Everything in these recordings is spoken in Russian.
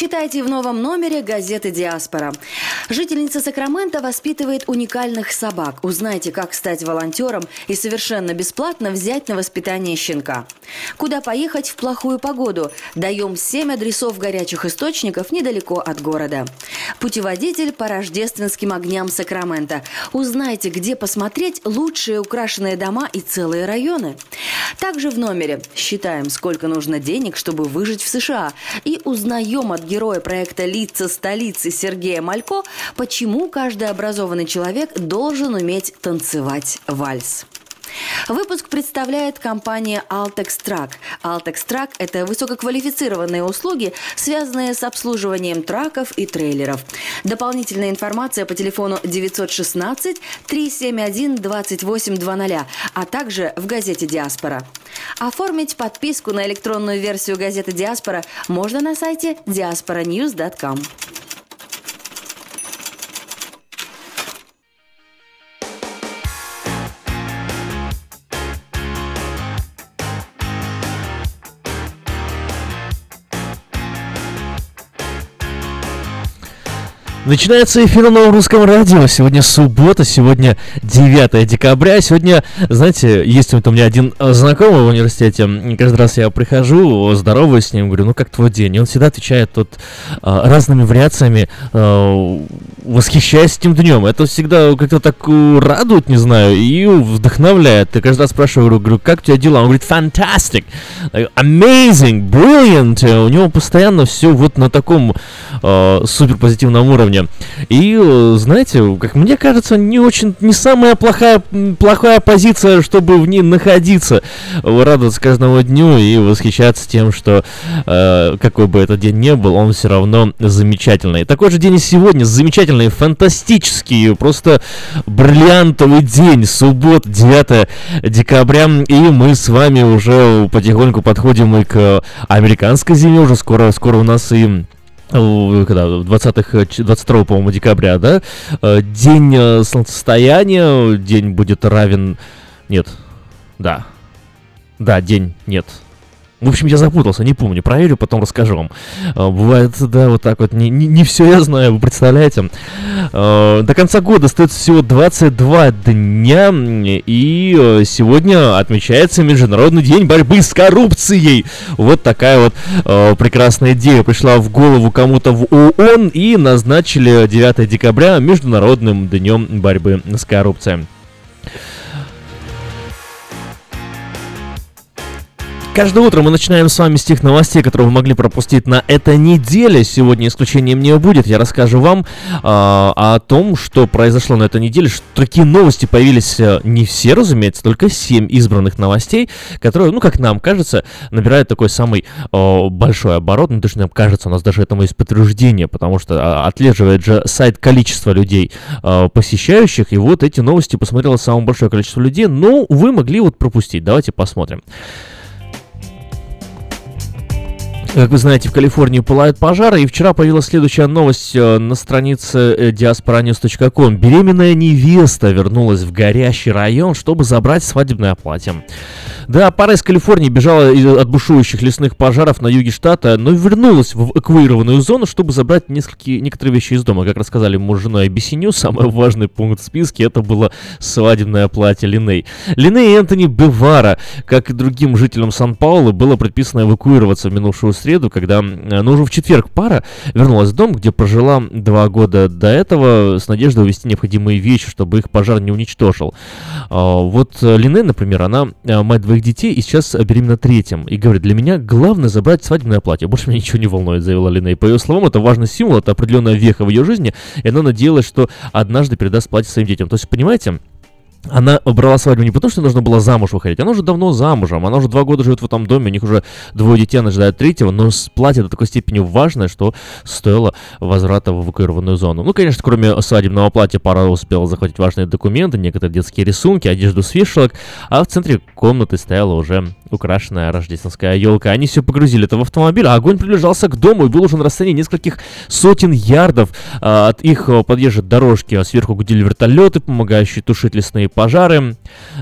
Читайте в новом номере газеты «Диаспора». Жительница Сакрамента воспитывает уникальных собак. Узнайте, как стать волонтером и совершенно бесплатно взять на воспитание щенка. Куда поехать в плохую погоду? Даем 7 адресов горячих источников недалеко от города. Путеводитель по рождественским огням Сакрамента. Узнайте, где посмотреть лучшие украшенные дома и целые районы. Также в номере считаем, сколько нужно денег, чтобы выжить в США. И узнаем от героя проекта «Лица столицы» Сергея Малько, почему каждый образованный человек должен уметь танцевать вальс. Выпуск представляет компания Altex Track. Altex Track – это высококвалифицированные услуги, связанные с обслуживанием траков и трейлеров. Дополнительная информация по телефону 916 371 2820, а также в газете «Диаспора». Оформить подписку на электронную версию газеты «Диаспора» можно на сайте diasporanews.com. Начинается эфир на русском радио. Сегодня суббота, сегодня 9 декабря. Сегодня, знаете, есть вот у меня один э, знакомый в университете. Каждый раз я прихожу, здороваюсь с ним, говорю, ну как твой день? И он всегда отвечает тут э, разными вариациями, э, восхищаясь этим днем. Это всегда как-то так радует, не знаю, и вдохновляет. Я каждый раз спрашиваю, говорю, как у тебя дела? Он говорит, fantastic, amazing, brilliant. У него постоянно все вот на таком э, супер позитивном уровне. И, э, знаете, как мне кажется, не очень, не самая плохая, плохая позиция, чтобы в ней находиться. Радоваться каждому дню и восхищаться тем, что э, какой бы этот день ни был, он все равно замечательный. Такой же день и сегодня, замечательный, фантастический, просто бриллиантовый день, суббота, 9 декабря, и мы с вами уже потихоньку подходим и к американской зиме, уже скоро, скоро у нас и когда, 20 22, по-моему, декабря, да, э, день э, солнцестояния, день будет равен, нет, да, да, день, нет, в общем, я запутался, не помню, проверю, потом расскажу вам. А, бывает, да, вот так вот, не, не, не все я знаю, вы представляете. А, до конца года остается всего 22 дня, и э, сегодня отмечается Международный день борьбы с коррупцией. Вот такая вот э, прекрасная идея пришла в голову кому-то в ООН, и назначили 9 декабря Международным днем борьбы с коррупцией. Каждое утро мы начинаем с вами с тех новостей, которые вы могли пропустить на этой неделе. Сегодня исключением не будет. Я расскажу вам э, о том, что произошло на этой неделе. Что такие новости появились э, не все, разумеется, только 7 избранных новостей, которые, ну, как нам кажется, набирают такой самый э, большой оборот. Ну, точно нам кажется, у нас даже этому есть подтверждение, потому что э, отслеживает же сайт количество людей э, посещающих. И вот эти новости посмотрело самое большое количество людей. Но вы могли вот пропустить. Давайте посмотрим. Как вы знаете, в Калифорнии пылают пожары, и вчера появилась следующая новость э, на странице э, diasporanews.com. Беременная невеста вернулась в горящий район, чтобы забрать свадебное платье. Да, пара из Калифорнии бежала от бушующих лесных пожаров на юге штата, но вернулась в эвакуированную зону, чтобы забрать несколько, некоторые вещи из дома. Как рассказали муж, жена и Бесеню, самый важный пункт в списке это было свадебное платье Линей. Линей и Энтони Бевара, как и другим жителям Сан-Паулу, было предписано эвакуироваться в минувшую среду, когда, ну уже в четверг пара вернулась в дом, где прожила два года до этого с надеждой увезти необходимые вещи, чтобы их пожар не уничтожил. А, вот Линей, например, она э, мать двоих детей и сейчас беременна третьим. И говорит, для меня главное забрать свадебное платье. Больше меня ничего не волнует, заявила Линей. По ее словам, это важный символ, это определенная веха в ее жизни, и она надеялась, что однажды передаст платье своим детям. То есть, понимаете, она брала свадьбу не потому, что нужно было замуж выходить, она уже давно замужем, она уже два года живет в этом доме, у них уже двое детей, она ждает третьего, но платье до такой степени важное, что стоило возврата в эвакуированную зону. Ну, конечно, кроме свадебного платья пара успела захватить важные документы, некоторые детские рисунки, одежду с вешалок, а в центре комнаты стояла уже украшенная рождественская елка. Они все погрузили это в автомобиль, а огонь приближался к дому и был уже на расстоянии нескольких сотен ярдов а, от их подъезжа дорожки. А сверху гудели вертолеты, помогающие тушить лесные пожары.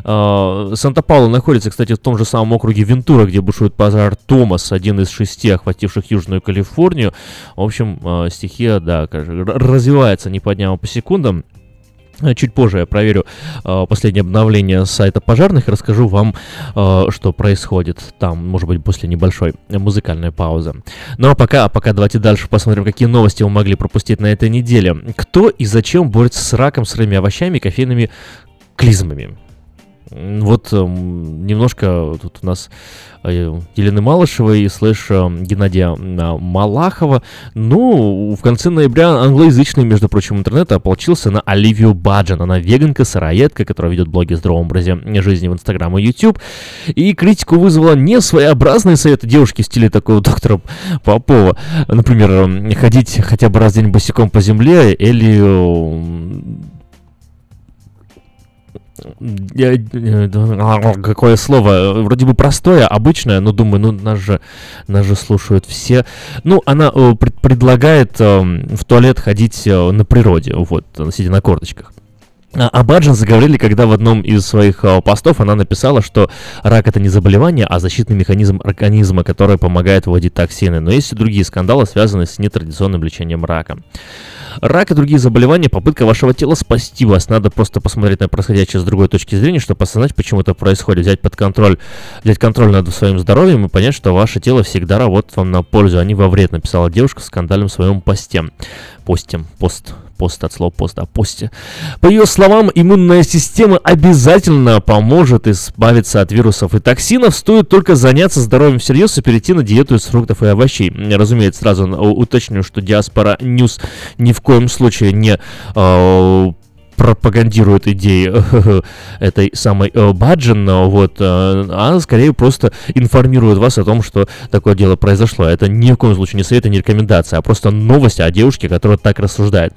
Э, Санта-Паула находится, кстати, в том же самом округе Вентура, где бушует пожар Томас, один из шести, охвативших Южную Калифорнию. В общем, э, стихия, да, развивается не по дням, а по секундам. Э, чуть позже я проверю последнее обновление сайта пожарных и расскажу вам, что происходит там, может быть, после небольшой музыкальной паузы. Ну а пока, пока давайте дальше посмотрим, какие новости вы могли пропустить на этой неделе. Кто и зачем борется с раком, сырыми овощами кофейными клизмами? Вот э, немножко тут у нас э, Елены Малышевой слэш э, Геннадия Малахова. Ну, в конце ноября англоязычный, между прочим, интернет ополчился на Оливию Баджан. Она веганка, сыроедка, которая ведет блоги о здоровом образе жизни в Инстаграм и YouTube. И критику вызвала не своеобразные советы девушки в стиле такого доктора Попова. Например, ходить хотя бы раз в день босиком по земле или какое слово, вроде бы простое, обычное, но думаю, ну нас же, нас же слушают все. Ну, она э, пред, предлагает э, в туалет ходить э, на природе, вот, сидя на корточках. А, а Баджан заговорили, когда в одном из своих э, постов она написала, что рак это не заболевание, а защитный механизм организма, который помогает выводить токсины. Но есть и другие скандалы, связанные с нетрадиционным лечением рака. Рак и другие заболевания – попытка вашего тела спасти вас. Надо просто посмотреть на происходящее с другой точки зрения, чтобы осознать, почему это происходит. Взять под контроль, взять контроль над своим здоровьем и понять, что ваше тело всегда работает вам на пользу, а не во вред, написала девушка в скандальном своем посте. Посте, пост, пост от слова пост, а посте. По ее словам, иммунная система обязательно поможет избавиться от вирусов и токсинов, стоит только заняться здоровьем всерьез и перейти на диету из фруктов и овощей. Разумеется, сразу уточню, что Диаспора News ни в коем случае не э, пропагандирует идеи этой самой э, Баджин, вот, э, а скорее просто информирует вас о том, что такое дело произошло. Это ни в коем случае не совет и не рекомендация, а просто новость о девушке, которая так рассуждает.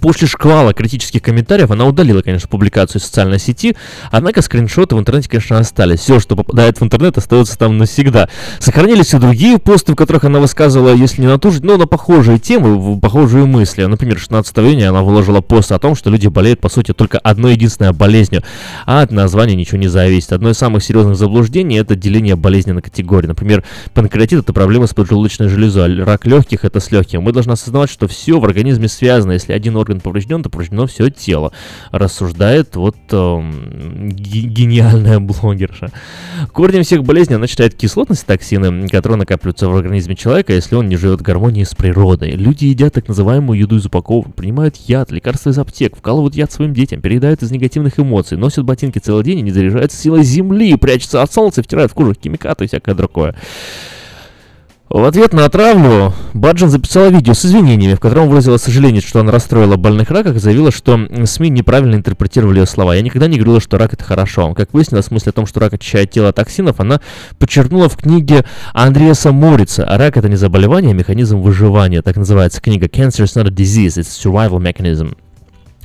После шквала критических комментариев она удалила, конечно, публикацию из социальной сети, однако скриншоты в интернете, конечно, остались. Все, что попадает в интернет, остается там навсегда. Сохранились и другие посты, в которых она высказывала, если не на ту же, но на похожие темы, похожие мысли. Например, 16 июня она выложила пост о том, что люди болеют, по сути, только одной единственной болезнью, а от названия ничего не зависит. Одно из самых серьезных заблуждений – это деление болезни на категории. Например, панкреатит – это проблема с поджелудочной железой, а рак легких – это с легким. Мы должны осознавать, что все в организме связано. Если один орган поврежден, то повреждено все тело. Рассуждает вот э, гениальная блогерша. Корнем всех болезней она считает кислотность токсины, которые накапливаются в организме человека, если он не живет в гармонии с природой. Люди едят так называемую еду из упаковок, принимают яд, лекарства из аптек, вкалывают яд своим детям, переедают из негативных эмоций, носят ботинки целый день и не заряжаются силой земли, прячутся от солнца, втирают в кожу химикаты и всякое другое. В ответ на отравлю Баджан записала видео с извинениями, в котором выразила сожаление, что она расстроила больных раках и заявила, что СМИ неправильно интерпретировали ее слова. Я никогда не говорила, что рак это хорошо. Как выяснилось, в смысле о том, что рак очищает тело от токсинов, она подчеркнула в книге Андреаса Морица «А рак это не заболевание, а механизм выживания». Так называется книга «Cancer is not a disease, it's a survival mechanism».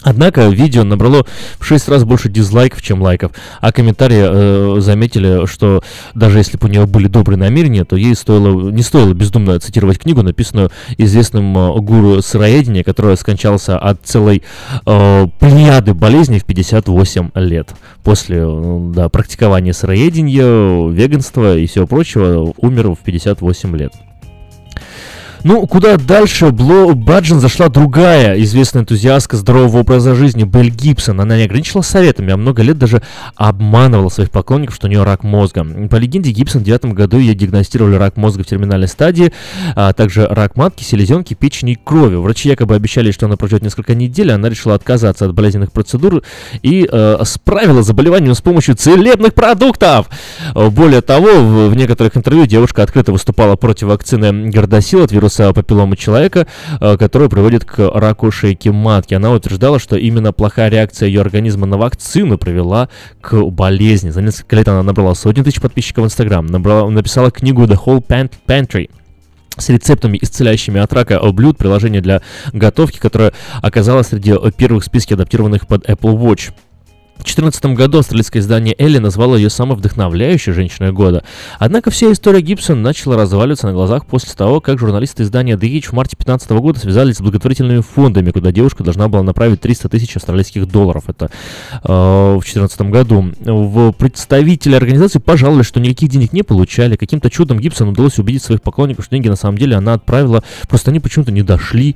Однако видео набрало в 6 раз больше дизлайков, чем лайков, а комментарии э, заметили, что даже если бы у нее были добрые намерения, то ей стоило, не стоило бездумно цитировать книгу, написанную известным э, гуру сыроедения, который скончался от целой э, плеяды болезней в 58 лет. После э, да, практикования сыроедения, веганства и всего прочего умер в 58 лет. Ну, куда дальше Бло Баджин зашла другая известная энтузиастка здорового образа жизни Белль Гибсон. Она не ограничилась советами, а много лет даже обманывала своих поклонников, что у нее рак мозга. По легенде, Гибсон в девятом году ей диагностировали рак мозга в терминальной стадии, а также рак матки, селезенки, печени и крови. Врачи якобы обещали, что она пройдет несколько недель, она решила отказаться от болезненных процедур и э, справила заболевание с помощью целебных продуктов. Более того, в, в некоторых интервью девушка открыто выступала против вакцины Гордосил от вируса вируса папилломы человека, э, который приводит к раку шейки матки. Она утверждала, что именно плохая реакция ее организма на вакцину привела к болезни. За несколько лет она набрала сотни тысяч подписчиков в Инстаграм, написала книгу The Whole Pantry с рецептами, исцеляющими от рака блюд, приложение для готовки, которое оказалось среди первых в списке адаптированных под Apple Watch. В 2014 году австралийское издание Элли назвало ее самой вдохновляющей женщиной года. Однако вся история Гибсон начала разваливаться на глазах после того, как журналисты издания The Age в марте 2015 года связались с благотворительными фондами, куда девушка должна была направить 300 тысяч австралийских долларов. Это э, в 2014 году. В представители организации пожаловались, что никаких денег не получали. Каким-то чудом Гибсон удалось убедить своих поклонников, что деньги на самом деле она отправила, просто они почему-то не дошли.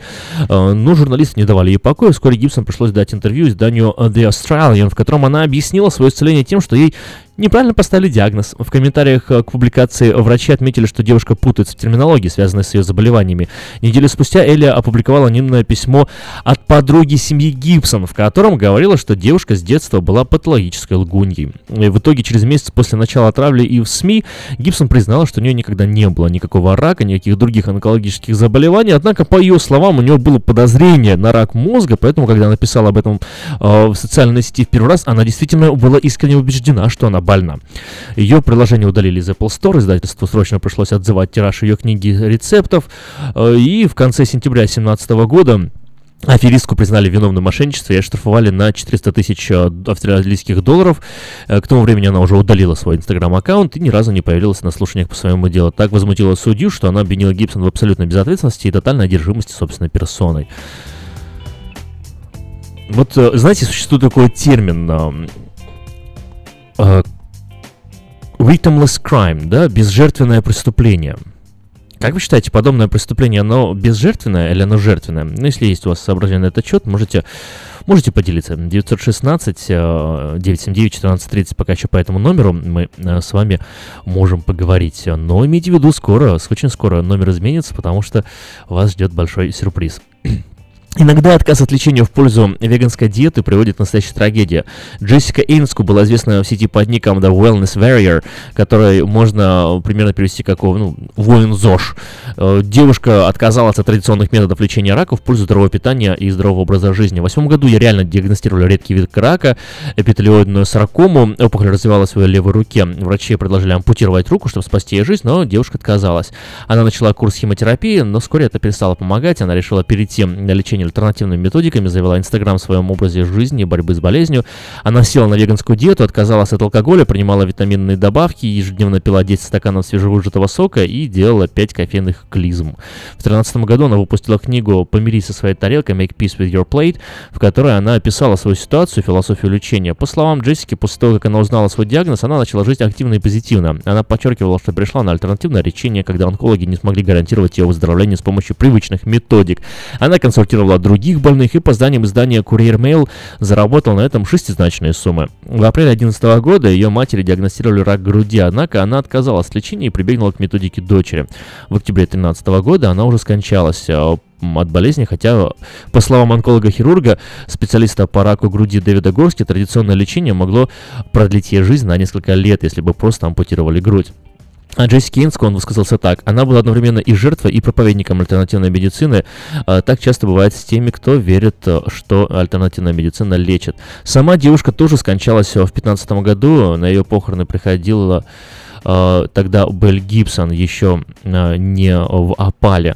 Э, но журналисты не давали ей покоя. Вскоре Гибсон пришлось дать интервью изданию The Australian, в котором она объяснила свое исцеление тем, что ей неправильно поставили диагноз. В комментариях э, к публикации врачи отметили, что девушка путается в терминологии, связанной с ее заболеваниями. Неделю спустя Элия опубликовала анонимное письмо от подруги семьи Гибсон, в котором говорила, что девушка с детства была патологической лгуньей. И в итоге, через месяц после начала отравли и в СМИ, Гибсон признала, что у нее никогда не было никакого рака, никаких других онкологических заболеваний, однако, по ее словам, у нее было подозрение на рак мозга, поэтому, когда она писала об этом э, в социальной сети в первый раз, она действительно была искренне убеждена, что она больна. Ее приложение удалили из Apple Store, издательству срочно пришлось отзывать тираж ее книги рецептов, э, и в конце сентября 2017 года Аферистку признали виновным в мошенничестве и оштрафовали на 400 тысяч э, австралийских долларов. Э, к тому времени она уже удалила свой инстаграм-аккаунт и ни разу не появилась на слушаниях по своему делу. Так возмутила судью, что она обвинила Гибсон в абсолютной безответственности и тотальной одержимости собственной персоной. Вот, знаете, существует такой термин э, victimless crime, да, безжертвенное преступление. Как вы считаете, подобное преступление, оно безжертвенное или оно жертвенное? Ну, если есть у вас соображение на этот счет, можете, можете поделиться. 916-979-1430, э, пока еще по этому номеру мы э, с вами можем поговорить. Но имейте в виду, скоро, очень скоро номер изменится, потому что вас ждет большой сюрприз. Иногда отказ от лечения в пользу веганской диеты приводит к настоящей трагедии. Джессика Эйнску была известна в сети под ником The Wellness Warrior, который можно примерно перевести как ну, воин ЗОЖ. Э, девушка отказалась от традиционных методов лечения рака в пользу здорового питания и здорового образа жизни. В восьмом году я реально диагностировали редкий вид рака, эпителиоидную саркому. Опухоль развивалась в своей левой руке. Врачи предложили ампутировать руку, чтобы спасти ей жизнь, но девушка отказалась. Она начала курс химиотерапии, но вскоре это перестало помогать. Она решила перейти на лечение лечения альтернативными методиками, завела Инстаграм в своем образе жизни и борьбы с болезнью. Она села на веганскую диету, отказалась от алкоголя, принимала витаминные добавки, ежедневно пила 10 стаканов свежевыжатого сока и делала 5 кофейных клизм. В 2013 году она выпустила книгу «Помирись со своей тарелкой. Make peace with your plate», в которой она описала свою ситуацию, философию лечения. По словам Джессики, после того, как она узнала свой диагноз, она начала жить активно и позитивно. Она подчеркивала, что пришла на альтернативное лечение, когда онкологи не смогли гарантировать ее выздоровление с помощью привычных методик. Она консультировала от других больных и по зданиям издания Courier Mail заработал на этом шестизначные суммы. В апреле 2011 года ее матери диагностировали рак груди, однако она отказалась от лечения и прибегнула к методике дочери. В октябре 2013 года она уже скончалась а, от болезни, хотя, по словам онколога-хирурга, специалиста по раку груди Дэвида Горски, традиционное лечение могло продлить ей жизнь на несколько лет, если бы просто ампутировали грудь. А Джесси Кинско, он высказался так. Она была одновременно и жертвой, и проповедником альтернативной медицины. А, так часто бывает с теми, кто верит, э, что альтернативная медицина лечит. Сама девушка тоже скончалась в 2015 году. На ее похороны приходила э, тогда Белль Гибсон, еще э, не в опале.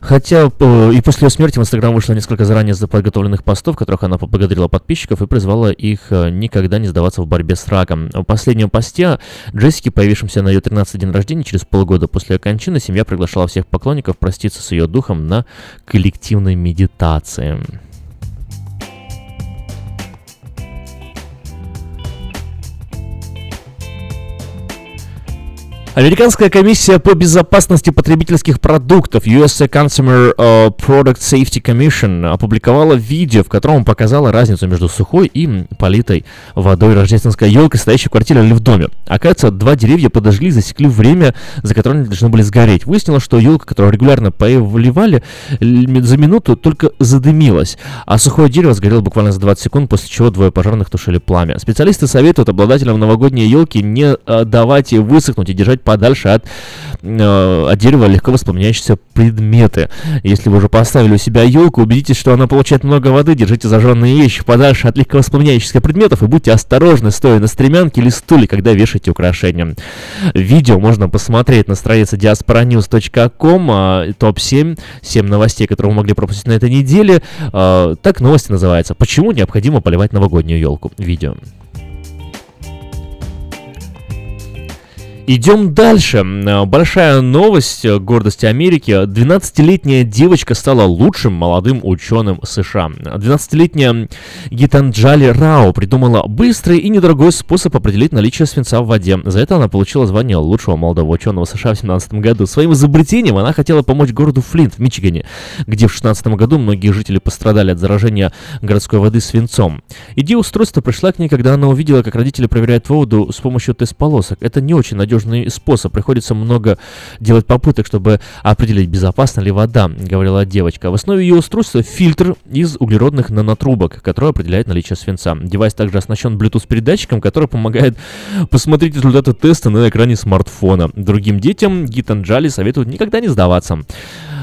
Хотя э, и после ее смерти в Инстаграм вышло несколько заранее подготовленных постов, в которых она поблагодарила подписчиков и призвала их э, никогда не сдаваться в борьбе с раком. В последнем посте Джессики, появившемся на ее 13 день рождения, через полгода после ее кончины, семья приглашала всех поклонников проститься с ее духом на коллективной медитации. Американская комиссия по безопасности потребительских продуктов USA Consumer uh, Product Safety Commission опубликовала видео, в котором показала разницу между сухой и политой водой рождественской елкой, стоящей в квартире или в доме. Оказывается, два деревья подожгли и засекли время, за которое они должны были сгореть. Выяснилось, что елка, которую регулярно поливали, за минуту только задымилась, а сухое дерево сгорело буквально за 20 секунд, после чего двое пожарных тушили пламя. Специалисты советуют обладателям новогодней елки не uh, давать ей высохнуть и держать подальше от, э, от дерева легко воспламеняющиеся предметы. Если вы уже поставили у себя елку, убедитесь, что она получает много воды, держите зажженные вещи подальше от легко воспламеняющихся предметов и будьте осторожны, стоя на стремянке или стуле, когда вешаете украшения. Видео можно посмотреть на странице diasporanews.com, топ-7, 7 новостей, которые вы могли пропустить на этой неделе. Э, так новости называются. Почему необходимо поливать новогоднюю елку? Видео. Идем дальше. Большая новость гордости Америки. 12-летняя девочка стала лучшим молодым ученым США. 12-летняя Гитанджали Рао придумала быстрый и недорогой способ определить наличие свинца в воде. За это она получила звание лучшего молодого ученого США в 2017 году. Своим изобретением она хотела помочь городу Флинт в Мичигане, где в 2016 году многие жители пострадали от заражения городской воды свинцом. Идея устройства пришла к ней, когда она увидела, как родители проверяют воду с помощью тест-полосок. Это не очень надежно надежный способ. Приходится много делать попыток, чтобы определить, безопасна ли вода, говорила девочка. В основе ее устройства фильтр из углеродных нанотрубок, который определяет наличие свинца. Девайс также оснащен Bluetooth-передатчиком, который помогает посмотреть результаты теста на экране смартфона. Другим детям Гитанджали советуют никогда не сдаваться.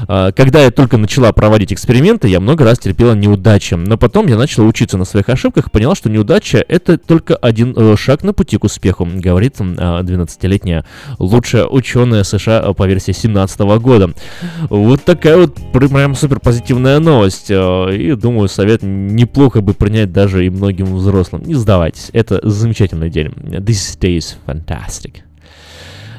А, когда я только начала проводить эксперименты, я много раз терпела неудачи. Но потом я начала учиться на своих ошибках, поняла, что неудача — это только один э, шаг на пути к успеху, говорит 12-летняя лучшая ученая США по версии 2017 года. Вот такая вот прям супер позитивная новость. Э, и думаю, совет неплохо бы принять даже и многим взрослым. Не сдавайтесь, это замечательный день. This day is fantastic.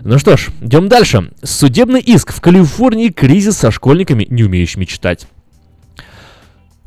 Ну что ж, идем дальше. Судебный иск в Калифорнии кризис со школьниками, не умеющими читать.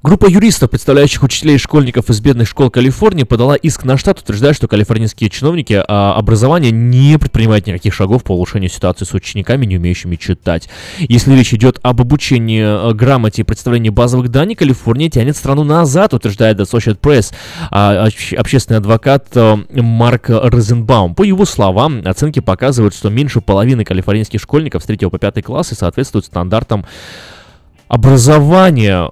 Группа юристов, представляющих учителей и школьников из бедных школ Калифорнии, подала иск на штат, утверждая, что калифорнийские чиновники а, образования не предпринимают никаких шагов по улучшению ситуации с учениками, не умеющими читать. Если речь идет об обучении а, грамоте и представлении базовых данных, Калифорния тянет страну назад, утверждает Associated Press а, общественный адвокат а, Марк Розенбаум. По его словам, оценки показывают, что меньше половины калифорнийских школьников с 3 по 5 классы соответствуют стандартам образование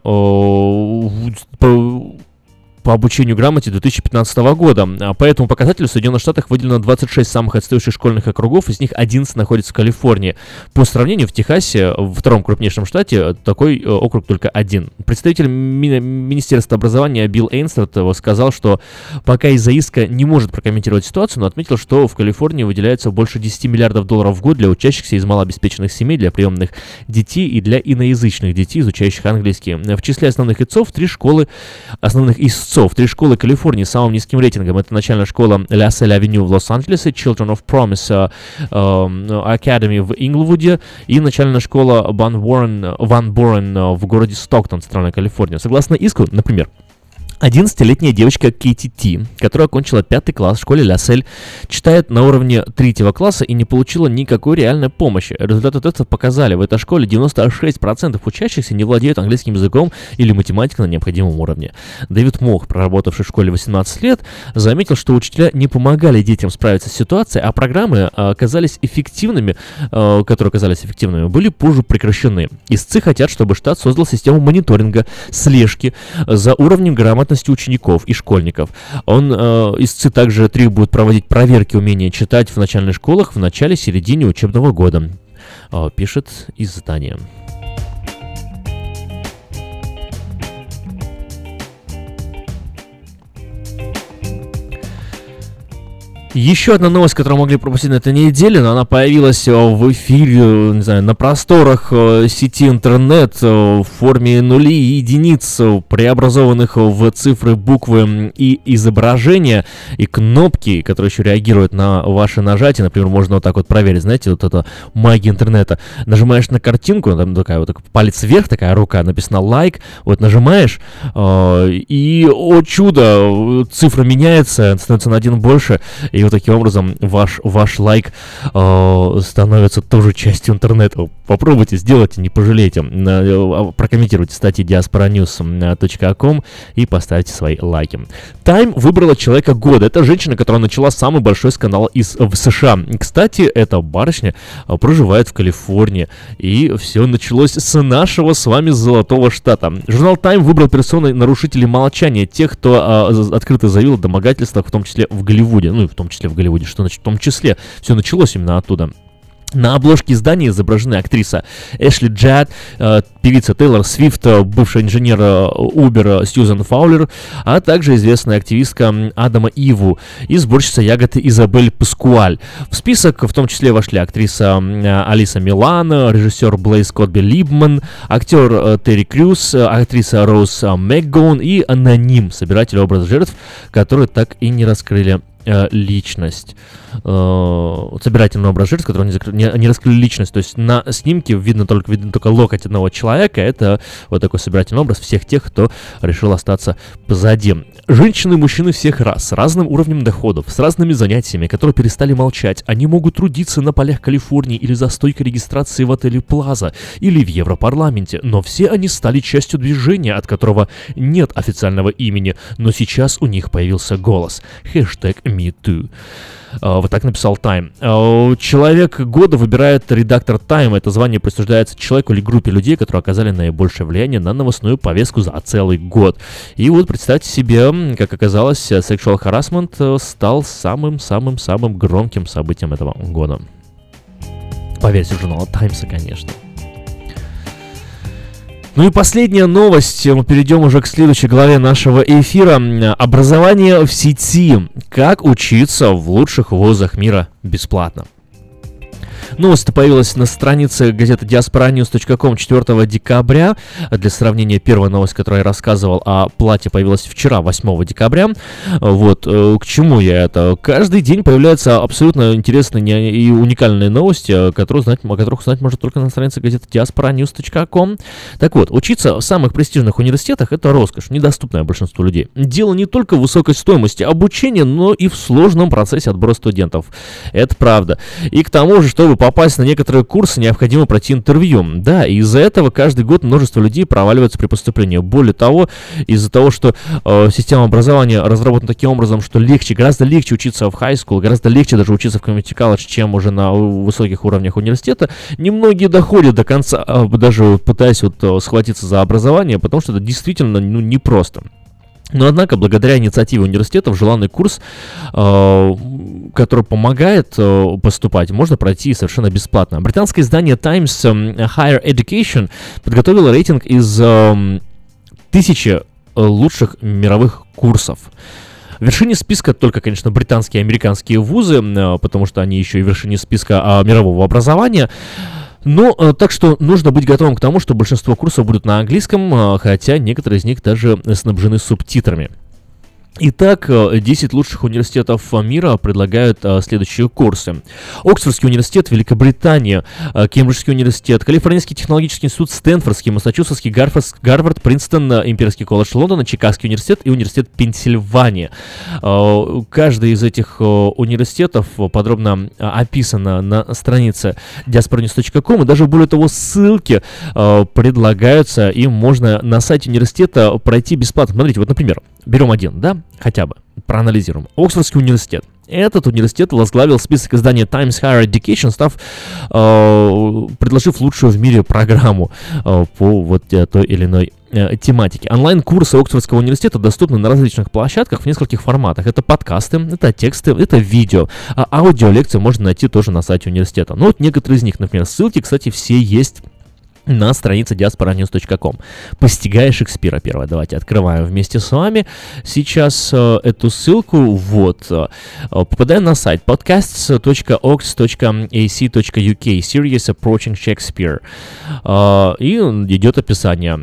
по обучению грамоте 2015 года. А по этому показателю в Соединенных Штатах выделено 26 самых отстающих школьных округов, из них 11 находится в Калифорнии. По сравнению, в Техасе, втором крупнейшем штате, такой э, округ только один. Представитель ми- Министерства образования Билл Эйнстерт сказал, что пока из-за иска не может прокомментировать ситуацию, но отметил, что в Калифорнии выделяется больше 10 миллиардов долларов в год для учащихся из малообеспеченных семей, для приемных детей и для иноязычных детей, изучающих английский. В числе основных истцов три школы, основных истцов образцов. Три школы Калифорнии с самым низким рейтингом. Это начальная школа Ля Сель Авеню в Лос-Анджелесе, Children of Promise uh, Academy в Инглвуде и начальная школа Ван Борен, Борен в городе Стоктон, страна Калифорния. Согласно иску, например, 11-летняя девочка Кейти Ти, которая окончила пятый класс в школе Лясель, читает на уровне третьего класса и не получила никакой реальной помощи. Результаты тестов показали, в этой школе 96% учащихся не владеют английским языком или математикой на необходимом уровне. Дэвид Мох, проработавший в школе 18 лет, заметил, что учителя не помогали детям справиться с ситуацией, а программы а, оказались эффективными, а, которые оказались эффективными, были позже прекращены. Истцы хотят, чтобы штат создал систему мониторинга, слежки за уровнем грамотности грамотности учеников и школьников. Он, э, также требует проводить проверки умения читать в начальных школах в начале-середине учебного года, э, пишет издание. Еще одна новость, которую могли пропустить на этой неделе, но она появилась э, в эфире, не знаю, на просторах э, сети интернет э, в форме нулей и единиц, преобразованных в цифры, буквы и изображения, и кнопки, которые еще реагируют на ваши нажатия. Например, можно вот так вот проверить, знаете, вот это магия интернета. Нажимаешь на картинку, там такая вот так, палец вверх, такая рука, написано лайк, вот нажимаешь, и, о чудо, цифра меняется, становится на один больше, и вот таким образом ваш, ваш лайк э, становится тоже частью интернета. Попробуйте, сделайте, не пожалейте. Э, прокомментируйте статьи diasporanews.com и поставьте свои лайки. Time выбрала человека года. Это женщина, которая начала самый большой скандал из, в США. Кстати, эта барышня э, проживает в Калифорнии. И все началось с нашего с вами золотого штата. Журнал Time выбрал персоной нарушителей молчания, тех, кто э, открыто заявил о домогательствах, в том числе в Голливуде. Ну и в том числе в Голливуде, что значит в том числе. Все началось именно оттуда. На обложке издания изображены актриса Эшли Джад, э, певица Тейлор Свифт, э, бывший инженер э, Uber Сьюзан Фаулер, а также известная активистка Адама Иву и сборщица ягоды Изабель Паскуаль. В список в том числе вошли актриса Алиса Милана, режиссер Блейз Котби Либман, актер Терри Крюс, актриса Роуз Мэггоун и аноним, собиратель образа жертв, которые так и не раскрыли личность э, собирательный образ жертв, который не, закры... раскрыли личность. То есть на снимке видно только, видно только локоть одного человека. Это вот такой собирательный образ всех тех, кто решил остаться позади. Женщины и мужчины всех рас, с разным уровнем доходов, с разными занятиями, которые перестали молчать. Они могут трудиться на полях Калифорнии или за стойкой регистрации в отеле Плаза или в Европарламенте, но все они стали частью движения, от которого нет официального имени, но сейчас у них появился голос. Хэштег MeToo. А, вот так написал Time. А, человек года выбирает редактор Time. Это звание присуждается человеку или группе людей, которые оказали наибольшее влияние на новостную повестку за целый год. И вот представьте себе, как оказалось, sexual harassment э, стал самым-самым-самым громким событием этого года. По версии журнала Таймса, конечно. Ну и последняя новость, мы перейдем уже к следующей главе нашего эфира. Образование в сети. Как учиться в лучших вузах мира бесплатно. Новость появилась на странице газеты diasporanews.com 4 декабря. Для сравнения, первая новость, которую я рассказывал о плате, появилась вчера, 8 декабря. Вот, э, к чему я это? Каждый день появляются абсолютно интересные и уникальные новости, которые знать, о которых узнать можно только на странице газеты diasporanews.com. Так вот, учиться в самых престижных университетах – это роскошь, недоступная большинству людей. Дело не только в высокой стоимости обучения, но и в сложном процессе отбора студентов. Это правда. И к тому же, чтобы попасть на некоторые курсы, необходимо пройти интервью. Да, и из-за этого каждый год множество людей проваливаются при поступлении. Более того, из-за того, что э, система образования разработана таким образом, что легче, гораздо легче учиться в high school, гораздо легче даже учиться в community college, чем уже на высоких уровнях университета, немногие доходят до конца, э, даже пытаясь вот э, схватиться за образование, потому что это действительно ну, непросто. Но, однако, благодаря инициативе университетов, желанный курс, э, который помогает э, поступать, можно пройти совершенно бесплатно. Британское издание Times э, Higher Education подготовило рейтинг из э, тысячи лучших мировых курсов. В вершине списка только, конечно, британские и американские вузы, э, потому что они еще и в вершине списка э, мирового образования. Ну, э, так что нужно быть готовым к тому, что большинство курсов будут на английском, э, хотя некоторые из них даже снабжены субтитрами. Итак, 10 э, лучших университетов мира предлагают а, следующие курсы. Оксфордский университет, Великобритания, Кембриджский университет, Калифорнийский технологический институт, Стэнфордский, Массачусетский, Гарвард, Гарвард Принстон, Имперский колледж Лондона, Чикагский университет и университет Пенсильвания. Каждый из этих университетов подробно описано на странице diasporanews.com, и даже более того, ссылки предлагаются, и можно на сайте университета пройти бесплатно. Смотрите, вот, например, берем один, да, хотя бы, проанализируем. Оксфордский университет. Этот университет возглавил список издания Times Higher Education, став, э, предложив лучшую в мире программу э, по вот той или иной э, тематике. Онлайн-курсы Оксфордского университета доступны на различных площадках в нескольких форматах. Это подкасты, это тексты, это видео. А аудиолекции можно найти тоже на сайте университета. Ну вот некоторые из них, например, ссылки, кстати, все есть на странице diasporanews.com. Постигая Шекспира первое. Давайте открываем вместе с вами сейчас э, эту ссылку. Вот. Э, попадаем на сайт podcasts.ox.ac.uk Series Approaching Shakespeare. Э, и идет описание.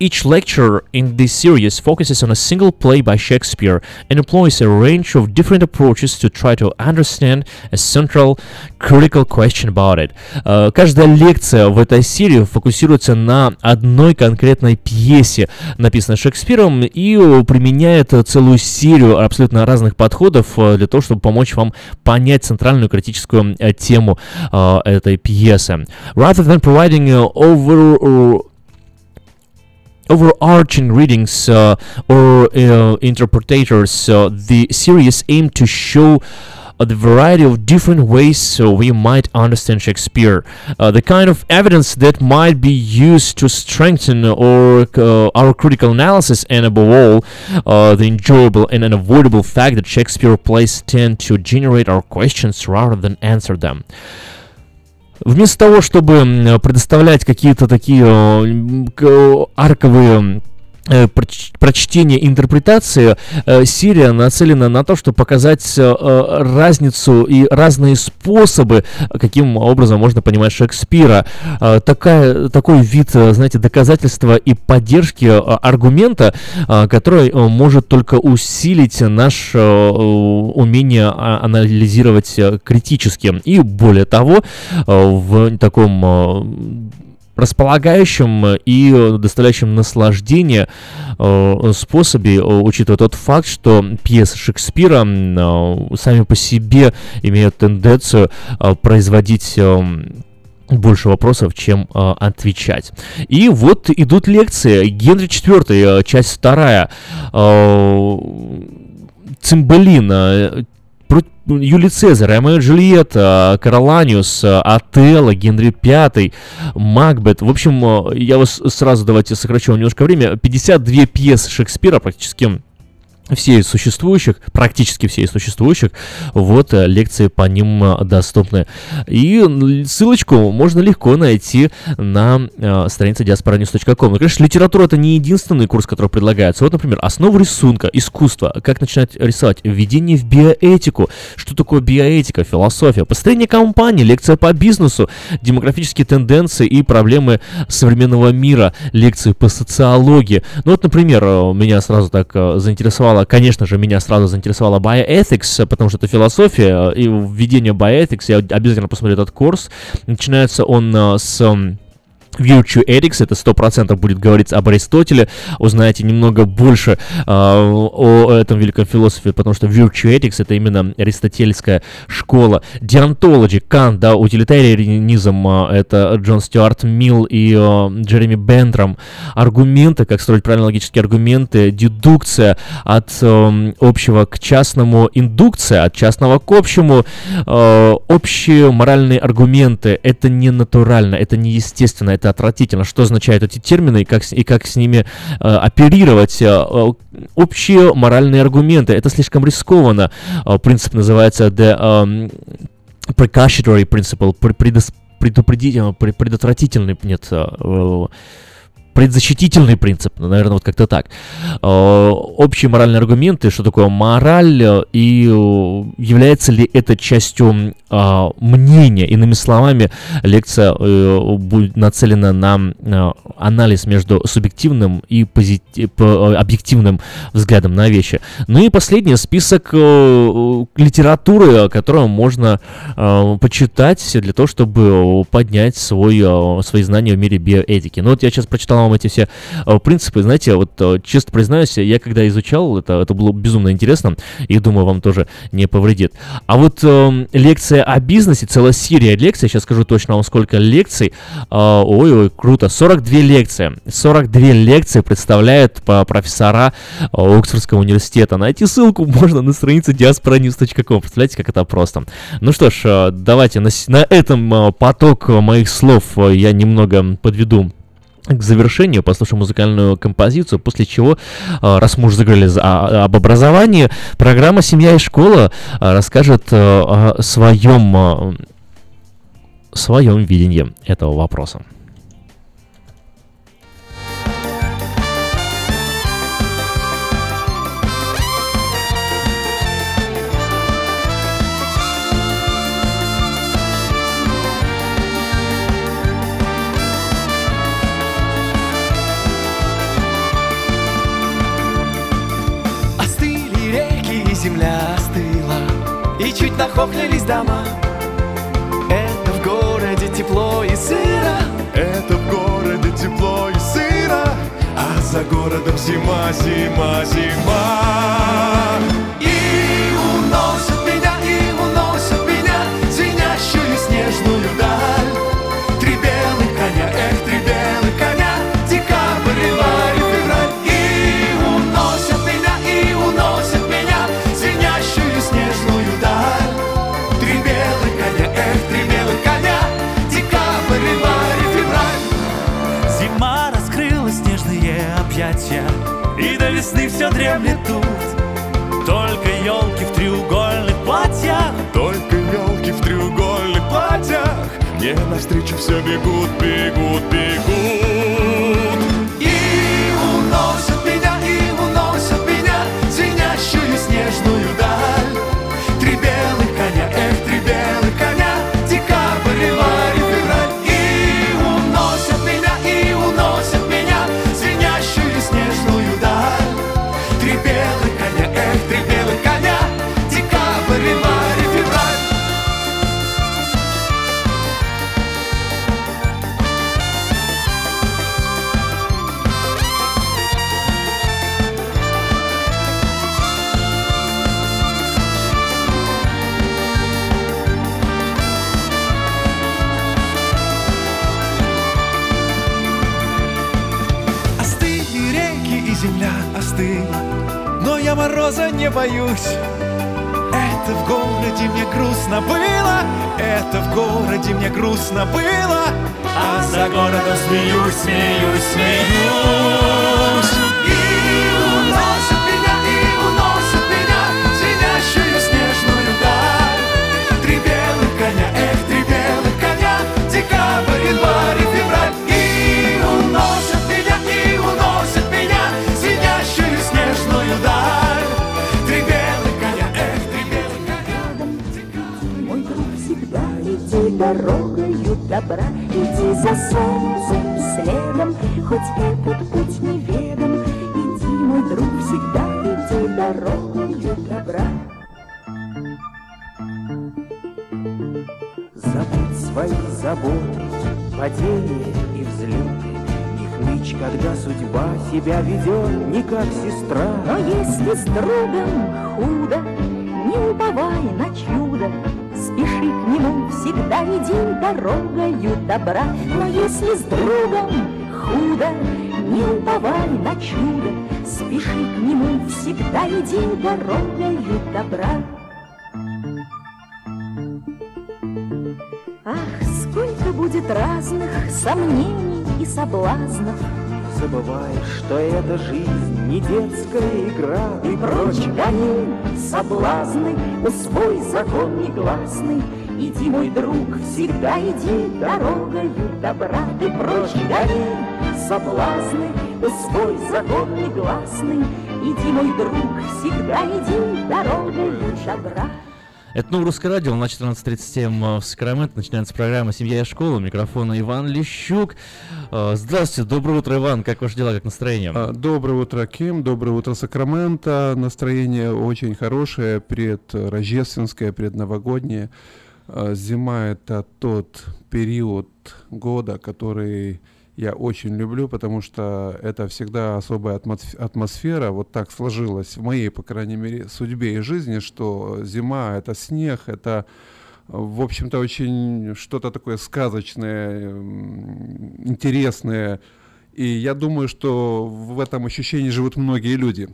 Each lecture in this series focuses on a single play by Shakespeare and employs a range of different approaches to try to understand a central critical question about it. Uh, каждая лекция в этой серии фокусируется на одной конкретной пьесе, написанной Шекспиром, и применяет целую серию абсолютно разных подходов uh, для того, чтобы помочь вам понять центральную критическую uh, тему этой пьесы. Rather than providing over overarching readings uh, or uh, interpreters, uh, the series aim to show uh, the variety of different ways so we might understand Shakespeare, uh, the kind of evidence that might be used to strengthen or uh, our critical analysis, and above all, the enjoyable and unavoidable fact that Shakespeare plays tend to generate our questions rather than answer them. Вместо того, чтобы предоставлять какие-то такие арковые Э, прочтение интерпретации э, Сирия нацелена на то, чтобы показать э, разницу и разные способы, каким образом можно понимать Шекспира. Такая, такой вид, знаете, доказательства и поддержки аргумента, который может только усилить наше умение а, анализировать критически. И более того, в таком располагающим и доставляющим наслаждение э, способе, э, учитывая тот факт, что пьесы Шекспира э, сами по себе имеют тенденцию производить больше вопросов, чем э, отвечать. И вот идут лекции. Генри IV, часть вторая. Э, Цимбелина, Юлий Цезарь, Ромео Джульетта, Кароланиус, Отелло, Генри V, Макбет. В общем, я вас сразу давайте сокращу немножко время. 52 пьесы Шекспира практически все из существующих, практически все из существующих, вот э, лекции по ним э, доступны. И ссылочку можно легко найти на э, странице diasporanews.com. Ну, конечно, литература это не единственный курс, который предлагается. Вот, например, основы рисунка, искусство, как начинать рисовать, введение в биоэтику, что такое биоэтика, философия, построение компании, лекция по бизнесу, демографические тенденции и проблемы современного мира, лекции по социологии. Ну вот, например, меня сразу так заинтересовало заинтересовало, конечно же, меня сразу заинтересовала bioethics, потому что это философия, и введение bioethics, я обязательно посмотрю этот курс. Начинается он э, с Virtue Ethics, это сто процентов будет говорить об Аристотеле, узнаете немного больше э, о этом великом философе, потому что Virtue Ethics это именно аристотельская школа. Deontology, Кант, да, утилитарианизм, э, это Джон Стюарт Милл и э, Джереми Бендром. Аргументы, как строить правильно логические аргументы, дедукция от э, общего к частному, индукция от частного к общему, э, общие моральные аргументы, это не натурально, это не естественно, это отвратительно. Что означают эти термины и как, и как с ними э, оперировать? Э, общие моральные аргументы. Это слишком рискованно. Э, принцип называется the um, precautionary principle, предупредительный, предотвратительный, нет, э, предзащитительный принцип, ну, наверное, вот как-то так. Э, общие моральные аргументы, что такое мораль, э, и э, является ли это частью мнения. Иными словами, лекция будет нацелена на анализ между субъективным и позитив... объективным взглядом на вещи. Ну и последний список литературы, которую можно почитать для того, чтобы поднять свой, свои знания в мире биоэтики. Ну вот я сейчас прочитал вам эти все э, принципы. Знаете, вот э, честно признаюсь, я когда изучал это, это было безумно интересно, и думаю, вам тоже не повредит. А вот э, лекция о бизнесе, целая серия лекций, сейчас скажу точно вам сколько лекций. Э, ой-ой, круто, 42 лекции. 42 лекции представляют по профессора э, Оксфордского университета. Найти ссылку можно на странице diasporanews.com. Представляете, как это просто. Ну что ж, давайте на, на этом поток моих слов я немного подведу к завершению послушаем музыкальную композицию, после чего, а, раз мы уже заговорили а, об образовании, программа «Семья и школа» а, расскажет о своем, своем видении этого вопроса. Нахохлились дома. Это в городе тепло и сыро. Это в городе тепло и сыро. А за городом зима, зима, зима весны все дремлет тут Только елки в треугольных платьях. Только елки в треугольных платьях. Мне навстречу все бегут, бегут, бегут боюсь. Это в городе мне грустно было Это в городе мне грустно было. А за городом смеюсь, смеюсь, смеюсь дорогою добра, иди за солнцем следом, хоть этот путь неведом. Иди, мой друг, всегда иди дорогою добра. Забыть свои заботы, падения и взлеты хнычь, когда судьба тебя ведет не как сестра Но если с другом худо, всегда иди дорогою добра. Но если с другом худо, не уповай на чудо, Спеши к нему, всегда иди дорогою добра. Ах, сколько будет разных сомнений и соблазнов, Забываешь, что эта жизнь не детская игра И прочь гони соблазны, усвой закон негласный. Иди, мой друг, всегда иди дорогою добра. Ты прочь гони соблазны, усвой закон негласный. Иди, мой друг, всегда иди дорогою добра. Это новое русское радио на 14.37 в Сакраменто. Начинается программа «Семья и школа». У микрофона Иван Лещук. Э, Здравствуйте, доброе утро, Иван. Как ваши дела, как настроение? А, Доброе утро, Ким. Доброе утро, Сакраменто. Настроение очень хорошее, предрождественское, предновогоднее. А, Зима — это тот период года, который я очень люблю, потому что это всегда особая атмосф- атмосфера. Вот так сложилось в моей, по крайней мере, судьбе и жизни, что зима — это снег, это в общем-то, очень что-то такое сказочное, интересное. И я думаю, что в этом ощущении живут многие люди.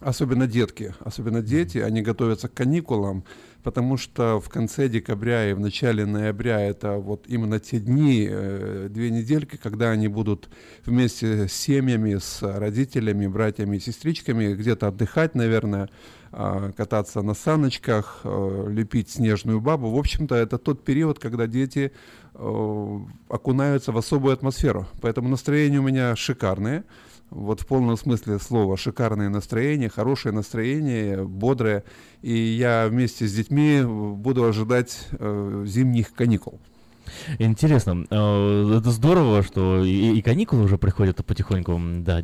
Особенно детки, особенно дети, они готовятся к каникулам, потому что в конце декабря и в начале ноября это вот именно те дни, э, две недельки, когда они будут вместе с семьями, с родителями, братьями и сестричками где-то отдыхать, наверное, а, кататься на саночках, э, лепить снежную бабу. В общем-то, это тот период, когда дети э, окунаются в особую атмосферу. Поэтому настроение у меня шикарное. Вот в полном смысле слова шикарное настроение, хорошее настроение, бодрое. И я вместе с детьми буду ожидать э, зимних каникул. Интересно. Э, это здорово, что и, и каникулы уже приходят потихоньку, да,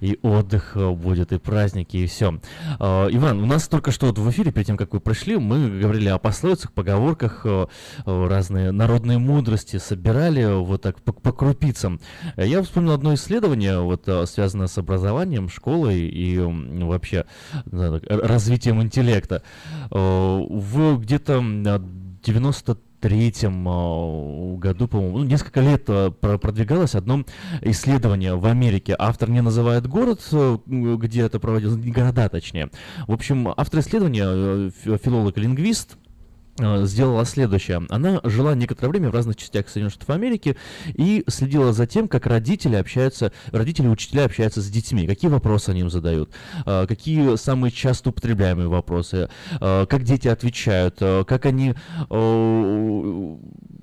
и отдых э, будет, и праздники, и все. Э, Иван, у нас только что вот в эфире, перед тем, как вы пришли, мы говорили о пословицах, поговорках, разные народные мудрости собирали вот так по, по крупицам. Я вспомнил одно исследование, вот связанное с образованием, школой и вообще развитием интеллекта. В где-то 93 третьем э, году, по-моему, ну, несколько лет э, продвигалось одно исследование в Америке. Автор не называет город, э, где это проводилось, города точнее. В общем, автор исследования, филолог, лингвист сделала следующее. Она жила некоторое время в разных частях Соединенных Штатов Америки и следила за тем, как родители общаются, родители и учителя общаются с детьми, какие вопросы они им задают, э, какие самые часто употребляемые вопросы, э, как дети отвечают, э, как они э,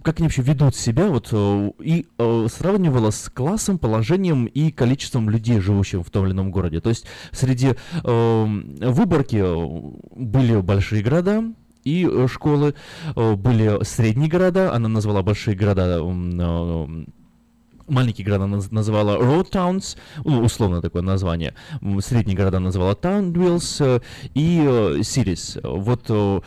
как они вообще ведут себя, вот, э, и э, сравнивала с классом, положением и количеством людей, живущих в том или ином городе. То есть среди э, выборки э, были большие города, и э, школы, э, были средние города, она назвала большие города э, Маленькие города наз- называла road towns, ну, условно такое название. Средние города называла э, и cities. Вот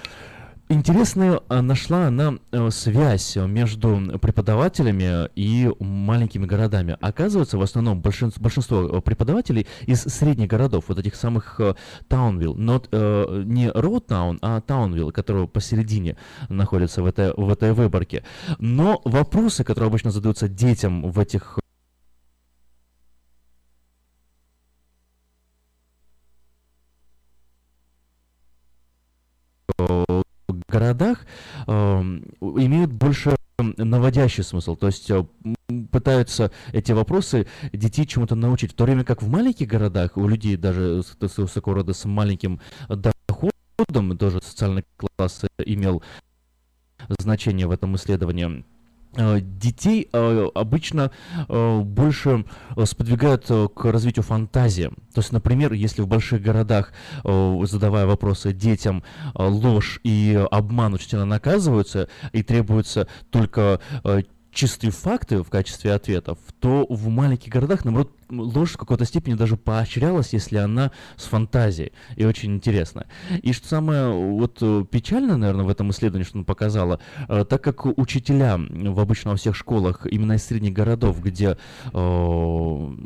интересную э, нашла она э, связь между преподавателями и маленькими городами. Оказывается, в основном большинство, большинство э, преподавателей из средних городов, вот этих самых э, Townville, но не Road Town, а Townville, который посередине находится в этой, в этой выборке. Но вопросы, которые обычно задаются детям в этих городах э, имеют больше наводящий смысл, то есть э, пытаются эти вопросы детей чему-то научить, в то время как в маленьких городах у людей даже с, с высокого рода с маленьким доходом, тоже социальный класс имел значение в этом исследовании, э, детей э, обычно э, больше э, сподвигают э, к развитию фантазии. То есть, например, если в больших городах, э, задавая вопросы детям, э, ложь и обман учителя наказываются и требуются только э, чистые факты в качестве ответов, то в маленьких городах, наоборот, ложь в какой-то степени даже поощрялась, если она с фантазией, и очень интересно. И что самое вот э, печальное, наверное, в этом исследовании, что он показала, э, так как учителя в обычно во всех школах именно из средних городов, где э,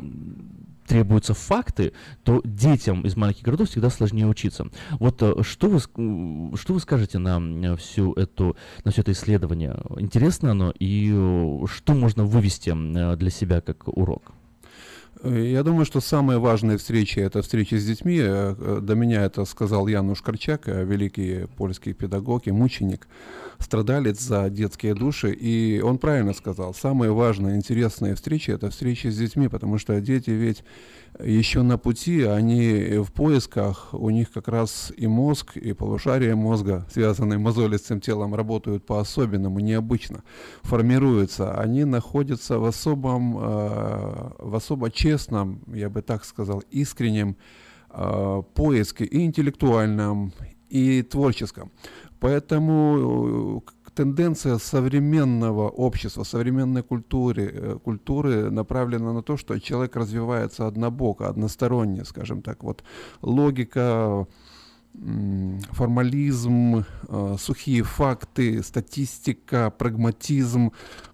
требуются факты, то детям из маленьких городов всегда сложнее учиться. Вот э, что вы, что вы скажете на м, всю эту, на все это исследование? Интересно оно и э, что можно вывести э, для себя как урок? Э, Я думаю, что самые важные встречи – это встречи с детьми. Э, э, До меня это сказал Януш Корчак, великий польский педагог и мученик, страдалец за детские души. И он правильно сказал, самые важные, интересные встречи – это встречи с детьми, потому что дети ведь еще на пути, они в поисках, у них как раз и мозг, и полушария мозга, связанные мозолистым телом, работают по-особенному, необычно, формируются. Они находятся в особом, э, в особо честном, я бы так сказал, искреннем э, поиске и интеллектуальном, и творческом. Поэтому э, тенденция современного общества, современной культуры, э, культуры направлена на то, что человек развивается однобоко, односторонне, скажем так. Вот логика, формализм, э, сухие факты, статистика, прагматизм. э,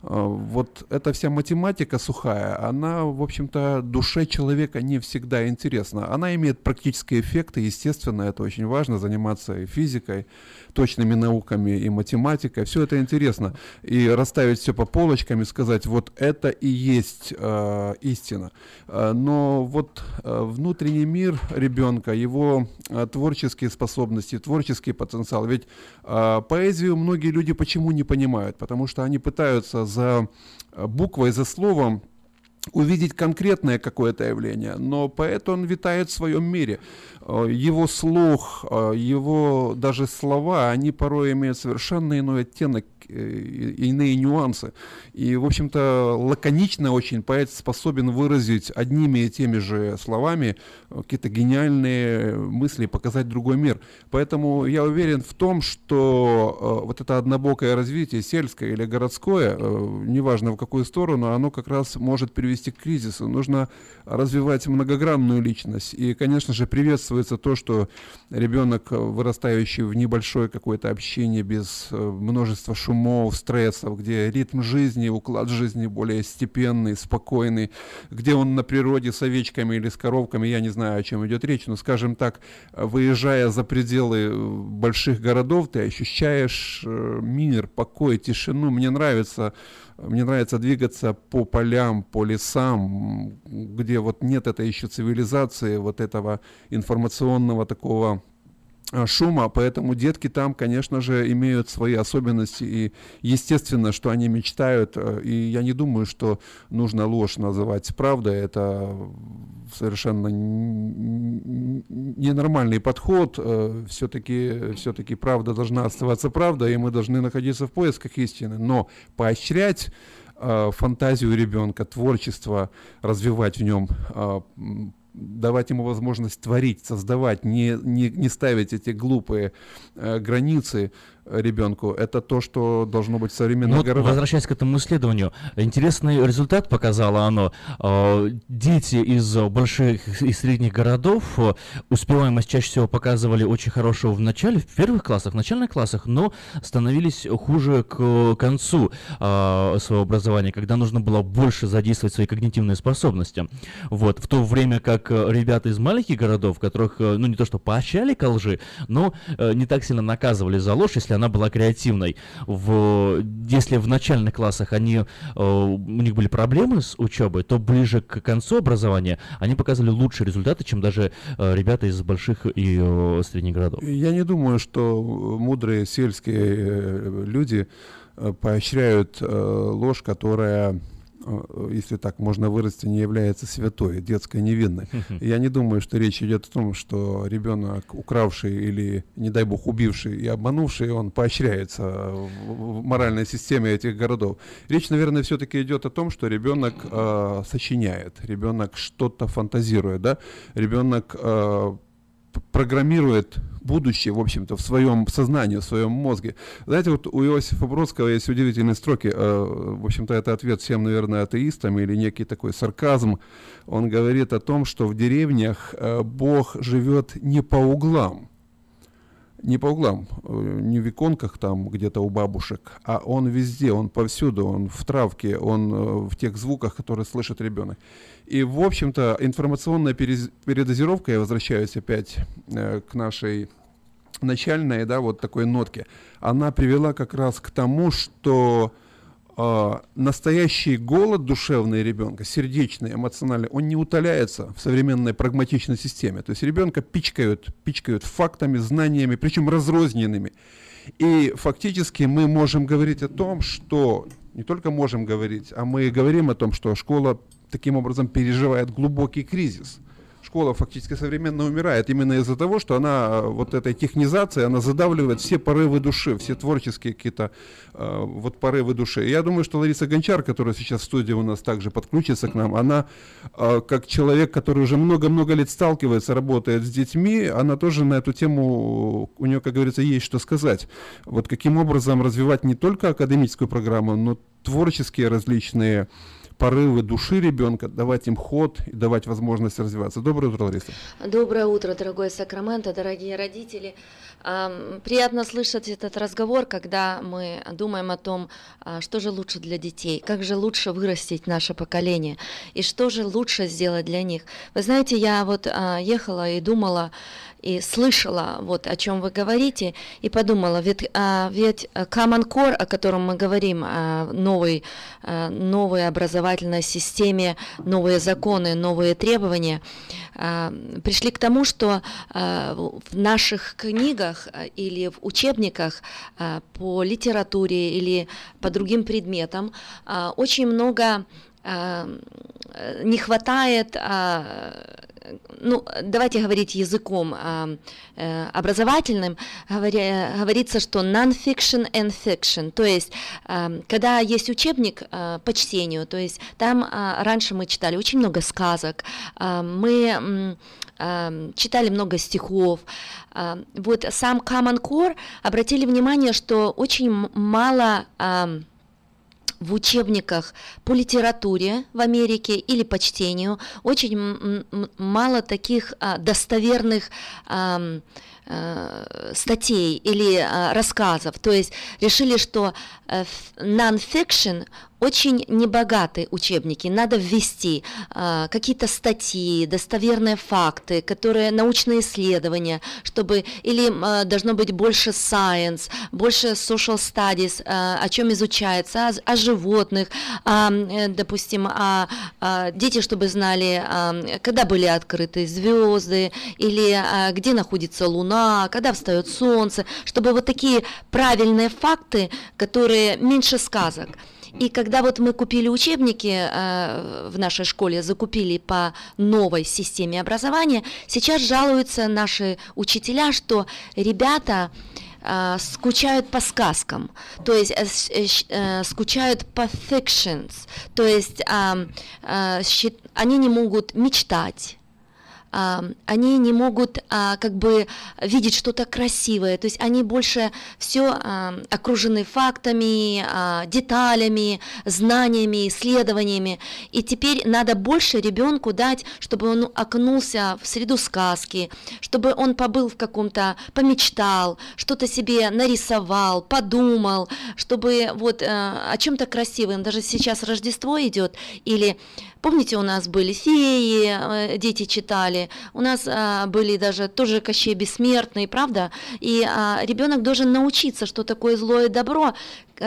Вот эта вся математика сухая, она, в общем-то, душе человека не всегда интересна. Она имеет практические эффекты, естественно, это очень важно, заниматься физикой, точными науками, и математикой. Все это интересно. И расставить все по полочкам и сказать, вот это и есть э, истина. Э, но вот э, внутренний мир ребенка, его э, творческие способности, творческий потенциал. Ведь э, поэзию многие люди почему не понимают? Потому что они пытаются за буквой, за словом увидеть конкретное какое-то явление, но поэт он витает в своем мире. Э, Его слух, э, его даже слова, они порой имеют совершенно иной оттенок, э, иные нюансы. И, в общем-то, лаконично очень поэт способен выразить одними и теми же словами какие-то гениальные мысли, показать другой мир. Поэтому я уверен в том, что вот это однобокое развитие, сельское или городское, неважно в какую сторону, оно как раз может привести к кризису. Нужно развивать многогранную личность. И, конечно же, приветствуется то, что ребенок, э, вырастающий в небольшое какое-то общение без э, множества шумов, стрессов, где ритм жизни, уклад жизни более степенный, спокойный, где он на природе с овечками или с коровками, я не знаю, о чем идет речь, но, скажем так, выезжая за пределы э, больших городов, ты ощущаешь мир, покой, тишину. Мне нравится мне нравится двигаться по полям, по лесам, где вот нет этой еще цивилизации, вот этого информационного такого шума, поэтому детки там, конечно же, имеют свои особенности, и естественно, что они мечтают, э, и я не думаю, что нужно ложь называть. Правдой, это совершенно ненормальный подход, все-таки все правда должна оставаться правдой, и мы должны находиться в поисках истины, но поощрять э, фантазию ребенка, творчество, развивать в нем э, давать ему возможность творить, создавать, не, не, не ставить эти глупые э, границы, ребенку, это то, что должно быть в современных городах. Возвращаясь к этому исследованию, интересный результат показало оно. А, дети из больших и средних городов э, успеваемость чаще всего показывали очень хорошую в начале, в первых классах, в начальных классах, но становились хуже к концу а, своего образования, когда нужно было больше задействовать свои когнитивные способности. Вот, в то время как э, ребята из маленьких городов, которых, э, ну, не то что поощряли к лжи, но не так сильно наказывали за ложь, если она была креативной. В, если в начальных классах они, э, у них были проблемы с учебой, то ближе к концу образования они показывали лучшие результаты, чем даже э, ребята из больших и э, средних городов. Я не думаю, что мудрые сельские люди поощряют ложь, которая если так можно выразиться, не является святой, детской невинной. Я не думаю, что речь идет о том, что ребенок, укравший или, не дай бог, убивший и обманувший, он поощряется в моральной системе этих городов. Речь, наверное, все-таки идет о том, что ребенок э, сочиняет, ребенок что-то фантазирует, да, ребенок э, программирует будущее, в общем-то, в своем сознании, в своем мозге. Знаете, вот у Иосифа Бродского есть удивительные строки, э, в общем-то, это ответ всем, наверное, атеистам или некий такой сарказм. Он говорит о том, что в деревнях э, Бог живет не по углам, не по углам, э, не в иконках там где-то у бабушек, а он везде, он повсюду, он в травке, он в тех звуках, которые слышит ребенок. И, в общем-то, информационная передозировка, я возвращаюсь опять э, к нашей начальной, да, вот такой нотке, она привела как раз к тому, что э, настоящий голод душевный ребенка, сердечный, эмоциональный, он не утоляется в современной прагматичной системе. То есть ребенка пичкают, пичкают фактами, знаниями, причем разрозненными. И фактически мы можем говорить о том, что не только можем говорить, а мы говорим о том, что школа таким образом переживает глубокий кризис – школа фактически современно умирает именно из-за того, что она, вот этой технизации, она задавливает все порывы души, все творческие какие-то э, вот порывы души. И я думаю, что Лариса Гончар, которая сейчас в студии у нас также подключится к нам, она э, как человек, который уже много-много лет сталкивается, работает с детьми, она тоже на эту тему, у нее, как говорится, есть что сказать. Вот каким образом развивать не только академическую программу, но творческие различные порывы души ребенка, давать им ход и давать возможность развиваться. Доброе утро, Лариса. Доброе утро, дорогой Сакраменто, дорогие родители. Приятно слышать этот разговор, когда мы думаем о том, а, что же лучше для детей, как же лучше вырастить наше поколение и что же лучше сделать для них. Вы знаете, я вот а, ехала и думала, и слышала, вот о чем вы говорите, и подумала, ведь, а, ведь Common Core, о котором мы говорим, а, новый, а, новой образовательной системе, новые законы, новые требования, а, пришли к тому, что а, в наших книгах а, или в учебниках по литературе или по другим предметам очень много не хватает а, ну, давайте говорить языком э, э, образовательным, говорится, что non-fiction and fiction, то есть, э, когда есть учебник э, по чтению, то есть там э, раньше мы читали очень много сказок, э, мы э, читали много стихов, э, вот сам Common Core обратили внимание, что очень мало э, в учебниках по литературе в Америке или по чтению очень мало таких а, достоверных а, а, статей или а, рассказов. То есть решили, что э, non-fiction очень небогатые учебники, надо ввести а, какие-то статьи, достоверные факты, которые научные исследования, чтобы или а, должно быть больше science, больше social studies, а, о чем изучается, о, о животных, э, допустим, а, а, дети, чтобы знали, а, когда были открыты звезды, или а, где находится Луна, когда встает Солнце, чтобы вот такие правильные факты, которые меньше сказок. И когда вот мы купили учебники э, в нашей школе, закупили по новой системе образования, сейчас жалуются наши учителя, что ребята э, скучают по сказкам, то есть э, э, э, скучают по fictions, то есть э, они не могут мечтать они не могут а, как бы видеть что-то красивое, то есть они больше все окружены фактами, а, деталями, знаниями, исследованиями, и теперь надо больше ребенку дать, чтобы он окунулся в среду сказки, чтобы он побыл в каком-то, помечтал, что-то себе нарисовал, подумал, чтобы вот э, о чем-то красивом, даже сейчас Рождество идет, или Помните, у нас были феи, э, дети читали, у нас а, были даже тоже Кощей Бессмертный, правда? И а, ребенок должен научиться, что такое зло и добро,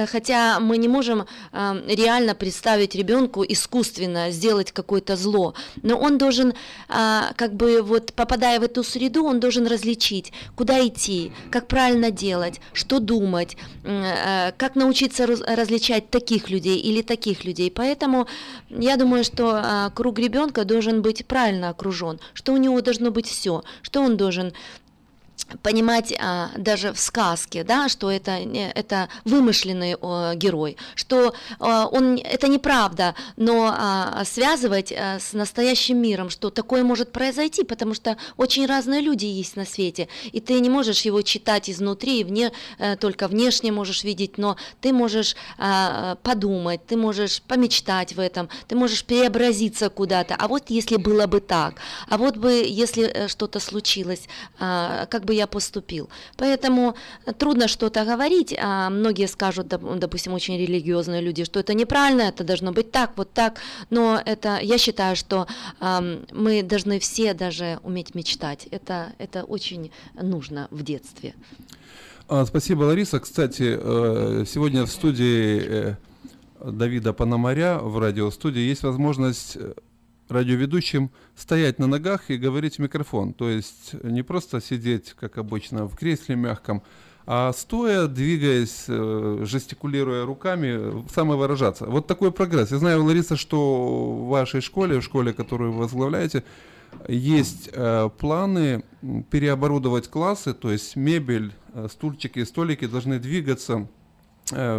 хотя мы не можем а, реально представить ребенку искусственно сделать какое-то зло, но он должен, а, как бы вот попадая в эту среду, он должен различить, куда идти, как правильно делать, что думать, э, как научиться раз- различать таких людей или таких людей. Поэтому я думаю, что круг ребенка должен быть правильно окружен, что у него должно быть все, что он должен понимать а, даже в сказке, да, что это, это вымышленный о, герой, что а, он, это неправда, но а, связывать а, с настоящим миром, что такое может произойти, потому что очень разные люди есть на свете, и ты не можешь его читать изнутри, и вне, э, только внешне можешь видеть, но ты можешь а, подумать, ты можешь помечтать в этом, ты можешь преобразиться куда-то, а вот если было бы так, а вот бы, если э, что-то случилось, а, как бы я поступил. Поэтому э, трудно что-то говорить, а многие скажут, доп- допустим, очень религиозные люди, что это неправильно, это должно быть так, вот так, но это, я считаю, что ам, мы должны все даже уметь мечтать, это, это очень нужно в детстве. А, Спасибо, Лариса. Кстати, э, сегодня в студии э, Давида Пономаря в радиостудии есть возможность э, радиоведущим стоять на ногах и говорить в микрофон. То есть не просто сидеть, как обычно, в кресле мягком, а стоя, двигаясь, э, жестикулируя руками, самовыражаться. Вот такой прогресс. Я знаю, Лариса, что в вашей школе, в школе, которую вы возглавляете, есть э, планы переоборудовать классы, то есть мебель, э, стульчики, столики должны двигаться,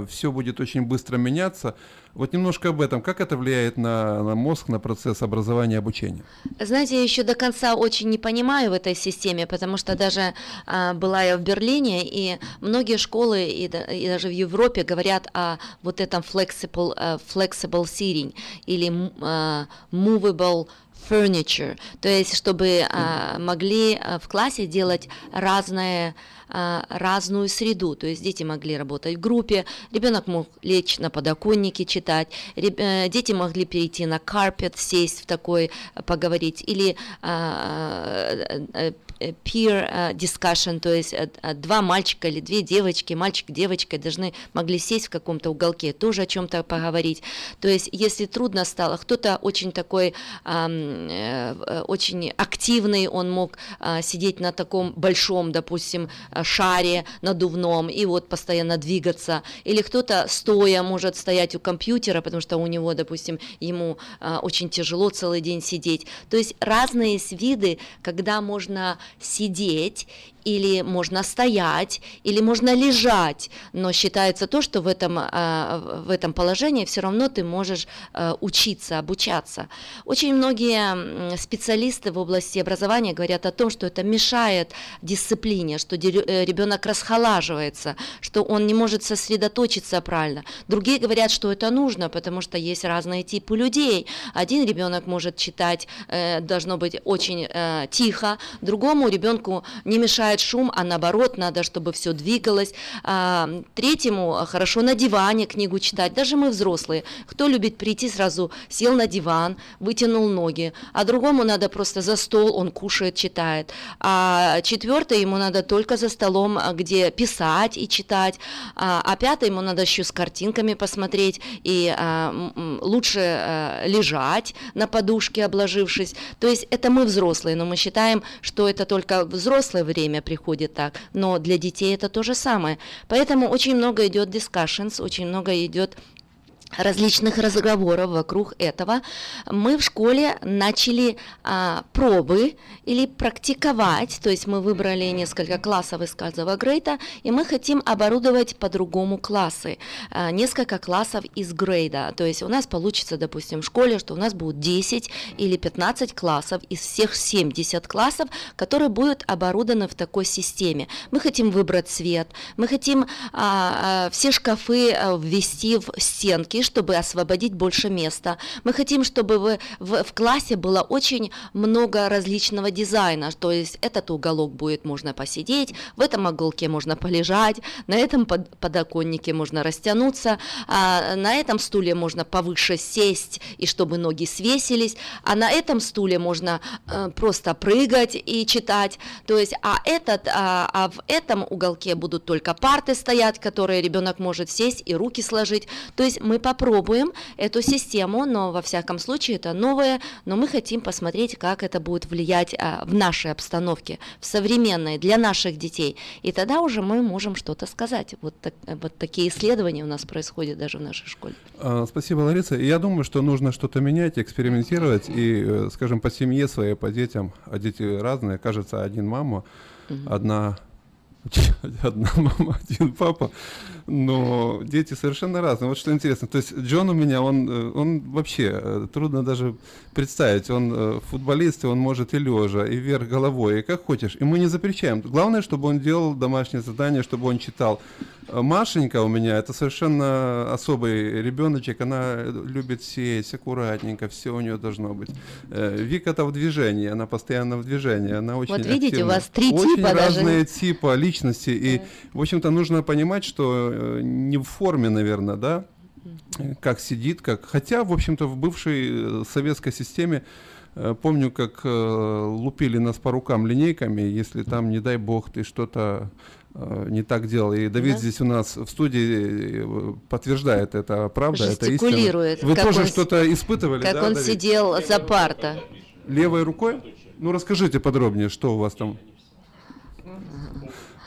все будет очень быстро меняться. Вот немножко об этом. Как это влияет на, на мозг, на процесс образования и обучения? Знаете, я еще до конца очень не понимаю в этой системе, потому что даже а, была я в Берлине, и многие школы и, и даже в Европе говорят о вот этом flexible, э, flexible seating или а, movable furniture, то есть чтобы а, могли а, в классе делать разные разную среду, то есть дети могли работать в группе, ребенок мог лечь на подоконнике читать, э, дети могли перейти на карпет, сесть в такой, э, поговорить, или а, э, peer discussion, то есть два мальчика или две девочки, мальчик девочка должны могли сесть в каком-то уголке, тоже о чем-то поговорить. То есть, если трудно стало, кто-то очень такой, очень активный, он мог а, сидеть на таком большом, допустим, а, шаре надувном и вот постоянно двигаться, или кто-то стоя может стоять у компьютера, потому что у него, допустим, ему а, очень тяжело целый день сидеть. То есть разные виды, когда можно сидеть или можно стоять, или можно лежать, но считается то, что в этом, а, в этом положении все равно ты можешь а, учиться, обучаться. Очень многие специалисты в области образования говорят о том, что это мешает дисциплине, что э, ребенок расхолаживается, что он не может сосредоточиться правильно. Другие говорят, что это нужно, потому что есть разные типы людей. Один ребенок может читать, э, должно быть очень э, тихо, другому ребенку не мешает мешает шум, а наоборот, надо, чтобы все двигалось. А, третьему хорошо на диване книгу читать, даже мы взрослые. Кто любит прийти сразу, сел на диван, вытянул ноги, а другому надо просто за стол, он кушает, читает. А четвертый ему надо только за столом, где писать и читать, а, а пятый ему надо еще с картинками посмотреть и а, лучше а, лежать на подушке, обложившись. То есть это мы взрослые, но мы считаем, что это только взрослое время приходит так, но для детей это то же самое. Поэтому очень много идет discussions, очень много идет различных разговоров вокруг этого, мы в школе начали а, пробы или практиковать, то есть мы выбрали несколько классов из каждого грейда, и мы хотим оборудовать по-другому классы, а, несколько классов из грейда, то есть у нас получится, допустим, в школе, что у нас будет 10 или 15 классов из всех 70 классов, которые будут оборудованы в такой системе. Мы хотим выбрать цвет, мы хотим а, а, все шкафы а, ввести в стенки, чтобы освободить больше места. Мы хотим, чтобы в, в, в классе было очень много различного дизайна, то есть этот уголок будет можно посидеть, в этом уголке можно полежать, на этом под, подоконнике можно растянуться, а на этом стуле можно повыше сесть и чтобы ноги свесились, а на этом стуле можно э, просто прыгать и читать, то есть, а этот, а, а в этом уголке будут только парты стоять, которые ребенок может сесть и руки сложить, то есть мы по попробуем эту систему, но во всяком случае это новое, но мы хотим посмотреть, как это будет влиять а, в нашей обстановке, в современной, для наших детей. И тогда уже мы можем что-то сказать. Вот, так, вот такие исследования у нас происходят даже в нашей школе. А, спасибо, Лариса. Я думаю, что нужно что-то менять, экспериментировать и, э, скажем, по семье своей, по детям, а дети разные, кажется, один мама, угу. одна одна мама, один папа, но дети совершенно разные. Вот что интересно. То есть Джон у меня, он, э, он вообще э, трудно даже представить. Он э, футболист, и он может и лежа, и вверх головой, и как хочешь. И мы не запрещаем. Главное, чтобы он делал домашнее задание, чтобы он читал. Машенька у меня, это совершенно особый ребеночек. Она любит сеять аккуратненько, все у нее должно быть. Вика-то в движении, она постоянно в движении. Она очень Вот видите, активна. у вас три очень типа разные даже. типа личности. И, в общем-то, нужно понимать, что э, не в форме, наверное, да, как сидит, как... Хотя, в общем-то, в бывшей э, советской системе э, помню, как лупили нас по рукам линейками, если там, не дай бог, ты что-то не так делал. И Давид да. здесь у нас в студии подтверждает это, правда, это истина. Вы тоже он, что-то испытывали, Как да, он Давид? сидел за парта. Левой рукой? Ну, расскажите подробнее, что у вас там...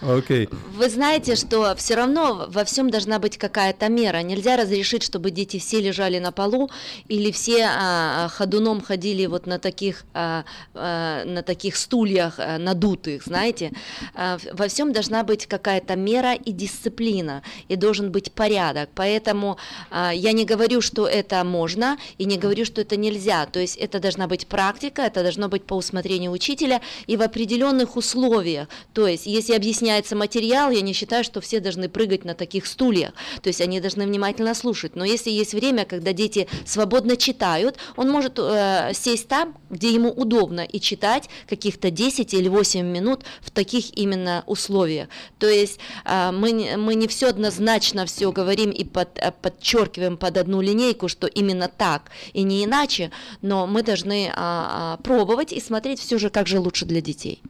Okay. Вы знаете, что все равно во всем должна быть какая-то мера. Нельзя разрешить, чтобы дети все лежали на полу или все а, ходуном ходили вот на таких, а, а, на таких стульях а, надутых, знаете. А, во всем должна быть какая-то мера и дисциплина, и должен быть порядок. Поэтому а, я не говорю, что это можно, и не говорю, что это нельзя. То есть это должна быть практика, это должно быть по усмотрению учителя и в определенных условиях. То есть если объяснять объясняется материал, я не считаю, что все должны прыгать на таких стульях. То есть они должны внимательно слушать. Но если есть время, когда дети свободно читают, он может э, сесть там, где ему удобно, и читать каких-то 10 или 8 минут в таких именно условиях. То есть э, мы, мы не все однозначно все говорим и под, э, подчеркиваем под одну линейку, что именно так и не иначе, но мы должны э, пробовать и смотреть все же, как же лучше для детей.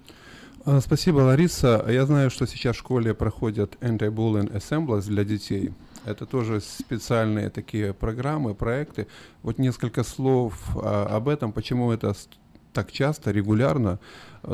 А, спасибо, Лариса. Я знаю, что сейчас в школе проходят anti-bullying assemblies для детей. Это тоже специальные такие программы, проекты. Вот несколько слов а, об этом, почему это так часто, регулярно,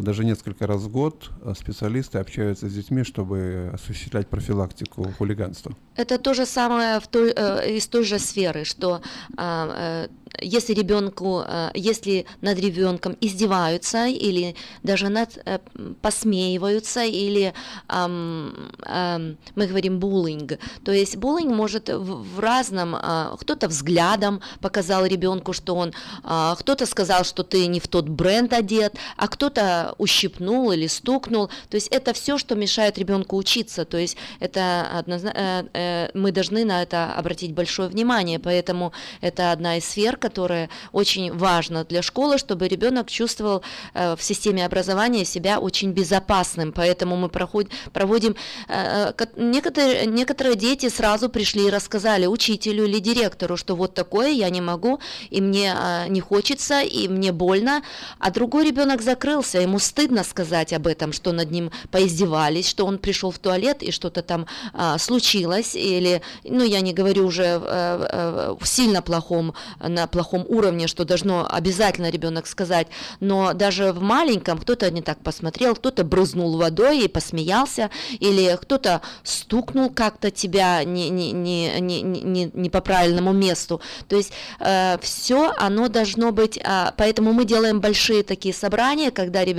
даже несколько раз в год специалисты общаются с детьми, чтобы осуществлять профилактику хулиганства. Это то же самое в той, э, из той же сферы, что э, если ребенку, э, если над ребенком издеваются или даже над э, посмеиваются или эм, эм, мы говорим буллинг, то есть буллинг может в, в разном, э, кто-то взглядом показал ребенку, что он, кто-то сказал, что ты не в тот бренд одет, а кто-то ущипнул или стукнул, то есть это все, что мешает ребенку учиться, то есть это однозначно, мы должны на это обратить большое внимание, поэтому это одна из сфер, которое очень важно для школы, чтобы ребенок чувствовал э, в системе образования себя очень безопасным. Поэтому мы проводим... Э, э некоторые, некоторые дети сразу пришли и рассказали учителю или директору, что вот такое я не могу, и мне э, не хочется, и мне больно. А другой ребенок закрылся, ему стыдно сказать об этом, что над ним поиздевались, что он пришел в туалет и что-то там э, случилось, или, ну, я не говорю уже э, в сильно плохом, на плохом уровне, что должно обязательно ребенок сказать, но даже в маленьком кто-то не так посмотрел, кто-то брызнул водой и посмеялся, или кто-то стукнул как-то тебя не, не, не, не, не, не по правильному месту. То есть э, все оно должно быть, э, поэтому мы делаем большие такие собрания, когда ребенок,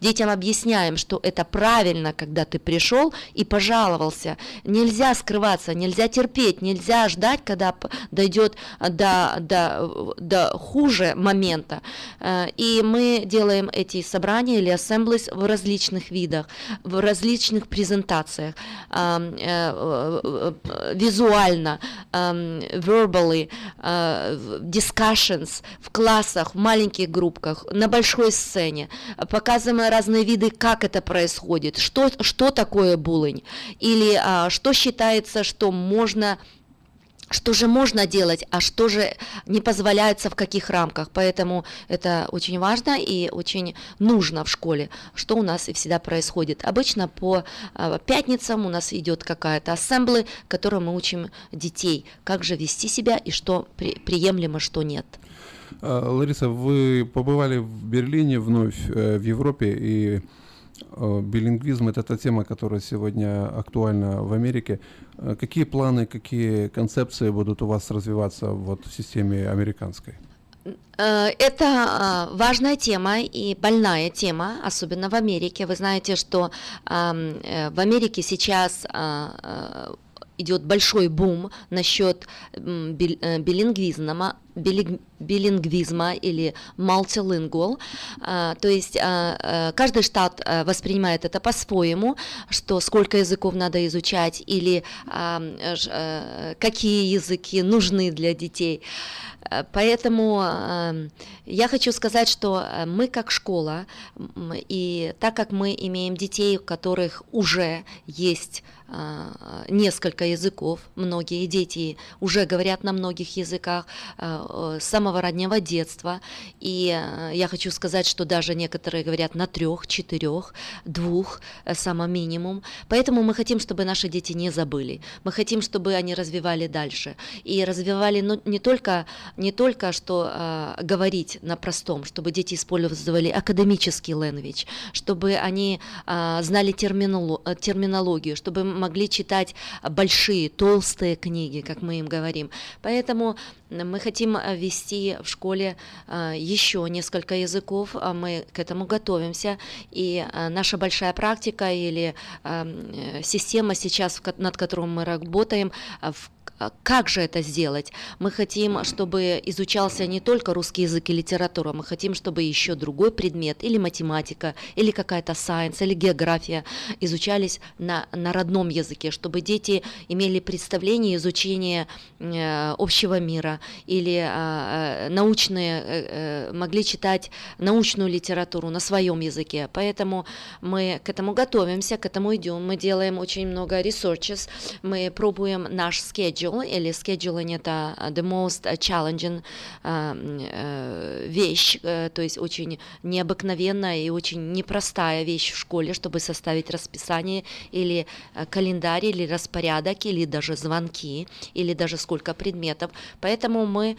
детям объясняем, что это правильно, когда ты пришел и пожаловался. Нельзя скрываться, нельзя терпеть, нельзя ждать, когда дойдет до, до, до хуже момента. Э, и мы делаем эти собрания или assemblies в различных видах, в различных презентациях, э, э, визуально, verbally, discussions в классах, в маленьких группках, на большой сцене, показываем разные виды, как это происходит, что, что такое булынь, или а, что считается, что можно что же можно делать, а что же не позволяется в каких рамках. Поэтому это очень важно и очень нужно в школе, что у нас и всегда происходит. Обычно по а, пятницам у нас идет какая-то ассемблы, которой мы учим детей, как же вести себя и что при, приемлемо, что нет. А, Лариса, вы побывали в Берлине вновь, э, в Европе, и Э, билингвизм – это та тема, которая сегодня актуальна в Америке. Э, какие планы, какие концепции будут у вас развиваться вот в системе американской? Это важная тема и больная тема, особенно в Америке. Вы знаете, что в Америке сейчас идет большой бум насчет билингвизма, билингвизма или multilingual, а, то есть а, а, каждый штат воспринимает это по-своему, что сколько языков надо изучать или какие языки нужны для детей. Поэтому я хочу сказать, что мы как школа, и так как мы имеем детей, у которых уже есть несколько языков, многие дети уже говорят на многих языках, Э, с самого раннего детства. И э, я хочу сказать, что даже некоторые говорят на трех, четырех, двух, э, само минимум. Поэтому мы хотим, чтобы наши дети не забыли. Мы хотим, чтобы они развивали дальше. И развивали ну, не, только, не только, что э, говорить на простом, чтобы дети использовали академический language, чтобы они э, знали терминолог, терминологию, чтобы могли читать большие, толстые книги, как мы им говорим. Поэтому мы хотим э, вести в школе э, еще несколько языков, а мы к этому готовимся, и э, наша большая практика или система сейчас, над которой мы работаем, в как же это сделать? Мы хотим, чтобы изучался не только русский язык и литература, мы хотим, чтобы еще другой предмет, или математика, или какая-то сайенс, или география изучались на, на родном языке, чтобы дети имели представление изучения э, общего мира, или э, э научные, э, э, могли читать научную литературу на своем языке. Поэтому мы к этому готовимся, к этому идем, мы делаем очень много researches, мы пробуем наш schedule, или scheduling это the most challenging uh, вещь, то есть очень необыкновенная и очень непростая вещь в школе, чтобы составить расписание или календарь, или распорядок, или даже звонки, или даже сколько предметов. Поэтому мы,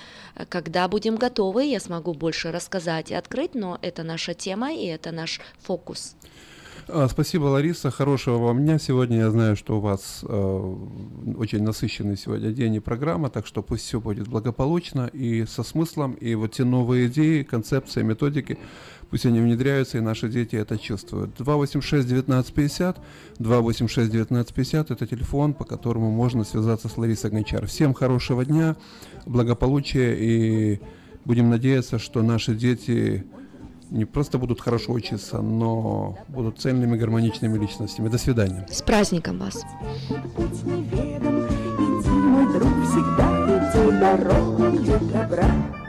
когда будем готовы, я смогу больше рассказать и открыть, но это наша тема и это наш фокус. А, спасибо, Лариса. Хорошего вам дня. Сегодня я знаю, что у вас э, очень насыщенный сегодня день и программа, так что пусть все будет благополучно и со смыслом. И вот те новые идеи, концепции, методики, пусть они внедряются, и наши дети это чувствуют. 286-1950, 286-1950 это телефон, по которому можно связаться с Ларисой Гончар. Всем хорошего дня, благополучия и будем надеяться, что наши дети не просто будут хорошо учиться, но будут цельными, гармоничными личностями. До свидания. С праздником вас. Мой друг, всегда иди дорогою добра.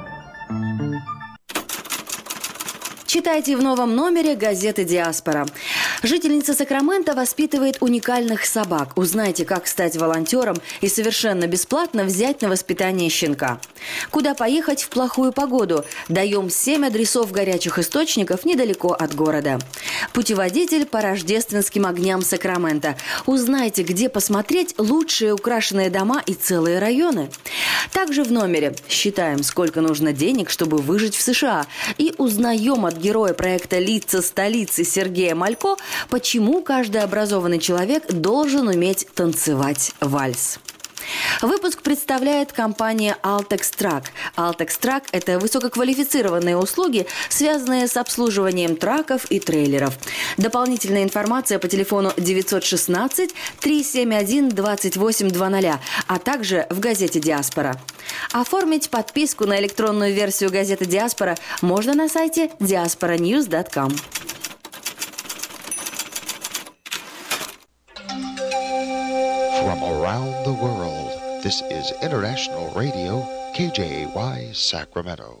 Читайте в новом номере газеты «Диаспора». Жительница Сакрамента воспитывает уникальных собак. Узнайте, как стать волонтером и совершенно бесплатно взять на воспитание щенка. Куда поехать в плохую погоду? Даем 7 адресов горячих источников недалеко от города. Путеводитель по рождественским огням Сакрамента. Узнайте, где посмотреть лучшие украшенные дома и целые районы. Также в номере считаем, сколько нужно денег, чтобы выжить в США. И узнаем от героя проекта «Лица столицы» Сергея Малько, почему каждый образованный человек должен уметь танцевать вальс. Выпуск представляет компания Altex Track. Altex Track – это высококвалифицированные услуги, связанные с обслуживанием траков и трейлеров. Дополнительная информация по телефону 916 371 2820, а также в газете «Диаспора». Оформить подписку на электронную версию газеты «Диаспора» можно на сайте diasporanews.com. From around the world, this is International Radio, KJY Sacramento.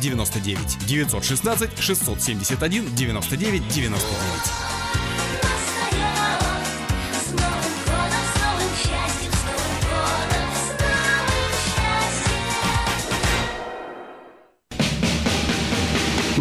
99 916 671 99 99.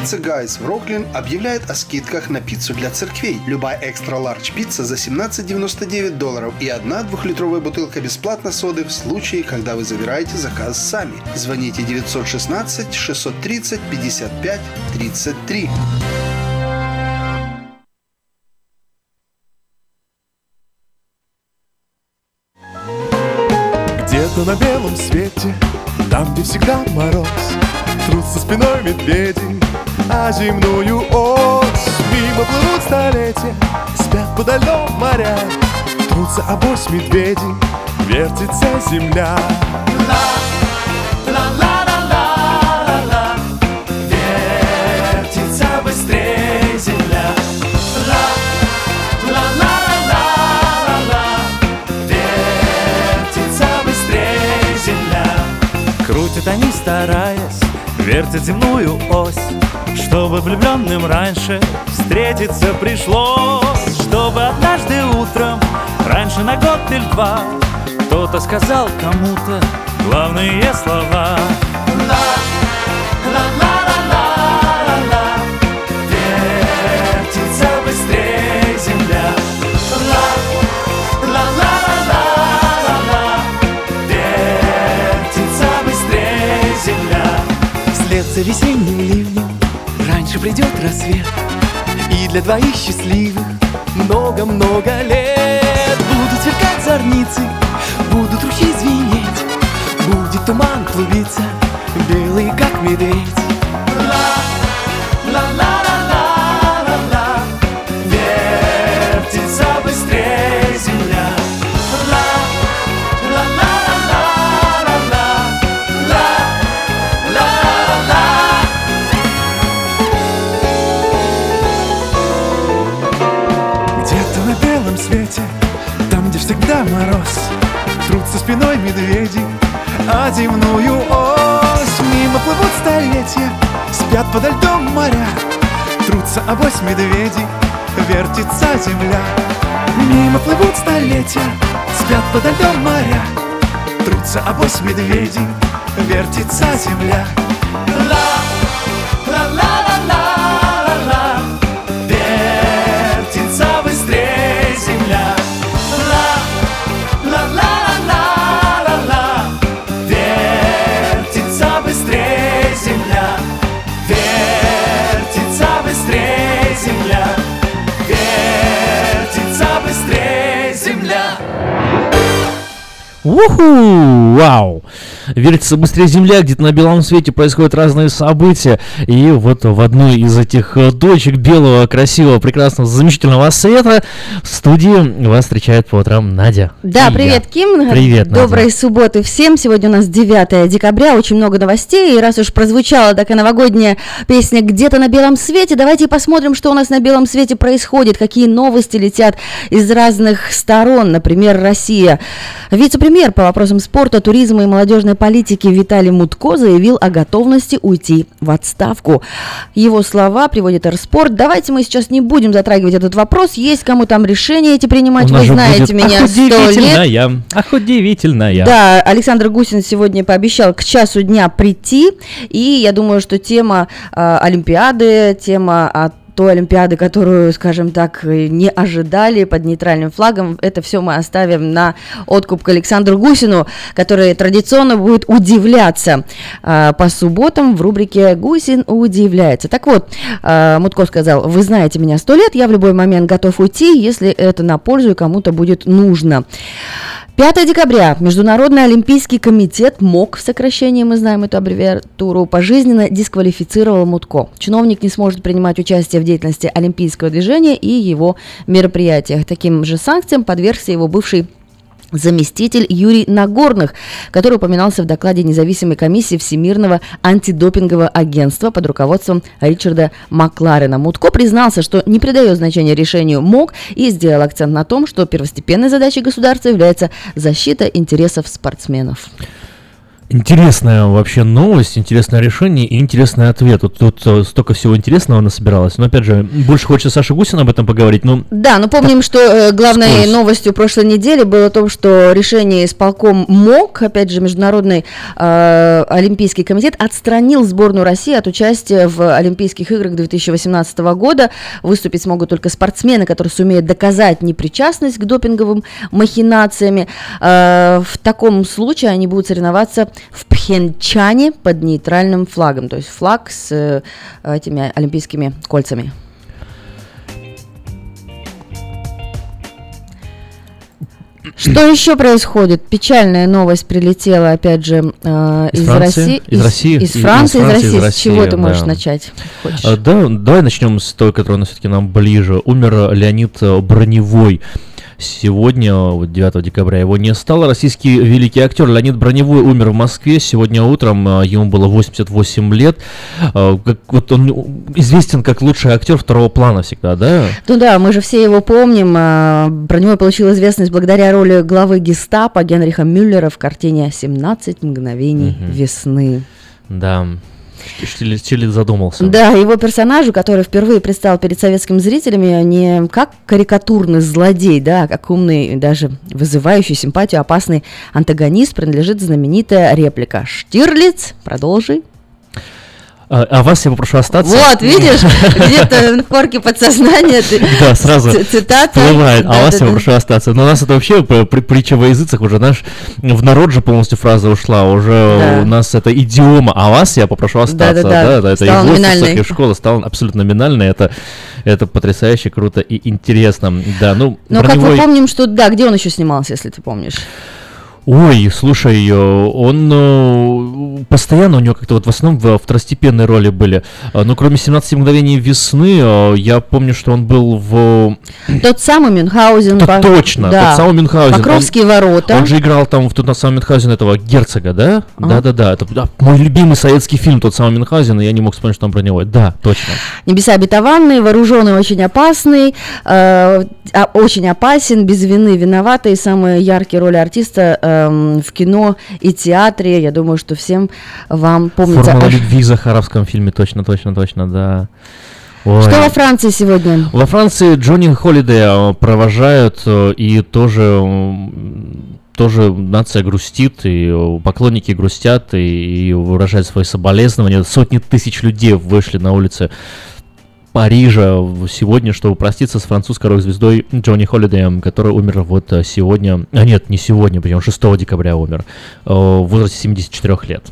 Pizza Guys в Роклин объявляет о скидках на пиццу для церквей. Любая extra-large пицца за 17,99 долларов и одна двухлитровая бутылка бесплатно соды в случае, когда вы забираете заказ сами. Звоните 916 630 55 33. Где-то на белом свете, там, где всегда мороз, Трутся спиной медведи, а земную ось Мимо плывут столетия, спят подо льдом моря. Трутся обось медведи, вертится земля. Крутят они, стараясь, вертят земную ось. Чтобы влюбленным раньше встретиться пришлось. Чтобы однажды утром, раньше на год или два Кто-то сказал кому-то главные слова. Вертится быстрее земля Вслед за весенним придет рассвет. И для двоих счастливых Много-много лет. Будут сверкать зорницы Будут ручьи звенеть Будет туман клубиться Белый, как медведь спиной медведи А земную ось Мимо плывут столетия Спят подо льдом моря Трутся авось медведи Вертится земля. Мимо плывут столетия Спят подо льдом моря Трутся авось медведи Вертится земля быстрее земля Уху! Вау! Вертится быстрее Земля, где-то на белом свете происходят разные события. И вот в одной из этих э, точек белого, красивого, прекрасного, замечательного света в студии вас встречает по утрам Надя. Да, привет, я. Ким. Привет, Надя. Доброй субботы всем. Сегодня у нас 9 декабря, очень много новостей. И раз уж прозвучала такая новогодняя песня «Где-то на белом свете», давайте посмотрим, что у нас на белом свете происходит, какие новости летят из разных сторон. Например, Россия. Вице-премьер по вопросам спорта, туризма и молодежной политики Виталий Мутко заявил о готовности уйти в отставку. Его слова приводит Эрспорт. Давайте мы сейчас не будем затрагивать этот вопрос. Есть кому там решения эти принимать. Вы знаете будет меня сто лет. Охудивительная, охудивительная. Да, Александр Гусин сегодня пообещал к часу дня прийти, и я думаю, что тема э, Олимпиады, тема о той Олимпиады, которую, скажем так, не ожидали под нейтральным флагом, это все мы оставим на откуп к Александру Гусину, который традиционно будет удивляться э, по субботам в рубрике «Гусин удивляется». Так вот, э, Мутко сказал, вы знаете меня сто лет, я в любой момент готов уйти, если это на пользу и кому-то будет нужно. 5 декабря Международный Олимпийский комитет МОК, в сокращении мы знаем эту аббревиатуру, пожизненно дисквалифицировал Мутко. Чиновник не сможет принимать участие в деятельности Олимпийского движения и его мероприятиях. Таким же санкциям подвергся его бывший заместитель Юрий Нагорных, который упоминался в докладе независимой комиссии Всемирного антидопингового агентства под руководством Ричарда Макларена. Мутко признался, что не придает значения решению МОК и сделал акцент на том, что первостепенной задачей государства является защита интересов спортсменов. Интересная вообще новость, интересное решение и интересный ответ. Вот тут э, столько всего интересного насобиралось. Но опять же, больше хочется Саша Гусина об этом поговорить. Ну, Да, но помним, что э, главной Вскользь. новостью прошлой недели было то, что решение исполком МОК, опять же, Международный э, Олимпийский комитет, отстранил сборную России от участия в Олимпийских играх 2018 года. Выступить смогут только спортсмены, которые сумеют доказать непричастность к допинговым махинациями. Э, в таком случае они будут соревноваться в Пхенчане под нейтральным флагом, то есть флаг с э, этими олимпийскими кольцами. Что еще происходит? Печальная новость прилетела, опять же, э, Из из, Франции? России. Из России? Из, Из Франции, из, из России. С России, чего ты можешь да. начать? Хочешь? А, Да, давай начнем с той, которая все-таки нам ближе. Умер Леонид Броневой. Сегодня, вот 9 декабря, его не стало. Российский великий актер Леонид Броневой умер в Москве. Сегодня утром э, ему было 88 лет. Э, как- вот он известен как лучший актер второго плана всегда, да? Ну да, мы же все его помним. Про него получил известность благодаря роли главы гестапо Генриха Мюллера в картине «17 мгновений Мгм. весны». Да. Чили, Чили задумался. Да, его персонажу, который впервые предстал перед советскими зрителями не как карикатурный злодей, да, а как умный, даже вызывающий симпатию опасный антагонист, принадлежит знаменитая реплика «Штирлиц, продолжи». А, а вас я попрошу остаться. Вот, видишь, где-то в корке подсознания Да, сразу цитата. всплывает. А Да, вас да, я да. попрошу остаться. Но у нас это вообще притча во языцах уже, знаешь, в народ же полностью фраза ушла. Уже Да. у нас это идиома. А вас я попрошу остаться. Да-да-да, это стала и в номинальной. и в школах стало абсолютно номинально. Это, это потрясающе, круто и интересно. Да, ну, Но как мы помним, что да, где он еще снимался, если ты помнишь? Ой, слушай, э, он э, постоянно у него как-то вот в основном в второстепенной роли были. Э, Ну, кроме 17 мгновений весны, э, я помню, что он был в... Тот самый Мюнхгаузен. Да, по- точно, да. тот самый Мюнхгаузен. Он- Покровские ворота. Он же играл там в тот на самом Мюнхгаузен этого герцога, да? Ага. Да-да-да, это да, мой любимый советский фильм, тот самый Мюнхгаузен, и я не мог вспомнить, что там про него. Да, точно. Небеса обетованные, вооруженный, очень опасный, э, а- очень опасен, без вины виноватый. Самые яркие роли артиста эм, в кино и театре. Я думаю, что всем вам помнится. Формула Аж- любви в Захаровском фильме, точно, точно, точно, да. Ой. Что во Франции сегодня? Во Франции Джонни Холидея провожают, э, и тоже, м, тоже нация грустит, и э, поклонники грустят, и, и выражают свои соболезнования. Сотни тысяч людей вышли на улицы Парижа сегодня, чтобы проститься с французской рок-звездой Джонни Холидеем, который умер вот э, сегодня, а нет, не сегодня, причем 6 декабря умер, э, в возрасте 74 лет.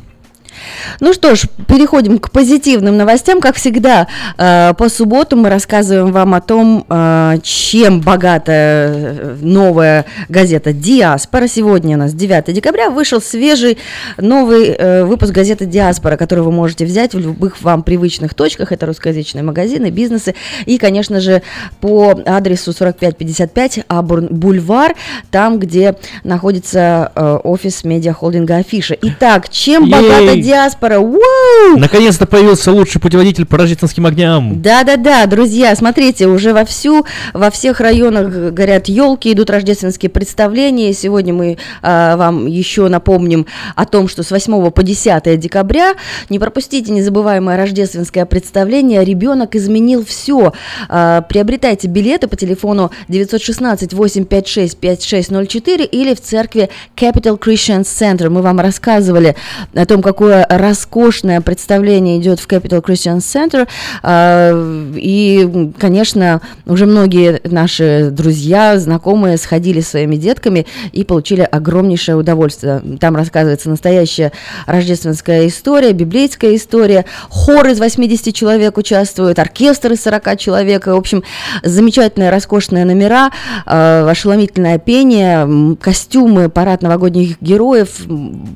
Ну что ж, переходим к позитивным новостям. Как всегда, э, по субботам мы рассказываем вам о том, э, чем богата э, новая газета «Диаспора». Сегодня у нас 9 декабря вышел свежий новый выпуск газеты «Диаспора», который вы можете взять в любых вам привычных точках. Это русскоязычные магазины, бизнесы. И, конечно же, по адресу 4555 Абурн Бульвар, там, где находится офис медиахолдинга Афиша. Итак, чем богата диаспора? Ууу! Наконец-то появился лучший путеводитель по рождественским огням. Да-да-да, друзья, смотрите, уже вовсю во всех районах горят елки, идут рождественские представления. Сегодня мы а, вам еще напомним о том, что с 8 по 10 декабря не пропустите незабываемое рождественское представление. Ребенок изменил все. приобретайте билеты по телефону 916-856-5604 или в церкви Capital Christian Center. Мы вам рассказывали о том, какое роскошное представление идет в Capital Christian Center. А, И, конечно, уже многие наши друзья, знакомые сходили с своими детками и получили огромнейшее удовольствие. Там рассказывается настоящая рождественская история, библейская история. Хор из 80 человек участвует, оркестр из 40 человек. В общем, замечательные, роскошные номера, э, ошеломительное пение, костюмы, парад новогодних героев.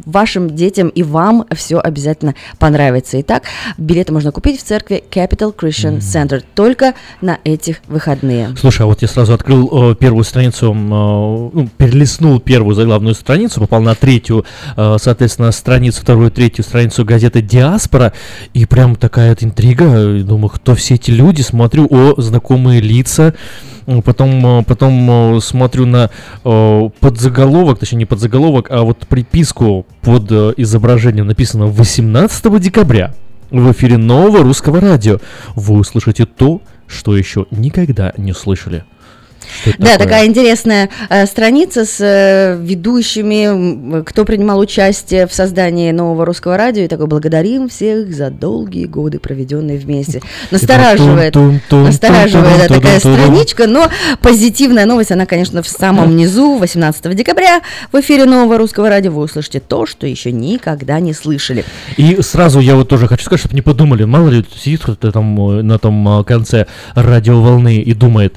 Вашим детям и вам все обязательно понравится. Итак, билеты можно купить в церкви Capital Christian Center только на этих выходные. Слушай, а вот я сразу открыл э, первую страницу, э, ну, перелистнул первую заглавную страницу, попал на третью, э, соответственно, страницу, вторую, третью страницу газеты «Диаспора», и прям такая вот интрига, думаю, кто все эти люди, смотрю, о, знакомые лица, потом, э, потом э, смотрю на э, подзаголовок, точнее не подзаголовок, а вот приписку под изображением написано 18 декабря. В эфире нового русского радио вы услышите то, что еще никогда не слышали. Что Да, такое? такая интересная э, страница с э, ведущими, кто принимал участие в создании нового русского радио. И такой благодарим всех за долгие годы, проведенные вместе. Настораживает, Тум-тум-тум, настораживает да, такая страничка, но позитивная новость, она, конечно, в самом низу, 18 декабря в эфире нового русского радио вы услышите то, что еще никогда не слышали. И сразу я вот тоже хочу сказать, чтобы не подумали, мало ли сидит кто-то там э, на том э, конце радиоволны и думает,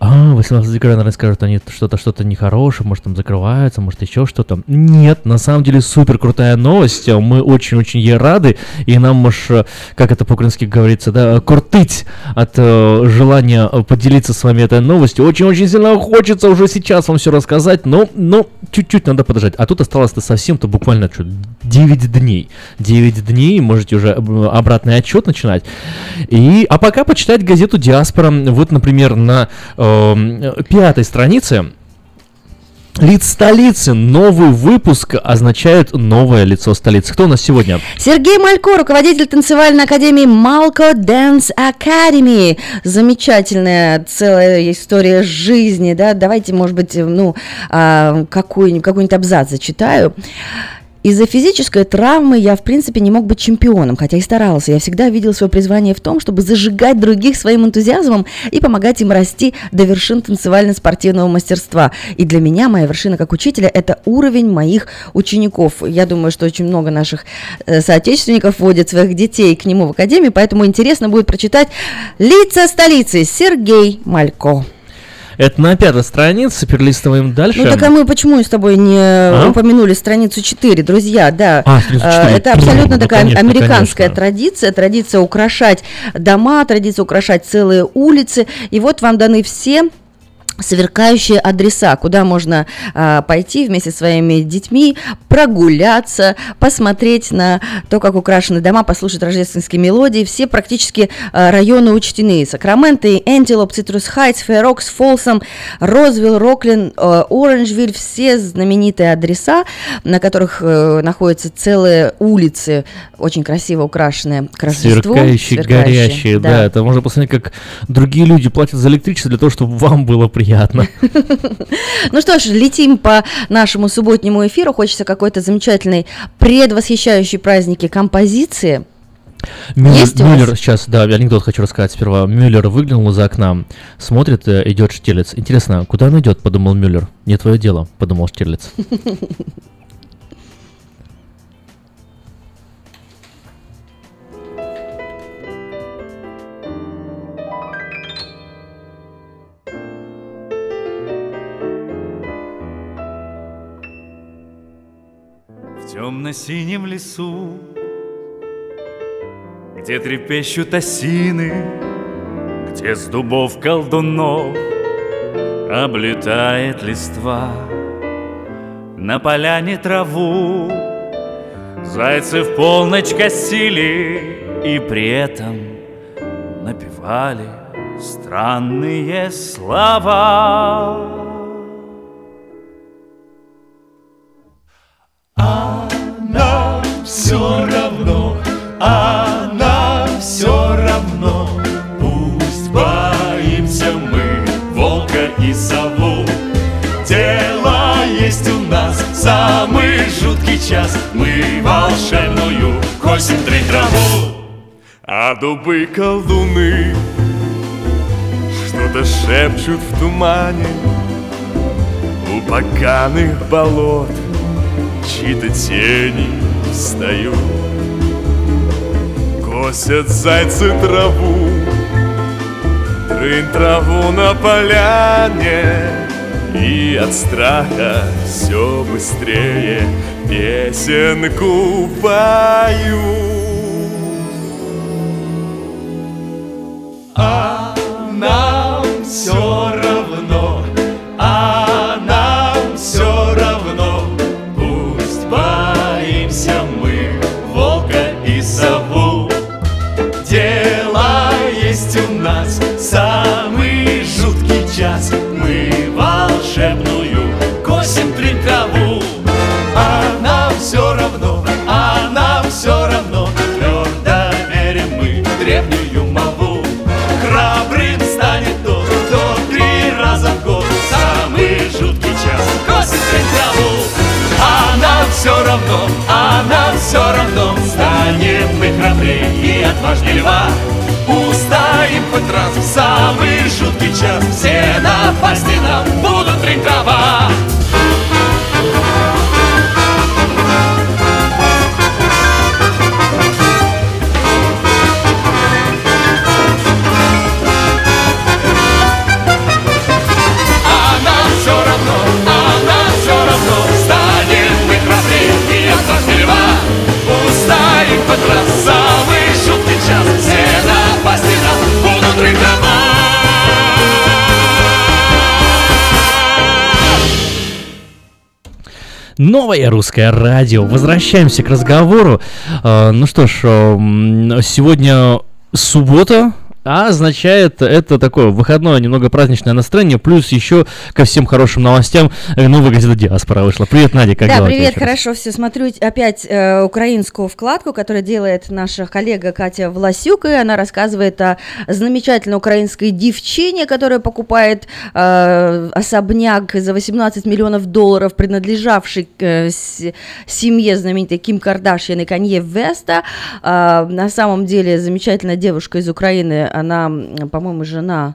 а, 18 декабря, наверное, скажут они что-то, что-то нехорошее, может там закрывается, может еще что-то. Нет, на самом деле супер крутая новость, э, мы очень-очень ей рады, и нам уж, э, как это по-украински говорится, да, куртыть от э, желания э, поделиться с вами этой новостью. Очень-очень сильно хочется уже сейчас вам все рассказать, но, но чуть-чуть надо подождать. А тут осталось-то совсем-то буквально что, 9 дней. 9 дней, можете уже об- обратный отчет начинать. И, а пока почитать газету «Диаспора». Вот, например, на эм, пятой странице Лиц столицы. Новый выпуск означает новое лицо столицы. Кто у нас сегодня? Сергей Малько, руководитель танцевальной академии Малко Dance Academy. Замечательная целая история жизни, да. Давайте, может быть, ну, а, какой-нибудь, какой-нибудь абзац зачитаю. Из-за физической травмы я, в принципе, не мог быть чемпионом, хотя и старался. Я всегда видел свое призвание в том, чтобы зажигать других своим энтузиазмом и помогать им расти до вершин танцевально-спортивного мастерства. И для меня моя вершина как учителя – это уровень моих учеников. Я думаю, что очень много наших э, соотечественников водят своих детей к нему в академию, поэтому интересно будет прочитать «Лица столицы» Сергей Малько. Это на пятой странице, перелистываем дальше. Ну так а мы почему с тобой не А? упомянули страницу 4, друзья, да. А, страницу Э, 4. Это абсолютно Ну, такая конечно, американская конечно. традиция, традиция украшать дома, традиция украшать целые улицы. И вот вам даны все сверкающие адреса, куда можно а, пойти вместе со своими детьми, прогуляться, посмотреть на то, как украшены дома, послушать рождественские мелодии. Все практически а, районы учтены. Сакраменто, Энтилоп, Цитрус Хайтс, Фэр Окс, Фолсом, Розвилл, Роклин, э, Оранжвиль. Все знаменитые адреса, на которых э, находятся целые улицы, очень красиво украшенные к Рождеству. Сверкающие, горящие, да. Это можно посмотреть, как другие люди платят за электричество для того, чтобы вам было приятно. Ну что ж, летим по нашему субботнему эфиру. Хочется какой-то замечательной, предвосхищающей праздники композиции. Мюллер, Есть? Мюллер сейчас, да, анекдот хочу рассказать сперва. Мюллер выглянул из окна, смотрит, э, идет Штирлиц. Интересно, куда он идет, подумал Мюллер. Не твое дело, подумал Штирлиц. темно-синем лесу, где трепещут осины, где с дубов колдунов облетает листва, на поляне траву зайцы в полночь косили и при этом напевали странные слова. Дубы колдуны. Что-то шепчут в тумане У поганых болот. Чьи-то тени встают Косят зайцы траву. Трынь траву на поляне И от страха все быстрее Песенку пою А нам все равно, все равно, а нам все равно. Станем мы храбрее и отважнее льва. Устоим хоть раз в самый жуткий час. Все напасти нам будут трава Новое русское радио. Возвращаемся к разговору. Э, Ну что ж, сегодня суббота, а означает это такое выходное, немного праздничное настроение, плюс еще ко всем хорошим новостям э, новая газета «Диаспора» вышла. Привет, Надя, как да, дела? привет, хорошо, все. Смотрю опять э, украинскую вкладку, которую делает наша коллега Катя Власюк, и она рассказывает о замечательной украинской девчине, которая покупает э, особняк за 18 миллионов долларов, принадлежавший э, с- семье знаменитой Ким Кардашьян и Канье Веста. Э, на самом деле замечательная девушка из Украины, она, по-моему, жена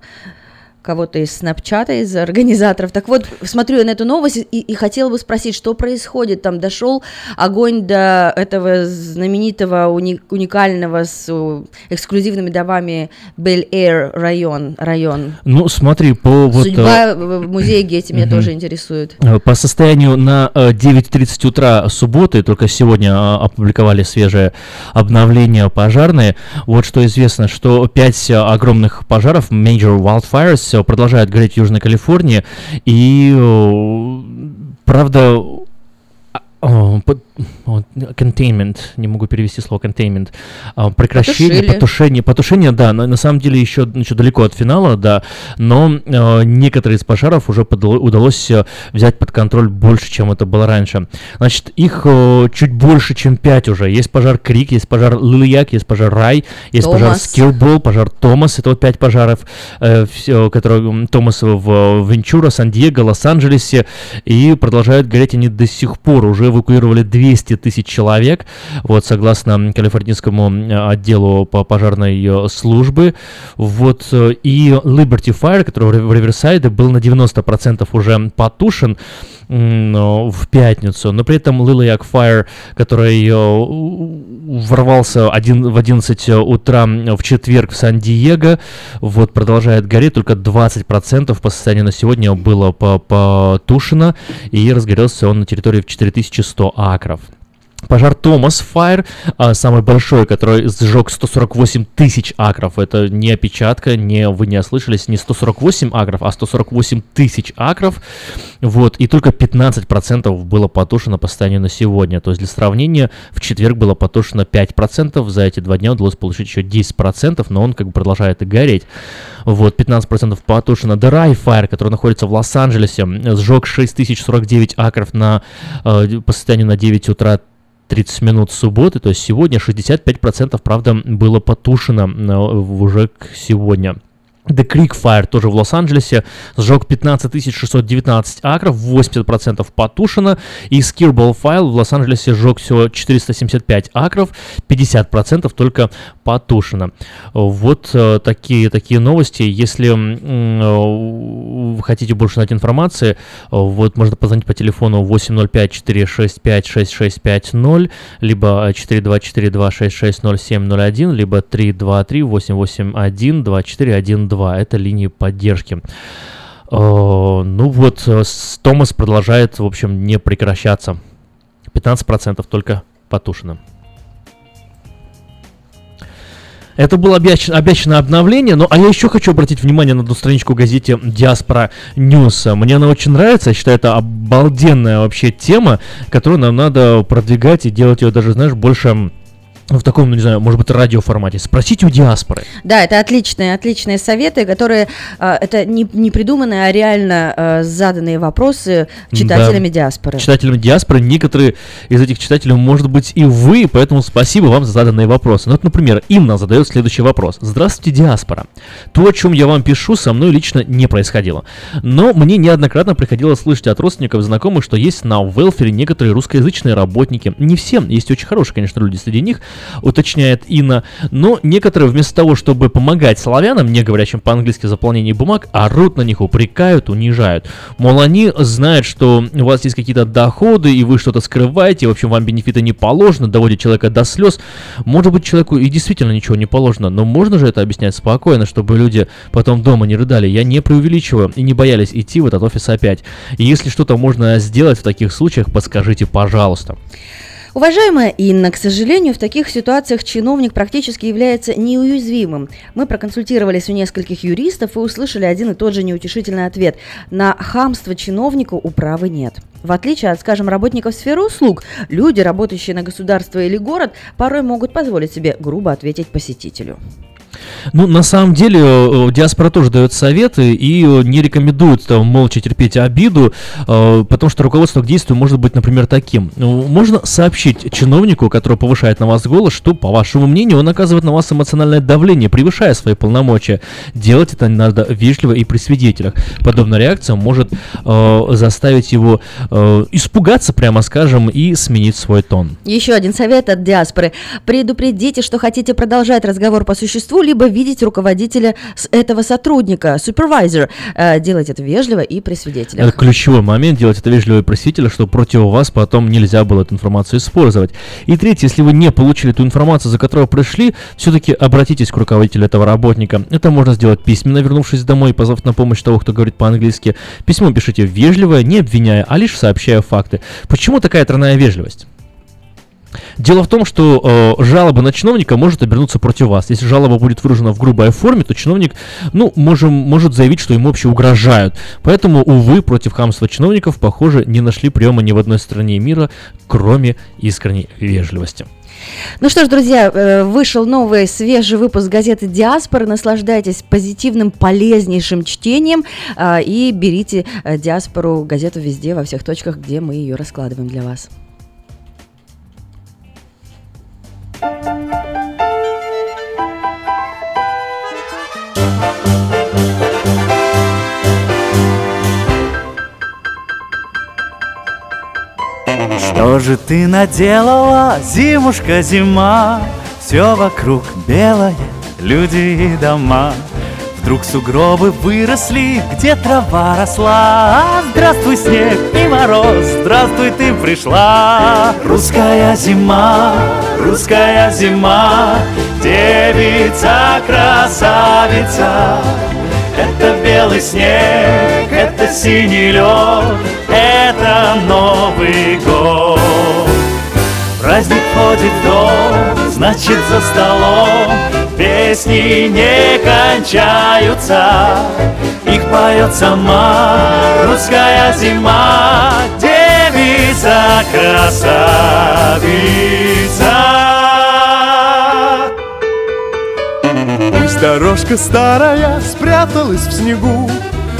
кого-то из Снапчата, из организаторов. Так вот, смотрю я на эту новость и, и хотела бы спросить, что происходит. Там дошел огонь до этого знаменитого, уни- уникального с э, эксклюзивными домами Бель-Эйр район. район. Ну, смотри, по вот... э, Судьба в музея Гетти меня тоже интересует. Э, По состоянию на э, 9.30 утра субботы, только сегодня э, опубликовали свежее обновление пожарные, вот что известно, что 5 огромных пожаров, major wildfires, продолжают гореть в Южной Калифорнии, и, э, правда, containment, не могу перевести слово containment, а, прекращение, Потушили. потушение, потушение, да, на, на самом деле еще, еще далеко от финала, да, но э, некоторые из пожаров уже подало- удалось э, взять под контроль больше, чем это было раньше. Значит, их э, чуть больше, чем 5 уже. Есть пожар Крик, есть пожар Лилияк, есть пожар Рай, есть пожар Томас. Скиллбол, пожар Томас, это вот 5 пожаров, э, всё, которые Томас в Венчура, Сан-Диего, Лос-Анджелесе, и продолжают гореть они до сих пор. Уже эвакуировали 200 тысяч человек, вот, согласно калифорнийскому м, отделу по пожарной э, службы. Вот, э, и Liberty Fire, который в Ри- в Риверсайде был на 90% уже потушен в пятницу, но при этом Lilac Fire, который э, ворвался один, в 11 утра в четверг в Сан-Диего, вот продолжает гореть, только 20% по состоянию на сегодня было по- потушено, и разгорелся он на территории в 4100 акров. Пожар Томас Файр, а, самый большой, который сжег 148 тысяч акров. Это не опечатка, не вы не ослышались, не 148 акров, а 148 тысяч акров. Вот, и только 15% было потушено по состоянию на сегодня. То есть для сравнения, в четверг было потушено 5%, за эти два дня удалось получить еще 10%, но он как бы продолжает гореть. Вот, 15% потушено. Дерай Fire, который находится в Лос-Анджелесе, сжег 6049 акров на, э, по состоянию на 9 утра 30 минут субботы, то есть сегодня 65%, правда, было потушено э, уже к сегодня. The Creek Fire тоже в Лос-Анджелесе сжег 15 619 акров, 80% потушено. И Skirball Fire в Лос-Анджелесе сжег всего 475 акров, 50% только потушено. Вот э, такие, такие новости. Если э, вы хотите больше знать информации, э, вот можно позвонить по телефону 805-465-6650, либо 424-266-0701, либо 323-881-2412. Это линии поддержки. Э, Ну вот, э, Томас продолжает, в общем, не прекращаться. 15% только потушено. Это было обещанное обновление, но а я еще хочу обратить внимание на одну страничку в газете Диаспора News. Мне она очень нравится, я считаю, это обалденная вообще тема, которую нам надо продвигать и делать ее даже, знаешь, больше м, в таком, ну не знаю, может быть, радиоформате. Спросите у диаспоры. Да, это отличные, отличные советы, которые а, это не, не придуманные, а реально а, заданные вопросы читателями Да. диаспоры. Читателями диаспоры, некоторые из этих читателей, может быть, и вы, поэтому спасибо вам за заданные вопросы. Ну, вот, например, Инна задает следующий вопрос. Здравствуйте, диаспора. То, о чем я вам пишу, со мной лично не происходило. Но мне неоднократно приходилось слышать от родственников, знакомых, что есть на Велфере некоторые русскоязычные работники. Не все, есть очень хорошие, конечно, люди среди них, уточняет Инна, но некоторые вместо того, чтобы помогать славянам, не говорящим по-английски в заполнении бумаг, орут на них, упрекают, унижают. Мол, они знают, что у вас есть какие-то доходы, и вы что-то скрываете, в общем, вам бенефиты не положено, доводят человека до слез. Может быть, человеку и действительно ничего не положено, но можно же это объяснять спокойно, чтобы люди потом дома не рыдали. Я не преувеличиваю и не боялись идти в этот офис опять. И если что-то можно сделать в таких случаях, подскажите, пожалуйста. Уважаемая Инна, к сожалению, в таких ситуациях чиновник практически является неуязвимым. Мы проконсультировались у нескольких юристов и услышали один и тот же неутешительный ответ. На хамство чиновнику управы нет. В отличие от, скажем, работников сферы услуг, люди, работающие на государство или город, порой могут позволить себе грубо ответить посетителю. Ну, на самом деле, э, э, диаспора тоже дает советы и э, не рекомендует там, молча терпеть обиду, потому что руководство к действию может быть, например, таким. Можно сообщить чиновнику, который повышает на вас голос, что, по вашему мнению, он оказывает на вас эмоциональное давление, превышая свои полномочия. Делать это надо вежливо и при свидетелях. Подобная реакция может э, заставить его э, испугаться, прямо скажем, и сменить свой тон. Еще один совет от диаспоры. Предупредите, что хотите продолжать разговор по существу, либо видеть руководителя этого сотрудника, супервайзер. Э, делать это вежливо и при свидетелях. Это ключевой момент, делать это вежливо и при свидетелях, чтобы против вас потом нельзя было эту информацию использовать. И третье, если вы не получили ту информацию, за которую пришли, все-таки обратитесь к руководителю этого работника. Это можно сделать письменно, вернувшись домой позвав на помощь того, кто говорит по-английски. Письмо пишите вежливо, не обвиняя, а лишь сообщая факты. Почему такая тройная вежливость? Дело в том, что э, жалоба на чиновника может обернуться против вас. Если жалоба будет выражена в грубой форме, то чиновник, ну, можем, может заявить, что ему вообще угрожают. Поэтому, увы, против хамства чиновников, похоже, не нашли приема ни в одной стране мира, кроме искренней вежливости. Ну что ж, друзья, э, вышел новый свежий выпуск газеты «Диаспора». Наслаждайтесь позитивным, полезнейшим чтением э, и берите э, «Диаспору» газету везде, во всех точках, где мы ее раскладываем для вас. Что же ты наделала, зимушка, зима? Все вокруг белое, люди и дома. Вдруг сугробы выросли, где трава росла. Здравствуй, снег и мороз, здравствуй, ты пришла. Русская зима, русская зима Девица, красавица. Это белый снег, это синий лед Это Новый год. Праздник входит в дом, значит за столом Песни не кончаются, их поет сама русская зима, девица красавица. Пусть дорожка старая спряталась в снегу,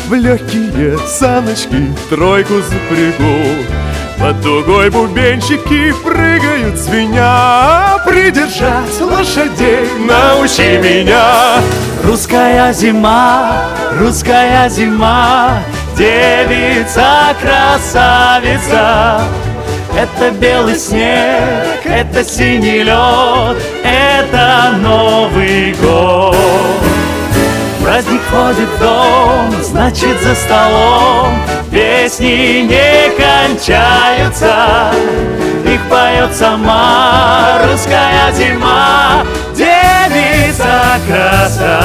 в легкие саночки тройку запрягу. Под дугой бубенчики прыгают звеня Придержать лошадей. Научи меня. Русская зима, русская зима Девица красавица. Это белый снег, это синий лед Это Новый год Праздник входит в дом, значит за столом Песни не кончаются, их поет сама русская зима Девица красавица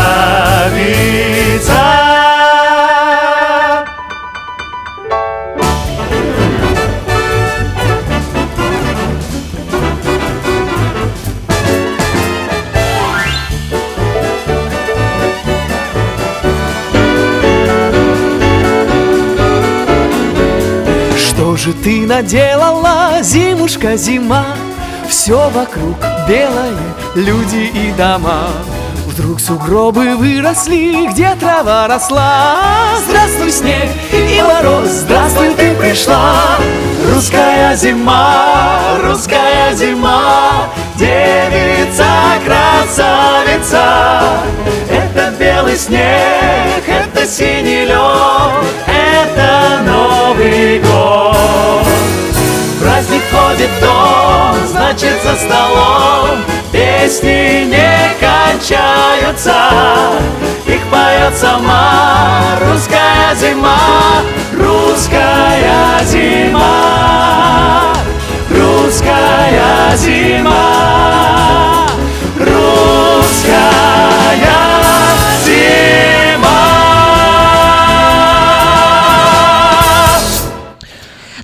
же ты наделала, зимушка, зима? Все вокруг белое, люди и дома. Вдруг сугробы выросли, где трава росла. Здравствуй, снег и мороз, здравствуй, ты пришла. Русская зима, русская зима, девица, красавица. Это белый снег, это синий лед, это Новый год. Праздник входит в дом, значит за столом Песни не кончаются, их поет сама Русская зима, русская зима Русская зима Русская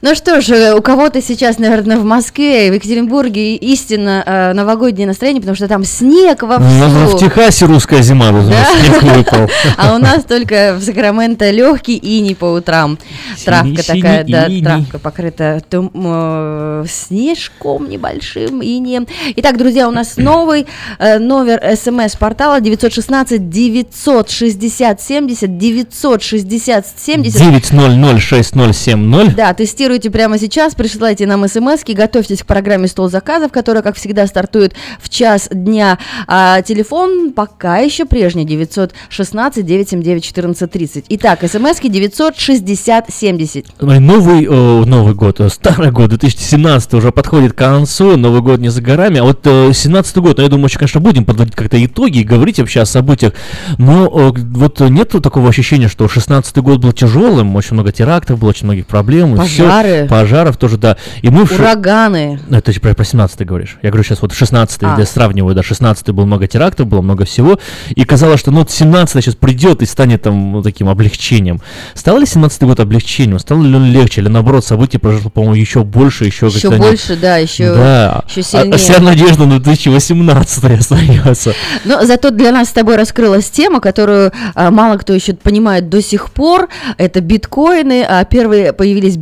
Ну что ж, э, у кого-то сейчас, наверное, в Москве, в Екатеринбурге истинно э, новогоднее настроение, потому что там снег вовсю. Ну, в Техасе русская зима, нас снег выпал. А у нас только в Сакраменто легкий иней по утрам. Травка такая, да, травка покрыта э, снежком небольшим, инеем. Итак, друзья, у нас новый номер смс-портала 916 960 70 960 70 9006070. да, тестируйте прямо сейчас, присылайте нам смс готовьтесь к программе «Стол заказов», которая, как всегда, стартует в час дня. А телефон пока еще прежний, 916 979 1430. Итак, смс 960 70. Ой, Новый, э, Новый год, э, старый год, 2017 уже подходит к концу, Новый год не за горами, а вот э, 17 год, ну, я думаю, еще, конечно, будем подводить как-то итоги и говорить вообще о событиях, но э, вот нету такого ощущения, что 16 год был тяжелым, очень много терактов было, очень многих проблем, и всё. Пожары. пожаров тоже, да, и мы в ш- Ураганы. Ну, это же про, про 17 ты говоришь. Я говорю сейчас вот 16 А. я сравниваю, да, 16 был много терактов, было много всего, и казалось, что ну вот 17 сейчас придет и станет там ну, таким облегчением. Стал ли 17 год облегчением? Стало ли он легче? Или наоборот, событий произошло, по-моему, еще больше, еще Еще как-то они- больше, да, еще, Да. еще А- сильнее. А, вся надежда на 2018 остается. Но зато для нас с тобой раскрылась тема, которую а, мало кто еще понимает до сих пор. Это биткоины. А, первые появились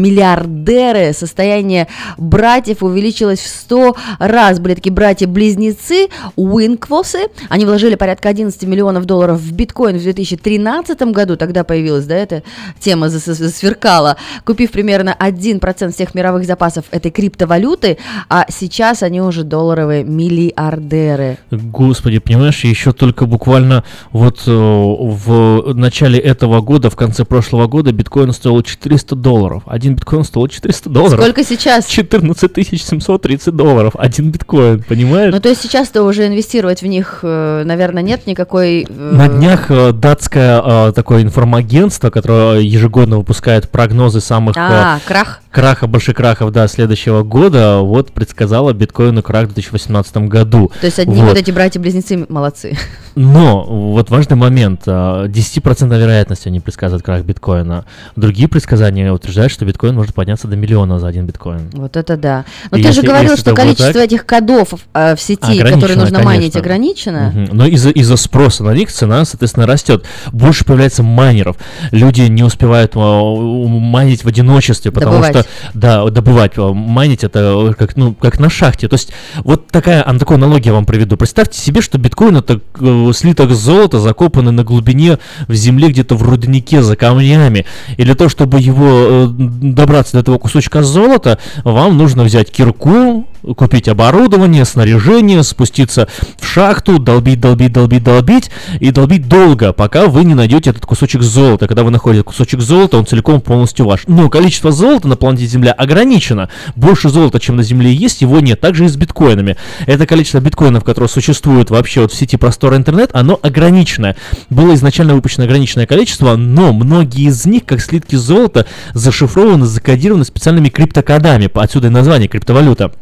биткоин-миллиардеры. Состояние братьев увеличилось в 100 раз. Были такие братья-близнецы Уинквосы. Они вложили порядка 11 миллионов долларов в биткоин в 2013 году. Тогда появилась, да, эта тема зас- засверкала. Купив примерно 1% всех мировых запасов этой криптовалюты, а сейчас они уже долларовые миллиардеры. Господи, понимаешь, еще только буквально вот э, в начале этого года, в конце прошлого года биткоин стоил 400 долларов. Один биткоин стоил 400 долларов. Сколько сейчас? 14 730 долларов. Один биткоин, понимаешь? Ну, то есть сейчас-то уже инвестировать в них, э, наверное, нет никакой... э, На днях э, датское такое информагентство, которое ежегодно выпускает прогнозы самых А, крах? краха, больших крахов, да, следующего года, вот предсказала биткоину крах в 2018 году. То есть одни вот, эти братья-близнецы молодцы. Но вот важный момент. а, 10% вероятности они предсказывают крах биткоина. Другие предсказания утверждают, что биткоин может подняться до миллиона за один биткоин. Вот это да. Но И ты если- же говорил, что количество так- этих кодов э, в сети, которые нужно майнить, конечно. ограничено. Мгм. Но из-за из спроса на них цена, соответственно, растет. Больше появляется майнеров. Люди не успевают у- майнить в одиночестве, потому Добывать. что да, добывать, а, майнить это как ну как на шахте. То есть вот такая, а, такую аналогию я вам приведу. Представьте себе, что биткоин это э, слиток золота, закопанный на глубине в земле где-то в руднике за камнями. И для того, чтобы его э, добраться до этого кусочка золота, вам нужно взять кирку, купить оборудование, снаряжение, спуститься в шахту, долбить, долбить, долбить, долбить и долбить долго, пока вы не найдете этот кусочек золота. Когда вы находите кусочек золота, он целиком полностью ваш. Но количество золота на планете Земля ограничено. Больше золота, чем на Земле есть, его нет. Также и с биткоинами. Это количество биткоинов, которые существуют вообще вот в сети простора интернет, оно ограниченное. Было изначально выпущено ограниченное количество, но многие из них, как слитки золота, зашифрованы, закодированы специальными криптокодами. Отсюда и название криптовалюта.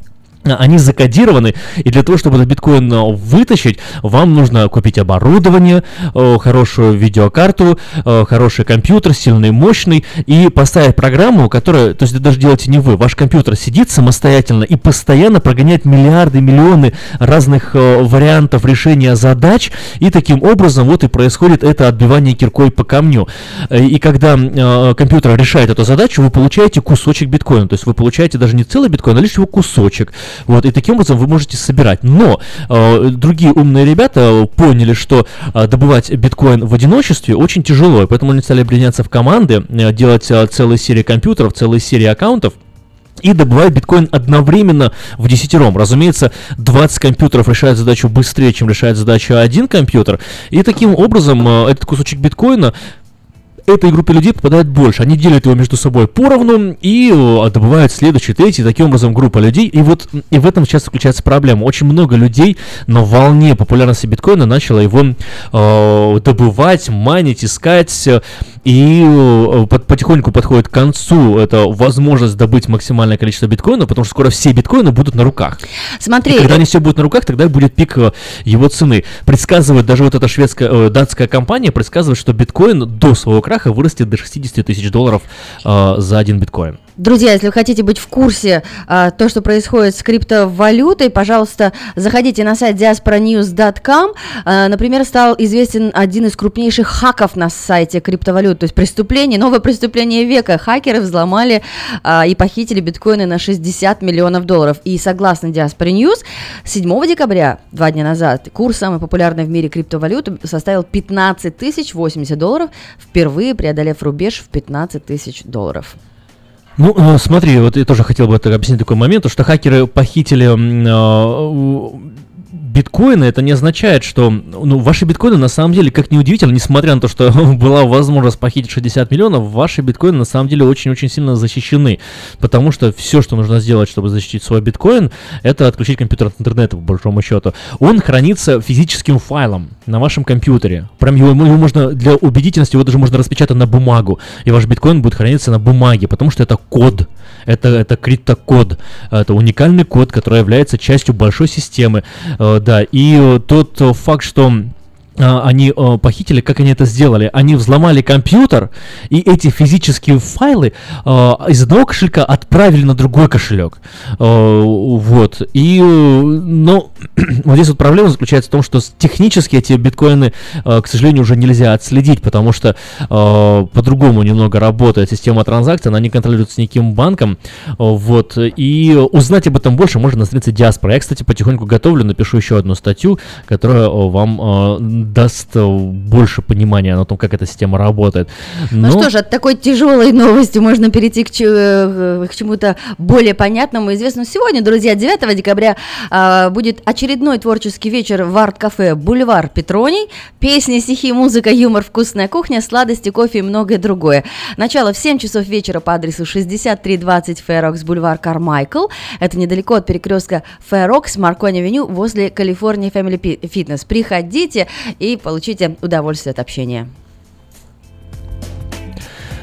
Они закодированы, и для того, чтобы этот биткоин э, вытащить, вам нужно купить оборудование, э, хорошую видеокарту, э, хороший компьютер, сильный, мощный, и поставить программу, которая, то есть это даже делаете не вы, ваш компьютер сидит самостоятельно и постоянно прогоняет миллиарды, миллионы разных вариантов решения задач, и таким образом вот и происходит это отбивание киркой по камню. И когда компьютер решает эту задачу, вы получаете кусочек биткоина, то есть вы получаете даже не целый биткоин, а лишь его кусочек. Вот, и таким образом вы можете собирать. Но э, другие умные ребята поняли, что э, добывать биткоин в одиночестве очень тяжело, и поэтому они стали объединяться в команды, э, делать э, целые серии компьютеров, целые серии аккаунтов, и добывают биткоин одновременно в десятером. Разумеется, 20 компьютеров решают задачу быстрее, чем решает задачу один компьютер. И таким образом э, этот кусочек биткоина этой группе людей попадает больше. Они делят его между собой поровну и э, добывают следующий, третий. Таким образом, группа людей. И вот и в этом сейчас заключается проблема. Очень много людей на волне популярности биткоина начало его э, добывать, майнить, искать. Э, И э, под- потихоньку подходит к концу эта возможность добыть максимальное количество биткоина, потому что скоро все биткоины будут на руках. Смотри, И когда они все будут на руках, тогда будет пик э, его цены. Предсказывает даже вот эта шведская, э, датская компания, предсказывает, что биткоин до своего краха вырастет до 60 тысяч долларов э, за один биткоин. Друзья, если вы хотите быть в курсе а, то, что происходит с криптовалютой, пожалуйста, заходите на сайт diasporanews.com. А, например, стал известен один из крупнейших хаков на сайте криптовалют, то есть преступление, новое преступление века. Хакеры взломали а, и похитили биткоины на 60 миллионов долларов. И согласно Diaspora News, 7 декабря, два дня назад, курс самой популярной в мире криптовалюты составил 15 тысяч 80 долларов, впервые преодолев рубеж в 15 тысяч долларов. Ну, э, смотри, вот я тоже хотел бы это объяснить такой момент, то, что хакеры похитили э, биткоины, это не означает, что ну, ваши биткоины на самом деле, как ни удивительно, несмотря на то, что была возможность похитить 60 миллионов, ваши биткоины на самом деле очень-очень сильно защищены, потому что все, что нужно сделать, чтобы защитить свой биткоин, это отключить компьютер от интернета, по большому счету. Он хранится физическим файлом на вашем компьютере. Прям его, его можно для убедительности, его даже можно распечатать на бумагу, и ваш биткоин будет храниться на бумаге, потому что это код, это, это криптокод, это уникальный код, который является частью большой системы, э, да, и э, тот э, факт, что они э, похитили, как они это сделали? Они взломали компьютер, и эти физические файлы э, из одного кошелька отправили на другой кошелек. Э, вот. И, но вот здесь вот проблема заключается в том, что технически эти биткоины, к сожалению, уже нельзя отследить, потому что по-другому немного работает система транзакций, она не контролируется никаким банком. Вот. И узнать об этом больше можно на странице Диаспора. Я, кстати, потихоньку готовлю, напишу еще одну статью, которая вам даст э, больше понимания на том, как эта система работает. Ну что же, от такой тяжелой новости можно перейти к, ч- э, к чему-то более понятному и известному. Сегодня, друзья, 9 декабря а, будет очередной творческий вечер в арт-кафе «Бульвар Петроний». Песни, стихи, музыка, юмор, вкусная кухня, сладости, кофе и многое другое. Начало в 7 часов вечера по адресу 6320 Fair Oaks бульвар, Кармайкл. Это недалеко от перекрестка Fair Oaks, Маркони-авеню, возле California Family Fitness. Приходите и получите удовольствие от общения.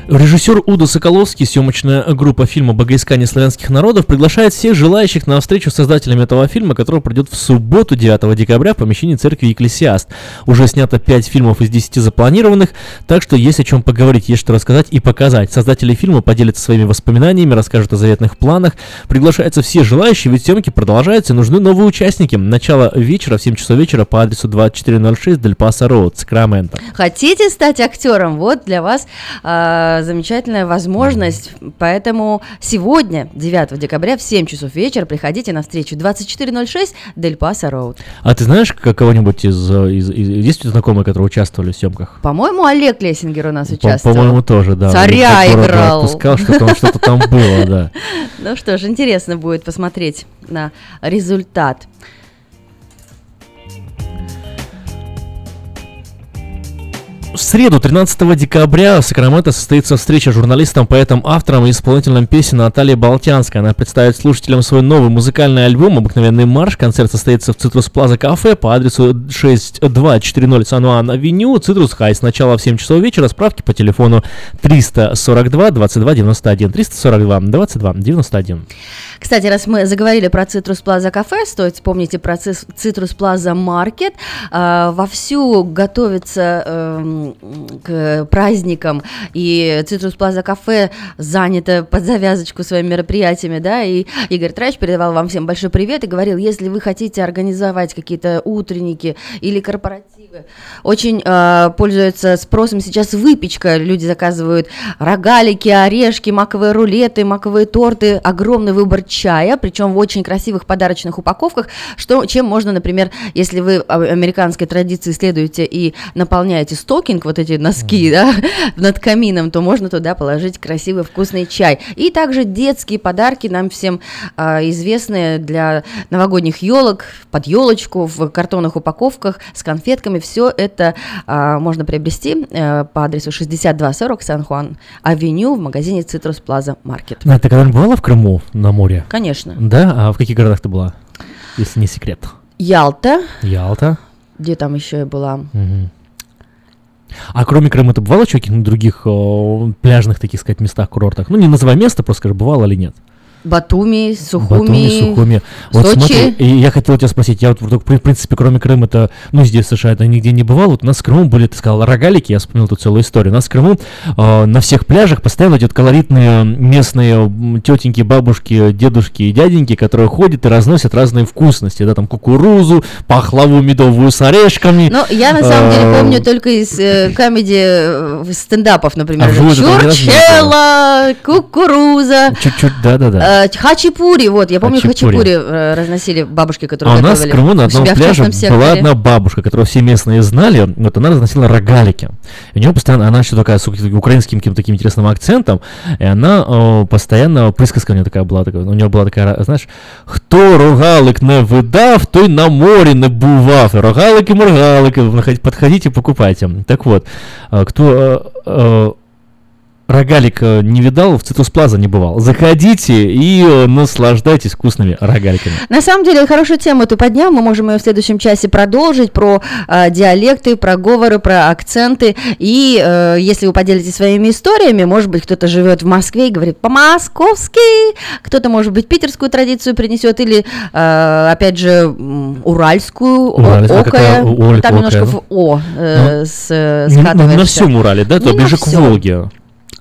Режиссер Уда Соколовский, съемочная группа фильма «Богоискание славянских народов» приглашает всех желающих на встречу с создателями этого фильма, который пройдет в субботу 9 декабря в помещении церкви Екклесиаст. Уже снято 5 фильмов из 10 запланированных, так что есть о чем поговорить, есть что рассказать и показать. Создатели фильма поделятся своими воспоминаниями, расскажут о заветных планах. Приглашаются все желающие, ведь съемки продолжаются, нужны новые участники. Начало вечера в 7 часов вечера по адресу 2406 Дель Паса Роуд, Сакраменто. Хотите стать актером? Вот для вас а, замечательная возможность. Поэтому сегодня, 9 декабря, в 7 часов вечера, приходите на встречу 2406 Дель Паса Роуд. А ты знаешь к- кого-нибудь из, э, из, из- есть знакомые, которые участвовали в съемках? По-моему, Олег Лессингер у нас участвовал. По-моему, тоже, да. Царя играл. Отпускал, что там, что-то там было, да. Ну что ж, интересно будет посмотреть на результат. В среду, 13 декабря, в Сакраменто состоится встреча с журналистом, поэтом, автором и исполнителем песен Натальей Болтянской. Она представит слушателям свой новый музыкальный альбом «Обыкновенный марш». Концерт состоится в Citrus Plaza кафе по адресу 6240 San Juan Avenue, Citrus Heights. Начало в 7 часов вечера. Справки по телефону 342 22 91. 342 22 91. Кстати, раз мы заговорили про Citrus Plaza кафе, стоит вспомнить и про Citrus Plaza Market. А, Вовсю готовится эм, к праздникам, и Цитрус Плаза кафе занято под завязочку своими мероприятиями, да, и Игорь Трач передавал вам всем большой привет и говорил, если вы хотите организовать какие-то утренники или корпоративы, очень э, пользуется спросом сейчас выпечка, люди заказывают рогалики, орешки, маковые рулеты, маковые торты, огромный выбор чая, причем в очень красивых подарочных упаковках, что, чем можно, например, если вы американской традиции следуете и наполняете стокинг, вот эти носки, да, над камином, то можно туда положить красивый вкусный чай. И также детские подарки нам всем а, известные для новогодних елок, под елочку в картонных упаковках с конфетками. Все это а, можно приобрести э, по адресу 6240 Сан-Хуан Авеню в магазине Citrus Plaza Market. Надя, ты когда-нибудь бывала в Крыму на море? Конечно. Да? А в каких городах ты была? Если не секрет. Ялта, Ялта. где там еще я была? Мгм. А кроме Крыма ты бывала еще в каких-нибудь других о, пляжных, таких сказать, местах, курортах? Ну, не называй место, просто скажи, бывала или нет? Батуми, Сухуми, Батуми, Сухуми. Вот Сочи. смотри, и я хотел тебя спросить, я вот вдруг, в принципе, кроме Крыма, это, ну, здесь, в США, это нигде не бывало. Вот у нас в Крыму были, ты сказал, рогалики, я вспомнил тут целую историю. У нас в Крыму э, на всех пляжах постоянно идут колоритные местные тетеньки, бабушки, дедушки и дяденьки, которые ходят и разносят разные вкусности, да, там кукурузу, пахлаву медовую с орешками. Ну, я на самом деле Э, помню только из э, комедии э, стендапов, например. А Чурчхела, кукуруза. Чуть-чуть, да-да-да. Э, Хачапури, вот, я помню, Хачапури. хачапури э, разносили бабушки, которые А у нас в Крыму на одном пляже была одна бабушка, которую все местные знали, вот она разносила рогалики. И у нее постоянно, она еще такая с украинским каким-то таким интересным акцентом, и она э, постоянно, присказка у нее такая была, такая, у нее была такая, знаешь, «Хто рогалик не видав, той на море не бував». Рогалики, моргалики, находи- подходите, покупайте. Так вот, э, кто... рогалик э, не видал, в Цитрус Плаза не бывал. Заходите и э, наслаждайтесь вкусными рогаликами. На самом деле, хорошую тему ты поднял, мы можем ее в следующем часе продолжить, про э, диалекты, про говоры, про акценты, и э, если вы поделитесь своими историями, может быть, кто-то живет в Москве и говорит по-московски, кто-то, может быть, питерскую традицию принесет, или, э, опять же, уральскую, какая? окая, там окая, немножко ну. в «о» э, Ну, с, э, не скатываешься. на всем Урале, да, то ближе к. Волге.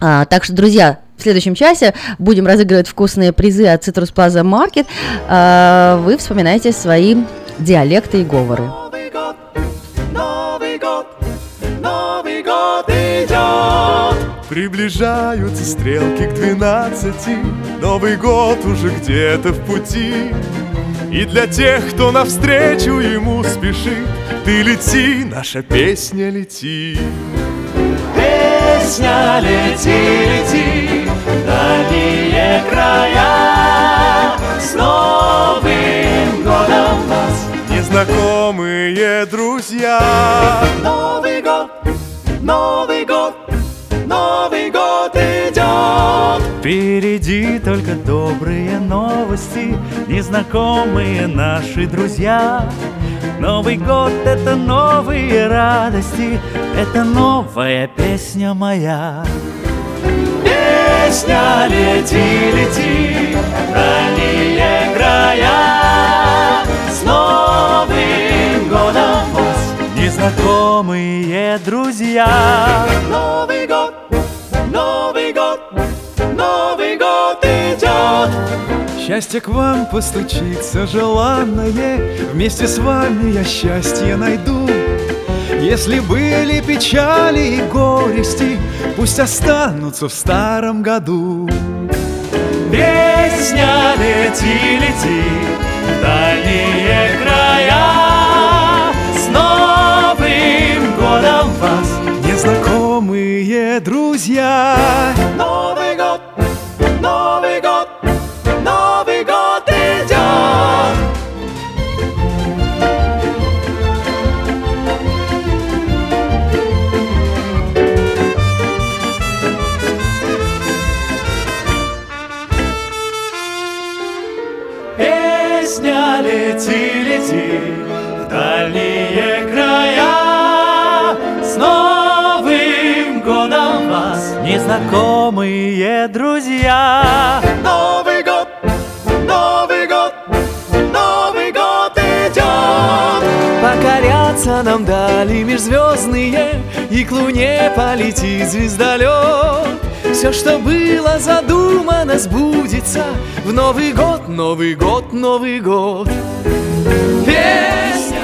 А, так что, друзья, в следующем часе будем разыгрывать вкусные призы от Citrus Plaza Market. А, вы вспоминаете свои диалекты и говоры. Новый год, Новый год идет. Приближаются стрелки к двенадцати Новый год уже где-то в пути И для тех, кто навстречу ему спешит Ты лети, наша песня лети Песня лети, лети, в дальние края. С Новым годом вас! Незнакомые друзья Новый год, Новый год, Новый год идет. Впереди только добрые новости, незнакомые наши друзья. Новый год — это новые радости, это новая песня моя. Песня лети, лети, дальние края. С Новым годом вас! Незнакомые друзья. Новый год, Новый год, Новый год идет. Счастье к вам постучится желанное Вместе с вами я счастье найду Если были печали и горести Пусть останутся в старом году Песня лети, лети, дальние края. Друзья Новый год, Новый год, Новый год идет. Песня лети, лети в дальние края. Вас! Незнакомые друзья. Новый год, Новый год, Новый год идет. Покоряться нам дали межзвездные И к луне полетит звездолет Все, что было задумано, сбудется В Новый год, Новый год, Новый год Песня.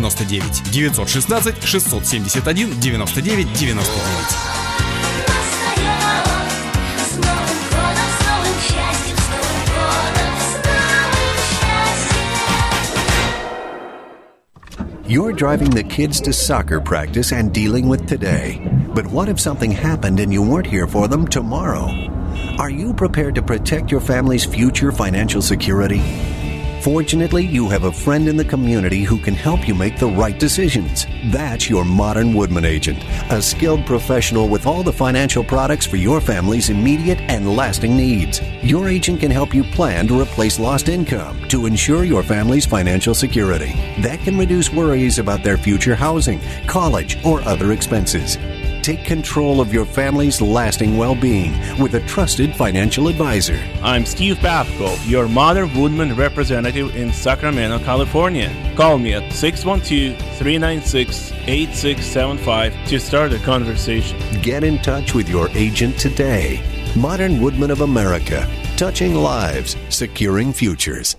99 916 671 99 99. You're driving the kids to soccer practice and dealing with today. But what if something happened and you weren't here for them tomorrow? Are you prepared to protect your family's future financial security? Fortunately, you have a friend in the community who can help you make the right decisions. That's your modern Woodman agent, a skilled professional with all the financial products for your family's immediate and lasting needs. Your agent can help you plan to replace lost income to ensure your family's financial security. That can reduce worries about their future housing, college, or other expenses. Take control of your family's lasting well being with a trusted financial advisor. I'm Steve Babko, your Mother Woodman representative in Sacramento, California. Call me at 612 396 8675 to start a conversation. Get in touch with your agent today. Modern Woodman of America, touching lives, securing futures.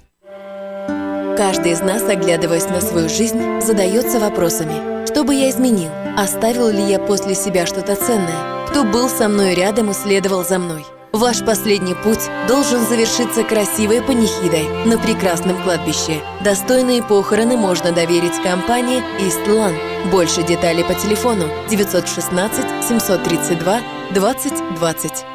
Каждый из нас, оглядываясь на свою жизнь, задается вопросами. Что бы я изменил? Оставил ли я после себя что-то ценное? Кто был со мной рядом и следовал за мной? Ваш последний путь должен завершиться красивой панихидой на прекрасном кладбище. Достойные похороны можно доверить компании Истлан. Больше деталей по телефону 916 732 2020.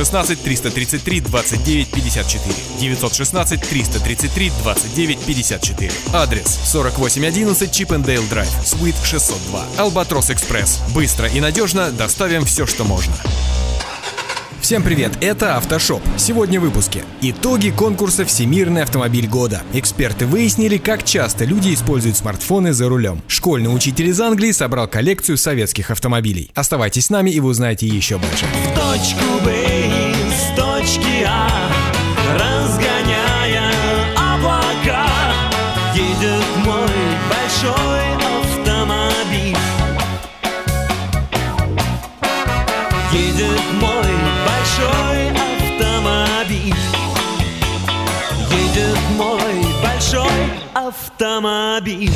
916 333 29 54. 916 333 29 54. Адрес 4811 Чипендейл Драйв, Суит 602. Албатрос Экспресс. Быстро и надежно доставим все, что можно. Всем привет, это Автошоп. Сегодня в выпуске. Итоги конкурса «Всемирный автомобиль года». Эксперты выяснили, как часто люди используют смартфоны за рулем. Школьный учитель из Англии собрал коллекцию советских автомобилей. Оставайтесь с нами и вы узнаете еще больше. В точку Б из точки А автомобиль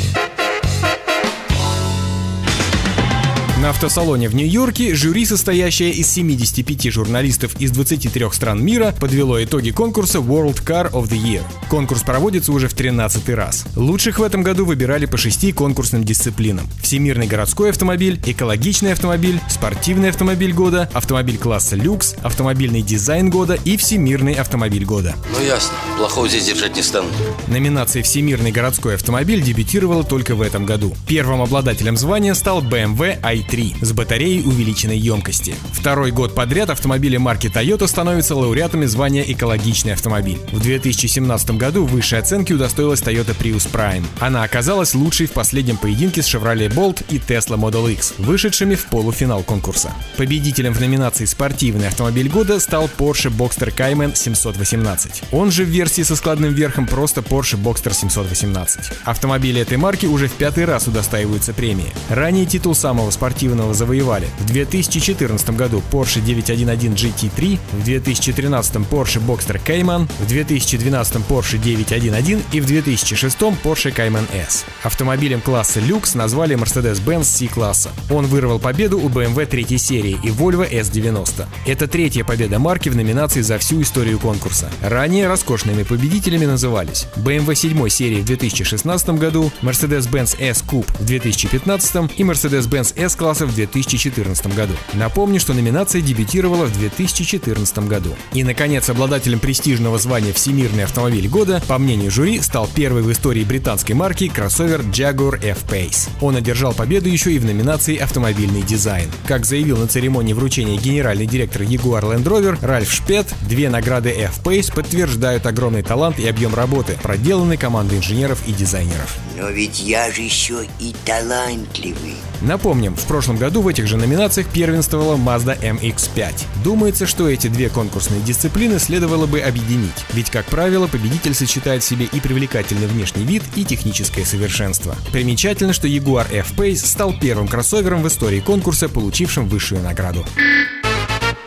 На автосалоне в Нью-Йорке жюри, состоящее из 75 журналистов из 23 стран мира, подвело итоги конкурса World Car of the Year. Конкурс проводится уже в 13 раз. Лучших в этом году выбирали по шести конкурсным дисциплинам. Всемирный городской автомобиль, экологичный автомобиль, спортивный автомобиль года, автомобиль класса люкс, автомобильный дизайн года и всемирный автомобиль года. Ну ясно, плохого здесь держать не стану. Номинация «Всемирный городской автомобиль» дебютировала только в этом году. Первым обладателем звания стал BMW i3 с батареей увеличенной емкости. Второй год подряд автомобили марки Toyota становятся лауреатами звания «Экологичный автомобиль». В 2017 году высшей оценки удостоилась Toyota Prius Prime. Она оказалась лучшей в последнем поединке с Chevrolet Bolt и Tesla Model X, вышедшими в полуфинал конкурса. Победителем в номинации «Спортивный автомобиль года» стал Porsche Boxster Cayman 718. Он же в версии со складным верхом просто Porsche Boxster 718. Автомобили этой марки уже в пятый раз удостаиваются премии. Ранее титул самого спортивного спортивного завоевали. В 2014 году Porsche 911 GT3, в 2013 Porsche Boxster Cayman, в 2012 Porsche 911 и в 2006 Porsche Cayman S. Автомобилем класса люкс назвали Mercedes-Benz C-класса. Он вырвал победу у BMW третьей серии и Volvo S90. Это третья победа марки в номинации за всю историю конкурса. Ранее роскошными победителями назывались BMW 7 серии в 2016 году, Mercedes-Benz S-Coupe в 2015 и Mercedes-Benz S-класса в 2014 году. Напомню, что номинация дебютировала в 2014 году. И, наконец, обладателем престижного звания «Всемирный автомобиль года», по мнению жюри, стал первый в истории британской марки кроссовер Jaguar F-Pace. Он одержал победу еще и в номинации «Автомобильный дизайн». Как заявил на церемонии вручения генеральный директор Jaguar Land Rover Ральф Шпет, две награды F-Pace подтверждают огромный талант и объем работы, проделанный командой инженеров и дизайнеров. Но ведь я же еще и талантливый. Напомним, в прошлом году в этих же номинациях первенствовала Mazda MX-5. Думается, что эти две конкурсные дисциплины следовало бы объединить, ведь, как правило, победитель сочетает в себе и привлекательный внешний вид, и техническое совершенство. Примечательно, что Jaguar F-Pace стал первым кроссовером в истории конкурса, получившим высшую награду.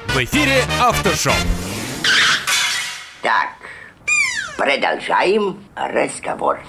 В эфире Автошоу. Так, продолжаем разговор.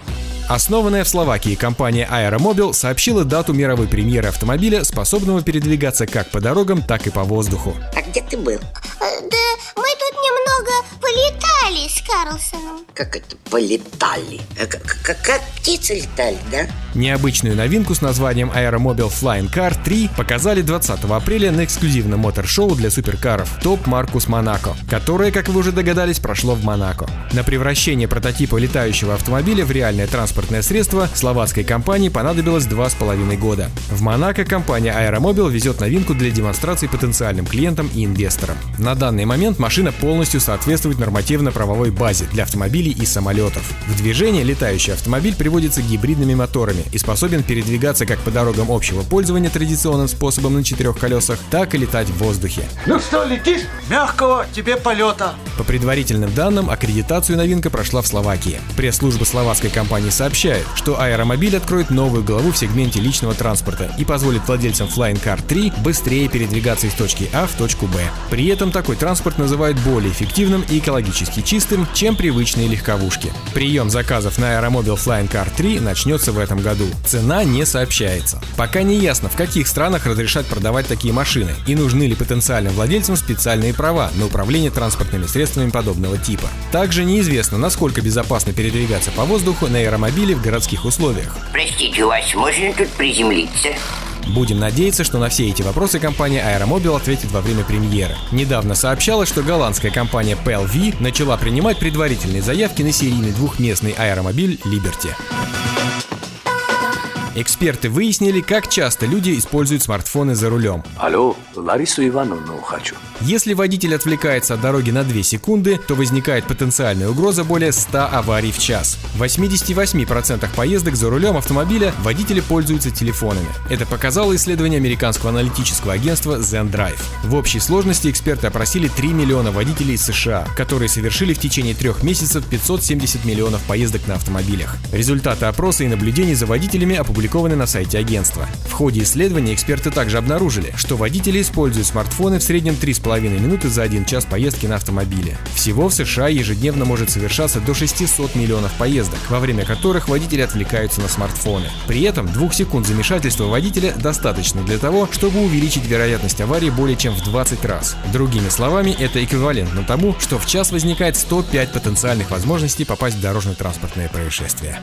Основанная в Словакии компания Aeromobil сообщила дату мировой премьеры автомобиля, способного передвигаться как по дорогам, так и по воздуху. А где ты был? Да мы немного полетали с Карлсоном. Как это полетали? А Как, как, как птицы летали, да? Необычную новинку с названием Aeromobil Flying Car 3 показали 20 апреля на эксклюзивном мотор-шоу для суперкаров Топ Маркус Монако, которое, как вы уже догадались, прошло в Монако. На превращение прототипа летающего автомобиля в реальное транспортное средство словацкой компании понадобилось два с половиной года. В Монако компания Aeromobil везет новинку для демонстрации потенциальным клиентам и инвесторам. На данный момент машина полностью соответствует нормативно-правовой базе для автомобилей и самолетов. В движение летающий автомобиль приводится гибридными моторами и способен передвигаться как по дорогам общего пользования традиционным способом на четырех колесах, так и летать в воздухе. Ну что, летишь? Мягкого тебе полета. По предварительным данным, аккредитацию новинка прошла в Словакии. Пресс-служба словацкой компании сообщает, что аэромобиль откроет новую главу в сегменте личного транспорта и позволит владельцам Flying Car 3 быстрее передвигаться из точки А в точку Б. При этом такой транспорт называют более эффективным и экологически чистым, чем привычные легковушки. Прием заказов на аэромобиль Flying Car 3 начнется в этом году. Цена не сообщается. Пока не ясно, в каких странах разрешат продавать такие машины и нужны ли потенциальным владельцам специальные права на управление транспортными средствами подобного типа. Также неизвестно, насколько безопасно передвигаться по воздуху на аэромобиле в городских условиях. Простите, у вас можно тут приземлиться? Будем надеяться, что на все эти вопросы компания Aeromobil ответит во время премьеры. Недавно сообщалось, что голландская компания PLV начала принимать предварительные заявки на серийный двухместный аэромобиль Liberty. Эксперты выяснили, как часто люди используют смартфоны за рулем. Алло, Ларису Ивановну хочу. Если водитель отвлекается от дороги на 2 секунды, то возникает потенциальная угроза более 100 аварий в час. В 88% поездок за рулем автомобиля водители пользуются телефонами. Это показало исследование американского аналитического агентства ZenDrive. В общей сложности эксперты опросили 3 миллиона водителей из США, которые совершили в течение трех месяцев 570 миллионов поездок на автомобилях. Результаты опроса и наблюдений за водителями опубликованы на сайте агентства. В ходе исследования эксперты также обнаружили, что водители используют смартфоны в среднем 3,5 минуты за один час поездки на автомобиле. Всего в США ежедневно может совершаться до 600 миллионов поездок, во время которых водители отвлекаются на смартфоны. При этом двух секунд замешательства водителя достаточно для того, чтобы увеличить вероятность аварии более чем в 20 раз. Другими словами, это эквивалентно тому, что в час возникает 105 потенциальных возможностей попасть в дорожно-транспортное происшествие.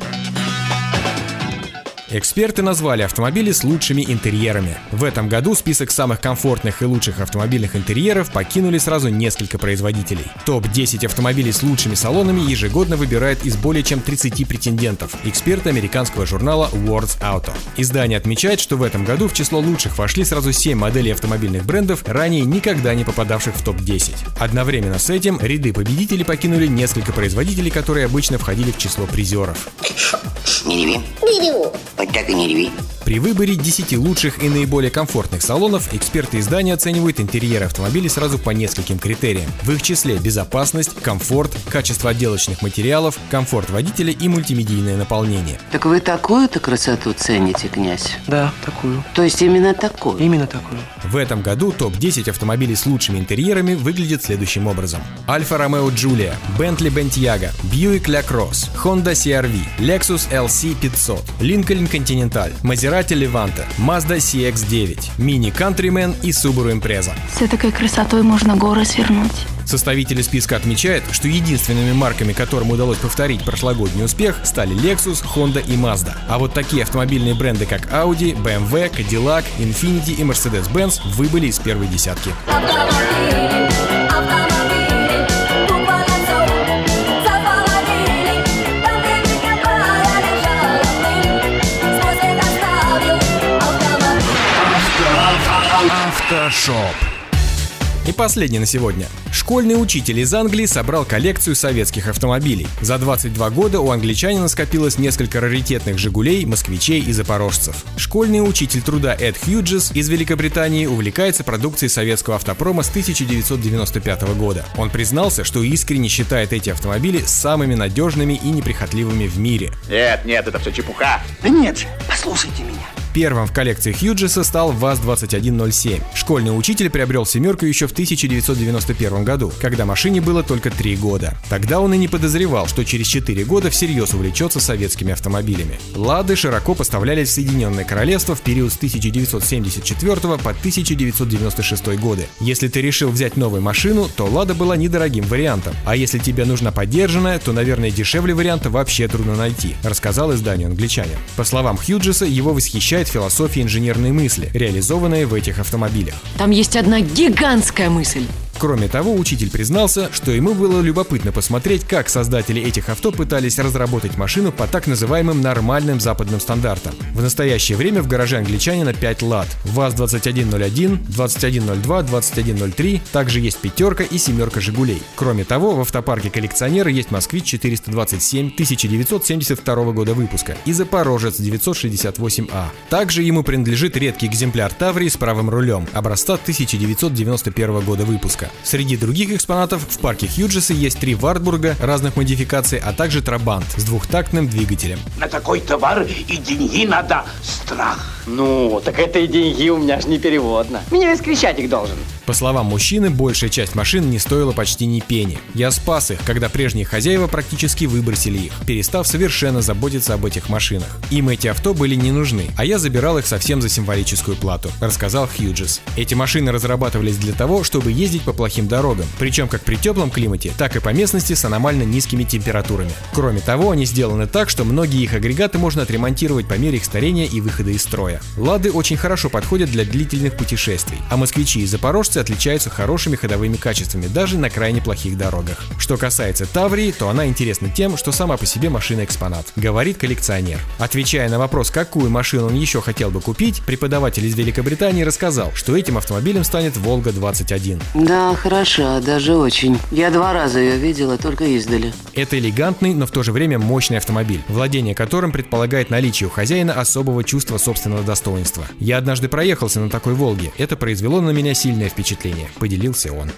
Эксперты назвали автомобили с лучшими интерьерами. В этом году список самых комфортных и лучших автомобильных интерьеров покинули сразу несколько производителей. Топ-10 автомобилей с лучшими салонами ежегодно выбирает из более чем 30 претендентов, эксперты американского журнала Words Auto. Издание отмечает, что в этом году в число лучших вошли сразу 7 моделей автомобильных брендов, ранее никогда не попадавших в топ-10. Одновременно с этим ряды победителей покинули несколько производителей, которые обычно входили в число призеров. Не реви. Вот так и не реви. При выборе 10 лучших и наиболее комфортных салонов эксперты издания оценивают интерьеры автомобилей сразу по нескольким критериям. В их числе безопасность, комфорт, качество отделочных материалов, комфорт водителя и мультимедийное наполнение. Так вы такую-то красоту цените, князь? Да, такую. То есть именно такую? Именно такую. В этом году топ-10 автомобилей с лучшими интерьерами выглядит следующим образом. Альфа Ромео Джулия, Бентли Бентьяга, Бьюик Ля Кросс, Honda CR-V, Lexus LC 500, Lincoln Continental, Maserati Levante, Mazda CX-9, Mini Countryman и Subaru Impreza. С такой красотой можно горы свернуть. Составители списка отмечают, что единственными марками, которым удалось повторить прошлогодний успех, стали Lexus, Honda и Mazda. А вот такие автомобильные бренды, как Audi, BMW, Cadillac, Infiniti и Mercedes-Benz выбыли из первой десятки. Автошоп. И последний на сегодня. Школьный учитель из Англии собрал коллекцию советских автомобилей. За 22 года у англичанина скопилось несколько раритетных «Жигулей», «Москвичей» и «Запорожцев». Школьный учитель труда Эд Хьюджес из Великобритании увлекается продукцией советского автопрома с 1995 года. Он признался, что искренне считает эти автомобили самыми надежными и неприхотливыми в мире. Нет, нет, это все чепуха. Да нет же, послушайте меня. Первым в коллекции Хьюджеса стал ВАЗ-2107. Школьный учитель приобрел семерку еще в 1991 году, когда машине было только 3 года. Тогда он и не подозревал, что через 4 года всерьез увлечется советскими автомобилями. «Лады» широко поставлялись в Соединенное Королевство в период с 1974 по 1996 годы. Если ты решил взять новую машину, то «Лада» была недорогим вариантом. А если тебе нужна поддержанная, то, наверное, дешевле варианта вообще трудно найти, рассказал изданию англичанин. По словам Хьюджеса, его восхищает философия инженерной мысли, реализованная в этих автомобилях. Там есть одна гигантская мысль. Кроме того, учитель признался, что ему было любопытно посмотреть, как создатели этих авто пытались разработать машину по так называемым нормальным западным стандартам. В настоящее время в гараже англичанина 5 лад. ВАЗ-2101, 2102, 2103, также есть пятерка и семерка «Жигулей». Кроме того, в автопарке коллекционера есть «Москвич-427» 1972 года выпуска и «Запорожец» 968А. Также ему принадлежит редкий экземпляр «Таврии» с правым рулем, образца 1991 года выпуска. Среди других экспонатов в парке Хьюджеса есть три Вартбурга разных модификаций, а также Трабант с двухтактным двигателем. На такой товар и деньги надо страх. Ну, так это и деньги у меня ж не переводно. Меня весь Крещатик должен. По словам мужчины, большая часть машин не стоила почти ни пени. Я спас их, когда прежние хозяева практически выбросили их, перестав совершенно заботиться об этих машинах. Им эти авто были не нужны, а я забирал их совсем за символическую плату, рассказал Хьюджес. Эти машины разрабатывались для того, чтобы ездить по плохим дорогам, причем как при теплом климате, так и по местности с аномально низкими температурами. Кроме того, они сделаны так, что многие их агрегаты можно отремонтировать по мере их старения и выхода из строя. Лады очень хорошо подходят для длительных путешествий, а москвичи и запорожцы отличаются хорошими ходовыми качествами даже на крайне плохих дорогах. Что касается Таврии, то она интересна тем, что сама по себе машина экспонат, говорит коллекционер. Отвечая на вопрос, какую машину он еще хотел бы купить, преподаватель из Великобритании рассказал, что этим автомобилем станет Волга-21. Да, хороша, даже очень. Я два раза ее видела, только издали. Это элегантный, но в то же время мощный автомобиль, владение которым предполагает наличие у хозяина особого чувства собственного достоинства. Я однажды проехался на такой Волге, это произвело на меня сильное впечатление, поделился он.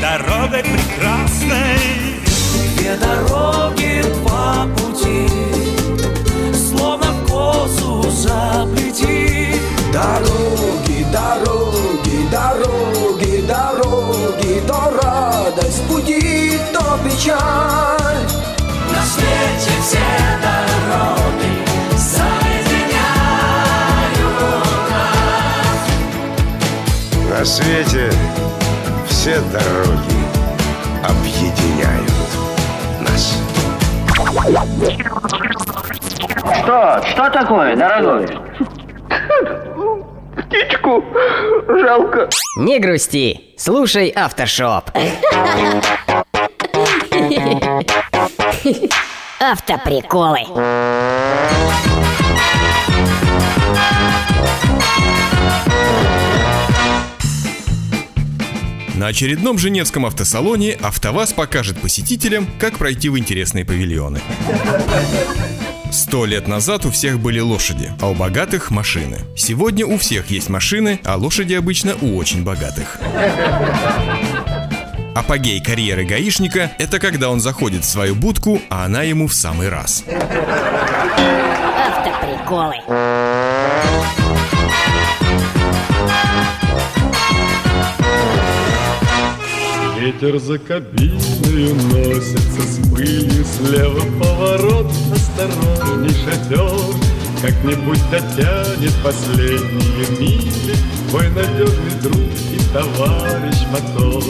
Дорогой прекрасной. Две дороги, два пути Словно в косу заплети. Дороги, дороги, дороги, дороги, то радость будит, то печаль. На свете все дороги соединяют нас. На свете все дороги объединяют нас. Что? Что такое, дорогой? Птичку жалко. Не грусти, слушай Автошоп. Автоприколы. На очередном Женевском автосалоне АвтоВАЗ покажет посетителям, как пройти в интересные павильоны. Сто лет назад у всех были лошади, а у богатых – машины. Сегодня у всех есть машины, а лошади обычно у очень богатых. Апогей карьеры гаишника – это когда он заходит в свою будку, а она ему в самый раз. Автоприколы. Ветер за кабиной уносится с пылью Слева поворот, осторожней шатер Как-нибудь дотянет последние мили Твой надежный друг и товарищ мотор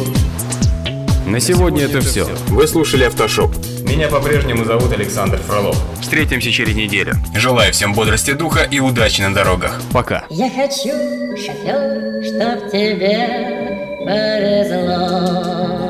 На сегодня это все. Вы слушали Автошоп. Меня по-прежнему зовут Александр Фролов. Встретимся через неделю. Желаю всем бодрости духа и удачи на дорогах. Пока. Я хочу, шофер, чтоб тебе but as long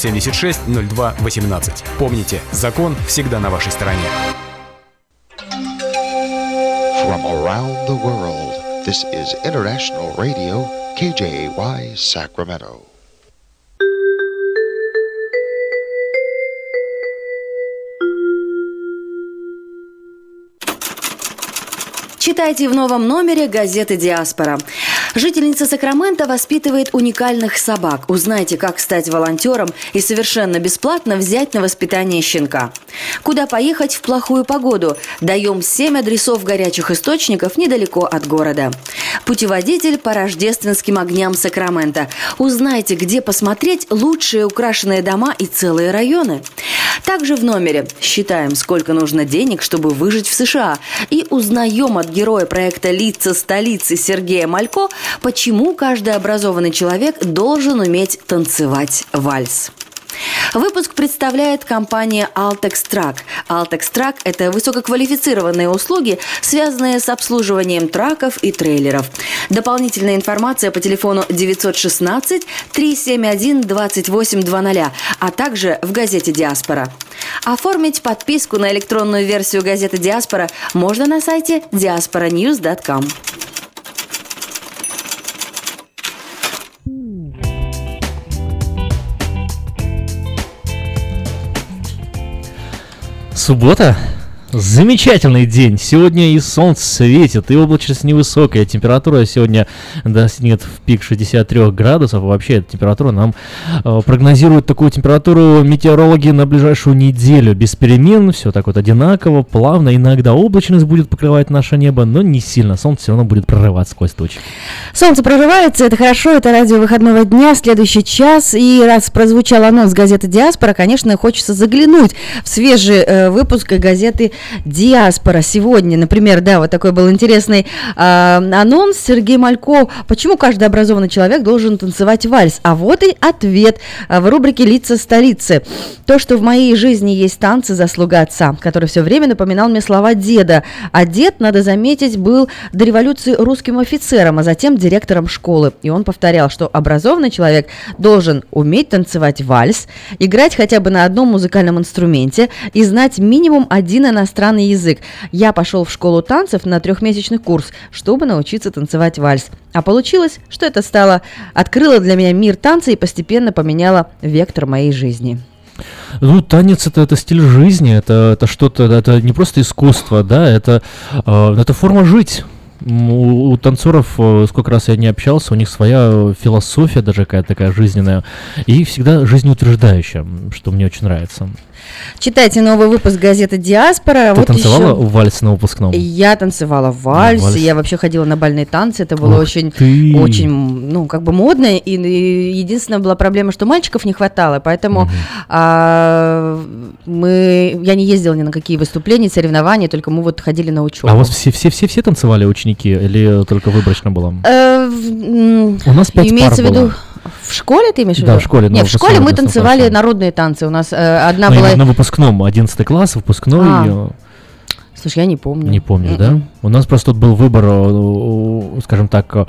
02 18. Помните, закон всегда на вашей стороне. From around the world, this is International Radio, KJY Sacramento. Читайте в новом номере газеты «Диаспора». Жительница Сакрамента воспитывает уникальных собак. Узнайте, как стать волонтером и совершенно бесплатно взять на воспитание щенка. Куда поехать в плохую погоду? Даем 7 адресов горячих источников недалеко от города. Путеводитель по рождественским огням Сакрамента. Узнайте, где посмотреть лучшие украшенные дома и целые районы. Также в номере считаем, сколько нужно денег, чтобы выжить в США. И узнаем от героя проекта «Лица столицы» Сергея Малько, почему каждый образованный человек должен уметь танцевать вальс. Выпуск представляет компания Altex Track. Altex Track – это высококвалифицированные услуги, связанные с обслуживанием траков и трейлеров. Дополнительная информация по телефону 916 371 2820, а также в газете «Диаспора». Оформить подписку на электронную версию газеты «Диаспора» можно на сайте diasporanews.com. Суббота. Замечательный день. Сегодня и солнце светит, и облачность невысокая. Температура сегодня достигнет в пик 63 градусов. Вообще, эта температура нам э, прогнозирует такую температуру метеорологи на ближайшую неделю. Без перемен, все так вот одинаково, плавно. Иногда облачность будет покрывать наше небо, но не сильно. Солнце все равно будет прорываться сквозь тучи. Солнце прорывается, это хорошо, это радио выходного дня, следующий час. И раз прозвучал анонс газеты «Диаспора», конечно, хочется заглянуть в свежий э, выпуск газеты «Диаспора». Сегодня, например, да, вот такой был интересный э, анонс. Сергей Малько, почему каждый образованный человек должен танцевать вальс? А вот и ответ э, в рубрике «Лица столицы». То, что в моей жизни есть танцы, заслуга отца, который все время напоминал мне слова деда. А дед, надо заметить, был до революции русским офицером, а затем директором школы. И он повторял, что образованный человек должен уметь танцевать вальс, играть хотя бы на одном музыкальном инструменте и знать минимум один иностранный иностранный язык. Я пошел в школу танцев на трехмесячный курс, чтобы научиться танцевать вальс. А получилось, что это стало, открыло для меня мир танца и постепенно поменяло вектор моей жизни. Ну, танец это, это стиль жизни, это, это что-то, это не просто искусство, да, это, э, это форма жить. У, у танцоров, э, сколько раз я не общался, у них своя философия даже какая-то такая жизненная, и всегда жизнеутверждающая, что мне очень нравится. Читайте новый выпуск газеты «Диаспора». Ты вот танцевала еще... вальс на выпускном? Я танцевала вальс, вальс. я вообще ходила на бальные танцы, это было Ух очень, ты. очень, ну, как бы модно, и, и единственная была проблема, что мальчиков не хватало, поэтому а, мы, я не ездила ни на какие выступления, соревнования, только мы вот ходили на учебу. А у вас все-все-все танцевали ученики или только выборочно было? Э, У нас пять Имеется в пар виду... В школе ты имеешь в виду? Да, в школе, Нет, в школе мы танцевали народные танцы. У нас э, одна Ну, была... именно на выпускном, 11 класс, выпускной. А, Слушай, я не помню. Не М-м. да? У нас просто тут был выбор, э, скажем так, э,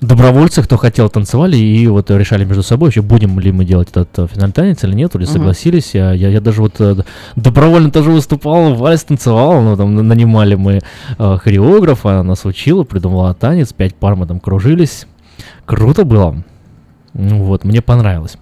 добровольцев, кто хотел, танцевали, и вот решали между собой, вообще будем ли мы делать этот э, финальный танец или нет, или согласились. Я, я, я даже вот добровольно тоже выступал, вальс танцевал, ну, там нанимали мы э, хореографа, она нас учила, придумала танец, пять пар мы там кружились. Круто было. Ну вот, мне понравилось.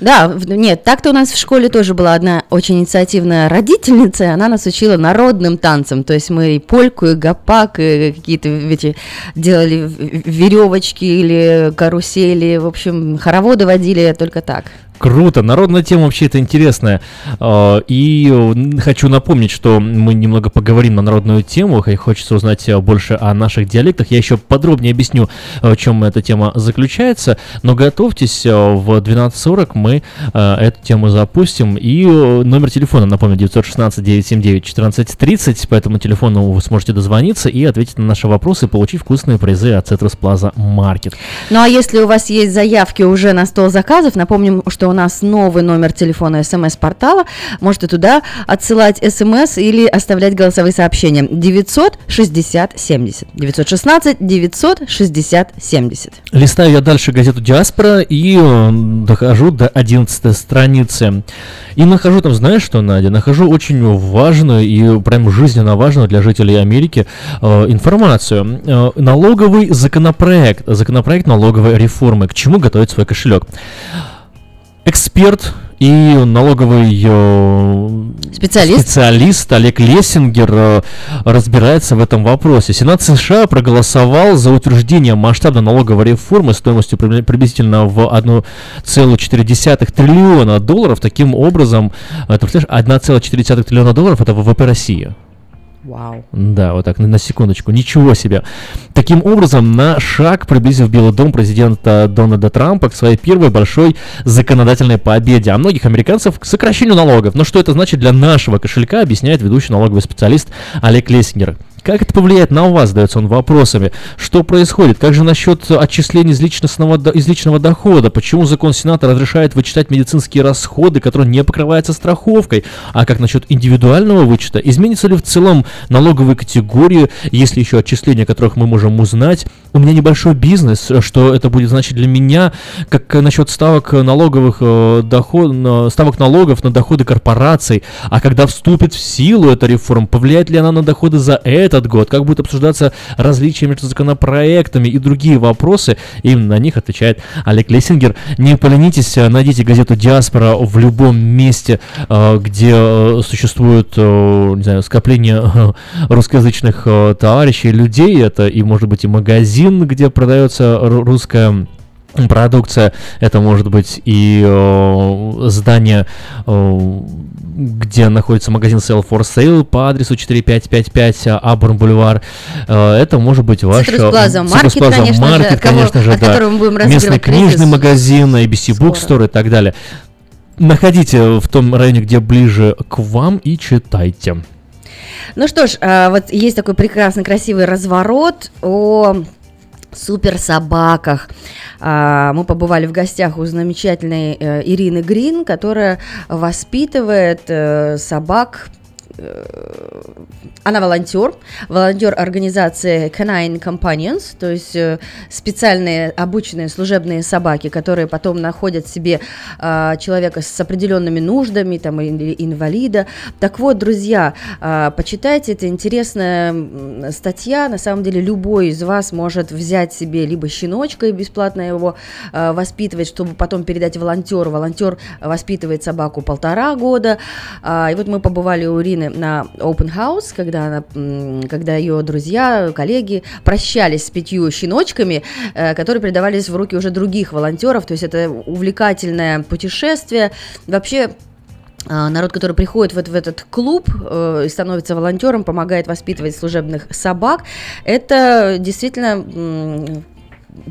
Да, нет, так-то у нас в школе тоже была одна очень инициативная родительница, и она нас учила народным танцам, то есть мы и польку, и гопак, и какие-то эти делали веревочки или карусели, в общем, хороводы водили только так. Круто, народная тема вообще это интересная. Э, И э, хочу напомнить, что мы немного поговорим на народную тему, и хочется узнать э, больше о наших диалектах. Я еще подробнее объясню, э, в чем эта тема заключается, но готовьтесь, в 12.40 мы эту тему запустим. И номер телефона, напомню, 916-979-1430, по этому телефону вы сможете дозвониться и ответить на наши вопросы и получить вкусные призы от Citrus Plaza Market. Ну а если у вас есть заявки уже на стол заказов, напомним, что у нас новый номер телефона смс-портала, можете туда отсылать смс или оставлять голосовые сообщения. 960 70. 916 960 70. Листаю я дальше газету «Диаспора» и э, дохожу до 11 страницы. И нахожу там, знаешь что, Надя? Нахожу очень важную и прям жизненно важную для жителей Америки э, информацию. Э, налоговый законопроект, законопроект налоговой реформы. К чему готовить свой кошелек? Эксперт и налоговый э, Специалист. специалист Олег Лессингер э, разбирается в этом вопросе. Сенат США проголосовал за утверждение масштабной налоговой реформы стоимостью при- приблизительно в 1,4 триллиона долларов. Таким образом, э, представляешь, 1,4 триллиона долларов это ВВП России. Вау. Да, вот так, на, секундочку. Ничего себе. Таким образом, на шаг приблизив Белый дом президента Дональда Трампа к своей первой большой законодательной победе. А многих американцев к сокращению налогов. Но что это значит для нашего кошелька, объясняет ведущий налоговый специалист Олег Лессингер. Как это повлияет на вас, задается он вопросами. Что происходит? Как же насчет отчислений из личностного, из личного дохода? Почему закон Сената разрешает вычитать медицинские расходы, которые не покрываются страховкой? А как насчет индивидуального вычета? Изменится ли в целом налоговые категории, если еще отчисления, о которых мы можем узнать? У меня небольшой бизнес, что это будет значить для меня? Как насчет ставок налоговых э, доход, ставок налогов на доходы корпораций? А когда вступит в силу эта реформа, повлияет ли она на доходы за этот год? Как будет обсуждаться различия между законопроектами и другие вопросы? Именно на них отвечает Олег Лессингер. Не поленитесь, э, найдите газету «Диаспора» в любом месте, э, где э, существует, не знаю, скопление русскоязычных товарищей, людей. Это и, может быть, и магазин, где продается ру- русская продукция, это может быть и э, здание, э, где находится магазин Sell for Sale по адресу 4555 Абурн Бульвар. Э, это может быть ваш... Citrus э, Plaza конечно же, от кого- конечно же, от да. которого мы будем Местный книжный с- магазин, ABC Bookstore и так далее. Находите в том районе, где ближе к вам и читайте. Ну что ж, а, вот есть такой прекрасный, красивый разворот о супер собаках. А, Мы побывали в гостях у замечательной э, Ирины Грин, которая воспитывает э, собак она волонтер, волонтер организации Canine Companions, то есть э, специальные обученные служебные собаки, которые потом находят себе э, человека с определенными нуждами, там, или инвалида. Так вот, друзья, э, почитайте, это интересная статья. На самом деле, любой из вас может взять себе либо щеночка и бесплатно его э, воспитывать, чтобы потом передать волонтеру. Волонтер воспитывает собаку полтора года. А, и вот мы побывали у Ирины на open house, когда, она, когда ее друзья, коллеги прощались с пятью щеночками, э, которые передавались в руки уже других волонтеров. То есть это увлекательное путешествие. Вообще а, Народ, который приходит вот в этот клуб э, становится волонтером, помогает воспитывать служебных собак, это действительно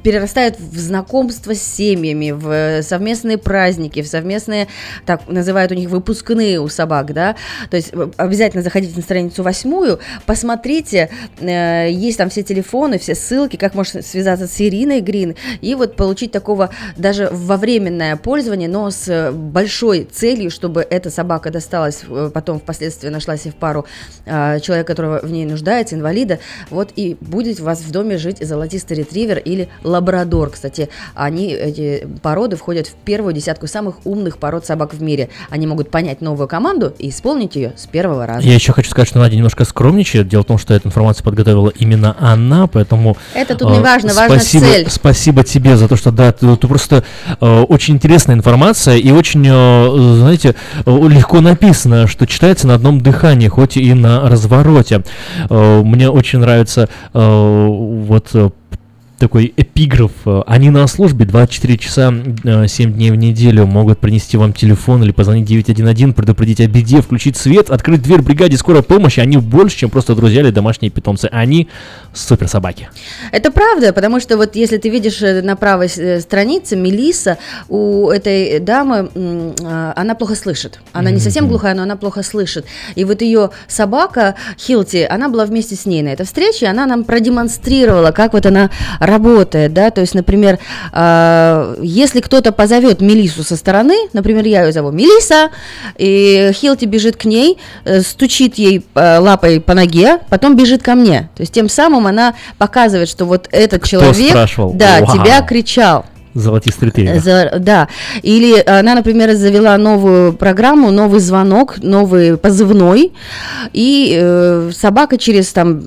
перерастает в знакомство с семьями, в э, совместные праздники, в совместные, так называют у них выпускные у собак, да, то есть э, обязательно заходите на страницу восьмую, посмотрите, э, есть там все телефоны, все ссылки, как можно связаться с Ириной Грин, и вот получить такого даже во временное пользование, но с э, большой целью, чтобы эта собака досталась, потом впоследствии нашлась и в пару э, человека, которого в ней нуждается, инвалида, вот и будет у вас в доме жить золотистый ретривер или лабрадор. Кстати, они, эти породы входят в первую десятку самых умных пород собак в мире. Они могут понять новую команду и исполнить ее с первого раза. Я еще хочу сказать, что Надя немножко скромничает. Дело в том, что эту информацию подготовила именно она, поэтому... Это тут не важно, важна спасибо, цель. Спасибо тебе за то, что да, ты, ты просто э, очень интересная информация и очень, э, знаете, легко написано, что читается на одном дыхании, хоть и на развороте. Э, мне очень нравится э, вот такой эпиграф. э, Они на службе 24 часа, э, 7 дней в неделю могут принести вам телефон или позвонить 911, предупредить о беде, включить свет, открыть дверь бригаде скорой помощи. Они больше, чем просто друзья или домашние питомцы. Они супер собаки. Это правда, потому что вот если ты видишь э, на правой э, странице Мелиса, у этой дамы а, она плохо слышит. Она не совсем глухая, но она плохо слышит. И вот ее собака Хилти, она была вместе с ней на этой встрече, она нам продемонстрировала, как вот она работает, да, то есть, например, а, если кто-то позовет Мелису со стороны, например, я ее зову Мелиса, и Хилти бежит к ней, э, стучит ей э, лапой по ноге, потом бежит ко мне. То есть тем самым она показывает, что вот этот человек, спрашивал? да, Вау. тебя кричал. Золотистый ретривер. За- да. Или она, например, завела новую программу, новый звонок, новый позывной, и э, собака через там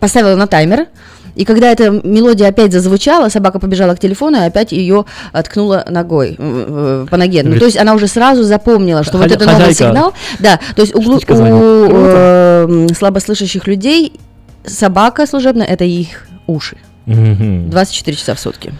поставила на таймер. И когда эта мелодия опять зазвучала, собака побежала к телефону и опять ее откнула ногой э, э, по ноге. Ну, то есть она уже сразу запомнила, что вот «Хозя- это новый хозяйка». сигнал. Да, то есть у, глу- Птичка звонит. у э, м, слабослышащих людей собака служебная это их уши. Мгм. 24 часа в сутки.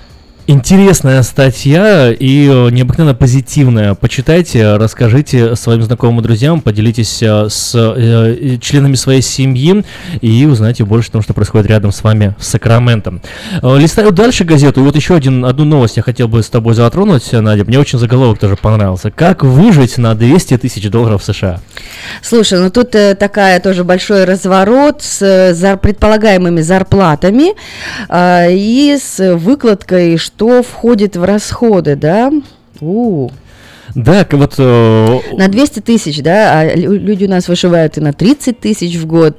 Интересная статья и э, необыкновенно позитивная. Почитайте, расскажите своим знакомым и друзьям, поделитесь э, с э, членами своей семьи и узнайте больше о том, что происходит рядом с вами в Сакраменто. Э, Листаю дальше газету, и вот еще один, одну новость я хотел бы с тобой затронуть, Надя. Мне очень заголовок тоже понравился. Как выжить на 200 тысяч долларов США? Слушай, ну тут э, такая тоже большой разворот с э, зар- предполагаемыми зарплатами а, и с выкладкой, что входит в расходы, да? У. Да, к- вот... э, На 200 тысяч, да, а лю- люди у нас вышивают и на 30 тысяч в год.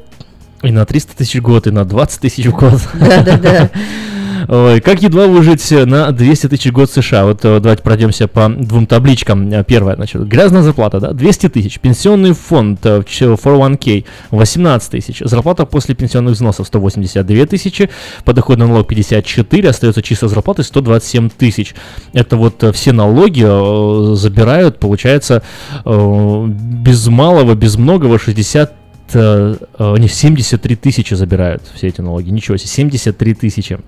И на 300 тысяч в год, и на 20 тысяч в год. Да-да-да. Ой, как едва выжить на 200 тысяч год США? Вот э, давайте пройдемся по двум табличкам. Э, Первая, значит, грязная зарплата, да, 200 тысяч. Пенсионный фонд э, ч- 401k 18 тысяч. Зарплата после пенсионных взносов 182 тысячи. Подоходный налог 54, остается чистая зарплата 127 тысяч. Это вот э, все налоги э, забирают, получается, э, без малого, без многого 60 э, э, не, 73 тысячи забирают все эти налоги. Ничего себе, 73 тысячи.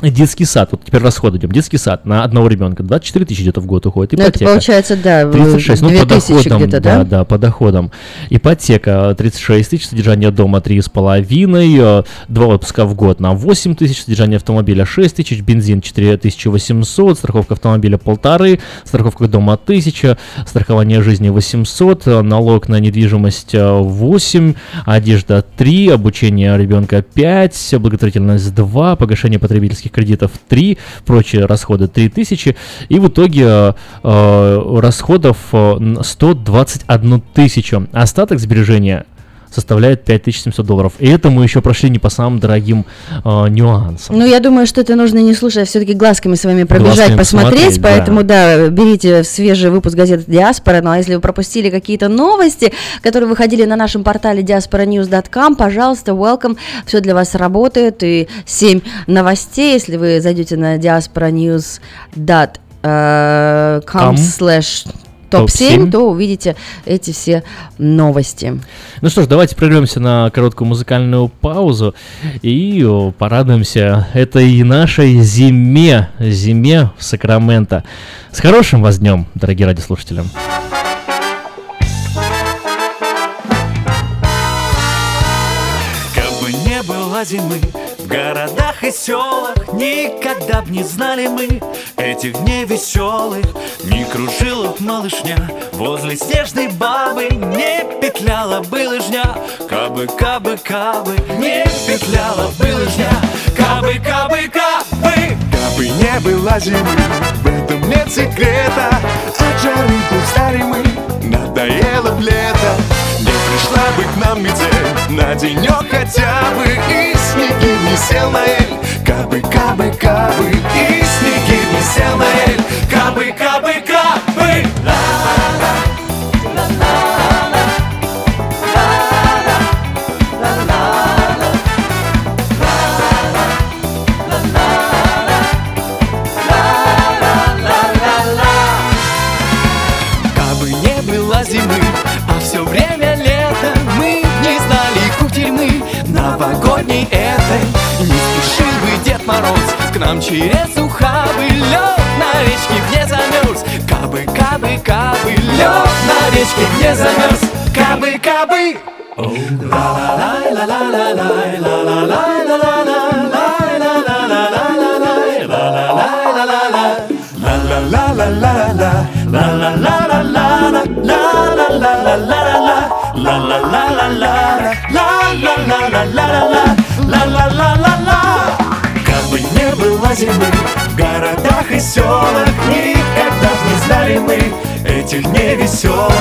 Детский сад, вот теперь расход идем. Детский сад на одного ребенка 24 тысячи где-то в год уходит. Ну, это Ипотека. получается, да, в 36, ну, по 2000 доходам, где-то, да, да? да, по доходам. Ипотека 36 тысяч, содержание дома 3,5, два отпуска в год на 8 тысяч, содержание автомобиля 6 тысяч, бензин 4800, страховка автомобиля полторы, страховка дома 1000, страхование жизни 800, э, налог на недвижимость э, 8, одежда 3, обучение ребенка 5, благотворительность 2, погашение потребительских кредитов 3, прочие расходы 3000, и в итоге э, э, расходов э, н- 121 тысячу. Остаток сбережения составляет 5700 долларов. И это мы еще прошли не по самым дорогим э, нюансам. Ну, я думаю, что это нужно не слушать, а все-таки глазками с вами пробежать, Глазками посмотреть. посмотреть, да. поэтому, да. берите свежий выпуск газеты «Диаспора». Ну, а если вы пропустили какие-то новости, которые выходили на нашем портале diasporanews.com, пожалуйста, welcome. Все для вас работает. И 7 новостей, если вы зайдете на diasporanews.com Ком. slash Топ-семь. топ-7, то увидите эти все новости. Ну что ж, давайте прервемся на короткую музыкальную паузу и порадуемся этой нашей зиме, зиме в Сакраменто. С хорошим вас днем, дорогие радиослушатели. Как бы не было зимы В городах и селах Никогда б не знали мы Этих дней веселых. Не кружила б малышня Возле снежной бабы Не петляла бы лыжня Кабы, кабы, кабы Не петляла бы лыжня Кабы, кабы, кабы. Кабы не было зимы, в этом нет секрета. От жары устали мы, надоело б лето. Не пришла бы к нам метель на денек хотя бы И снеги не сел на эль, кабы, кабы, кабы И снеги не сел на эль Кабы, кабы, кабы Кабы Мороз. К нам через ухабы Лед на речке где замерз Кабы, кабы, кабы Лед на речке где замерз Кабы, кабы. Кабы зимы В городах и селах Никогда не знали мы Этих дней веселых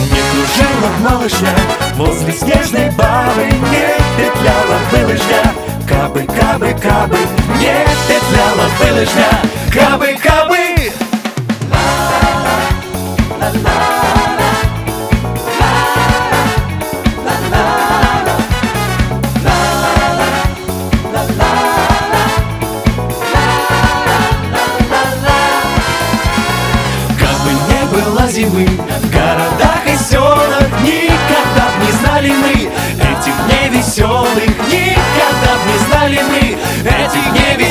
Не кружила малышня Возле снежной бабы Не петляла бы лыжня Кабы, кабы, кабы Не петляла Кабы, кабы Кабы зимы. В городах и селах Никогда б не знали мы Этих дней веселых Никогда б не знали мы Этих дней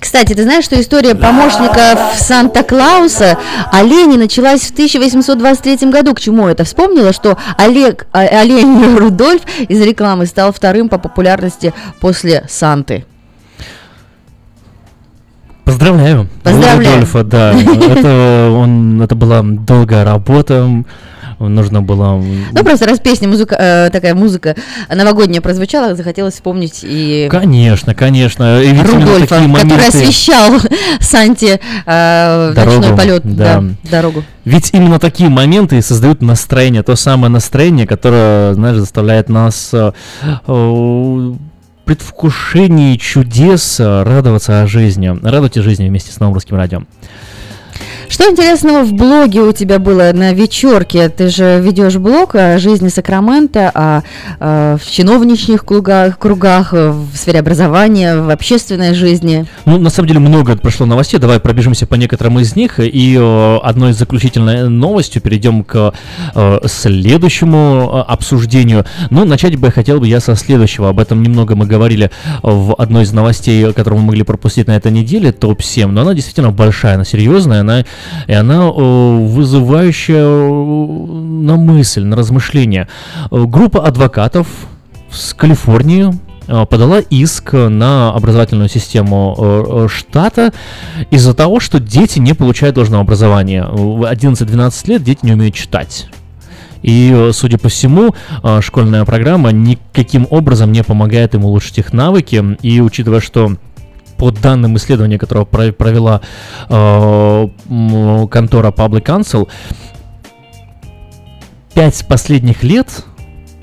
Кстати, ты знаешь, что история помощников Санта-Клауса оленей началась в 1823 году. К чему это? Вспомнила, что Олег, а- олень Рудольф из рекламы стал вторым по популярности после Санты. Поздравляю. Поздравляю. Рудольфа, да. Это, он, это была долгая работа. Нужно было... Ну, просто раз песня, музыка, э, такая музыка новогодняя прозвучала, захотелось вспомнить и Конечно, конечно. И Рудольфа, такие моменты... который освещал Санте э, Дорогу, ночной полет, да. да, дорогу. Ведь именно такие моменты создают настроение, то самое настроение, которое, знаешь, заставляет нас э, э, предвкушении чудес э, радоваться о жизни. Радуйте жизни вместе с новым русским радио. Что интересного в блоге у тебя было на вечерке? Ты же ведешь блог о жизни Сакрамента, о, э, в чиновничьих кругах, кругах, в сфере образования, в общественной жизни. Ну, на самом деле, много прошло новостей. Давай пробежимся по некоторым из них. И э, одной из заключительной новостью перейдем к э, следующему э, обсуждению. Ну, начать бы хотел бы я со следующего. Об этом немного мы говорили в одной из новостей, которую мы могли пропустить на этой неделе, топ-7. Но она действительно большая, она серьезная, она, и она э, вызывающая э, на мысль, на размышления. Э, Группа адвокатов с Калифорнии подала иск на образовательную систему штата из-за того, что дети не получают должного образования. В 11-12 лет дети не умеют читать. И, судя по всему, школьная программа никаким образом не помогает им улучшить их навыки. И учитывая, что по данным исследования, которое провела э, контора Public Council, пять последних лет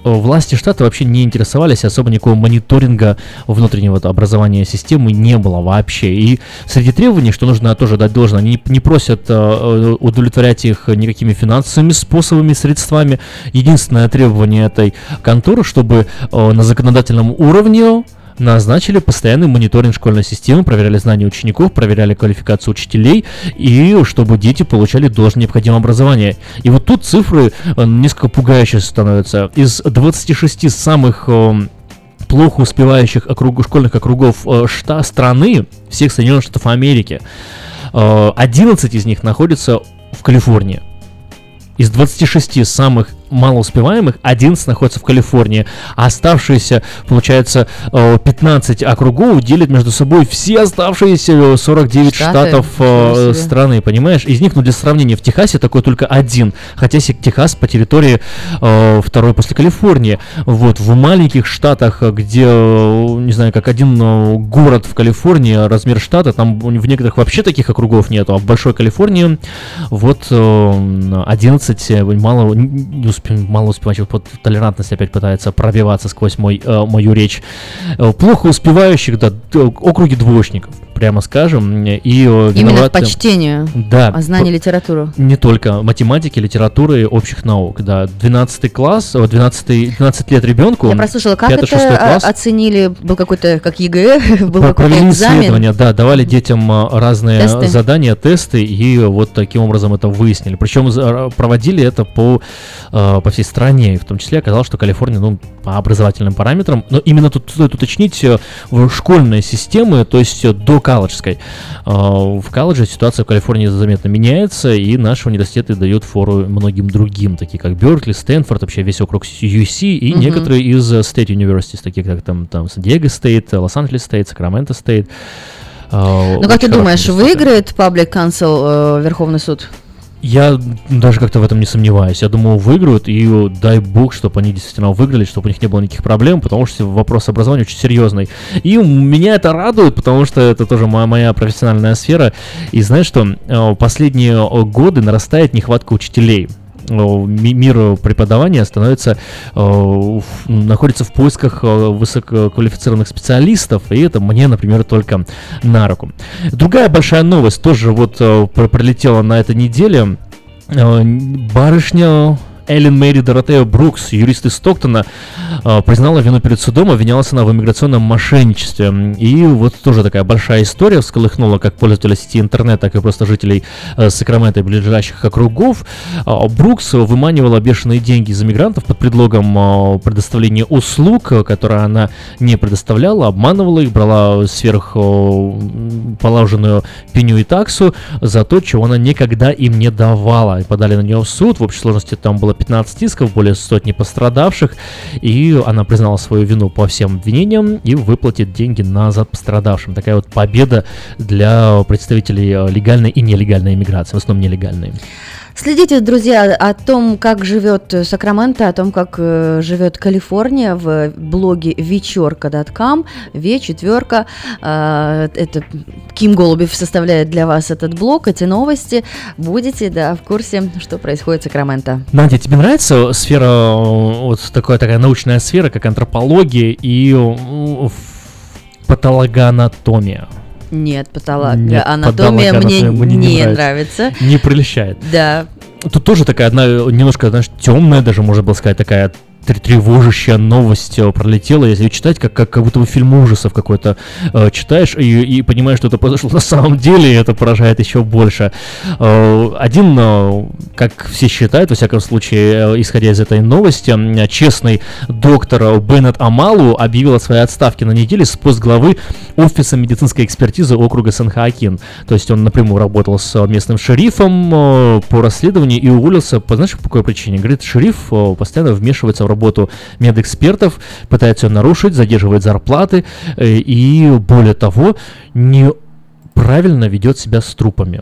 Э, власти штата вообще не интересовались, особо никакого мониторинга внутреннего образования системы не было вообще. И среди требований, что нужно тоже дать должное, они не просят э, э, удовлетворять их никакими финансовыми способами, средствами. Единственное требование этой конторы, чтобы на законодательном уровне назначили постоянный мониторинг школьной системы, проверяли знания учеников, проверяли квалификацию учителей, и чтобы дети получали должное необходимое образование. И вот тут цифры э, несколько пугающие становятся. Из 26 самых э, плохо успевающих округ, школьных округов э, шта, страны, всех Соединенных Штатов Америки, 11 из них находятся в Калифорнии. Из 26 самых малоуспеваемых 11 находится в Калифорнии, а оставшиеся, получается, 15 округов делят между собой все оставшиеся 49 Штаты, штатов э, страны, понимаешь? Из них, ну, для сравнения, в Техасе такой только один, хотя Техас по территории э, второй после Калифорнии. Вот, в маленьких штатах, где, не знаю, как один э, город в Калифорнии, размер штата, там в некоторых вообще таких округов нету, а в Большой Калифорнии вот 11 мало не успе, мало успевающих, вот толерантность опять пытается пробиваться сквозь мой, э, мою речь. Э, плохо успевающих, да, округи двоечников прямо скажем. И Именно виноваты... к почтению, да, а знание литературы. Не только математики, литературы, общих наук, да. 12 класс, 12, 12 лет ребенку. Я прослушала, как 5, это класс, оценили, был какой-то, как ЕГЭ, был какой-то экзамен. исследования, да, давали детям а, разные тесты. задания, тесты, и вот таким образом это выяснили. Причем проводили это по, по всей стране, и в том числе оказалось, что Калифорния, ну, по образовательным параметрам, но именно тут стоит уточнить э, в школьные системы, то есть до колледжской. А, в колледже ситуация в Калифорнии заметно меняется, и наши университеты дают фору многим другим, такие как Беркли, Стэнфорд, вообще весь округ UC, и угу. некоторые из State Universities, такие как там, там Сан-Диего State, Лос-Анджелес State, Сакраменто State. Ну, как ты думаешь, выиграет Public Council э, Верховный суд? Я даже как-то в этом не сомневаюсь. Я думаю, выиграют, и дай бог, чтобы они действительно выиграли, чтобы у них не было никаких проблем, потому что вопрос образования очень серьезный. И меня это радует, потому что это тоже моя, моя профессиональная сфера. И знаешь что, э, последние годы нарастает нехватка учителей мир преподавания становится, э, находится в поисках э, высококвалифицированных специалистов, и это мне, например, только на руку. Другая большая новость тоже вот э, пролетела на этой неделе. Барышня Эллен Мэри Доротея Брукс, юрист из Стоктона, а, признала вину перед судом, обвинялась она в иммиграционном мошенничестве. И вот тоже такая большая история всколыхнула как пользователя сети интернет, так и просто жителей э, Сакрамента и ближайших округов. А, Брукс выманивала бешеные деньги из иммигрантов под предлогом а, предоставления услуг, которые она не предоставляла, обманывала их, брала сверх положенную пеню и таксу за то, чего она никогда им не давала. И подали на нее в суд. В общей сложности там было 15 исков, более сотни пострадавших, и она признала свою вину по всем обвинениям и выплатит деньги назад пострадавшим. Такая вот победа для представителей легальной и нелегальной иммиграции, в основном нелегальной. Следите, друзья, о том, как живет Сакраменто, о том, как э, живет Калифорния в блоге вечерка.com, В четверка. Э, это Ким Голубев составляет для вас этот блог, эти новости. Будете, да, в курсе, что происходит в Сакраменто. Надя, тебе нравится сфера, э, вот такая, такая научная сфера, как антропология и э, патологоанатомия? Нет, патологоанатомия мне, мне не, не нравится. нравится. Не прельщает. Да. Тут тоже такая одна немножко, знаешь, темная даже, можно было сказать, такая тревожащая новость э, пролетела, если читать, как, как, как будто бы фильм ужасов какой-то э, читаешь и, и понимаешь, что это произошло на самом деле, и это поражает еще больше. Э, один, э, как все считают, во всяком случае, э, исходя из этой новости, э, честный доктор Беннет Амалу объявил о своей отставке на неделе с пост главы Офиса медицинской экспертизы округа Сан-Хоакин. То есть он напрямую работал с местным шерифом э, по расследованию и уволился, по, знаешь, по какой причине? Говорит, шериф э, постоянно вмешивается в работу медэкспертов, пытается ее нарушить, задерживает зарплаты э, и, более того, неправильно ведет себя с трупами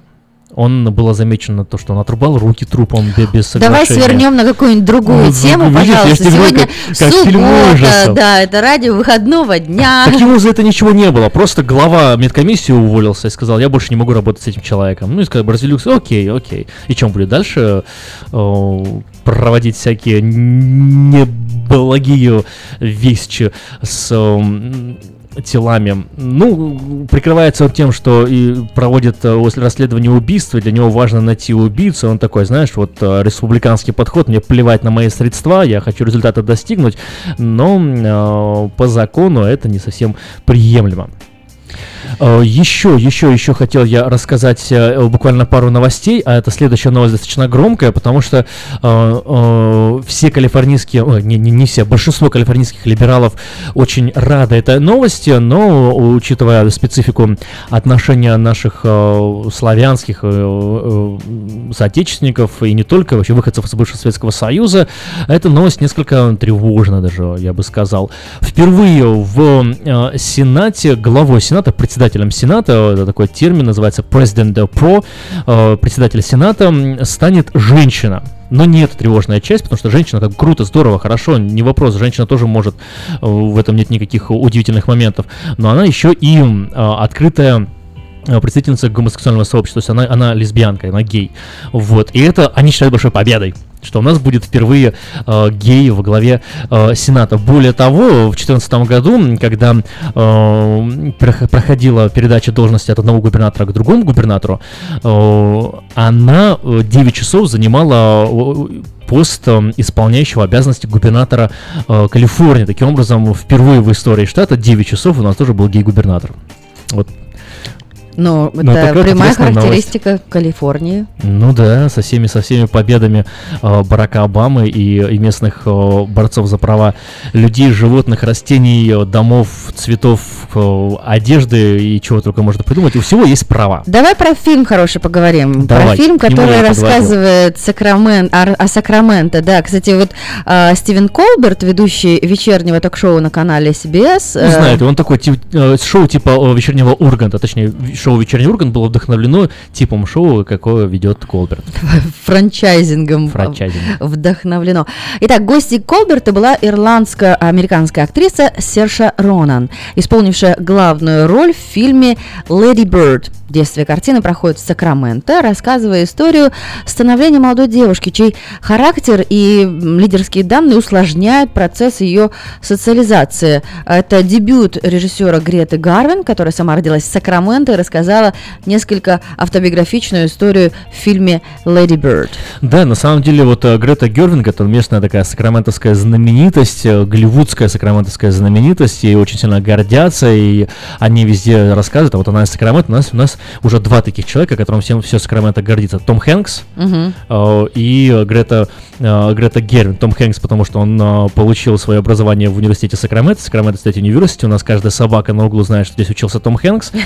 он было замечено то, что он отрубал руки трупом бе- без Давай соглашения. свернем на какую-нибудь другую Ну, тему, видишь, я пожалуйста. говорю, Сегодня как- как суббота, да, это радио выходного дня. Так ему за это ничего не было. Просто глава медкомиссии уволился и сказал, я больше не могу работать с этим человеком. Ну и сказал, Бразилюкс, окей, окей. И чем будет дальше э, проводить всякие неблагие вещи с телами. Ну, прикрывается он тем, что и проводит э, после расследования убийства, для него важно найти убийцу. Он такой, знаешь, вот э, республиканский подход, мне плевать на мои средства, я хочу результата достигнуть, но э, по закону это не совсем приемлемо. Э, Еще, еще, еще хотел я рассказать э, буквально пару новостей, а это следующая новость достаточно громкая, потому что э, все калифорнийские, не, не, не все, большинство калифорнийских либералов очень рады этой новости, но учитывая специфику отношения наших славянских соотечественников и не только, вообще выходцев из бывшего Советского Союза, эта новость несколько тревожна даже, я бы сказал. Впервые в Сенате, главой Сената, председателем Сената, это такой термин называется President Pro, э, председатель Сената станет женщина. Но не это тревожная часть, потому что женщина как круто, здорово, хорошо, не вопрос, женщина тоже может, э, в этом нет никаких удивительных моментов, но она еще и э, открытая э, представительница гомосексуального сообщества, то есть она, она лесбиянка, она гей. Вот. И это они считают большой победой что у нас будет впервые э, гей во главе э, Сената. Более того, в 2014 году, когда э, прох- проходила передача должности от одного губернатора к другому губернатору, э, она э, 9 часов занимала э, пост э, исполняющего обязанности губернатора э, Калифорнии. Таким образом, впервые в истории штата 9 часов у нас тоже был гей-губернатор. Вот Ну, Ну, это такая вот прямая интересная новость. характеристика Калифорнии. Ну да, со всеми, со всеми победами э, Барака Обамы и, и местных э, борцов за права людей, животных, растений, э, домов, цветов, э, одежды и чего только можно придумать. У всего есть права. Давай про фильм хороший поговорим. Давай, про фильм, который рассказывает Сакрамен, о, о Сакраменто. Да, кстати, вот а, Стивен Колберт, ведущий вечернего ток-шоу на канале CBS. Э, знаю, он такой тип- э, шоу типа э, вечернего Урганта, точнее, ви- шоу вечерний Ургант было вдохновлено типом шоу, какое ведет Колберт. франчайзингом Франчайзинг. вдохновлено. Итак, гостьей Колберта была ирландско-американская актриса Серша Ронан, исполнившая главную роль в фильме «Леди Бирд». Действие картины проходит в Сакраменто, рассказывая историю становления молодой девушки, чей характер и лидерские данные усложняют процесс ее социализации. Это дебют режиссера Греты Гарвин, которая сама родилась в Сакраменто и рассказала несколько автобиографичную историю в фильме «Lady Bird». Да, на самом деле, вот э, Грета Гервиг, это местная такая сакраментовская знаменитость, э, голливудская сакраментовская знаменитость, ей очень сильно гордятся, и они везде рассказывают, а вот она из Сакрамента, у нас, у нас уже два таких человека, которым всем все Сакраменто гордится. Том Хэнкс Мгм. э, и э, Грета, э, Грета Гервиг. Том Хэнкс, потому что он э, получил свое образование в университете Сакраменто, Sacramento State University, у нас каждая собака на углу знает, что здесь учился Том Хэнкс.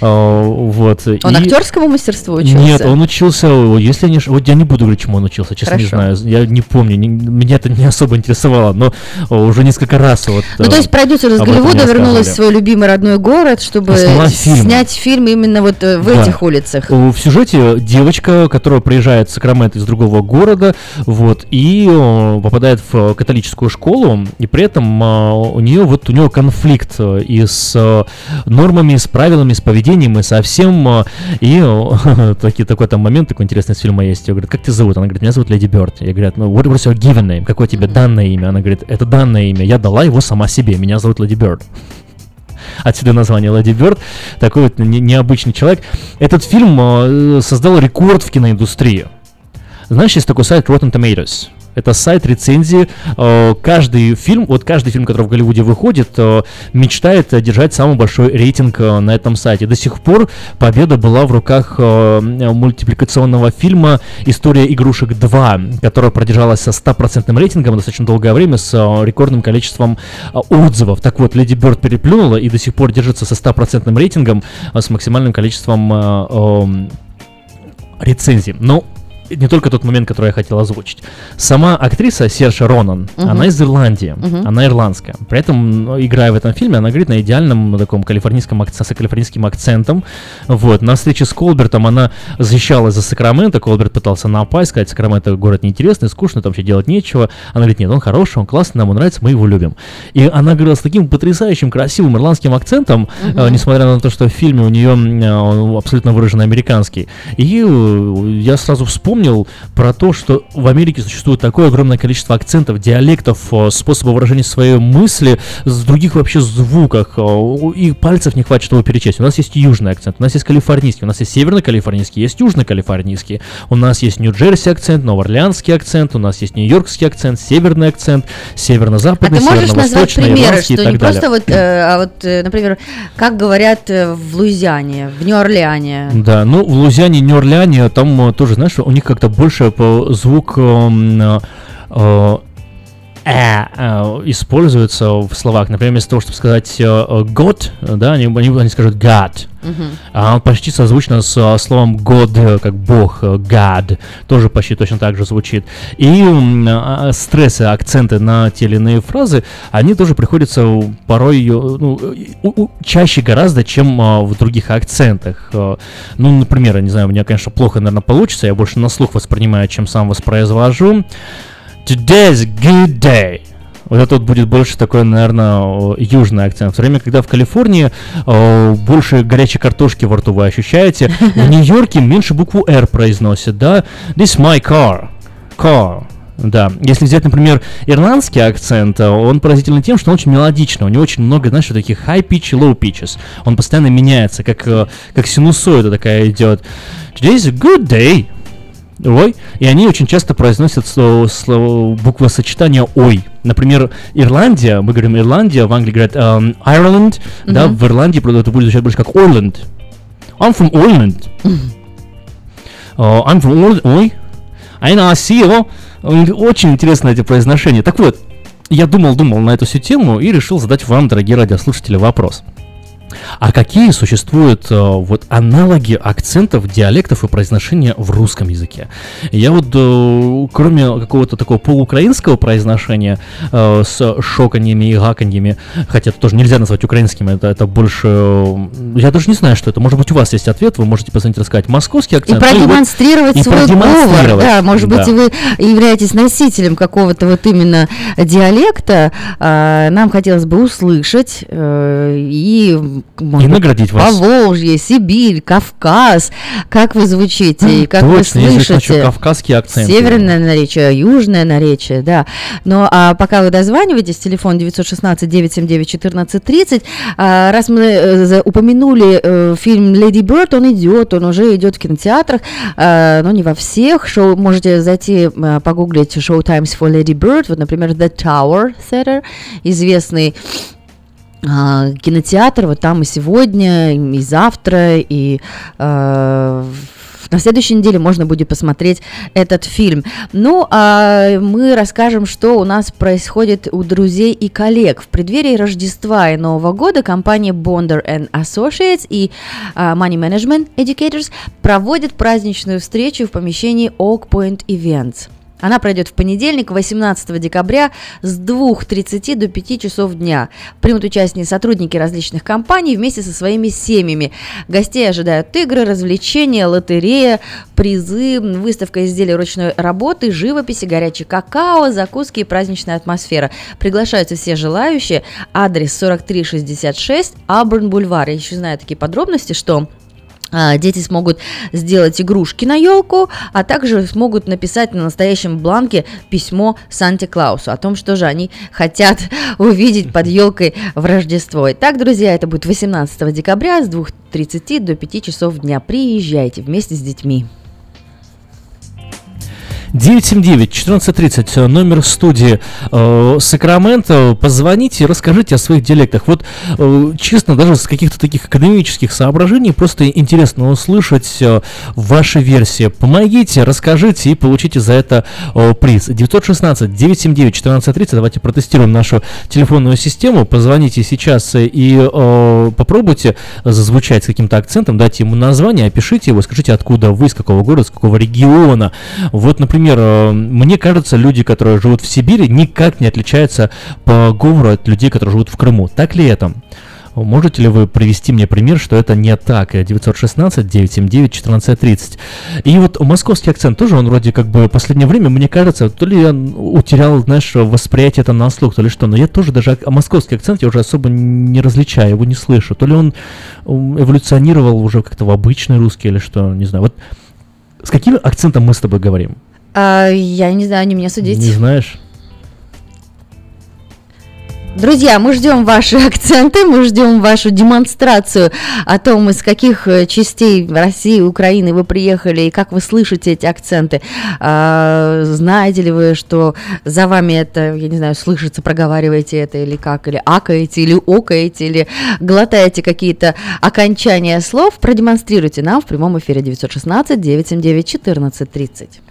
Э, Вот. Он и- актерскому мастерству учился? нет, он учился, если я не вот я не буду говорить, чему он учился, честно не знаю, я не помню, меня это не особо интересовало, но уже несколько раз вот. Ну, то есть продюсер из Голливуда вернулась в свой любимый родной город, чтобы снять фильм именно вот э, в Да. этих улицах. В сюжете девочка, которая приезжает в Сакраменто из другого города, вот, и о, попадает в католическую школу, и при этом у нее вот у нее конфликт э, и с э, нормами, с правилами, с поведением, и со всем, и такие, такой там момент, такой интересный из фильма есть, я говорю, как тебя зовут? Она говорит, меня зовут Леди Бёрд. Я говорю, ну, what was your given name? Какое тебе данное имя? Она говорит, это данное имя, я дала его сама себе, меня зовут Леди Бёрд. Отсюда название Леди Бёрд. Такой вот не- необычный человек. Этот фильм э, создал рекорд в киноиндустрии. Знаешь, есть такой сайт Rotten Tomatoes. Это сайт рецензии. Э, Каждый фильм, вот каждый фильм, который в Голливуде выходит, э, мечтает держать самый большой рейтинг э, на этом сайте. До сих пор победа была в руках мультипликационного фильма «История игрушек 2», которая продержалась со 100% рейтингом достаточно долгое время с рекордным количеством отзывов. Так вот, Леди Бёрд переплюнула и до сих пор держится со 100% рейтингом с максимальным количеством рецензий. Но не только тот момент, который я хотел озвучить. Сама актриса Серша Ронан, Мгм. она из Ирландии, Мгм. она ирландская. При этом, ну, играя в этом фильме, она говорит на идеальном таком калифорнийском акценте, с калифорнийским акцентом. Вот. На встрече с Колбертом она защищалась за Сакраменто, Колберт пытался напасть, сказать, Сакраменто город неинтересный, скучный, там вообще делать нечего. Она говорит, нет, он хороший, он классный, нам он нравится, мы его любим. И она говорила с таким потрясающим, красивым ирландским акцентом, Мгм. э, несмотря на то, что в фильме у нее э, он абсолютно выраженный американский. И э, я сразу вспомнил про то, что в Америке существует такое огромное количество акцентов, диалектов, э, способов выражения своей мысли, с других вообще звуках. э, И пальцев не хватит, чтобы перечесть. У нас есть южный акцент, у нас есть калифорнийский, у нас есть северно-калифорнийский, есть южно-калифорнийский, у нас есть Нью-Джерси акцент, Новоорлеанский акцент, у нас есть нью-йоркский акцент, северный акцент, А северно-западный, назвать северно-восточный, примеры, что и так не далее. просто вот, э, а вот, э, например, как говорят э, в Луизиане, в Нью-Орлеане? Да, ну в Лузиане, Нью-Орлеане, там тоже, знаешь, у них как-то больше по звук эм, э, э, используется в словах. Например, вместо того, чтобы сказать э, э, God, э, да, они, они, они скажут God. Мгм. А он почти созвучно с словом God, как Бог, God, тоже почти точно так же звучит. И стрессы, акценты на те или иные фразы, они тоже приходятся порой ну, чаще гораздо, чем в других акцентах. Ну, например, я не знаю, у меня, конечно, плохо, наверное, получится, я больше на слух воспринимаю, чем сам воспроизвожу. Today's good day. Вот это вот будет больше такой, наверное, южный акцент. В то время, когда в Калифорнии э, больше горячей картошки во рту вы ощущаете, в Нью-Йорке меньше букву R произносят, да? This my car. Car. Да, если взять, например, ирландский акцент, он поразительный тем, что он очень мелодичный, у него очень много, знаешь, вот таких high pitch и low pitches. Он постоянно меняется, как, как синусоида такая идет. Today's a good day. Ой, и они очень часто произносят слово, слово, буквосочетание ой. Например, Ирландия, мы говорим Ирландия, в Англии говорят эм, Ireland, да, Мгм. в Ирландии это будет звучать больше как Ireland. I'm from Ireland. Uh, I'm from Ireland. Ой. I know, I see you. М, Очень интересно эти произношения. Так вот, я думал-думал на эту всю тему и решил задать вам, дорогие радиослушатели, вопрос. А какие существуют э, вот аналоги акцентов, диалектов и произношения в русском языке? Я вот, э, кроме какого-то такого полуукраинского произношения э, с шоканьями и гаканьями, хотя это тоже нельзя назвать украинским, это, это больше... э, я даже не знаю, что это. Может быть, у вас есть ответ, вы можете позвонить рассказать московский И акцент. ну вот- продемонстрировать и свой говор. продемонстрировать, Да, может быть, да. и вы являетесь носителем какого-то вот именно диалекта. А, Нам хотелось бы услышать э, и, может И наградить вас. Поволжье, Сибирь, Кавказ. Как вы звучите и как вы Точно, я здесь слышите. хочу кавказский акцент. Северное наречие, южное наречие, да. Но а пока вы дозваниваетесь, телефон 916-979-1430, а, раз мы э, упомянули э, фильм «Леди Бёрд», он идет, он уже идет в кинотеатрах, а, но не во всех. Шоу, можете зайти, а, погуглить «Show Times for Lady Bird», вот, например, «The Tower Theater», известный кинотеатр, вот там и сегодня, и завтра, и а, в- на следующей неделе можно будет посмотреть этот фильм. Ну, а мы расскажем, что у нас происходит у друзей и коллег. В преддверии Рождества и Нового года компания Bonder and Associates и а, Money Management Educators проводят праздничную встречу в помещении Oak Point Events. Она пройдет в понедельник, 18 декабря с 2.30 до 5 часов дня. Примут участие сотрудники различных компаний вместе со своими семьями. Гостей ожидают игры, развлечения, лотерея, призы, выставка изделий ручной работы, живописи, горячий какао, закуски и праздничная атмосфера. Приглашаются все желающие. Адрес 4366 Абрн Бульвар. Я еще знаю такие подробности, что Дети смогут сделать игрушки на елку, а также смогут написать на настоящем бланке письмо Санте-Клаусу о том, что же они хотят увидеть под елкой в Рождество. Итак, друзья, это будет 18 декабря с 2.30 до 5 часов дня. Приезжайте вместе с детьми. 979-1430, номер студии э, Сакраменто. Позвоните и расскажите о своих диалектах. Вот, э, честно, даже с каких-то таких академических соображений, просто интересно услышать э, ваши версии. Помогите, расскажите и получите за это э, приз. 916-979-1430. Давайте протестируем нашу телефонную систему. Позвоните сейчас и э, попробуйте зазвучать с каким-то акцентом, дайте ему название, опишите его, скажите, откуда вы, из какого города, с какого региона. Вот, например, э, мне кажется, люди, которые живут в Сибири, никак не отличаются по говору от людей, которые живут в Крыму. Так ли это? Можете ли вы привести мне пример, что это не так? 916-979-1430. И вот московский акцент тоже, он вроде как бы в последнее время, мне кажется, то ли я утерял, знаешь, восприятие это на слух, то ли что, но я тоже даже московский акцент я уже особо не различаю, его не слышу. То ли он эволюционировал уже как-то в обычный русский или что, не знаю. Вот с каким акцентом мы с тобой говорим? А, я не знаю, не мне судить. Не знаешь? Друзья, мы ждем ваши акценты, мы ждем вашу демонстрацию о том, из каких э, частей России, Украины вы приехали и как вы слышите эти акценты. А, знаете ли вы, что за вами это, я не знаю, слышится, проговариваете это или как, или акаете, или окаете, или глотаете какие-то окончания слов, продемонстрируйте нам в прямом эфире 916 979 1430.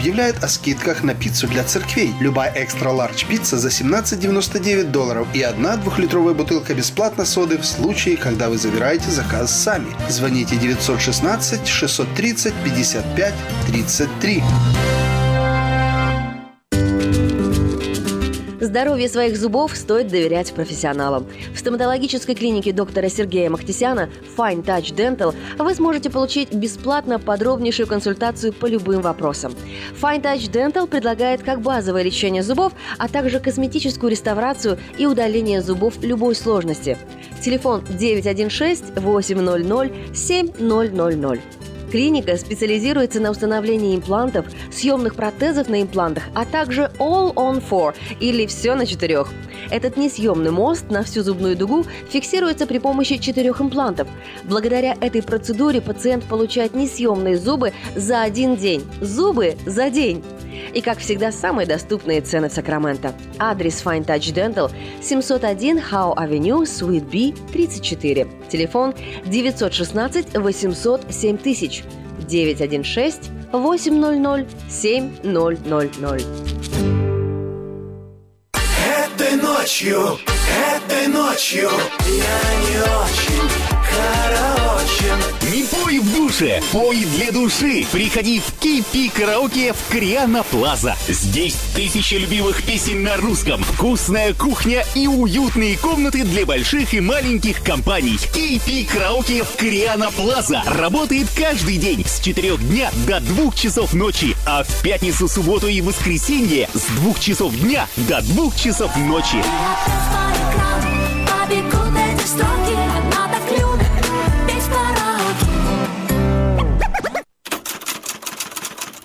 Объявляет о скидках на пиццу для церквей. Любая экстра ларч пицца за 17,99 долларов и одна двухлитровая бутылка бесплатно соды в случае, когда вы забираете заказ сами. Звоните 916 630 55 33. Здоровье своих зубов стоит доверять профессионалам. В стоматологической клинике доктора Сергея Махтисяна Fine Touch Dental вы сможете получить бесплатно подробнейшую консультацию по любым вопросам. Fine Touch Dental предлагает как базовое лечение зубов, а также косметическую реставрацию и удаление зубов любой сложности. Телефон 916 800 7000. Клиника специализируется на установлении имплантов, съемных протезов на имплантах, а также All on Four или все на четырех. Этот несъемный мост на всю зубную дугу фиксируется при помощи четырех имплантов. Благодаря этой процедуре пациент получает несъемные зубы за один день. Зубы за день! И, как всегда, самые доступные цены в Сакраменто. Адрес Fine Touch Dental 701 Howe Avenue, Suite B, 34. Телефон 916 800 7000 916 800 7000. Этой ночью, этой ночью я не очень Не пой в душе, пой для души. Приходи в Кипи Караоке в Криана Плаза. Здесь тысячи любимых песен на русском, вкусная кухня и уютные комнаты для больших и маленьких компаний. Кипи Караоке в Криана Плаза работает каждый день с 4 дня до 2 часов ночи, а в пятницу, субботу и воскресенье с 2 часов дня до 2 часов ночи. Побегут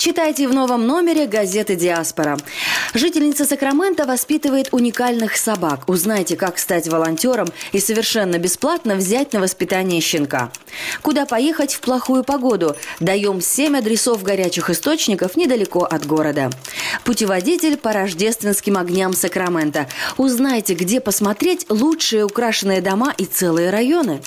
Читайте в новом номере газеты «Диаспора». Жительница Сакрамента воспитывает уникальных собак. Узнайте, как стать волонтером и совершенно бесплатно взять на воспитание щенка. Куда поехать в плохую погоду? Даем 7 адресов горячих источников недалеко от города. Путеводитель по рождественским огням Сакрамента. Узнайте, где посмотреть лучшие украшенные дома и целые районы.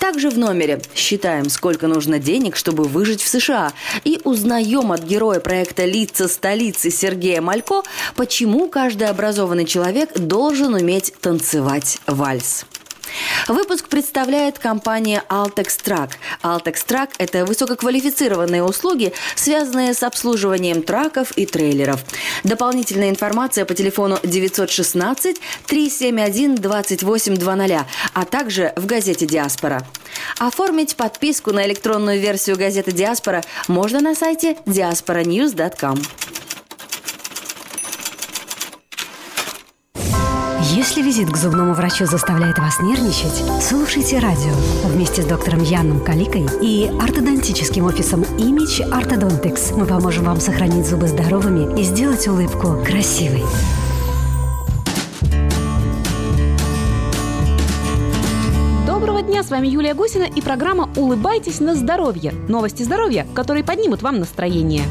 Также в номере считаем, сколько нужно денег, чтобы выжить в США. И узнаем от героя проекта «Лица столицы» Сергея Малько, почему каждый образованный человек должен уметь танцевать вальс. Выпуск представляет компания Altex Track. Altex Track – это высококвалифицированные услуги, связанные с обслуживанием траков и трейлеров. Дополнительная информация по телефону 916 371 2820, а также в газете «Диаспора». Оформить подписку на электронную версию газеты «Диаспора» можно на сайте diasporanews.com. Если визит к зубному врачу заставляет вас нервничать, слушайте радио вместе с доктором Яном Каликой и ортодонтическим офисом Image Orthodontics. Мы поможем вам сохранить зубы здоровыми и сделать улыбку красивой. Доброго дня, с вами Юлия Гусина и программа «Улыбайтесь на здоровье». Новости здоровья, которые поднимут вам настроение.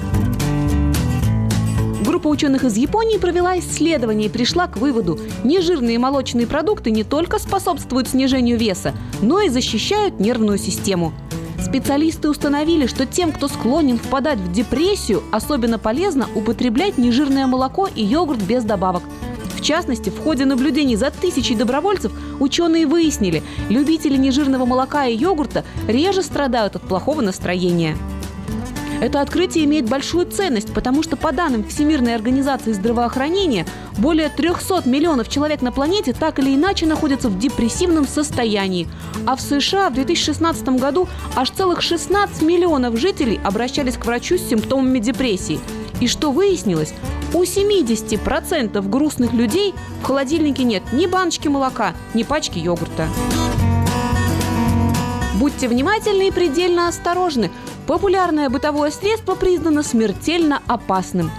Группа ученых из Японии провела исследование и пришла к выводу, нежирные молочные продукты не только способствуют снижению веса, но и защищают нервную систему. Специалисты установили, что тем, кто склонен впадать в депрессию, особенно полезно употреблять нежирное молоко и йогурт без добавок. В частности, в ходе наблюдений за тысячей добровольцев ученые выяснили, любители нежирного молока и йогурта реже страдают от плохого настроения. Это открытие имеет большую ценность, потому что по данным Всемирной организации здравоохранения, более 300 миллионов человек на планете так или иначе находятся в депрессивном состоянии. А в США в 2016 году аж целых 16 миллионов жителей обращались к врачу с симптомами депрессии. И что выяснилось? У 70% грустных людей в холодильнике нет ни баночки молока, ни пачки йогурта. Будьте внимательны и предельно осторожны. Популярное бытовое средство признано смертельно опасным.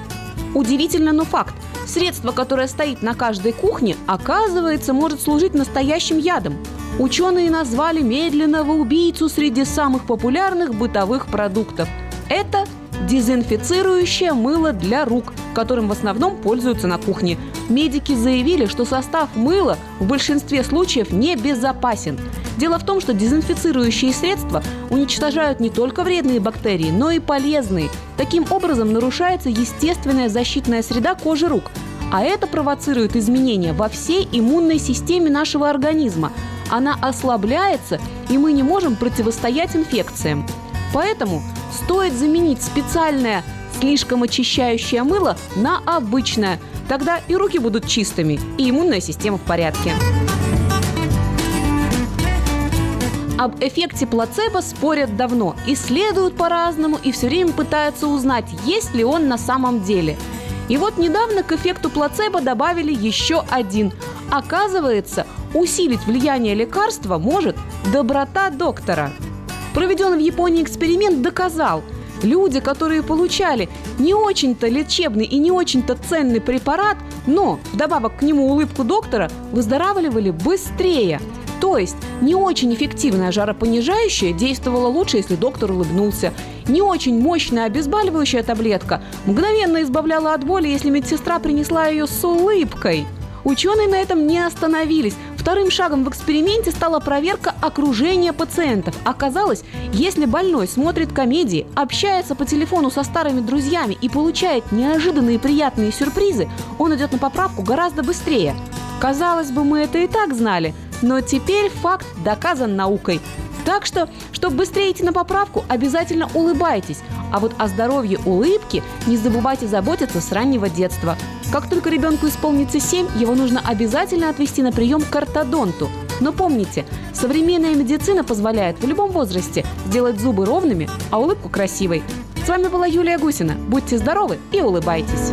Удивительно, но факт. Средство, которое стоит на каждой кухне, оказывается, может служить настоящим ядом. Ученые назвали медленного убийцу среди самых популярных бытовых продуктов. Это дезинфицирующее мыло для рук, которым в основном пользуются на кухне. Медики заявили, что состав мыла в большинстве случаев небезопасен. Дело в том, что дезинфицирующие средства уничтожают не только вредные бактерии, но и полезные. Таким образом нарушается естественная защитная среда кожи рук, а это провоцирует изменения во всей иммунной системе нашего организма. Она ослабляется, и мы не можем противостоять инфекциям. Поэтому стоит заменить специальное слишком очищающее мыло на обычное. Тогда и руки будут чистыми, и иммунная система в порядке. Об эффекте плацебо спорят давно, исследуют по-разному и все время пытаются узнать, есть ли он на самом деле. И вот недавно к эффекту плацебо добавили еще один. Оказывается, усилить влияние лекарства может доброта доктора. Проведенный в Японии эксперимент доказал, люди, которые получали не очень-то лечебный и не очень-то ценный препарат, но вдобавок к нему улыбку доктора, выздоравливали быстрее – то есть не очень эффективное жаропонижающее действовало лучше, если доктор улыбнулся. Не очень мощная обезболивающая таблетка мгновенно избавляла от боли, если медсестра принесла ее с улыбкой. Ученые на этом не остановились. Вторым шагом в эксперименте стала проверка окружения пациентов. Оказалось, если больной смотрит комедии, общается по телефону со старыми друзьями и получает неожиданные приятные сюрпризы, он идет на поправку гораздо быстрее. Казалось бы, мы это и так знали – но теперь факт доказан наукой. Так что, чтобы быстрее идти на поправку, обязательно улыбайтесь. А вот о здоровье улыбки не забывайте заботиться с раннего детства. Как только ребенку исполнится 7, его нужно обязательно отвести на прием к ортодонту. Но помните, современная медицина позволяет в любом возрасте сделать зубы ровными, а улыбку красивой. С вами была Юлия Гусина. Будьте здоровы и улыбайтесь.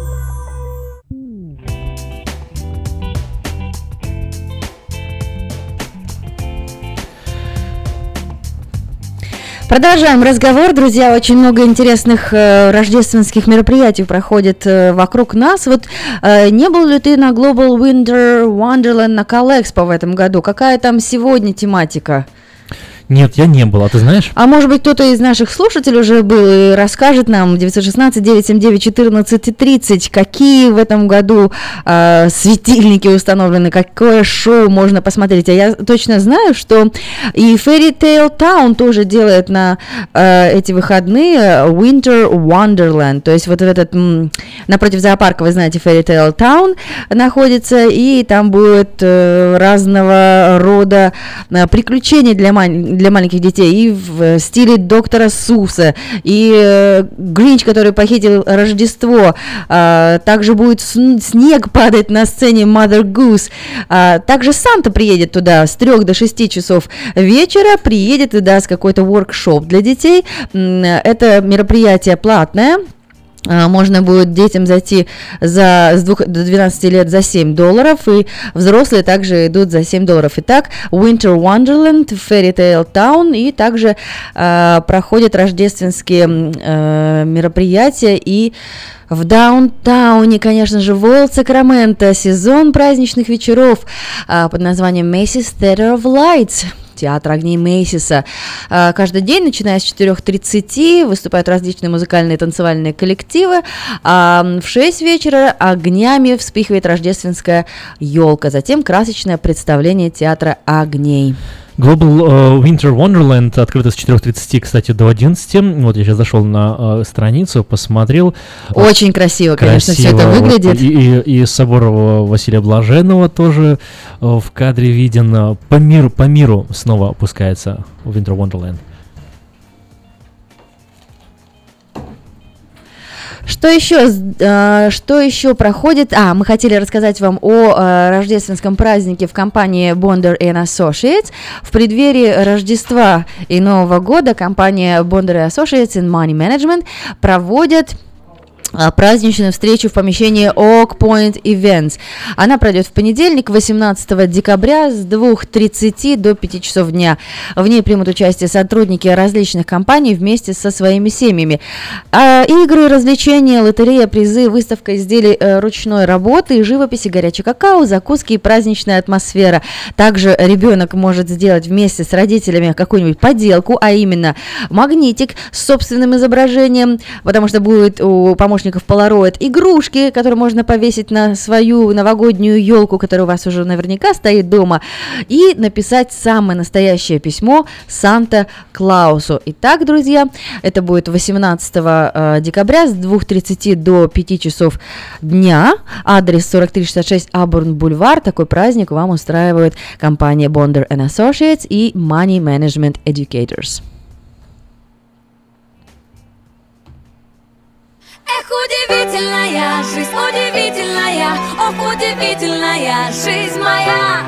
Продолжаем разговор, друзья. Очень много интересных э, рождественских мероприятий проходит э, вокруг нас. Вот э, не был ли ты на Global Winter Wonderland на Калэкспо в этом году? Какая там сегодня тематика? Нет, я не был, а ты знаешь? А может быть, кто-то из наших слушателей уже был и расскажет нам 916-979-1430, какие в этом году э, светильники установлены, какое шоу можно посмотреть. А я точно знаю, что и Fairy Tale Town тоже делает на э, эти выходные Winter Wonderland. То есть вот в этот, м, напротив зоопарка, вы знаете, Fairy Tale Town находится, и там будет э, разного рода э, приключения для, мань для маленьких детей, и в стиле доктора Суса, и э, Гринч, который похитил Рождество, а, также будет снег падать на сцене Mother Goose, а, также Санта приедет туда с 3 до 6 часов вечера, приедет и даст какой-то воркшоп для детей, это мероприятие платное, можно будет детям зайти за, с 2 до 12 лет за 7 долларов, и взрослые также идут за 7 долларов. Итак, Winter Wonderland, Fairy Tale Town, и также э, проходят рождественские э, мероприятия, и в даунтауне, конечно же, Волт Сакраменто, сезон праздничных вечеров э, под названием Macy's Theater of Lights – театр огней Мейсиса. А, каждый день, начиная с 4.30, выступают различные музыкальные и танцевальные коллективы. А в 6 вечера огнями вспыхивает рождественская елка. Затем красочное представление театра огней. Global э, Winter Wonderland открыто с 4.30, кстати, до 11. Вот я сейчас зашел на э, страницу, посмотрел. Очень красиво, конечно, все это Вот, выглядит. И, и, и собор э, Василия Блаженного тоже в кадре виден. По миру, по миру снова опускается Winter Wonderland. Что еще, э, что еще проходит? А, мы хотели рассказать вам о э, рождественском празднике в компании Bonder Associates. В преддверии Рождества и Нового года компания Bonder Associates in Money Management проводит праздничную встречу в помещении Oak Point Events. Она пройдет в понедельник, 18 декабря с 2.30 до 5 часов дня. В ней примут участие сотрудники различных компаний вместе со своими семьями. А, игры, развлечения, лотерея, призы, выставка изделий э, ручной работы, живописи, горячий какао, закуски и праздничная атмосфера. Также ребенок может сделать вместе с родителями какую-нибудь поделку, а именно магнитик с собственным изображением, потому что будет у помощников Polaroid игрушки, которые можно повесить на свою новогоднюю елку, которая у вас уже наверняка стоит дома, и написать самое настоящее письмо Санта-Клаусу. Итак, друзья, это будет 18 э, декабря с 2.30 до 5 часов дня. Адрес 4366 Абурн Бульвар. Такой праздник вам устраивает компания Bonder Associates и Money Management Educators. Эх, удивительная жизнь, удивительная, ох, удивительная жизнь моя.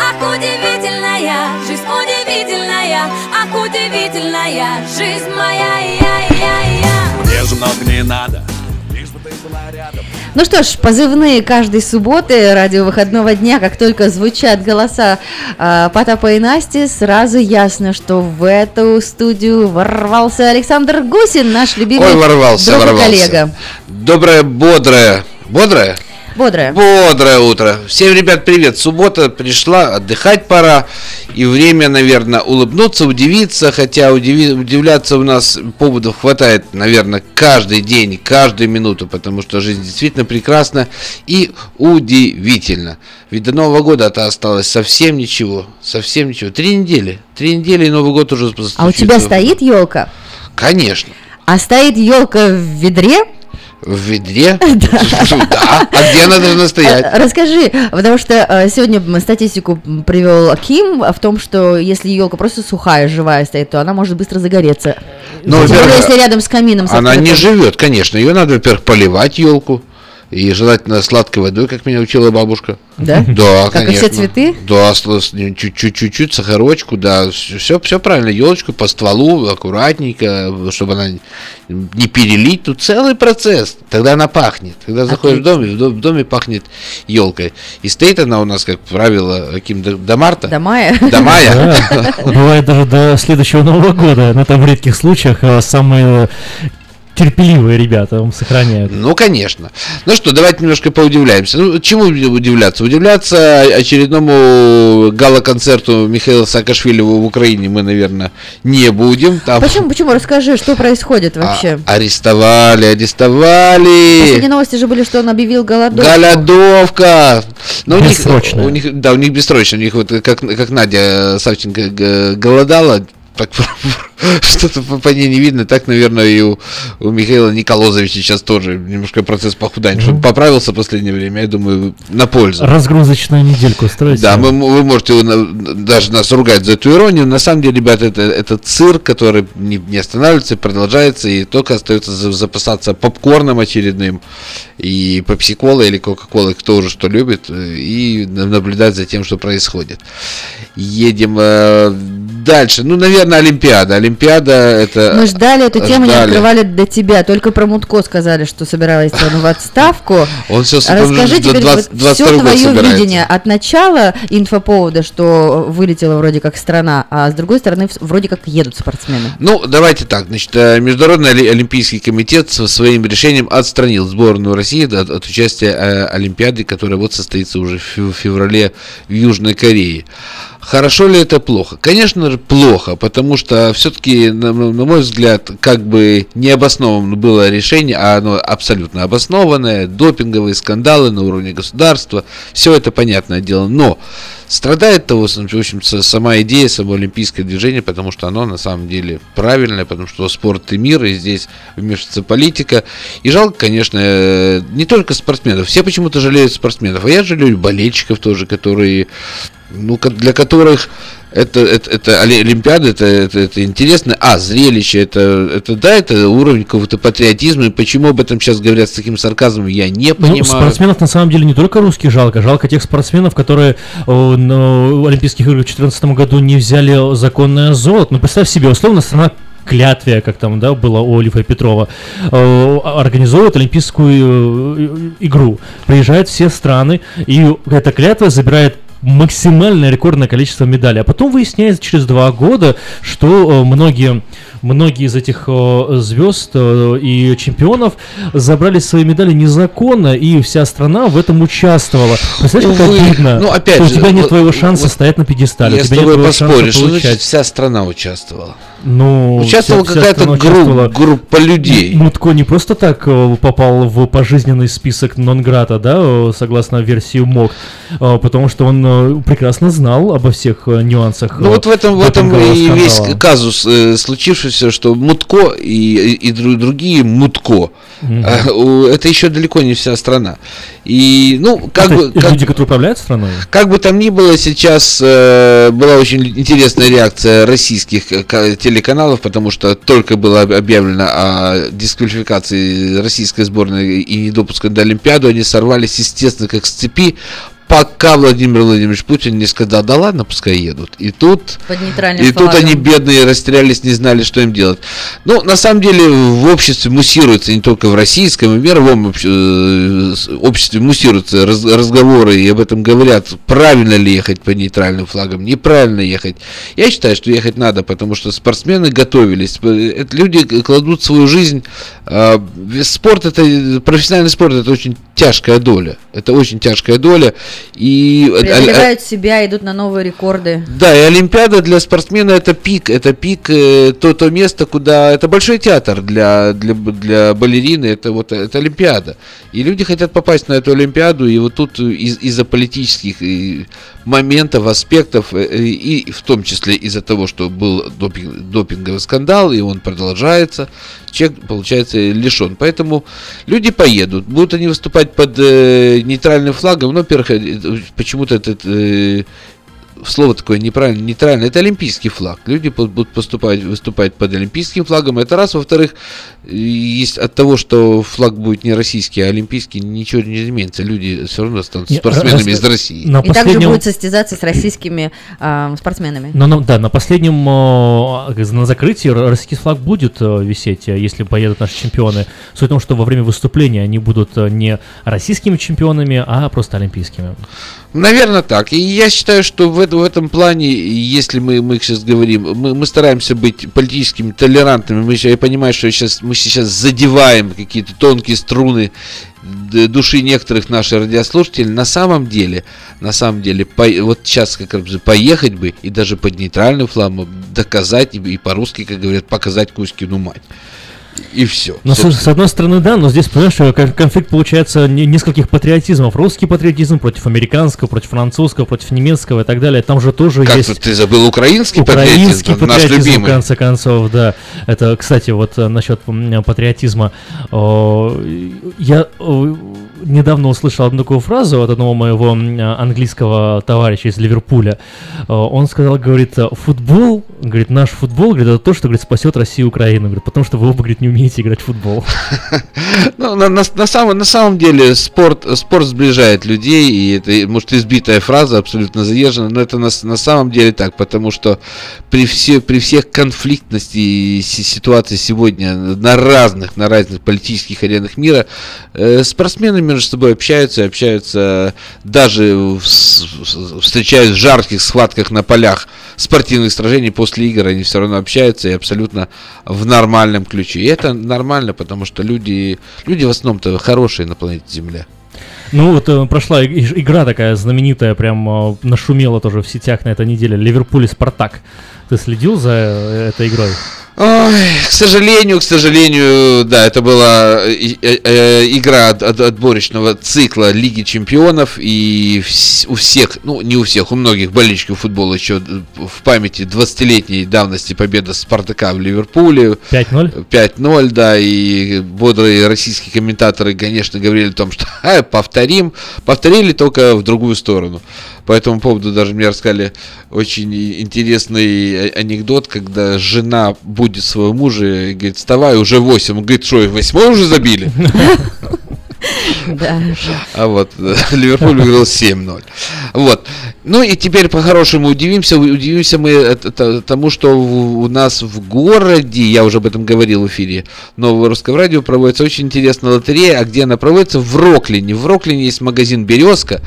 Ах, удивительная жизнь, удивительная, ах, удивительная жизнь моя. Я, я, я. Мне же много не надо, лишь бы ты была рядом. Ну что ж, позывные каждой субботы радио выходного дня, как только звучат голоса э, Потапа и Насти, сразу ясно, что в эту студию ворвался Александр Гусин, наш любимый Ой, ворвался, друг ворвался. коллега. Доброе, бодрое, бодрое? Бодрое. Бодрое утро. Всем, ребят, привет. Суббота пришла, отдыхать пора. И время, наверное, улыбнуться, удивиться. Хотя удиви- удивляться у нас поводов хватает, наверное, каждый день, каждую минуту. Потому что жизнь действительно прекрасна и удивительна. Ведь до Нового года это осталось совсем ничего. Совсем ничего. Три недели. Три недели и Новый год уже А у тебя стоит елка? Конечно. А стоит елка в ведре? В ведре? Да. А где она должна стоять? А, Расскажи, потому что э, сегодня статистику привел Ким в том, что если елка просто сухая, живая стоит, то она может быстро загореться. Ну, если рядом с камином. Она не живет, конечно. Ее надо, во-первых, поливать елку. И желательно сладкой водой, как меня учила бабушка. Да? Да, Как и конечно. все цветы? Да, с- с- чуть-чуть, чуть-чуть, сахарочку, да, все, все правильно, елочку по стволу, аккуратненько, чтобы она не перелить, тут целый процесс, тогда она пахнет, когда заходишь в дом, и в дом- в доме пахнет елкой, и стоит она у нас, как правило, каким до, до марта, До мая. до мая, бывает даже до следующего Нового года. Но там в редких случаях э, самые терпеливые ребята м, сохраняют. Ну, конечно. Ну что, давайте немножко поудивляемся. Ну, чему удивляться? Удивляться очередному гала-концерту Михаила Саакашвили в Украине мы, наверное, не будем. Там Почему, почему? Расскажи, что происходит а- вообще? арестовали, арестовали. Последние новости же были, что он объявил голодовку. Голодовка. Ну, у них, Бессрочная. у них, да, у них бессрочно. У них вот как, как Надя Савченко голодала, так, что-то по, ней не видно. Так, наверное, и у, у Михаила Николозовича сейчас тоже немножко процесс похудания. Что-то поправился в последнее время, я думаю, на пользу. Разгрузочную недельку устроить. Да, мы, вы можете даже нас ругать за эту иронию. На самом деле, ребята, это, это цирк, который не, не останавливается продолжается, и только остается за- запасаться попкорном очередным, и пепси-колой или кока-колой, кто уже что любит, э, и на- наблюдать за тем, что происходит. Едем э, дальше. Ну, наверное, Олимпиада. Олимпиада это... Мы ждали эту тему, не ждали. открывали до тебя. Только про Мутко сказали, что собирается он в отставку. Он сейчас Расскажи до теперь 20 вот 22 все твое собирается. видение от начала инфоповода, что вылетела вроде как страна, а с другой стороны вроде как едут спортсмены. Ну, давайте так. Значит, э, Международный оли- Олимпийский комитет своим решением отстранил сборную России от, от участия э, Олимпиады, которая вот состоится уже в фев- феврале в Южной Корее. Хорошо ли это плохо? Конечно же, плохо, потому что все-таки, на, на мой взгляд, как бы необоснованно было решение, а оно абсолютно обоснованное, допинговые скандалы на уровне государства, все это понятное дело, но страдает того, в общем, сама идея, само олимпийское движение, потому что оно на самом деле правильное, потому что спорт и мир, и здесь вмешивается политика. И жалко, конечно, э, не только спортсменов, все почему-то жалеют спортсменов, а я жалею болельщиков тоже, которые ну, для которых это, это, это Олимпиада, это, это, это интересно, а, зрелище, это, это да, это уровень какого-то патриотизма, и почему об этом сейчас говорят с таким сарказмом, я не ну, понимаю. спортсменов на самом деле не только русских жалко, жалко тех спортсменов, которые о, на Олимпийских играх в 2014 году не взяли законное золото. Ну, представь себе, условно, страна клятве, как там, да, было у Олифа Петрова, э, организовывают олимпийскую э, игру. Приезжают все страны, и эта клятва забирает максимальное рекордное количество медалей. А потом выясняется через два года, что э, многие, многие из этих э, звезд э, и чемпионов забрали свои медали незаконно, и вся страна в этом участвовала. Представляешь, как обидно, ну, опять что же, у тебя нет твоего шанса вот, стоять на пьедестале. Я у с тебя тобой нет поспорю, что значит вся страна участвовала. Ну, участвовала какая-то группа, группа людей. Мутко не просто так э, попал в пожизненный список Нонграта, да, согласно версии МОК, потому что он прекрасно знал обо всех нюансах. Ну вот в этом, в этом и весь казус э, случившийся, что Мутко и, и дру- другие Мутко, у- это еще далеко не вся страна. И, ну, как Это бы... Как, люди, которые управляют страной? как бы там ни было, сейчас э, была очень интересная реакция российских э, ка- телеканалов, потому что только было об- объявлено о дисквалификации российской сборной и недопуска до Олимпиады, они сорвались, естественно, как с цепи, пока Владимир Владимирович Путин не сказал, да ладно, пускай едут. И тут, и тут они бедные растерялись, не знали, что им делать. Ну, на самом деле, в обществе муссируется, не только в российском, и в мировом э, обществе муссируются раз- разговоры, и об этом говорят, правильно ли ехать по нейтральным флагам, неправильно ехать. Я считаю, что ехать надо, потому что спортсмены готовились. Э, это люди кладут свою жизнь. Спорт, это, профессиональный спорт, это очень тяжкая доля. Это очень тяжкая доля. И Преодолевают себя, идут на новые рекорды. да, и Олимпиада для спортсмена это пик, это пик, э, то, то место, куда это большой театр для, для, для балерины, это вот это Олимпиада. И люди хотят попасть на эту Олимпиаду, и вот тут из, из-за политических э, моментов, аспектов, э, и в том числе из-за того, что был допинг- допинговый скандал, и он продолжается, человек, получается, лишен. Поэтому люди поедут, будут они выступать под э, нейтральным флагом, но, во-первых, э, почему-то этот э, слово такое неправильно, нейтрально, это олимпийский флаг. Люди будут поступать, выступать под олимпийским флагом, это раз. Во-вторых, э, есть от того, что флаг будет не российский, а олимпийский, ничего не изменится. Люди все равно станут спортсменами раз- из России. На И также последнем- будет состязаться с российскими а, спортсменами. Но, ну, да, на последнем, э, на закрытии российский флаг будет э, висеть, э, если поедут наши чемпионы. Суть в том, что во время выступления они будут э, не российскими чемпионами, а просто олимпийскими. Наверное, так. И я считаю, что в, в этом плане, если мы, мы сейчас говорим, мы, мы стараемся быть политическими толерантными. Мы, я понимаю, что сейчас, мы сейчас задеваем какие-то тонкие струны души некоторых наших радиослушателей. На самом деле, на самом деле, по- вот сейчас как раз поехать бы и даже под нейтральным флагом доказать и, и по-русски, как говорят, показать Кузькину мать. И все. Но с, с одной стороны, да, но здесь, понимаешь, э, кон- конфликт получается не- нескольких патриотизмов. Русский патриотизм против американского, против французского, против немецкого и так далее. Там же тоже Как есть... ты забыл украинский, Украинский патриотизм, наш патриотизм, в любимый. конце концов, да. Это, кстати, вот э, насчет патриотизма. Я недавно услышал одну такую фразу от одного моего м, английского товарища из Ливерпуля. О, Он сказал, говорит, футбол, говорит, наш футбол, говорит, это то, что, говорит, спасет Россию и Украину, говорит, потому что вы оба, говорит, не умеете играть в футбол. Ну, на, на, на самом, на самом деле спорт, спорт сближает людей, и это, может, избитая фраза, абсолютно заезжена, но это на, на самом деле так, потому что при, все, при всех конфликтности и си- ситуации сегодня на разных, на разных политических аренах мира, э, спортсмены между собой общаются, общаются даже встречаясь в жарких схватках на полях спортивных сражений после игр, они все равно общаются и абсолютно в нормальном ключе. И это нормально, потому что люди, люди в основном-то хорошие на планете Земля. Ну вот э, прошла игра такая знаменитая, прям э, нашумела тоже в сетях на этой неделе. Ливерпуль и Спартак. Ты следил за э, этой игрой? Ой, к сожалению, к сожалению, да, это была э, э, э, игра от- от- отборочного цикла Лиги Чемпионов, и у всех, ну не у всех, у многих болельщиков футбола еще в памяти 20-летней давности победа Спартака в Ливерпуле. 5-0? 5-0, да, и бодрые российские комментаторы, конечно, говорили о том, что «А, повторим, повторили только в другую сторону. По этому поводу даже мне рассказали очень интересный а- анекдот, когда жена будет своего мужа и говорит, вставай, уже 8. Он говорит, что, восьмой уже забили? А вот э, Ливерпуль выиграл 7-0. Вот. Ну и теперь по-хорошему удивимся. Удивимся мы тому, что у нас в городе, я уже об этом говорил в эфире Нового Русского Радио, проводится очень интересная лотерея. А где она проводится? В Роклине. В Роклине есть магазин «Березка»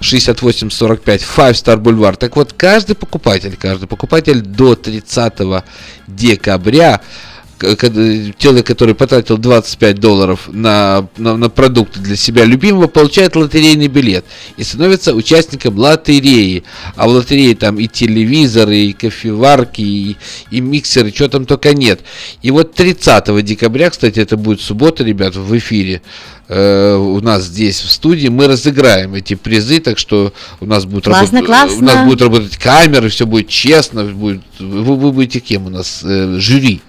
6845 Five Star Boulevard. Так вот, каждый покупатель, каждый покупатель до 30 декабря человек, который потратил 25 долларов на, на, на продукты для себя любимого, получает лотерейный билет и становится участником лотереи. А в лотерее там и телевизоры, и кофеварки, и, и миксеры, что там только нет. И вот 30 декабря, кстати, это будет суббота, ребят, в эфире, э, у нас здесь в студии мы разыграем эти призы, так что у нас будет Классно, работать, у нас классно. будут работать камеры, все будет честно, будет, вы, вы будете кем у нас э, жюри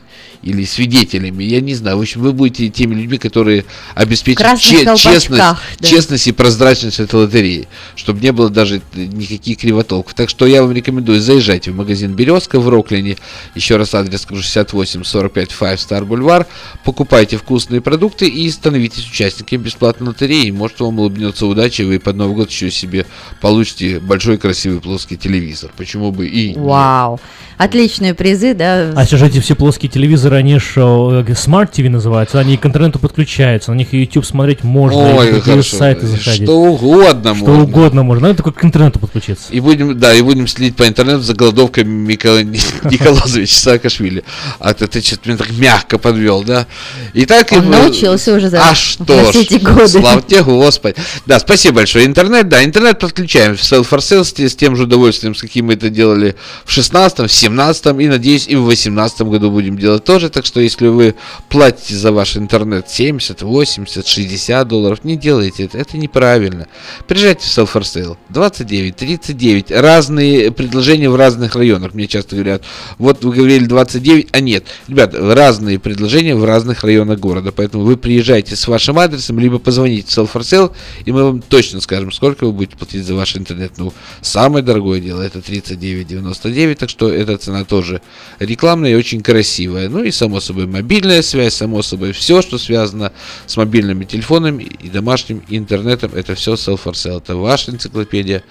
или свидетелями, я не знаю. В общем, вы будете теми людьми, которые обеспечат че- честность, да. честность и прозрачность этой лотереи, чтобы не было даже никаких кривотолков. Так что я вам рекомендую, заезжайте в магазин «Березка» в Роклине, еще раз адрес скажу, 6845 Five Star Boulevard, покупайте вкусные продукты и становитесь участниками бесплатной лотереи. Может, вам улыбнется удача, и вы под Новый год еще себе получите большой красивый плоский телевизор. Почему бы и нет. Вау. Отличные призы, да. А эти все плоские телевизоры, они что, Smart TV называются, они к интернету подключаются, на них и YouTube смотреть можно, и Ой, какие хорошо. сайты заходить. Что угодно Что можно. угодно можно, надо только к интернету подключиться. И будем, да, и будем следить по интернету за голодовкой Микола Николазовича Саакашвили. А ты, ты что-то меня так мягко подвел, да? Итак, Он и- научился уже за А что ж, эти годы. слава тебе, Господи. Да, спасибо большое. Интернет, да, интернет подключаем в Sell for Sale с, те- с тем же удовольствием, с каким мы это делали в 16 в 17 и, надеюсь, и в 18 году будем делать тоже. Так что, если вы платите за ваш интернет 70, 80, 60 долларов, не делайте это. Это неправильно. Приезжайте в Sell for Sale. 29, 39. Разные предложения в разных районах. Мне часто говорят, вот вы говорили 29, а нет. Ребят, разные предложения в разных районах города. Поэтому вы приезжайте с вашим адресом, либо позвоните в Sell for Sale, и мы вам точно скажем, сколько вы будете платить за ваш интернет. Ну, самое дорогое дело это 39,99, так что эта цена тоже рекламная и очень красивая. Ну и само собой мобильная связь, само собой все, что связано с мобильными телефонами и домашним интернетом, это все Sell for Sale. Это ваша энциклопедия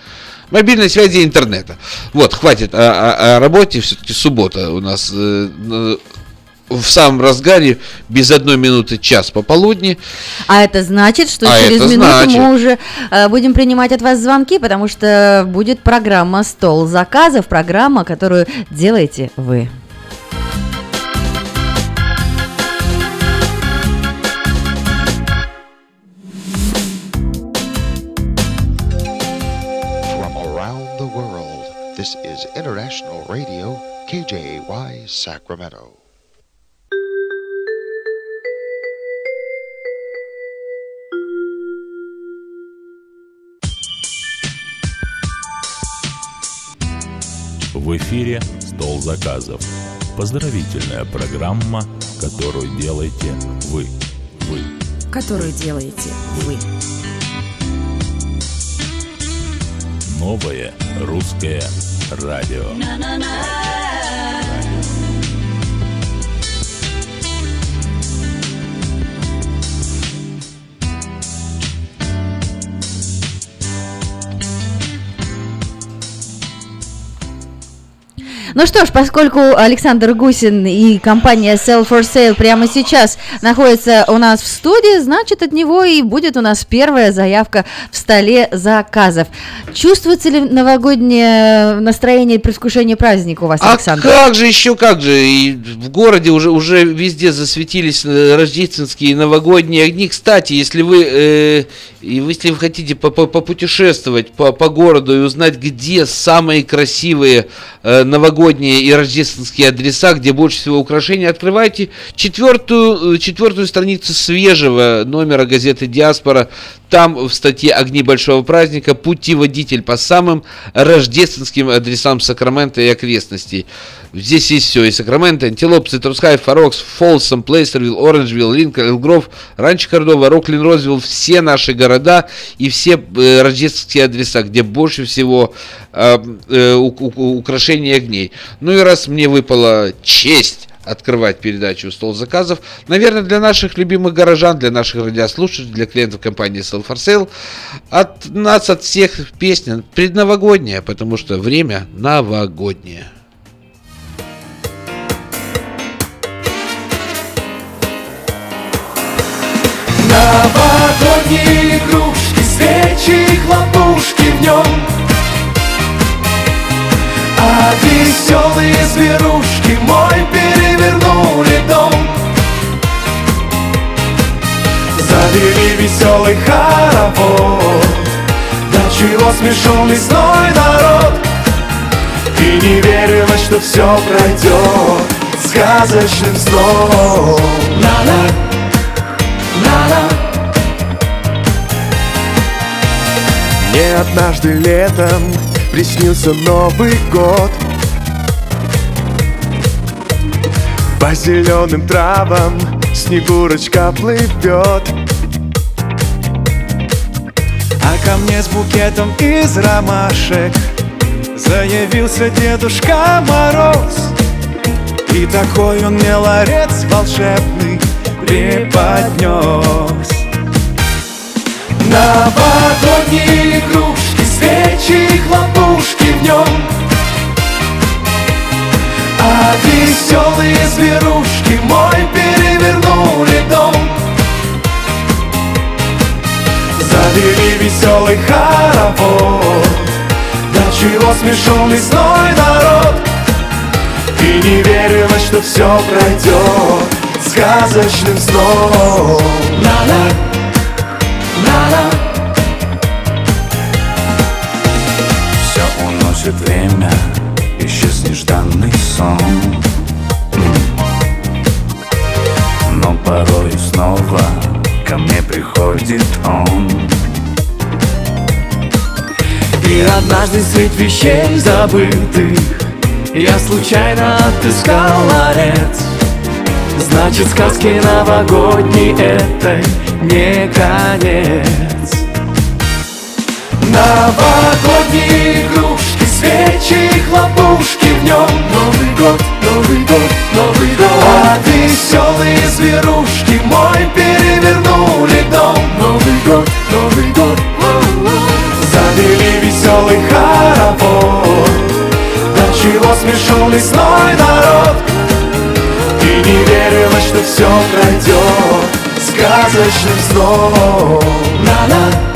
мобильной связи и интернета. Вот, хватит о, о- о работе, все-таки суббота у нас э, в самом разгаре, без одной минуты час пополудни. А это значит, что А через минуту значит. мы уже э, будем принимать от вас звонки, потому что будет программа «Стол заказов», программа, которую делаете вы. This is International Radio, KJY Sacramento. В эфире «Стол заказов». Поздравительная программа, которую делаете вы. Вы. Которую делаете вы. Новое русское радио. Ну что ж, поскольку Александр Гусин и компания Sell for Sale прямо сейчас находится у нас в студии, значит, от него и будет у нас первая заявка в столе заказов. Чувствуется ли новогоднее настроение и предвкушение праздника у вас, А Александр? как же еще, как же, и в городе уже, уже везде засветились э, рождественские новогодние огни. Кстати, если вы, э, если вы хотите по- по- попутешествовать по, по городу и узнать, где самые красивые э, новогодние и рождественские адреса, где больше всего украшений, открывайте четвертую, э, четвертую страницу свежего номера газеты «Диаспора». Там в статье «Огни большого праздника» путеводитель по самым рождественским адресам Сакрамента и окрестностей. Здесь есть все. И Сакраменто, Антилоп, Citrus Heights, Fair Oaks, Фолсом, Плейсервилл, Оранжвейл, Линкольн, Элк Гров, Ранчо Кордова, Роклин, Розвилл. Все наши города и все э, рождественские адреса, где больше всего э, э, у- украшений огней. Ну и раз мне выпала честь открывать передачу «Стол заказов». Наверное, для наших любимых горожан, для наших радиослушателей, для клиентов компании Sell for Sale, от нас, от всех песня предновогодняя, потому что время новогоднее. Новогодние игрушки, свечи и хлопушки в нем А веселые зверушки мой перевернули дом. Завели веселый хоровод. До чего смешон лесной народ. И не верилось, что все пройдет Сказочным сном. На-на, на-на. Мне однажды летом приснился Новый год По зеленым травам Снегурочка плывет. А ко мне с букетом из ромашек Заявился Дедушка Мороз. И такой он мне ларец волшебный преподнес Новогодние игрушки, свечи хлопушки в нем А веселые зверушки мой перевернули дом. Завели веселый хоровод До чего смешон лесной народ. И не верилось, что все пройдет Сказочным сном. На-на, на-на. Все уносит время, исчез нежданный сон. Но порой снова ко мне приходит он. И однажды средь вещей забытых Я случайно отыскал ларец. Значит, сказки новогодней это не конец. Новогодние игрушки, свечи и хлопушки в нем Новый год, Новый год, Новый год. А веселые зверушки мой перевернули дом. Новый год, Новый год, Завели веселый хоровод. До чего смешон лесной народ? И не верилось, что все пройдет Сказочным сном. На-на,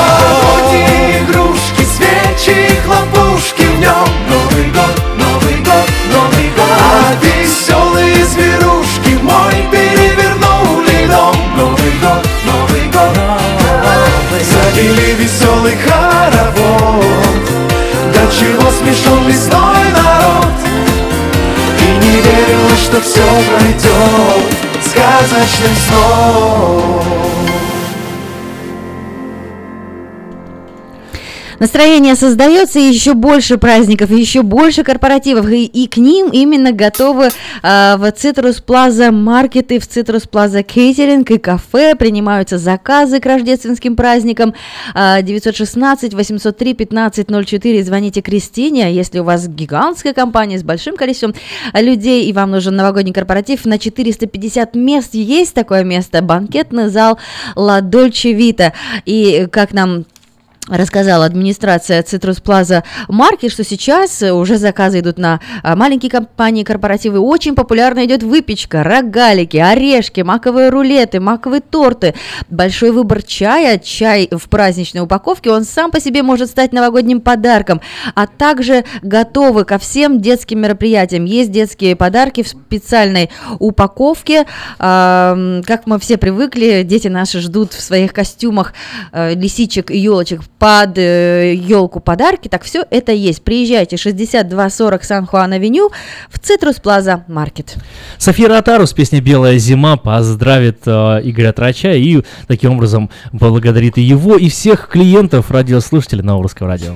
Новогодние игрушки, свечи хлопушки в нем. Новый год, Новый год, Новый год. А веселые зверушки мой перевернули Завели веселый хоровод. До чего смешон лесной народ? И не верилось, что все пройдет Сказочным сном Настроение создается, и еще больше праздников, еще больше корпоративов, и, и к ним именно готовы э, в Citrus Plaza маркеты, в Citrus Plaza кейтеринг и кафе, принимаются заказы к рождественским праздникам. Э, 916 803 1504, звоните Кристине, если у вас гигантская компания с большим количеством людей, и вам нужен новогодний корпоратив на 450 мест, есть такое место, банкетный зал La Dolce Vita, и как нам рассказала администрация Citrus Plaza Марки, что сейчас уже заказы идут на а, маленькие компании, корпоративы. Очень популярно идет выпечка, рогалики, орешки, маковые рулеты, маковые торты. Большой выбор чая, чай в праздничной упаковке, он сам по себе может стать новогодним подарком, а также готовы ко всем детским мероприятиям. Есть детские подарки в специальной упаковке. Как мы все привыкли, дети наши ждут в своих костюмах э, лисичек и елочек под елку подарки, так все это есть. Приезжайте 6240 Сан-Хуан-Авеню в Цитрус Плаза Маркет. София Ротару с песней «Белая зима» поздравит э, Игоря Трача и таким образом благодарит и его, и всех клиентов радиослушателей на Русском радио.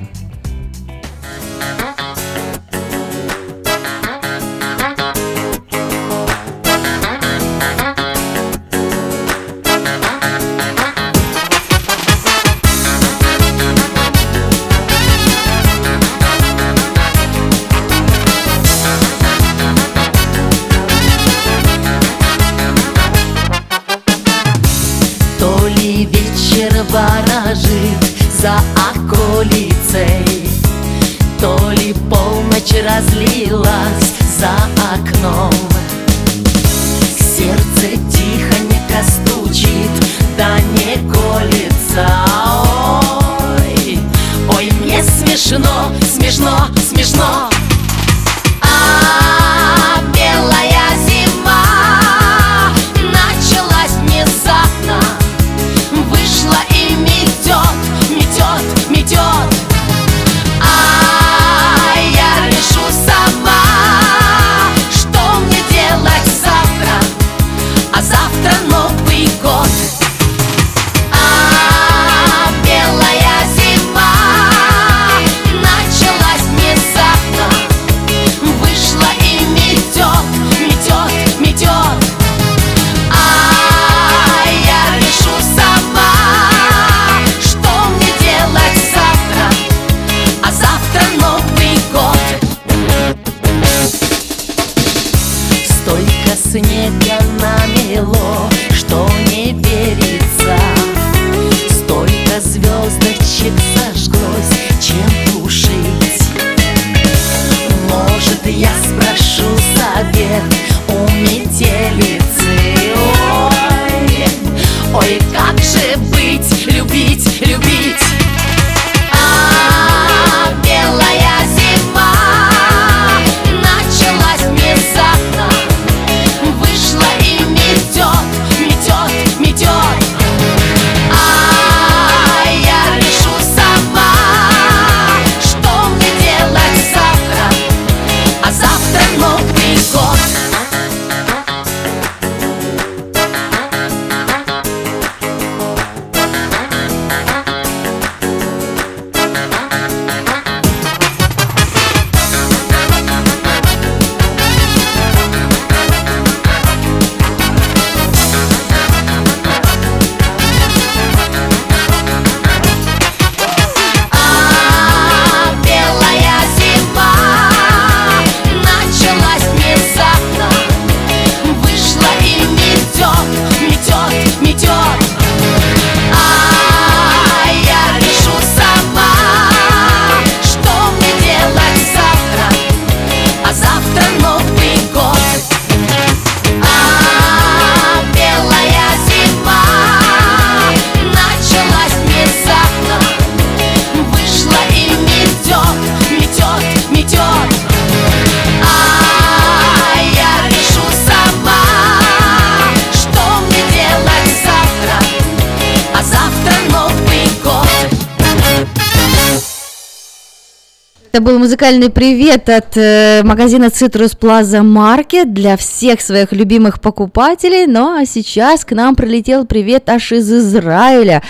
Музыкальный привет от э, магазина Citrus Plaza Market для всех своих любимых покупателей. Ну а сейчас к нам прилетел привет аж из Израиля.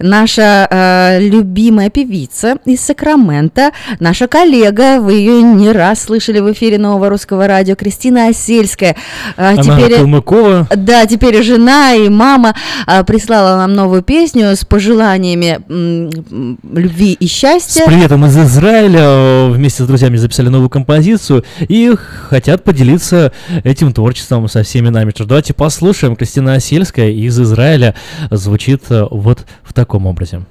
Наша э, любимая певица из Сакрамента, наша коллега, вы ее не раз слышали в эфире нового русского радио, Кристина Осельская. А, Она теперь- Калмыкова. да, теперь и жена, и мама а, прислала нам новую песню с пожеланиями м, любви и С счастья. приветом из Израиля э, вместе с друзьями записали новую композицию и хотят поделиться этим творчеством со всеми нами. Что давайте послушаем. Кристина Осельская из Израиля звучит э, вот в таком образе.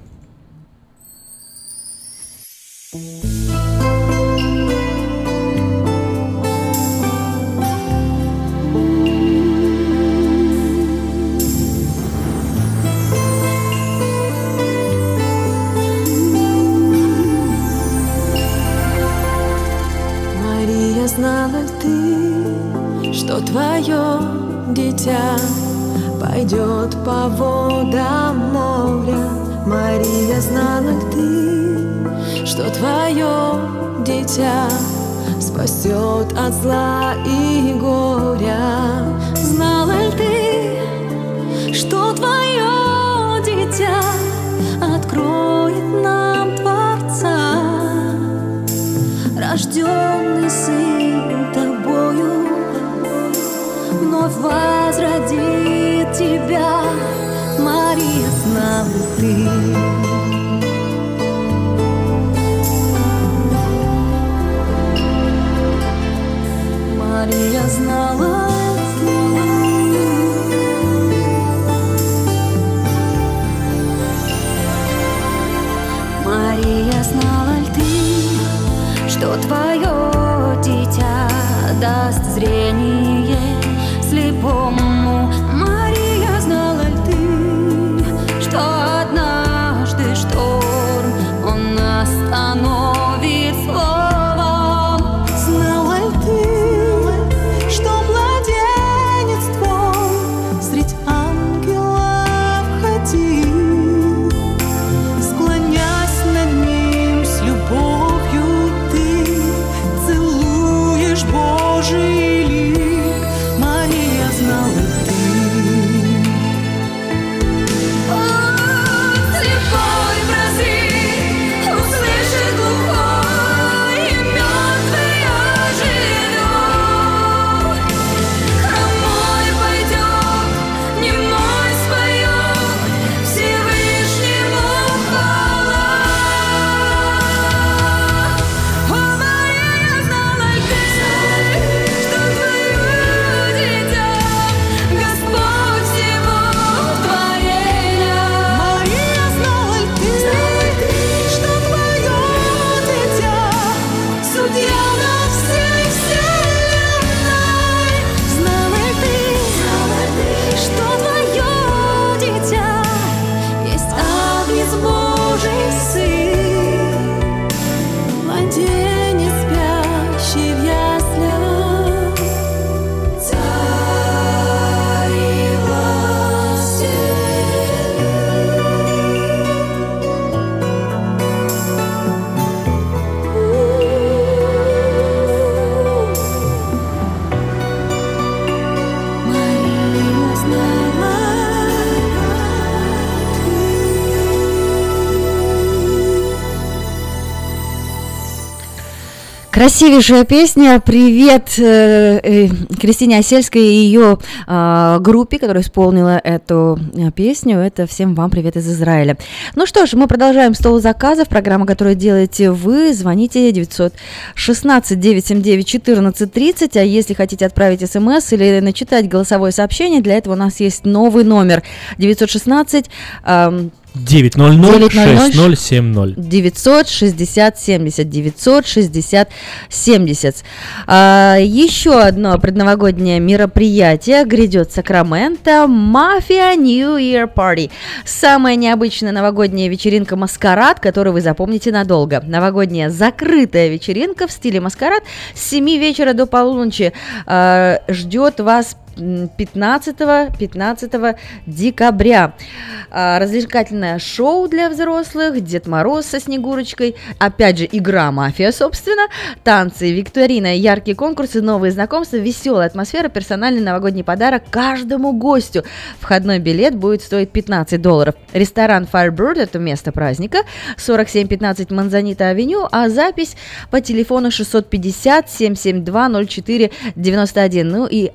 Твое дитя пойдет по водам моря? Мария, знала ты, что твое дитя спасет от зла и горя? Знала ты, что твое дитя откроет нам Творца? рожденный сын вновь возродит тебя, Мария, знала ты. Мария знала Красивейшая песня. Привет э, э, Кристине Осельской и ее э, группе, которая исполнила эту э, песню. Это всем вам привет из Израиля. Ну что ж, мы продолжаем стол заказов. Программа, которую делаете вы. Звоните 916 979 1430. А если хотите отправить смс или начитать голосовое сообщение, для этого у нас есть новый номер 916 эм, 900 6070. 960 70 960 70. А, еще одно предновогоднее мероприятие грядет Сакраменто Мафия New Year Party. Самая необычная новогодняя вечеринка маскарад, которую вы запомните надолго. Новогодняя закрытая вечеринка в стиле маскарад с 7 вечера до полуночи а, ждет вас 15, 15 декабря. А, Развлекательное шоу для взрослых, Дед Мороз со Снегурочкой, опять же, игра «Мафия», собственно, танцы, викторина, яркие конкурсы, новые знакомства, веселая атмосфера, персональный новогодний подарок каждому гостю. Входной билет будет стоить 15 долларов. Ресторан Firebird – это место праздника, 4715 Манзанита Авеню, а запись по телефону 650 772 04 91. Ну и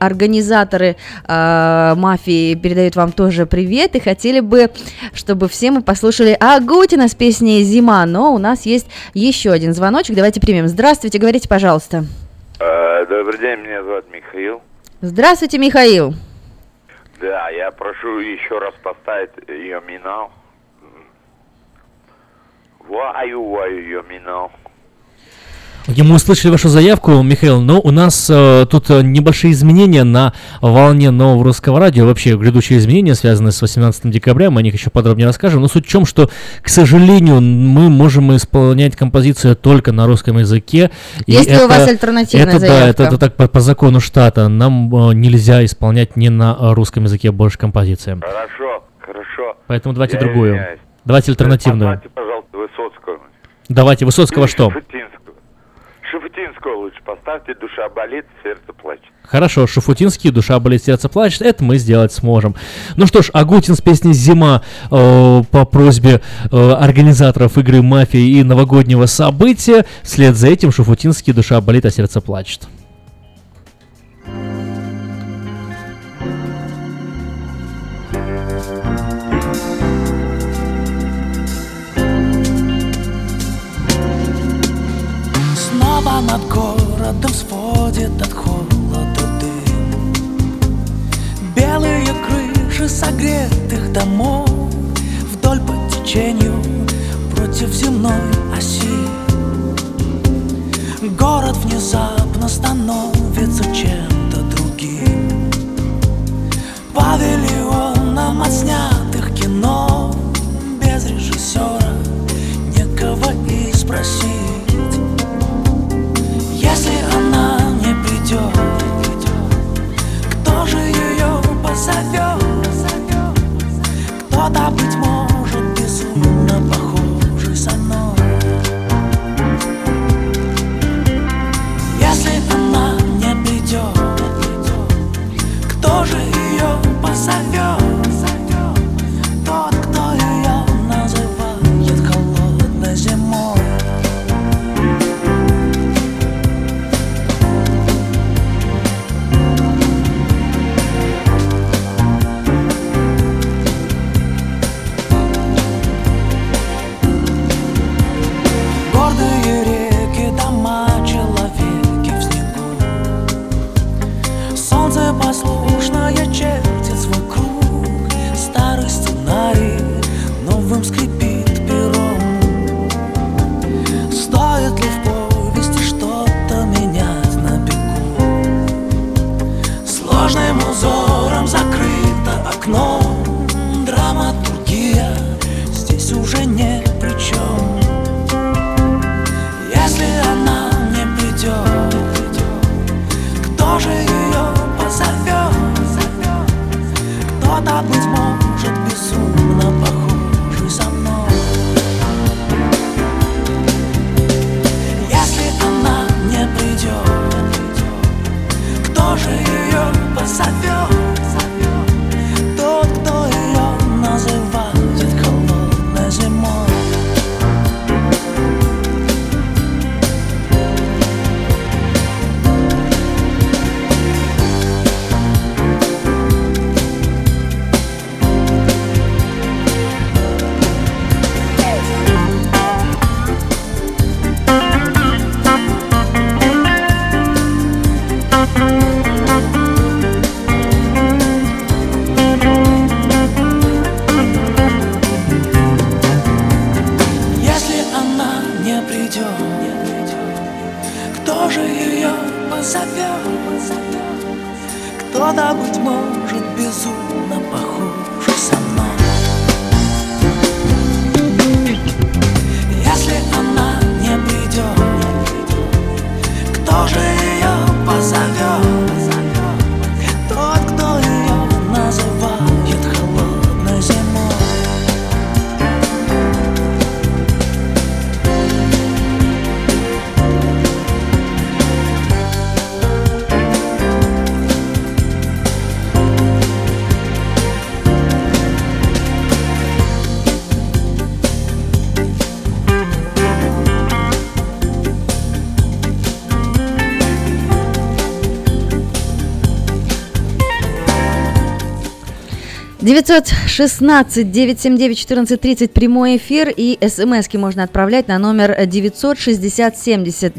организаторы э, мафии передают вам тоже привет и хотели бы, чтобы все мы послушали Агутина с песней «Зима», но у нас есть еще один звоночек, давайте примем. Здравствуйте, говорите, пожалуйста. Э, Добрый день, меня зовут Михаил. Здравствуйте, Михаил. Да, я прошу еще раз поставить ее минал. Ваю, ваю, ее минал. Окей, мы услышали вашу заявку, Михаил, но у нас э, тут э, небольшие изменения на волне нового русского радио. Вообще, грядущие изменения, связанные с 18 декабря, мы о них еще подробнее расскажем. Но суть в том, что, к сожалению, мы можем исполнять композицию только на русском языке. и Есть ли у вас альтернативная это, Да, заявка? это, это так по, по закону штата. Нам э, нельзя исполнять не на русском языке больше композиции. Хорошо, хорошо. Поэтому давайте Я другую. извиняюсь. Давайте альтернативную. Поставьте, пожалуйста, Высоцкого. Давайте Высоцкого Или что? Шафутинского. Шафутинского лучше поставьте, душа болит, сердце плачет. Хорошо, Шафутинский, душа болит, сердце плачет, это мы сделать сможем. Ну что ж, Агутин с песней «Зима» э, по просьбе э, организаторов игры «Мафия» и новогоднего события. Вслед за этим Шафутинский, душа болит, а сердце плачет. Снова над городом сводит от холода дым. Белые крыши согретых домов Вдоль по течению против земной оси. Город внезапно становится чем-то другим. Павильоном отснятых кино Без режиссера некого и спросить кто же ее позовет? Кто-то, быть может, 916-979-1430 прямой эфир и смски можно отправлять на номер 960-70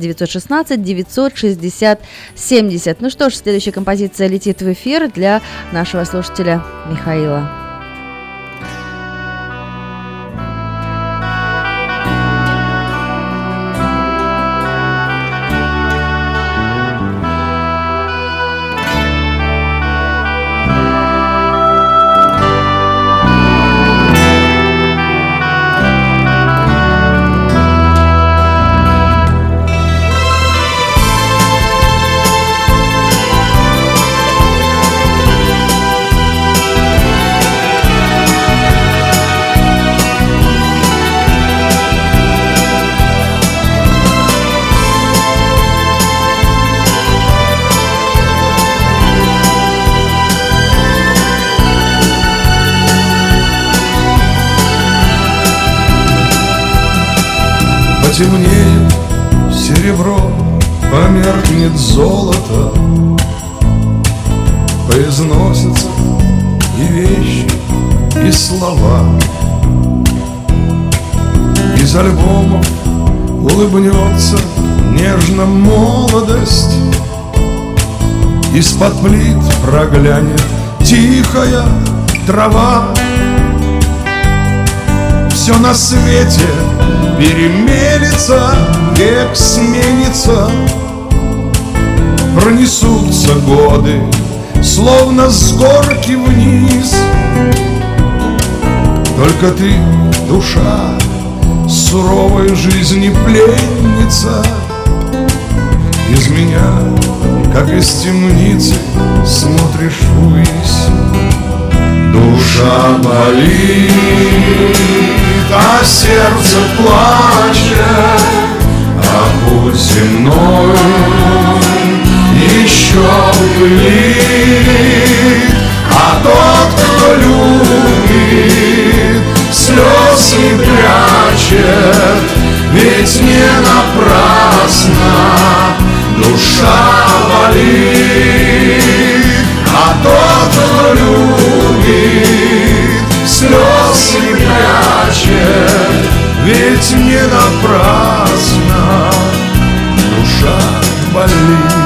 916-960-70. Ну что ж, следующая композиция летит в эфир для нашего слушателя Михаила. Нежно молодость Из-под плит проглянет. Тихая трава. Все на свете перемелется, век сменится. Пронесутся годы, словно с горки вниз. Только ты, душа, суровой жизни пленница Из меня, как из темницы, смотришь ввысь. Душа болит, а сердце плачет, а путь земной еще пылит, а тот, кто любит, слез не прячет, ведь не напрасно душа болит, а тот, кто любит, слез не прячет, ведь не напрасно душа болит.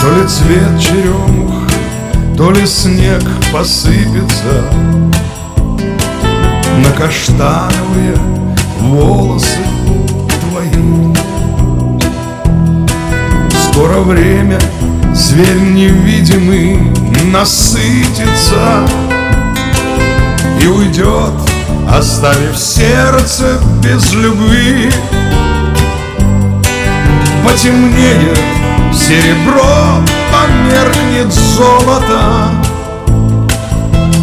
То ли цвет черемух, то ли снег посыпется На каштановые волосы твои. Скоро время, зверь невидимый, насытится И уйдет, оставив сердце без любви. Потемнеет серебро, померкнет золото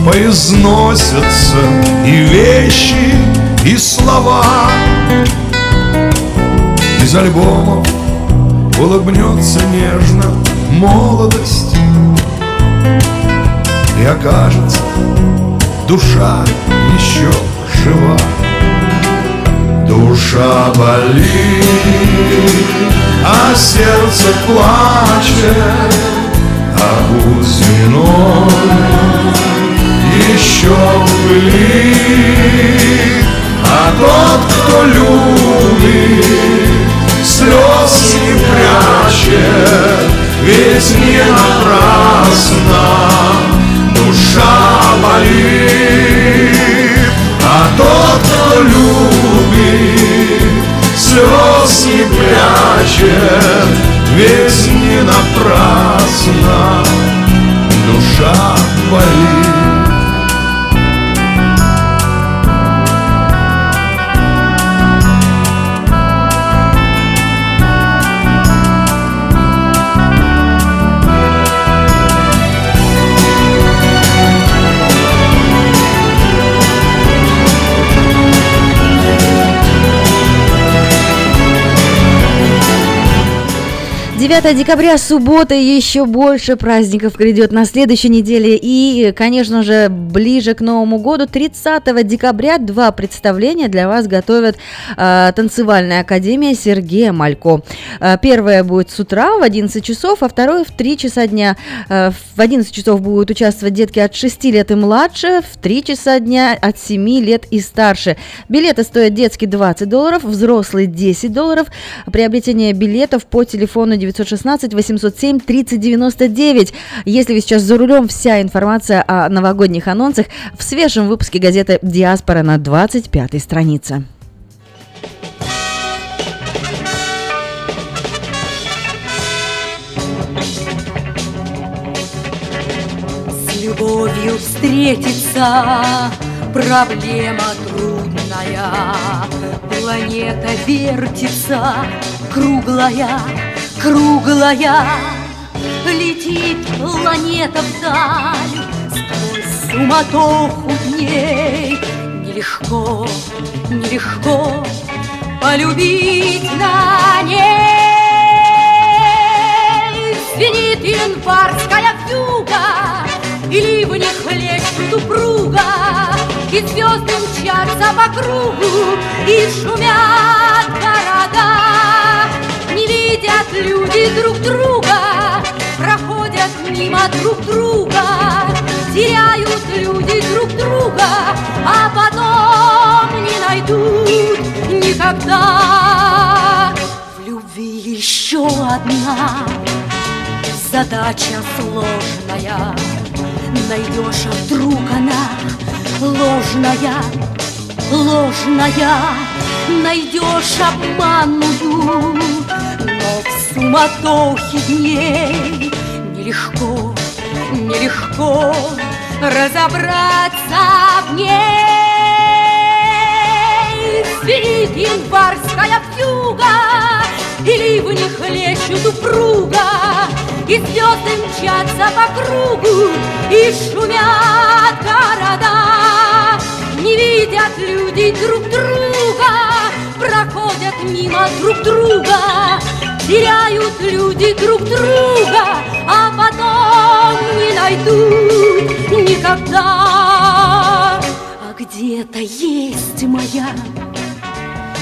Поизносятся и вещи, и слова. Из альбомов улыбнется нежно молодость И окажется душа еще жива. Душа болит, а сердце плачет А путь земной еще пылит А тот, кто любит, слез не прячет Ведь не напрасно душа болит. А тот, кто любит, слез не прячет Ведь не напрасно душа болит 9 декабря, суббота, еще больше праздников грядет на следующей неделе. И, конечно же, ближе к Новому году, 30 декабря, два представления для вас готовят э, танцевальная академия Сергея Малько. Э, первое будет с утра в 11 часов, а второе в 3 часа дня. Э, в 11 часов будут участвовать детки от 6 лет и младше, в 3 часа дня от 7 лет и старше. Билеты стоят детские 20 долларов, взрослые 10 долларов. Приобретение билетов по телефону 916 807 3099. Если вы сейчас за рулем, вся информация о новогодних анонсах в свежем выпуске газеты «Диаспора» на 25 странице. С любовью встретиться проблема трудная. Планета вертится, круглая, круглая. Летит планета вдаль сквозь суматоху дней. Нелегко, нелегко полюбить на ней. Звенит январская вьюга, и ливни хлещут упруга, И звезды мчатся по кругу, и шумят города. Видят люди друг друга, проходят мимо друг друга, Теряют люди друг друга, а потом не найдут никогда. В любви еще одна задача сложная. Найдешь, вдруг она ложная, ложная. Найдешь обманную, но в суматохе дней Нелегко, нелегко разобраться в ней. Звенит январская вьюга, и ливни хлещут упруга, И звезды мчатся по кругу, и шумят города. Не видят люди друг друга, проходят мимо друг друга, Теряют люди друг друга, а потом не найдут никогда. А где-то есть моя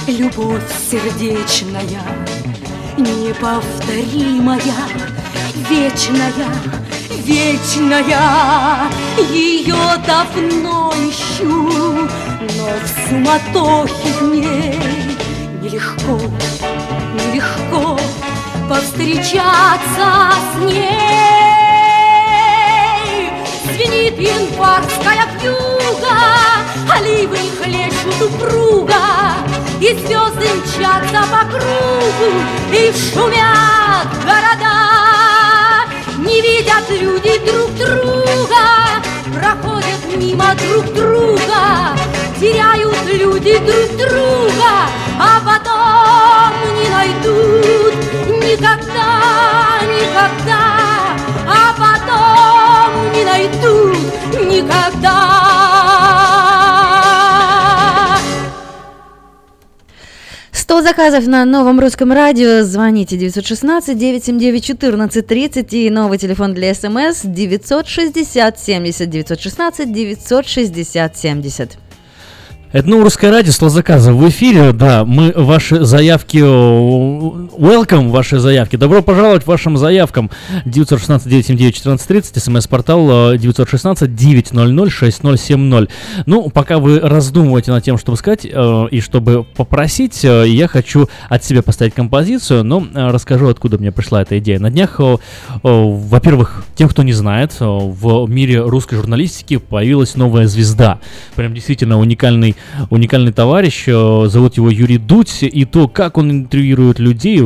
любовь сердечная, неповторимая, вечная, вечная. Ее давно ищу, но в суматохе дней нелегко, нелегко повстречаться с ней. Звенит январская вьюга, ливни хлещут упруга, и звезды мчатся по кругу, и шумят города. Не видят люди друг друга, проходят мимо друг друга, теряют люди друг друга, а потом не найдут никогда, никогда, а потом не найдут никогда. 100 заказов на новом русском радио. Звоните 916-979-1430 и новый телефон для смс 960 Это ну, русское радио, слова заказа в эфире, да, мы ваши заявки, welcome, ваши заявки, добро пожаловать вашим заявкам, 916-979-1430, смс-портал 916-900-6070. Ну, пока вы раздумываете над тем, чтобы сказать э, и чтобы попросить, э, я хочу от себя поставить композицию, но э, расскажу, откуда мне пришла эта идея. На днях, э, э, во-первых, тем, кто не знает, э, в мире русской журналистики появилась новая звезда, прям действительно уникальный уникальный товарищ, э, зовут его Юрий Дудь, и то, как он интервьюирует людей,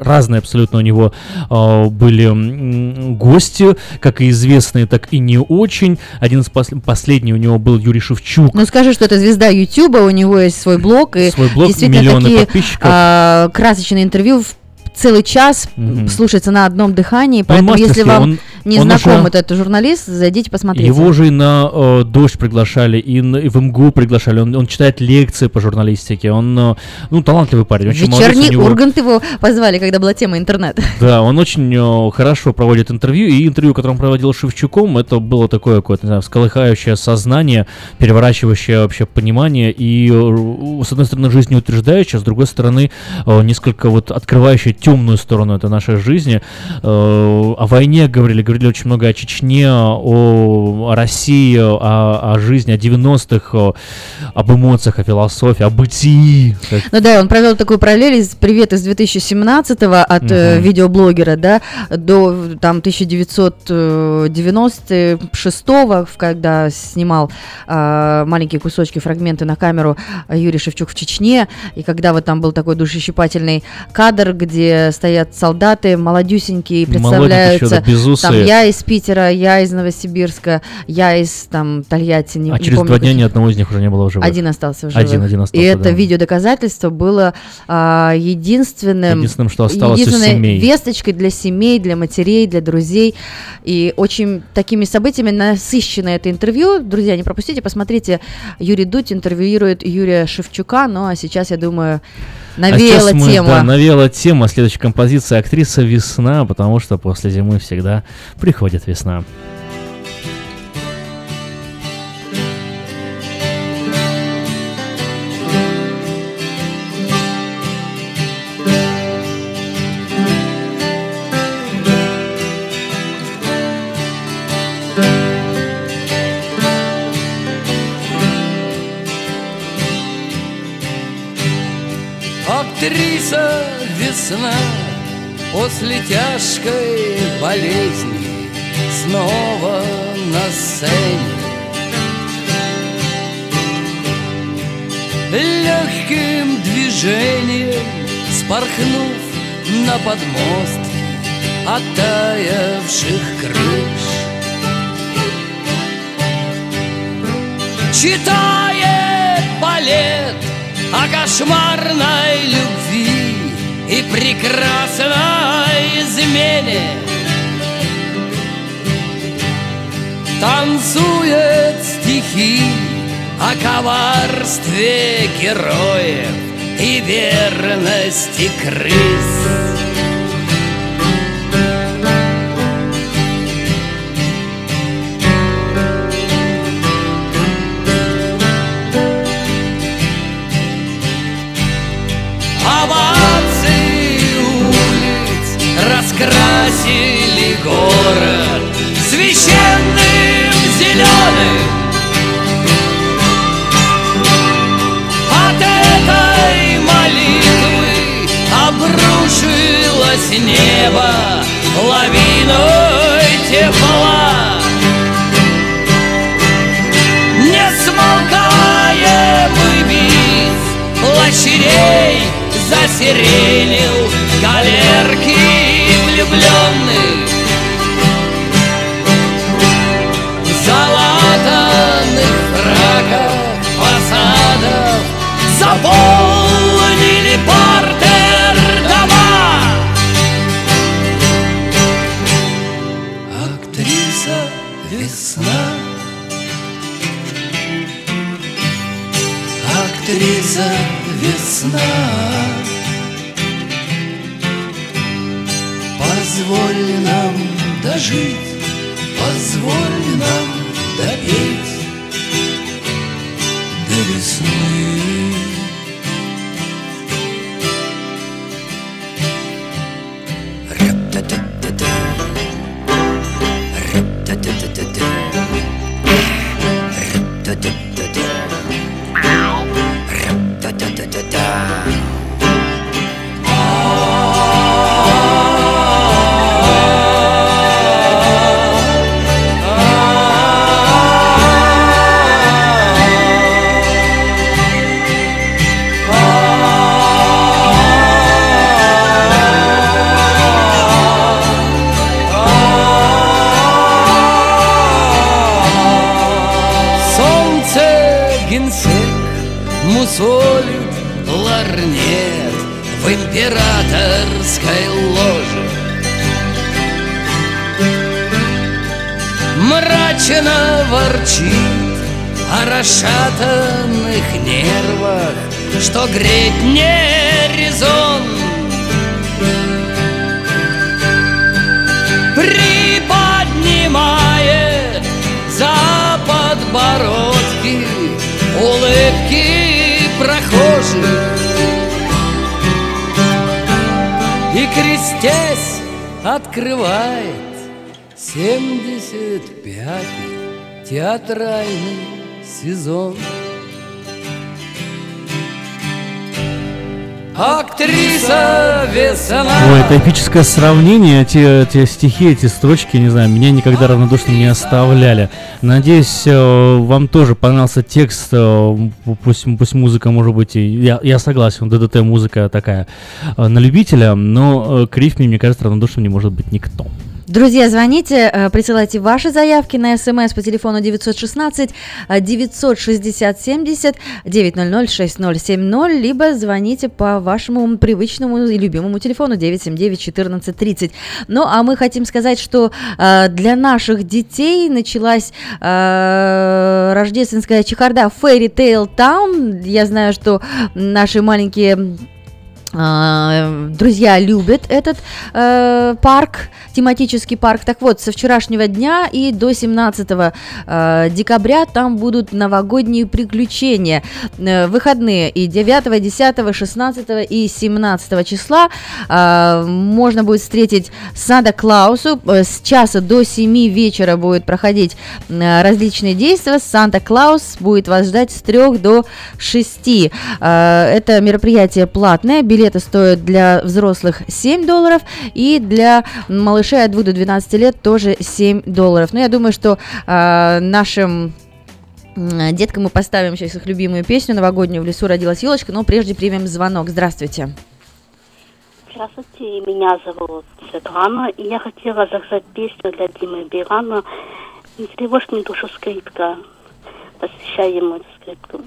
разные абсолютно у него э, были гости, как и известные, так и не очень. Один из пос- последний у него был Юрий Шевчук. Ну скажи, что это звезда Ютуба, у него есть свой блог, и Свой блог, действительно миллионы такие подписчиков. а, красочные интервью в целый час Мгм. слушается на одном дыхании, Он поэтому если мастерски, вам он- не Он знаком уже- этот журналист, зайдите посмотрите. Его же и на э, «Дождь» приглашали, и, на- и в МГУ приглашали. Он, он читает лекции по журналистике. Он, э, ну, талантливый парень. Очень молодец, Вечерний него- Ургант его позвали, когда была тема интернет. Да, он очень э, хорошо проводит интервью, и интервью, которое он проводил с Шевчуком, это было такое какое-то, не знаю, всколыхающее сознание, переворачивающее вообще понимание, и э, с одной стороны жизнеутверждающее, с другой стороны э, несколько вот открывающее темную сторону этой нашей жизни. Э, О войне говорили, говорили очень много о Чечне, о, России, о, о жизни, о 90-х, о- об эмоциях, о философии, о бытии. Ну да, он провел такую параллель из привет из 2017-го от э, Мгм. видеоблогера, да, до там 1996-го, когда снимал э, маленькие кусочки, фрагменты на камеру э, Юрий Шевчук в Чечне, и когда вот там был такой душещипательный кадр, где стоят солдаты молодюсенькие, Молоденькие еще, да, представляются, там я из Питера, я из Новосибирска, я из там Тольятти, не, а не через помню, два дня каких. ни одного из них уже не было в живых. Один остался в живых. Один, один остался, И это да. видео доказательство было а, единственным, Единственным, что осталось единственной семей. весточкой для семей, для матерей, для друзей. И очень такими событиями насыщено это интервью. Друзья, не пропустите, посмотрите. Юрий Дудь интервьюирует Юрия Шевчука. Ну а сейчас, я думаю, навеяла а сейчас мы, тема. Да, навеяла тема. Следующая композиция актриса «Весна», потому что после зимы всегда приходит весна. Весна после тяжкой болезни снова на сцене. Легким движением спорхнув на подмостки оттаявших крыш. Читает балет о кошмарной любви и прекрасной измене. Танцует стихи о коварстве героев и верности крыс. Раскрасили город священным зеленым. От этой молитвы обрушилось небо лавиной тепла. Не смолкаемый бит площадей засиренил галерки влюбленных. В залатанных фраках фасадов заполнили портер дома. Актриса весна Актриса весна Позволь нам дожить Позволь нам допеть До весны. Ра-та-та-та-та. Мусолит ларнет в императорской ложе. мрачно ворчит О расшатанных нервах Что греть не резон Приподнимает за подбородки Улыбки прохожих И крестясь открывает Семьдесят пятый театральный сезон Актриса весна Ой, это эпическое сравнение, эти, эти стихи, эти строчки, не знаю, меня никогда равнодушным не оставляли. Надеюсь, э, вам тоже понравился текст, э, пусть, пусть музыка, может быть, я, я согласен, ДДТ музыка такая э, на любителя, но к рифме, мне кажется, равнодушным не может быть никто. Друзья, звоните, э, присылайте ваши заявки на смс по телефону 916 э, 960 70 900 6070, либо звоните по вашему привычному и любимому телефону 979 14 30. Ну, а мы хотим сказать, что э, для наших детей началась э, рождественская чехарда Fairy Tale Town. Я знаю, что наши маленькие Друзья любят этот э, парк, тематический парк. Так вот, со вчерашнего дня и до 17 э, декабря там будут новогодние приключения. Э, выходные и 9, 10, 16 и 17 числа э, можно будет встретить Санта-Клаусу. Э, С часа до 7 вечера будет проходить э, различные действия. Санта-Клаус будет вас ждать с 3 до 6. Э, Это мероприятие платное. Билеты стоят для взрослых 7 долларов и для малышей от 2 до 12 лет тоже 7 долларов. Но я думаю, что э, нашим деткам мы поставим сейчас их любимую песню новогоднюю «В лесу родилась елочка», но прежде примем звонок. Здравствуйте. Здравствуйте, меня зовут Светлана, и я хотела заказать песню для Димы Билана «Не тревожь мне душу скрипка». Посвящаю ему скрипку.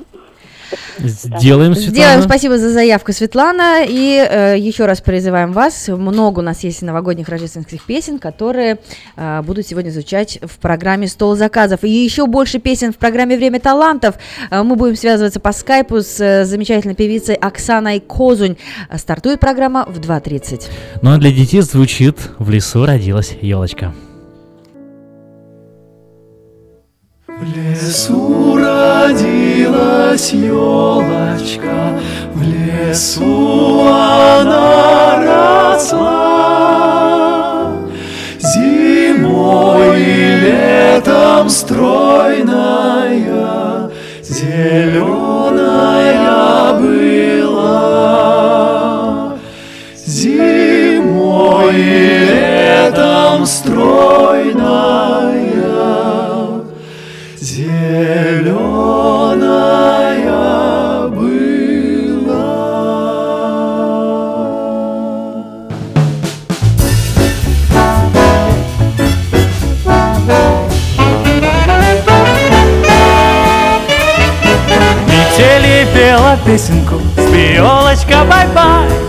Сделаем, Сделаем Светлана. спасибо за заявку, Светлана. И э, еще раз призываем вас. Много у нас есть новогодних рождественских песен, которые э, будут сегодня звучать в программе «Стол заказов». И еще больше песен в программе «Время талантов». Э, мы будем связываться по скайпу с э, замечательной певицей Оксаной Козунь. Стартует программа в 2.30. Ну а для детей звучит «В лесу родилась елочка». В лесу родилась елочка, в лесу она росла. Зимой и летом стройная, зеленая была. Зимой и летом стройная, зеленая была. Метель ей пела песенку, Спи, елочка, бай-бай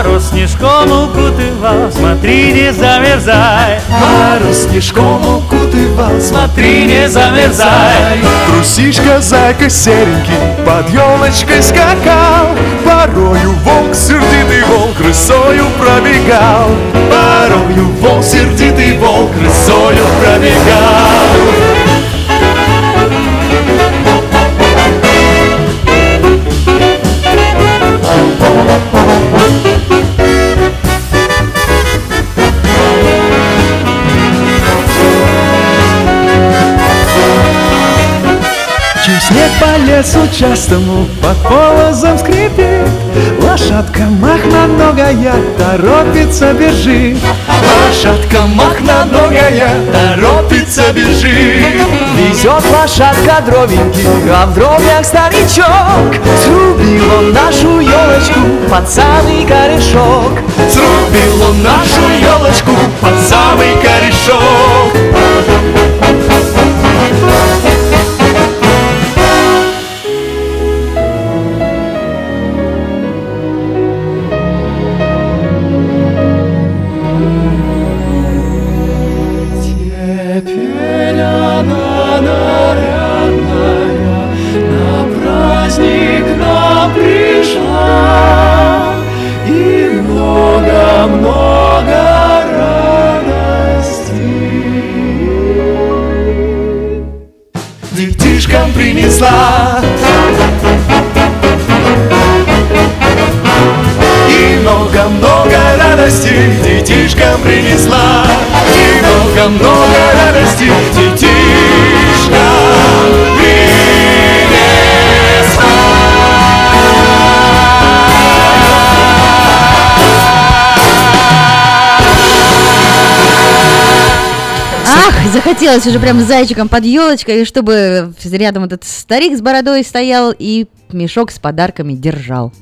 Мороз снежком укутывал, смотри, не замерзай. Мороз снежком укутывал, смотри, не замерзай. Трусишка, зайка серенький Под елочкой скакал. Порою волк, сердитый волк Рысою пробегал. Порою волк, сердитый волк, рысою пробегал Чуть снег по лесу частому под полозом скрипит. Лошадка махноногая торопится бежит. Лошадка махноногая торопится бежит. Везет лошадка дровеньки, а в дровнях старичок. Срубил он нашу елочку под самый корешок. Срубил он нашу елочку под самый корешок принесла И много-много радости детишкам принесла. И много-много радости детишкам захотелось уже прям зайчиком под елочкой, чтобы рядом этот старик с бородой стоял и мешок с подарками держал.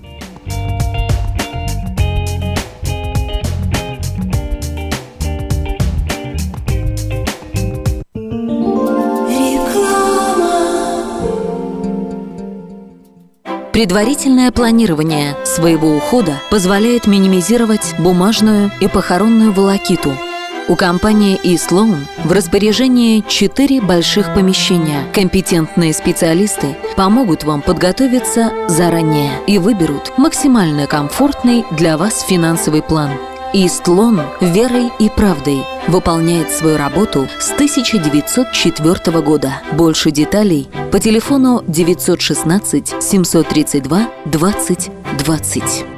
Предварительное планирование своего ухода позволяет минимизировать бумажную и похоронную волокиту. У компании eSloan в распоряжении четыре больших помещения. Компетентные специалисты помогут вам подготовиться заранее и выберут максимально комфортный для вас финансовый план. Истлон верой и правдой выполняет свою работу с 1904 года. Больше деталей по телефону 916 732 20 20.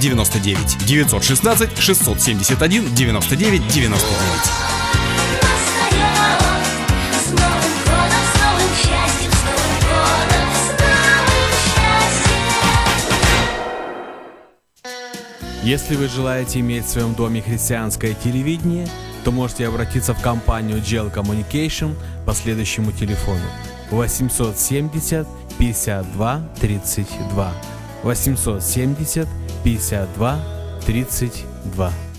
99 916 671 99 99. Если вы желаете иметь в своем доме христианское телевидение, то можете обратиться в компанию GEL Communication по следующему телефону 870 52 32 870 52 32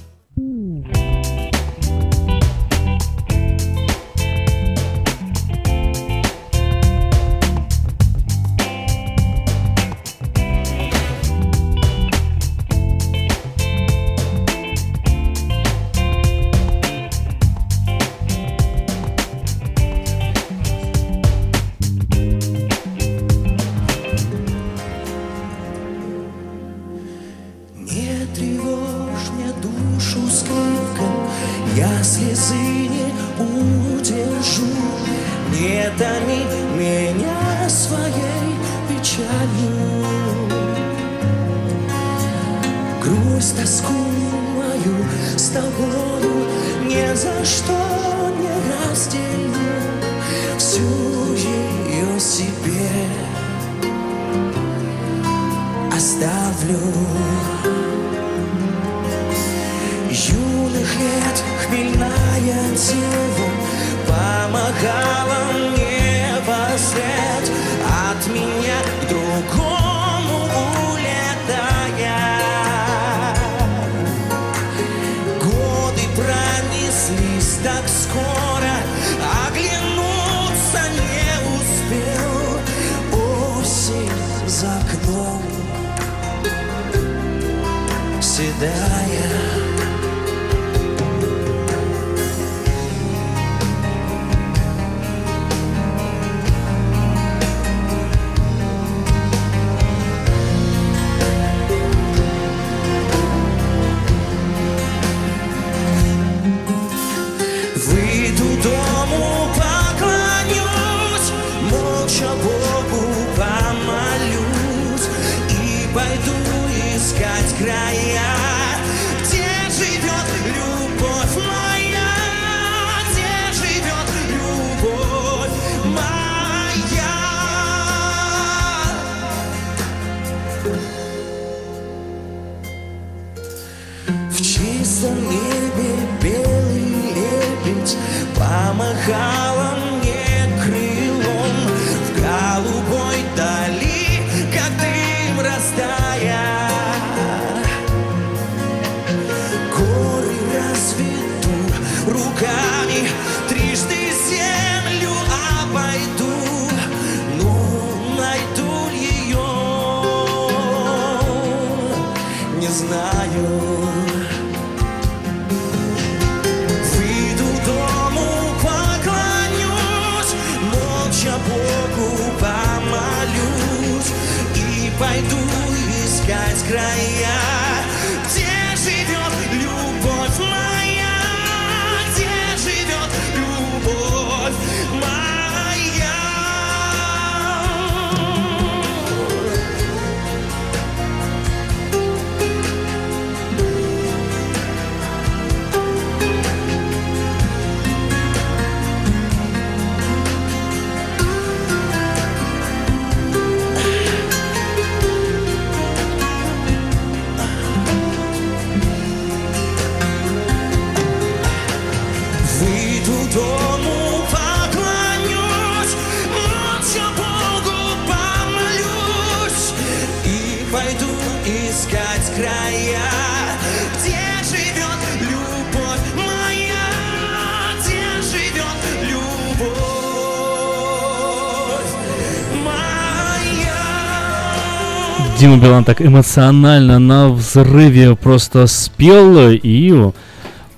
Дима Билан так эмоционально на взрыве просто спел и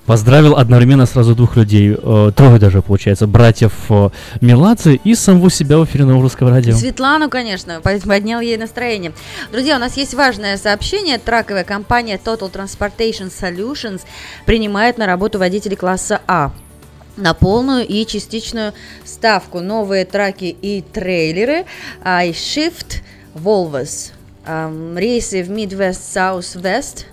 поздравил одновременно сразу двух людей, э, трое даже, получается, братьев э, Меладзе и самого себя в эфире Русского Радио. Светлану, конечно, под- поднял ей настроение. Друзья, у нас есть важное сообщение. Траковая компания Total Transportation Solutions принимает на работу водителей класса А на полную и частичную ставку. Новые траки и трейлеры iShift Volvos. Ам, рейсы в Midwest, Southwest.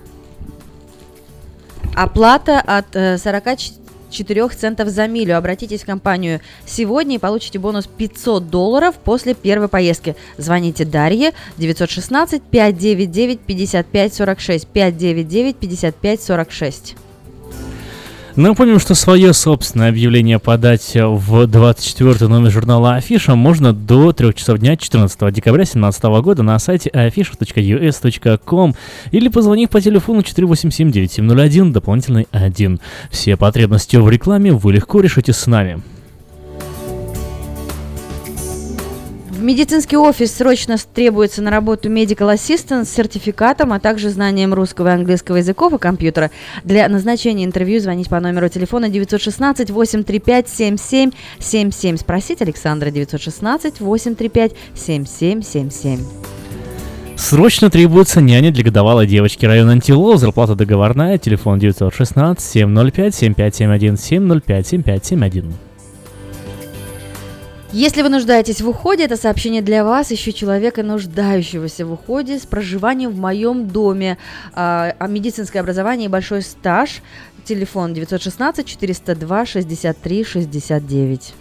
Оплата от э, 44 центов за милю. Обратитесь в компанию сегодня и получите бонус 500 долларов после первой поездки. Звоните Дарье 916 599 55 46 599 55 46. Напомним, что свое собственное объявление подать в 24 номер журнала Афиша можно до 3 часов дня 14 декабря 2017 года на сайте afisha.us.com или позвонив по телефону 487-9701, дополнительный 1. Все потребности в рекламе вы легко решите с нами. Медицинский офис срочно требуется на работу medical assistant с сертификатом, а также знанием русского и английского языков и компьютера. Для назначения интервью звонить по номеру телефона 916 835 7777. Спросить Александра 916 835 7777. Срочно требуется няня для годовалой девочки района Антилов. Зарплата договорная. Телефон 916 705 7571 705 7571. Если вы нуждаетесь в уходе, это сообщение для вас. Ищу человека, нуждающегося в уходе с проживанием в моем доме. А, а медицинское образование и большой стаж. Телефон 916 402 63 69.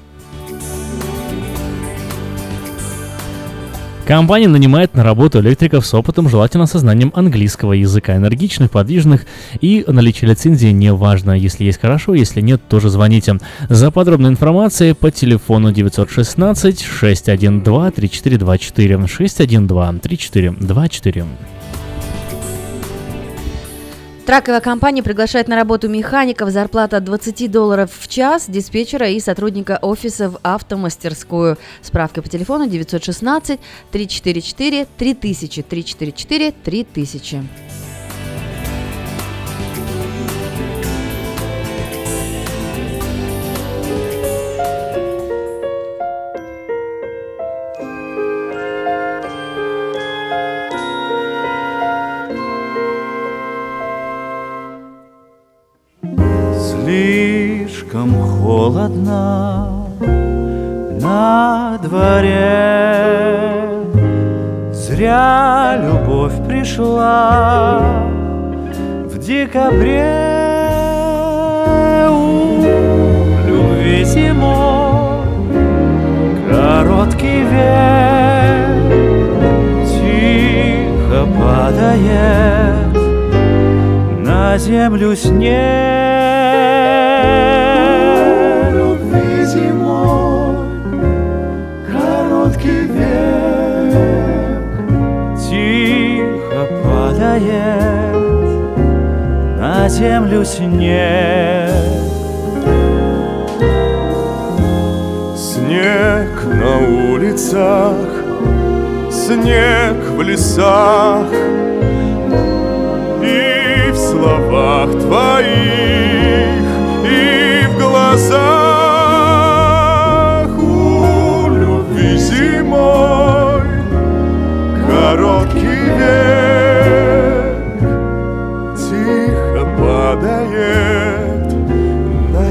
Компания нанимает на работу электриков с опытом, желательно со знанием английского языка, энергичных, подвижных и наличие лицензии не важно. Если есть хорошо, если нет, тоже звоните. За подробной информацией по телефону 916 612 3424 612 3424. Траковая компания приглашает на работу механиков, зарплата от 20 долларов в час, диспетчера и сотрудника офиса в автомастерскую. Справка по телефону 916 344 3000 344 3000. Слишком холодно на дворе. Зря любовь пришла в декабре. У любви зимой короткий век Тихо падает на землю снег падает на землю снег. Снег на улицах, снег в лесах И губах твоих и в глазах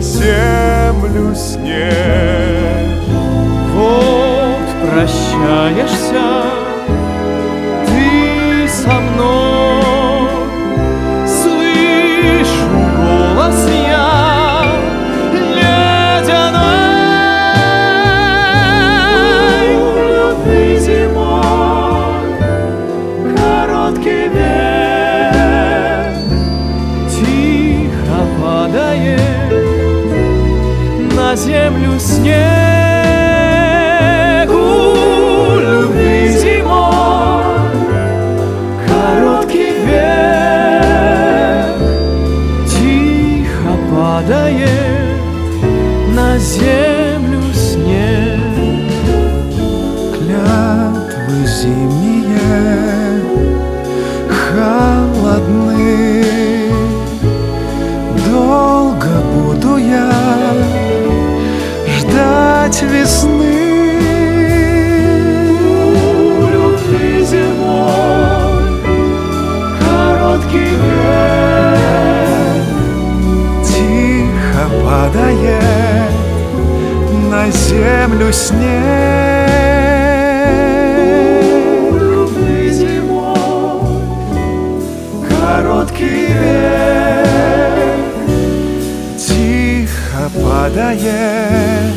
землю снег. Вот прощаешься землю снег. Любви зимой короткий век Тихо падает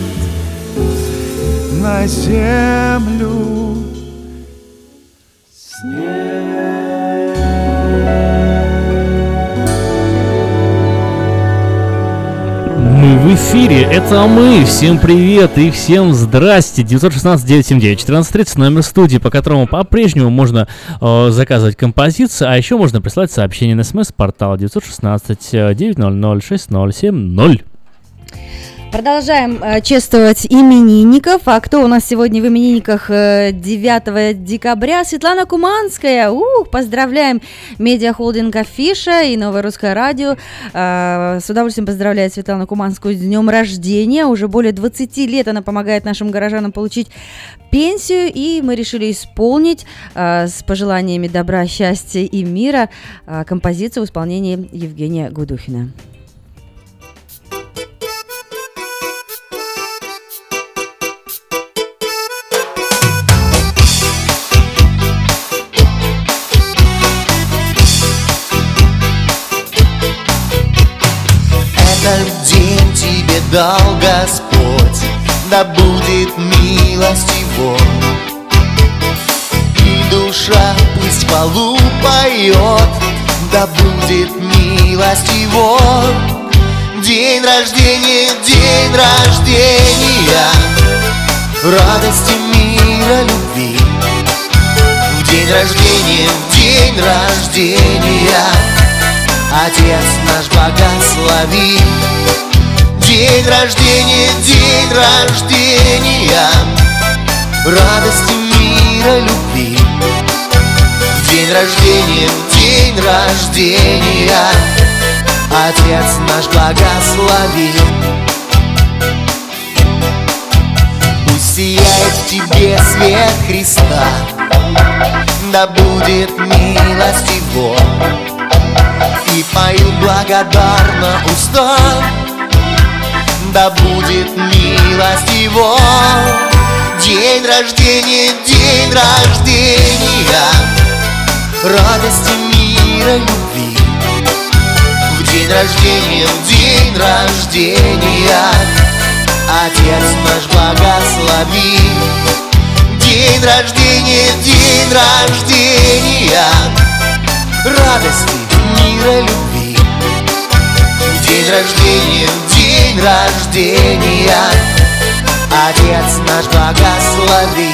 на землю эфире, это мы, всем привет и всем здрасте, 916-979-1430, номер студии, по которому по-прежнему можно э, заказывать композиции, а еще можно прислать сообщение на смс-портал 916-900-6070. Продолжаем э, чествовать именинников. А кто у нас сегодня в именинниках э, 9 декабря? Светлана Куманская. Ух, поздравляем медиахолдинг Афиша и Новое Русское Радио. Э, с удовольствием поздравляю Светлану Куманскую с днем рождения. Уже более 20 лет она помогает нашим горожанам получить пенсию, и мы решили исполнить э, с пожеланиями добра, счастья и мира э, композицию в исполнении Евгения Гудухина. Дал Господь, да будет милость Его. И душа пусть полу поет, да будет милость Его. День рождения, день рождения, радости, мира, любви. В день рождения, в день рождения Отец наш благослови День рождения, день рождения. Радости, мира, любви. День рождения, день рождения. Отец наш благослови. Пусть сияет в тебе свет Христа. Да будет милость Его. И пою благодарно уста Да будет милость Его. День рождения, день рождения. Радости, мира, любви. В день рождения, в день рождения. Отец наш благослови. День рождения, день рождения. Радости, мира, любви. В день рождения, день рождения. Отец наш благослови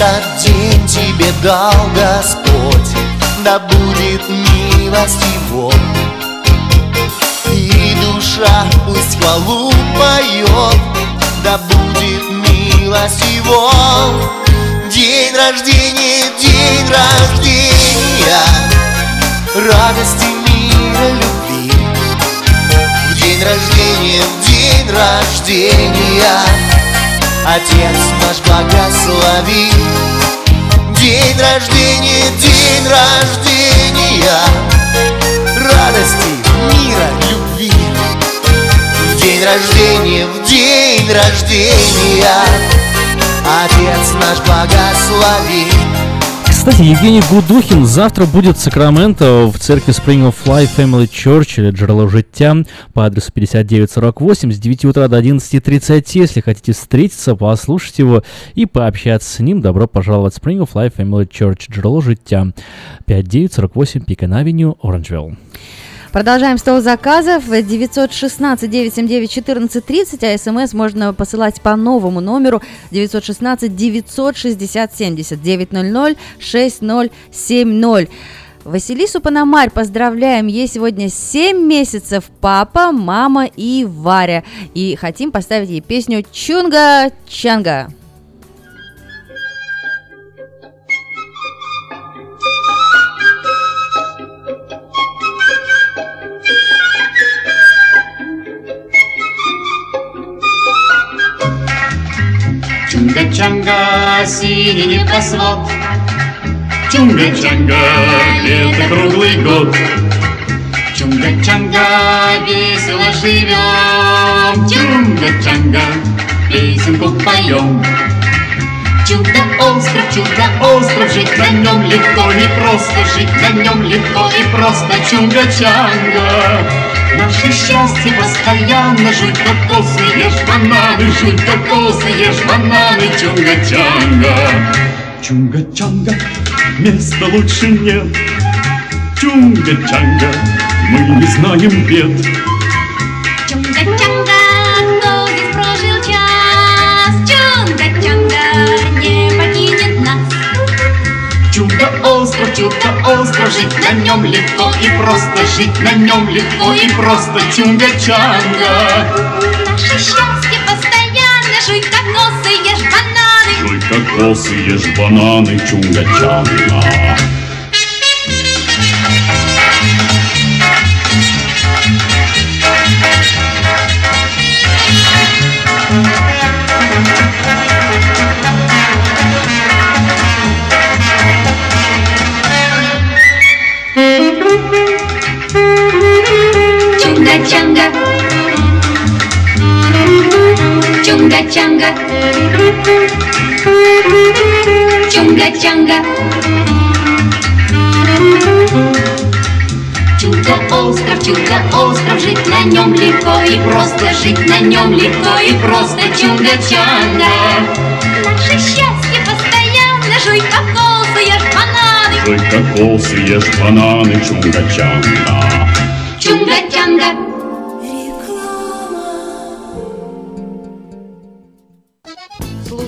этот день тебе дал Господь Да будет милость Его. И душа пусть хвалу поет Да будет милость Его. День рождения, день рождения Радости, мира, любви. В день рождения, день рождения Отец наш благослови. День рождения, день рождения. Радости, мира, любви. В день рождения, в день рождения. Отец наш благослови Кстати, Евгений Гудухин завтра будет в Сакраменто в церкви Spring of Life Family Church или Джерело Життя по адресу 5948 с 9 утра до 11.30. Если хотите встретиться, послушать его и пообщаться с ним, добро пожаловать в Spring of Life Family Church Джерело Життя 5948 Пикан Авеню, Оранжвилл. Продолжаем стол заказов 916-979-1430, а смс можно посылать по новому номеру 916-960-70-900-6070. Василису Панамарь поздравляем, ей сегодня 7 месяцев папа, мама и Варя. И хотим поставить ей песню Чунга-Чанга. Чунга-чанга, синий небосвод. Чунга-чанга, лето круглый год. Чунга-чанга, весело живем. Чунга-чанга, песенку поем. Чудо-остров, чудо-остров, жить на нем легко, не просто. Жить на нем легко и просто. Чунга-чанга Наше счастье постоянно Жуй кокосы, ешь бананы Жуй кокосы, ешь бананы Чунга-чанга. Чунга-чанга, места лучше нет. Чунга-чанга, мы не знаем бед. Чунга-чанга, Жить на нем легко и просто Жить на нем легко и просто Чунга-чанга Наше счастье постоянно. Жуй кокосы, ешь бананы. Жуй кокосы, ешь бананы Чунга-чанга. Чунга-чанга. Чунга-чанга. Чудо-остров, чудо-остров, жить на нем легко и просто, жить на нем легко и просто, чунга-чанга. Наше счастье постоянно, жуй кокосы, ешь бананы. Жуй кокосы, ешь бананы Чунга-чанга Чунга-чанга.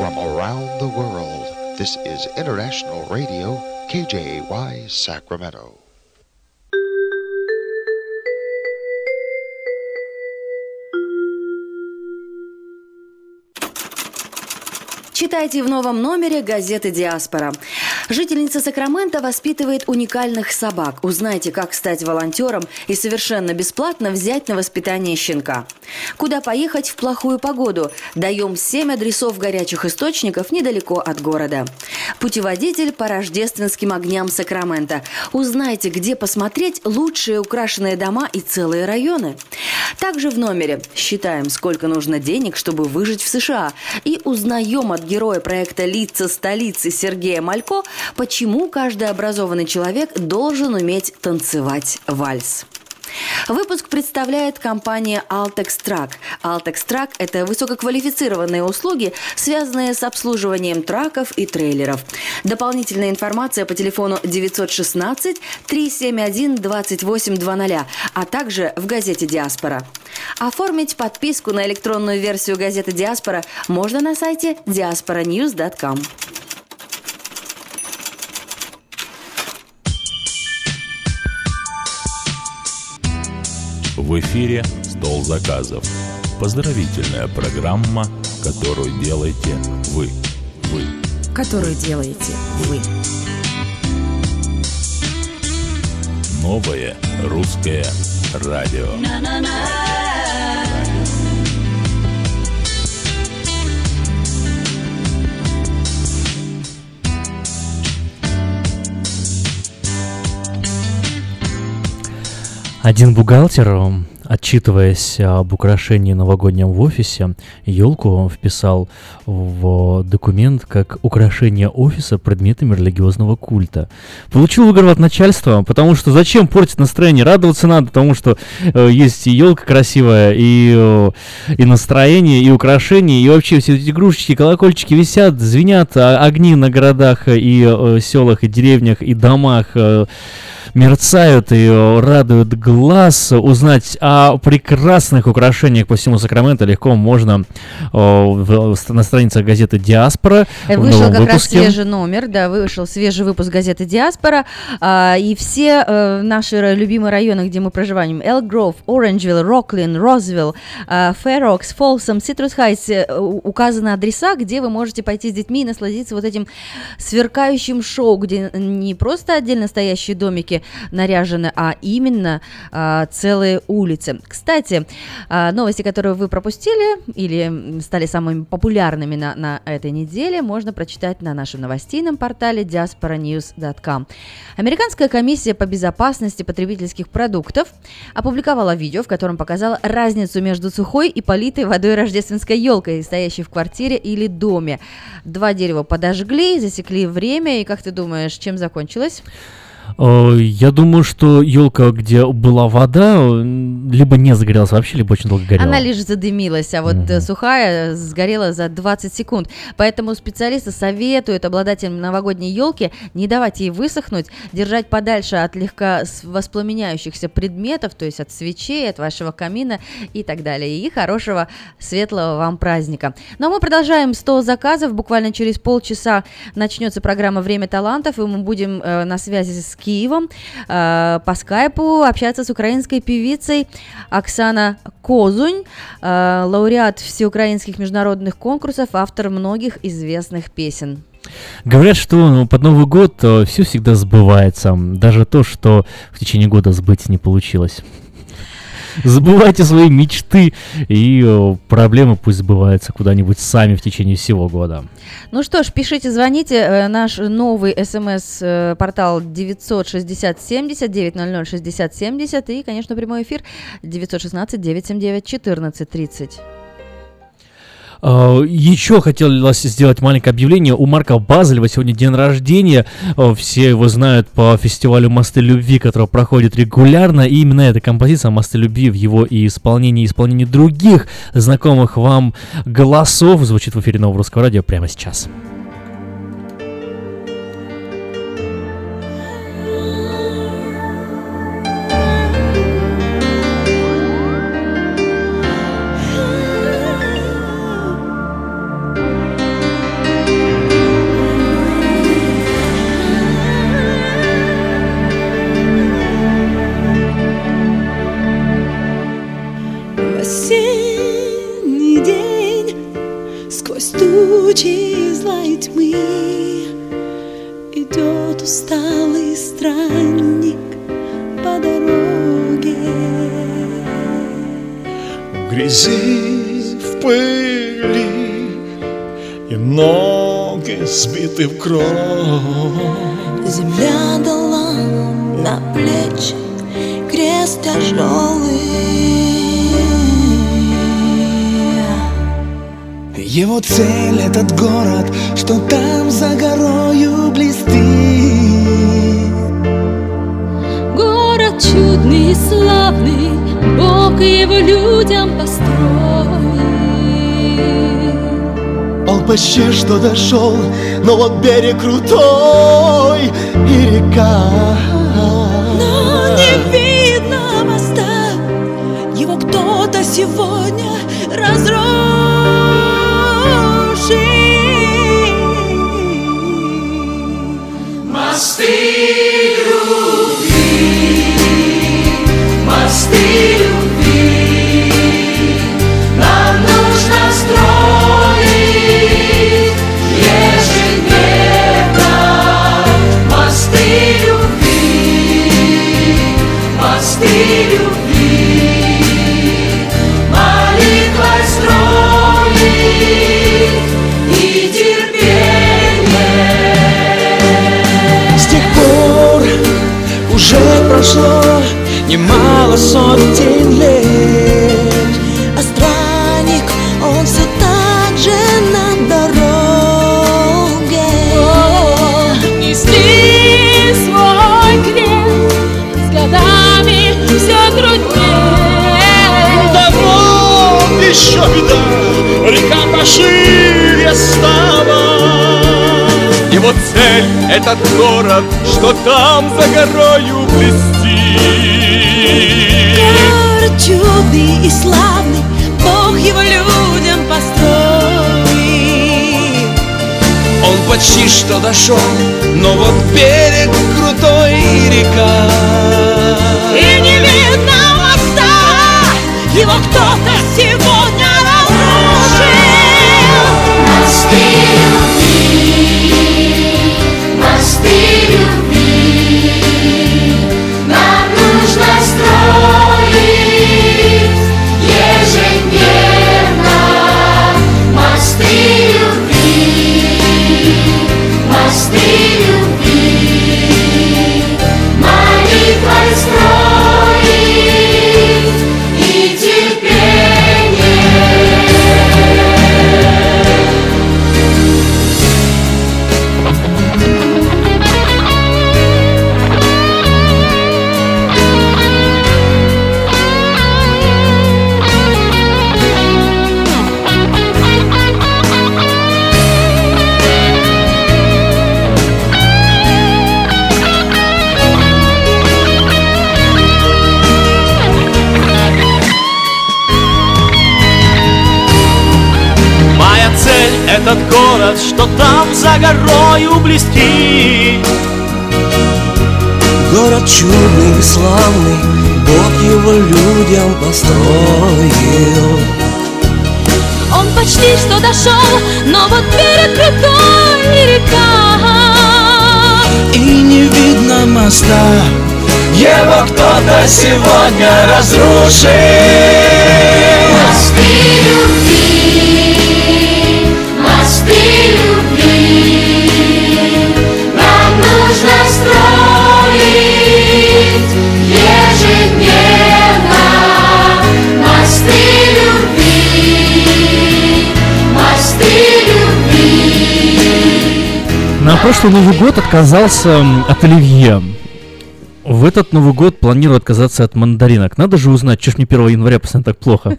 From around the world, this is International Radio, KJY Sacramento. Читайте в новом номере газеты «Диаспора». Жительница Сакрамента воспитывает уникальных собак. Узнайте, как стать волонтером и совершенно бесплатно взять на воспитание щенка. Куда поехать в плохую погоду? Даем 7 адресов горячих источников недалеко от города. Путеводитель по рождественским огням Сакрамента. Узнайте, где посмотреть лучшие украшенные дома и целые районы. Также в номере считаем, сколько нужно денег, чтобы выжить в США. И узнаем от героя проекта «Лица столицы» Сергея Малько, почему каждый образованный человек должен уметь танцевать вальс. Выпуск представляет компания Altex Track. Altex Track – это высококвалифицированные услуги, связанные с обслуживанием траков и трейлеров. Дополнительная информация по телефону 916 371 2820, а также в газете «Диаспора». Оформить подписку на электронную версию газеты «Диаспора» можно на сайте diasporanews.com. В эфире «Стол заказов». Поздравительная программа, которую делаете вы. Вы. Которую делаете вы. Новое русское радио. Один бухгалтер, отчитываясь об украшении новогоднем в офисе, елку вписал в документ как украшение офиса предметами религиозного культа. Получил выговор от начальства, потому что зачем портить настроение? Радоваться надо, потому что э, есть и елка красивая, и, э, и настроение, и украшения, и вообще все эти игрушечки, колокольчики висят, звенят, а огни на городах и э, селах, и деревнях, и домах э, мерцают и э, радуют глаз. Узнать о прекрасных украшениях по всему Сакраменто легко можно э, в- на страницах газеты «Диаспора» Вышел как раз выпуске. свежий номер, да, вышел свежий выпуск газеты «Диаспора», а, и все э, наши любимые районы, где мы проживаем, Элк Гров, Оранжвейл, Роклин, Розвилл, а, Fair Oaks, Фолсом, Citrus Heights, э, указаны адреса, где вы можете пойти с детьми и насладиться вот этим сверкающим шоу, где не просто отдельно стоящие домики наряжены, а именно а, целые улицы. Кстати, а, новости, которые вы пропустили или стали самыми популярными на, на этой неделе, можно прочитать на нашем новостейном портале diasporanews.com. Американская комиссия по безопасности потребительских продуктов опубликовала видео, в котором показала разницу между сухой и политой водой рождественской елкой, стоящей в квартире или доме. Два дерева подожгли, засекли время, и как ты думаешь, чем закончилось? Э, Я думаю, что елка, где была вода, э, либо не загорелась вообще, либо очень долго горела. Она лишь задымилась, а вот э, сухая сгорела за 20 секунд. Поэтому специалисты советуют обладателям новогодней елки не давать ей высохнуть, держать подальше от легко воспламеняющихся предметов, то есть от свечей, от вашего камина и так далее. И хорошего светлого вам праздника. Ну а мы продолжаем 100 заказов. Буквально через полчаса начнется программа «Время талантов», и мы будем э, на связи с Киевом э, по скайпу общаться с украинской певицей Оксана Козунь, э, лауреат всеукраинских международных конкурсов, автор многих известных песен. Говорят, что ну, под Новый год все всегда сбывается. Даже то, что в течение года сбыть не получилось. Забывайте свои мечты, и э, проблемы пусть сбываются куда-нибудь сами в течение всего года. Ну что ж, пишите, звоните. Э, Наш новый смс-портал 960 70 900 60 70 и, конечно, прямой эфир 916 979 14 30. А, Еще хотелось сделать маленькое объявление. У Марка Базелева сегодня день рождения. А, Все его знают по фестивалю «Мосты любви», который проходит регулярно. И именно эта композиция «Мосты любви» в его и исполнении, и исполнении других знакомых вам голосов звучит в эфире Нового Русского Радио прямо сейчас. осенний сбиты в кровь. Земля дала на плечи крест тяжелый. Его цель этот город, что там за горою блестит. Город чудный и славный, Бог его людям построил. Он почти что дошел, но вот берег крутой и река немало сотен лет А странник, он все так же на дороге Нести свой крест с годами все труднее. Вот еще беда, река пошире стала Его цель — этот город, что там за горою блестит. Город чудный и славный, Бог его людям построил. Он почти что дошел, но вот берег крутой и река И не видно моста, его кто-то сегодня разрушил. Мосты любви, мосты любви, горою блестит. Город чудный и славный, Бог его людям построил. Он почти что дошел, но вот берег крутой река. И не видно моста, его кто-то сегодня разрушил. Мосты любви, мосты любви, прошлый Новый год отказался от оливье. В этот Новый год планирую отказаться от мандаринок. Надо же узнать, что ж мне 1 января постоянно так плохо.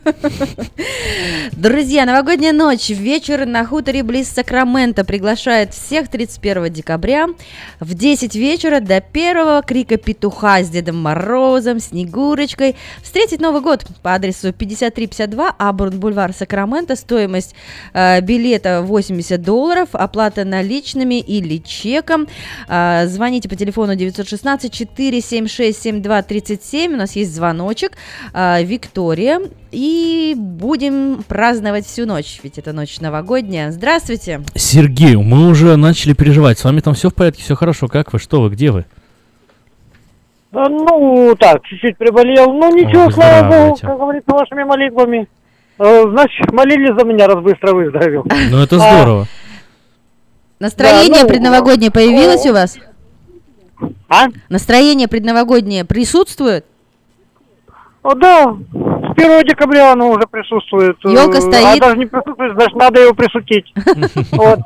Друзья, новогодняя ночь, вечер на хуторе близ Сакрамента приглашает всех 31 декабря в 10 вечера до первого крика петуха с Дедом Морозом, Снегурочкой. Встретить Новый год по адресу 5352 Абурн Бульвар Сакраменто. Стоимость э, билета 80 долларов, оплата наличными или чеком. Э, звоните по телефону 916 476 7237. У нас есть звоночек. Э, Виктория. И будем праздновать всю ночь, ведь это ночь новогодняя. Здравствуйте. Сергей, мы уже начали переживать. С вами там все в порядке, все хорошо. Как вы? Что вы? Где вы? Да, Ну, так, чуть-чуть приболел. Ну, ничего, О, слава богу, как говорится, вашими молитвами. Э, Значит, молились за меня, раз быстро выздоровел. Ну, это А, здорово. Настроение Да, ну, предновогоднее появилось у вас? А? Настроение предновогоднее присутствует? О, да, с 1 декабря оно уже присутствует. Э, Ёлка А стоит. даже не присутствует, значит, надо его присутить. Вот.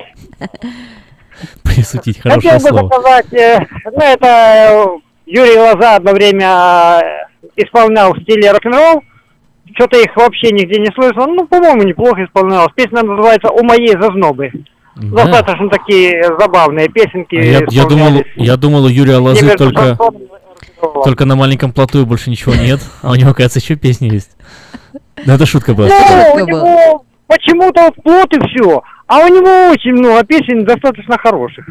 Присутить хорошее Хотел бы слово. заказать, э, ну, это э, Юрий Лоза одно время исполнял в стиле рок-н-ролл. Что-то их вообще нигде не слышал. Ну, по-моему, неплохо исполнялось. Песня называется «У моей зазнобы». Да. Достаточно такие забавные песенки. А я, я думал, я думал, у Юрия Лозы только, Шансон. Только на маленьком плоту и больше ничего нет. А у него, кажется, еще песни есть. Ну, это шутка была. Ну, у него почему-то плод и все. А у него очень много песен достаточно хороших.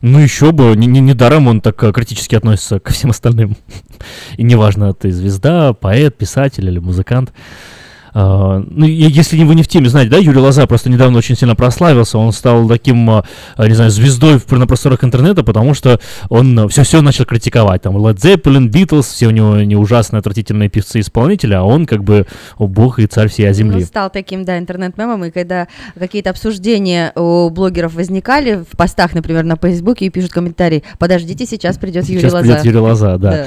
Ну еще бы, не- не- недаром он так э, критически относится ко всем остальным. И неважно, ты звезда, поэт, писатель или музыкант. А, ну, если вы не в теме, знаете, да, Юрий Лоза просто недавно очень сильно прославился, он стал таким, а, не знаю, звездой в, на просторах интернета, потому что он все-все начал критиковать, там, Led Zeppelin, Beatles, все у него не ужасные, отвратительные певцы-исполнители, а он как бы, о бог и царь всей Ну, земли. стал таким, да, интернет-мемом, и когда какие-то обсуждения у блогеров возникали в постах, например, на Фейсбуке, и пишут комментарии, подождите, сейчас придет Юрий Сейчас Лоза. придет Юрий Лоза, да.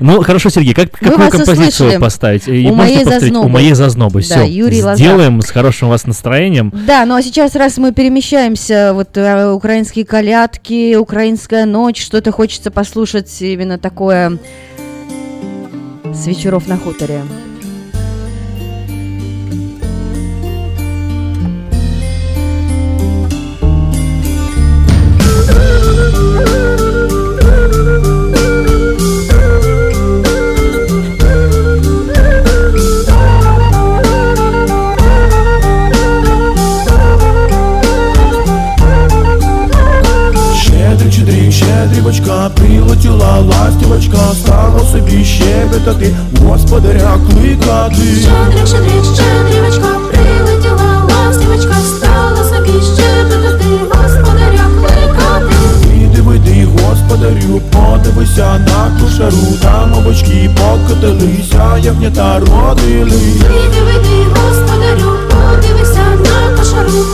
Ну, хорошо, Сергей, как, какую композицию услышали. поставить? «У моей зазнобы». У моей зазнобы. Да, Все. Юрий Лоза. Сделаем с хорошим у вас настроением. Да, ну а сейчас, раз мы перемещаемся, вот э, украинские колядки, украинская ночь, что-то хочется послушать именно такое с вечеров на хуторе. Господаря кликати. Щедрик, щедрик, щедрівочка, прилетіла ластівочка, стала собі щебетати, господаря кликати. Іди вийди, господарю, подивися на кушару, там овочки покотилися, ягнята родили. Вийди, вийди, господарю, подивися на кошару,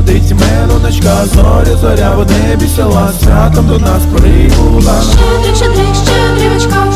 приходить мелодочка, зоря, зоря в небі села, святом до нас прибула. Щедрик, щедрик, щедрівочка,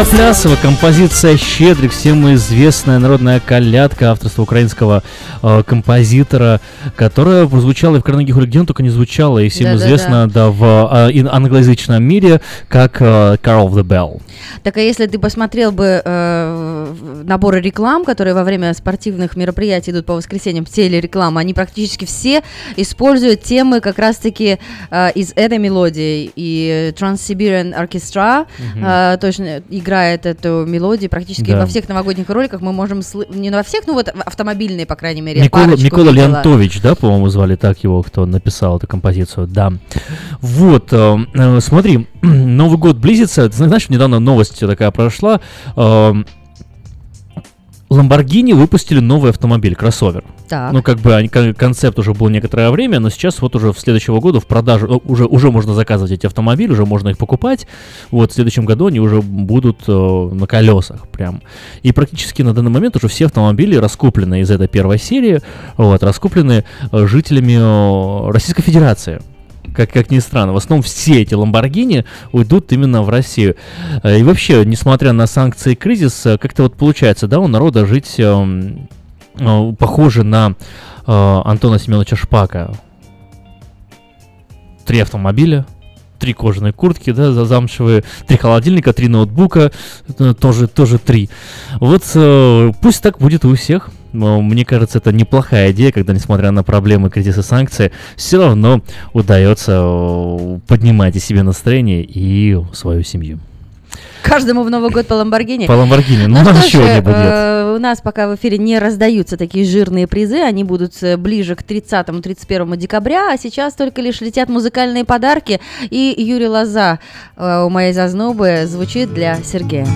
устала. Вопли Видоплясова, композиция «Щедрик», всем известная народная колядка авторства украинского э, композитора, которая прозвучала и в Карнеги она только не звучала, и всем Да-да-да. известна да, в э, англоязычном мире как э, «Carol of the Bell». Так а если ты посмотрел бы э, наборы реклам, которые во время спортивных мероприятий идут по воскресеньям, телереклама, они практически все используют темы как раз-таки э, из этой мелодии. И Trans-Siberian Orchestra Мгм. э, точно играет эту мелодию практически Да. во всех новогодних роликах. Мы можем слы- не во всех, ну вот автомобильные, по крайней мере. Микола видела. Леонтович, да, по-моему, звали так его, кто написал эту композицию, да. Вот, э, э, смотри, Новый год близится, ты знаешь, недавно новость такая прошла, эм, Lamborghini выпустили новый автомобиль, кроссовер. Так. Ну, как бы они- концепт уже был некоторое время, но сейчас вот уже в следующего года в продажу, уже, уже можно заказывать эти автомобили, уже можно их покупать. Вот в следующем году они уже будут э, на колесах прям. И практически на данный момент уже все автомобили раскуплены из этой первой серии, вот, раскуплены э, жителями э, Российской Федерации. Как, как ни странно, в основном все эти Ламборгини уйдут именно в Россию. Э, И вообще, несмотря на санкции и кризис, э, как-то вот получается, да, у народа жить эм, э, похоже на Антона Семеновича Шпака. Три автомобиля, три кожаные куртки, да, за- замшевые, три холодильника, три ноутбука, э, тоже, тоже три. Вот э, пусть так будет у всех. Но мне кажется, это неплохая идея, когда, несмотря на проблемы, кризис и санкции, все равно удается э, поднимать и себе настроение и свою семью. Каждому в Новый год по Ламборгини. По Lamborghini. Ну, нам что еще не будет. э, у нас пока в эфире не раздаются такие жирные призы, они будут э, ближе к 30-31 декабря, а сейчас только лишь летят музыкальные подарки, и Юрий Лоза э, у моей зазнобы звучит для Сергея.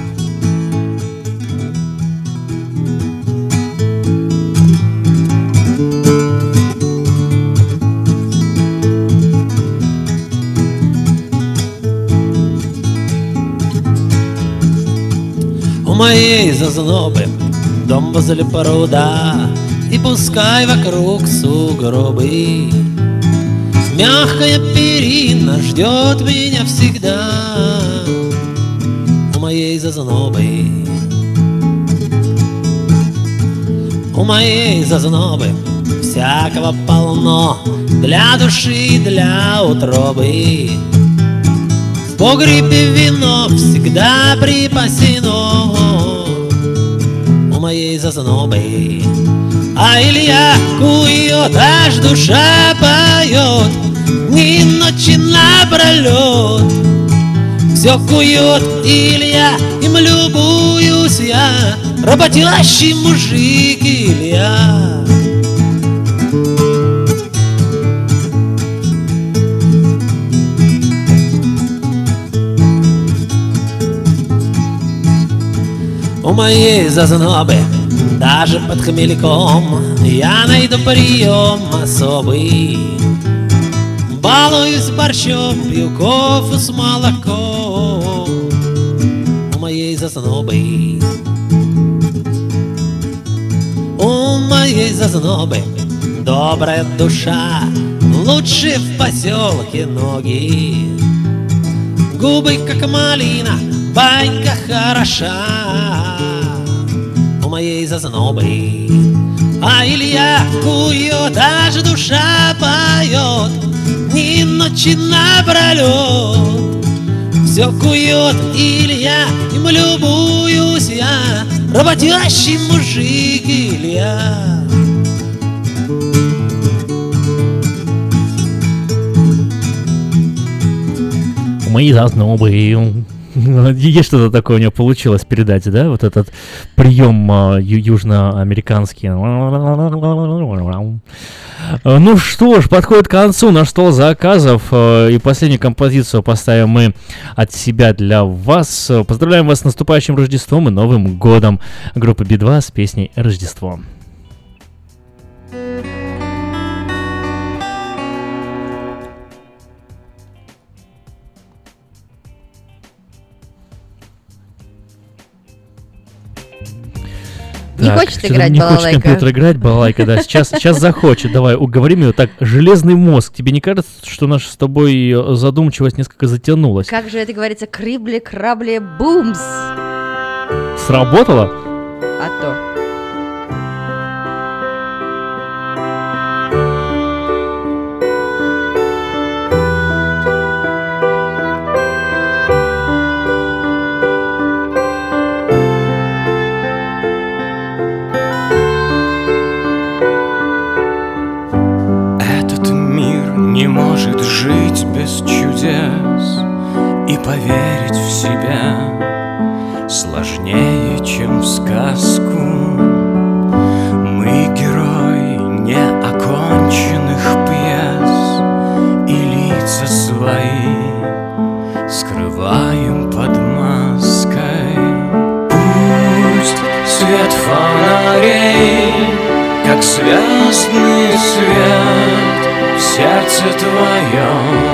Моей зазнобы. Дом возле пруда И пускай вокруг сугробы. Мягкая перина ждет меня всегда У моей зазнобы. У моей зазнобы всякого полно Для души и для утробы погребе вино всегда припасено У моей зазнобы А Илья кует, аж душа поет Ни ночи напролет Все кует Илья, им любуюсь я Работящий мужик Илья У моей зазнобы даже под хмельком Я найду прием особый. Балуюсь борщом, пью кофе с молоком. У моей зазнобы. У моей зазнобы добрая душа Лучше в поселке ноги. Губы как малина, банька хороша моей зазнобы А Илья кует, аж душа поет Ни ночи напролет Все кует Илья, им любуюсь я Работящий мужик Илья Мы заснобы. Есть что-то такое у него получилось передать, да? Вот этот прием а, южноамериканский. Ну что ж, подходит к концу наш стол заказов. э, И последнюю композицию поставим мы от себя для вас. Поздравляем вас с наступающим Рождеством и Новым Годом. Группа Би-2 с песней «Рождество». Не Так, хочет играть Не хочет балалайка? компьютер играть, балалайка, да. Сейчас, сейчас захочет. Давай, уговорим его. Так, железный мозг. Тебе не кажется, что наша с тобой э, задумчивость несколько затянулась? Как же это говорится? Крибли, крабли, бумс. Сработало? А то. Может жить без чудес И поверить в себя сложнее, чем в сказку. Мы герои неоконченных пьес И лица свои скрываем под маской. Пусть свет фонарей как звездный свет сердце твоем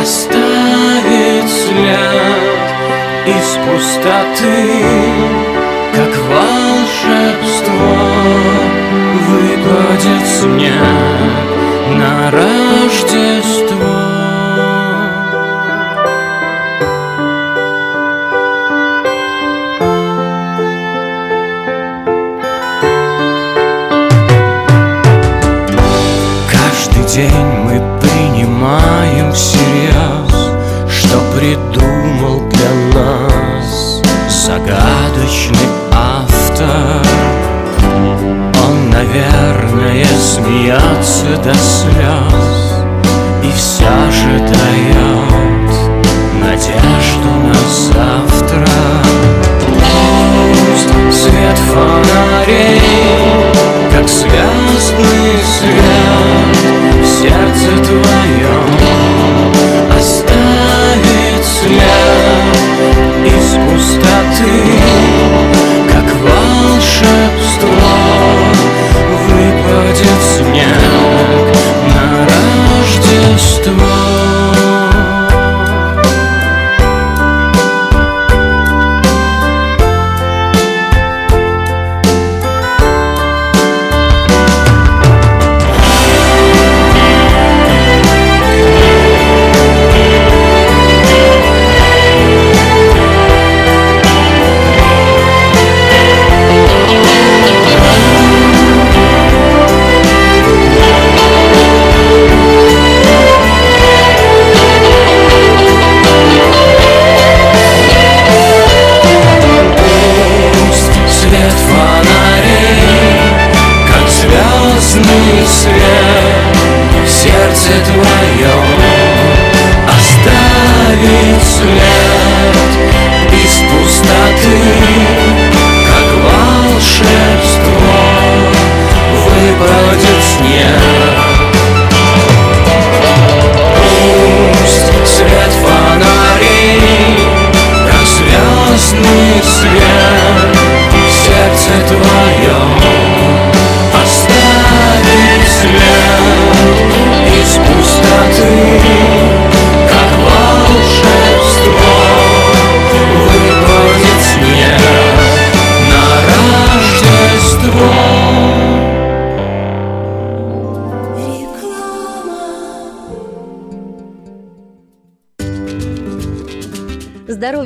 оставит след из пустоты, как волшебство выпадет снег на Рождество.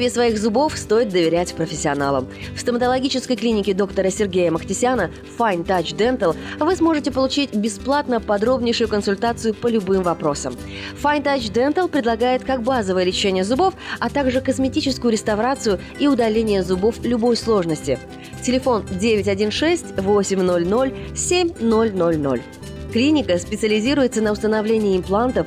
Здоровье своих зубов стоит доверять профессионалам. В стоматологической клинике доктора Сергея Махтисяна Fine Touch Dental вы сможете получить бесплатно подробнейшую консультацию по любым вопросам. Fine Touch Dental предлагает как базовое лечение зубов, а также косметическую реставрацию и удаление зубов любой сложности. Телефон 916 800 7000. Клиника специализируется на установлении имплантов,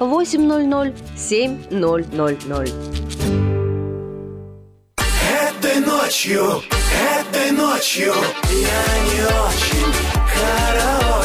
800 7000. Этой ночью, этой ночью я не очень караочен.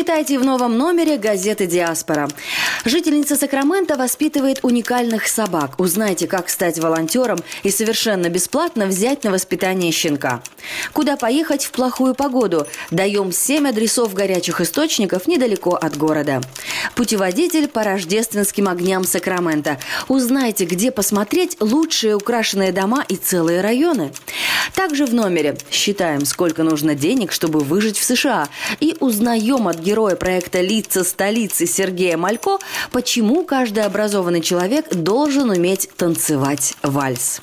Читайте в новом номере газеты «Диаспора». Жительница Сакрамента воспитывает уникальных собак. Узнайте, как стать волонтером и совершенно бесплатно взять на воспитание щенка. Куда поехать в плохую погоду? Даем 7 адресов горячих источников недалеко от города. Путеводитель по рождественским огням Сакрамента. Узнайте, где посмотреть лучшие украшенные дома и целые районы. Также в номере считаем, сколько нужно денег, чтобы выжить в США. И узнаем от героя проекта «Лица столицы» Сергея Малько, почему каждый образованный человек должен уметь танцевать вальс.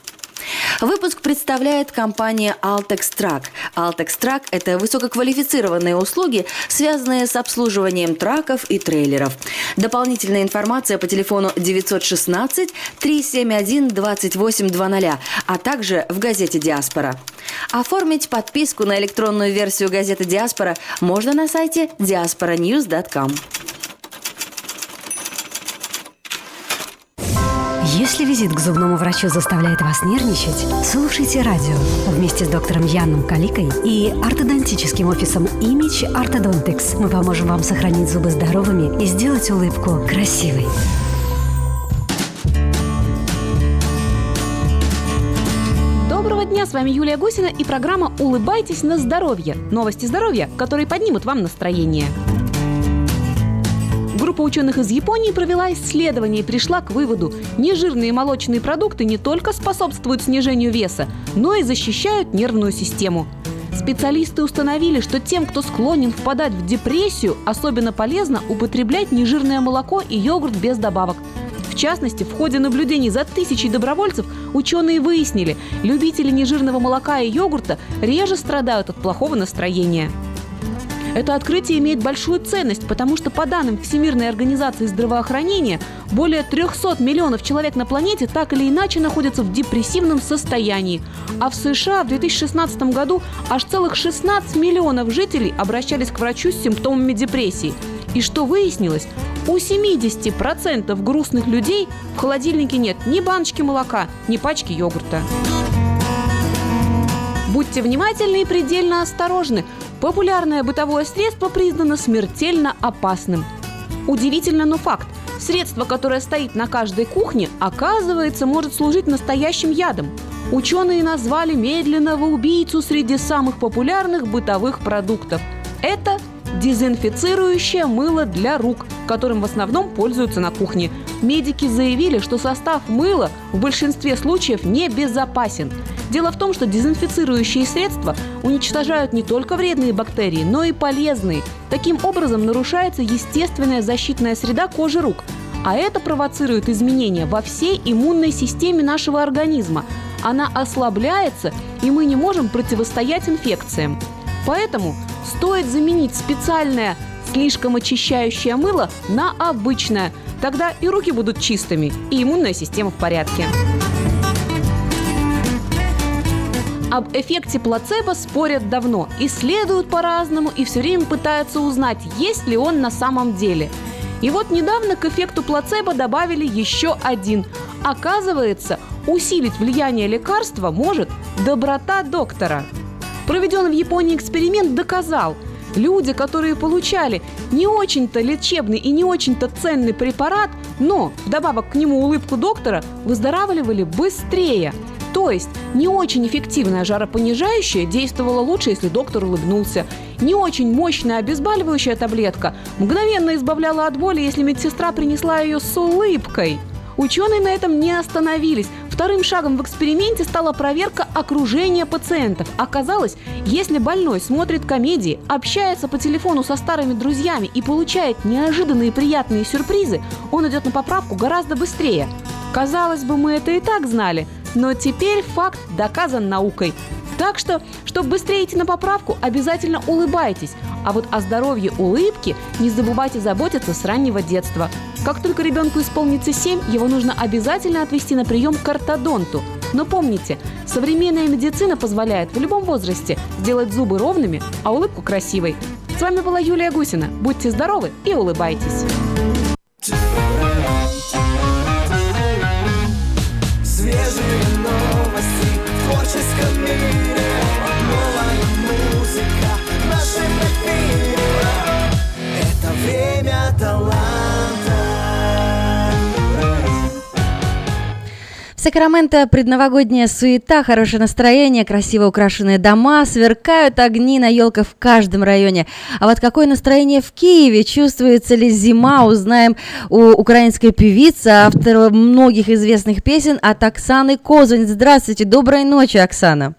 Выпуск представляет компания Altex Track. Altex Track – это высококвалифицированные услуги, связанные с обслуживанием траков и трейлеров. Дополнительная информация по телефону 916 371 2820, а также в газете «Диаспора». Оформить подписку на электронную версию газеты «Диаспора» можно на сайте diasporanews.com. Если визит к зубному врачу заставляет вас нервничать, слушайте радио вместе с доктором Яном Каликой и ортодонтическим офисом Image Orthodontics. Мы поможем вам сохранить зубы здоровыми и сделать улыбку красивой. Доброго дня, с вами Юлия Гусина и программа «Улыбайтесь на здоровье». Новости здоровья, которые поднимут вам настроение. Группа ученых из Японии провела исследование и пришла к выводу, нежирные молочные продукты не только способствуют снижению веса, но и защищают нервную систему. Специалисты установили, что тем, кто склонен впадать в депрессию, особенно полезно употреблять нежирное молоко и йогурт без добавок. В частности, в ходе наблюдений за тысячей добровольцев ученые выяснили, любители нежирного молока и йогурта реже страдают от плохого настроения. Это открытие имеет большую ценность, потому что по данным Всемирной организации здравоохранения, более 300 миллионов человек на планете так или иначе находятся в депрессивном состоянии. А в США в 2016 году аж целых 16 миллионов жителей обращались к врачу с симптомами депрессии. И что выяснилось? У 70% грустных людей в холодильнике нет ни баночки молока, ни пачки йогурта. Будьте внимательны и предельно осторожны. Популярное бытовое средство признано смертельно опасным. Удивительно, но факт. Средство, которое стоит на каждой кухне, оказывается, может служить настоящим ядом. Ученые назвали медленного убийцу среди самых популярных бытовых продуктов. Это дезинфицирующее мыло для рук, которым в основном пользуются на кухне. Медики заявили, что состав мыла в большинстве случаев небезопасен. Дело в том, что дезинфицирующие средства уничтожают не только вредные бактерии, но и полезные. Таким образом нарушается естественная защитная среда кожи рук. А это провоцирует изменения во всей иммунной системе нашего организма. Она ослабляется, и мы не можем противостоять инфекциям. Поэтому стоит заменить специальное слишком очищающее мыло на обычное. Тогда и руки будут чистыми, и иммунная система в порядке. Об эффекте плацебо спорят давно, исследуют по-разному и все время пытаются узнать, есть ли он на самом деле. И вот недавно к эффекту плацебо добавили еще один. Оказывается, усилить влияние лекарства может доброта доктора. Проведенный в Японии эксперимент доказал, люди, которые получали не очень-то лечебный и не очень-то ценный препарат, но вдобавок к нему улыбку доктора, выздоравливали быстрее – то есть не очень эффективное жаропонижающее действовало лучше, если доктор улыбнулся. Не очень мощная обезболивающая таблетка мгновенно избавляла от боли, если медсестра принесла ее с улыбкой. Ученые на этом не остановились. Вторым шагом в эксперименте стала проверка окружения пациентов. Оказалось, если больной смотрит комедии, общается по телефону со старыми друзьями и получает неожиданные приятные сюрпризы, он идет на поправку гораздо быстрее. Казалось бы, мы это и так знали, но теперь факт доказан наукой. Так что, чтобы быстрее идти на поправку, обязательно улыбайтесь. А вот о здоровье улыбки не забывайте заботиться с раннего детства. Как только ребенку исполнится 7, его нужно обязательно отвести на прием к ортодонту. Но помните, современная медицина позволяет в любом возрасте сделать зубы ровными, а улыбку красивой. С вами была Юлия Гусина. Будьте здоровы и улыбайтесь. Сакраменто предновогодняя суета, хорошее настроение, красиво украшенные дома, сверкают огни на елках в каждом районе. А вот какое настроение в Киеве, чувствуется ли зима, узнаем у украинской певицы, автора многих известных песен от Оксаны Козунь. Здравствуйте, доброй ночи, Оксана.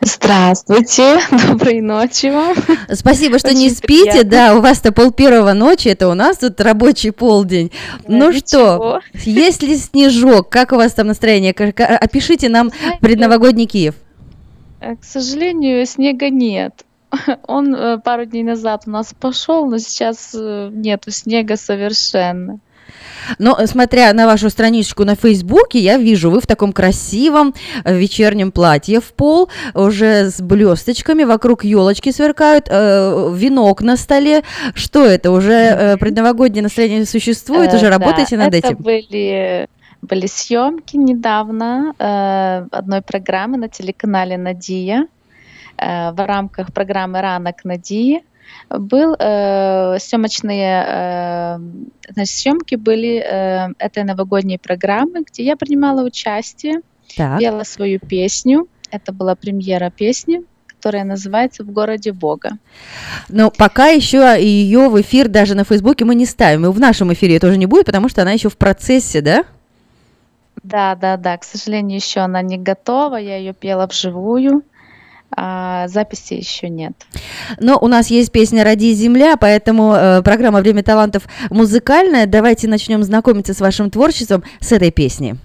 Здравствуйте, доброй ночи вам. Спасибо, что Очень не спите, приятно. да, у вас-то пол первого ночи, это у нас тут рабочий полдень. ну что, есть ли снежок, как у вас там настроение? Опишите нам предновогодний Киев. Э, К сожалению, снега нет. Он э, пару дней назад у нас пошел, но сейчас э, нету снега совершенно. Но, смотря на вашу страничку на Фейсбуке, я вижу, вы в таком красивом э, вечернем платье в пол, уже с блесточками, вокруг елочки сверкают, э, венок на столе. Что это? Уже э, предновогоднее настроение существует? Э, Уже да, работаете над это этим? были были съемки недавно э, одной программы на телеканале Надия э, в рамках программы Ранок Надии был э, съемочные э, значит, съемки были э, этой новогодней программы, где я принимала участие, Так. пела свою песню. Это была премьера песни, которая называется «В городе Бога». Но пока еще ее в эфир даже на Фейсбуке мы не ставим. И в нашем эфире тоже не будет, потому что она еще в процессе, да? Да, да, да. К сожалению, еще она не готова. Я ее пела вживую. А записи еще нет. Но у нас есть песня «Ради земля», поэтому э, программа «Время талантов» музыкальная. Давайте начнем знакомиться с вашим творчеством с этой песни.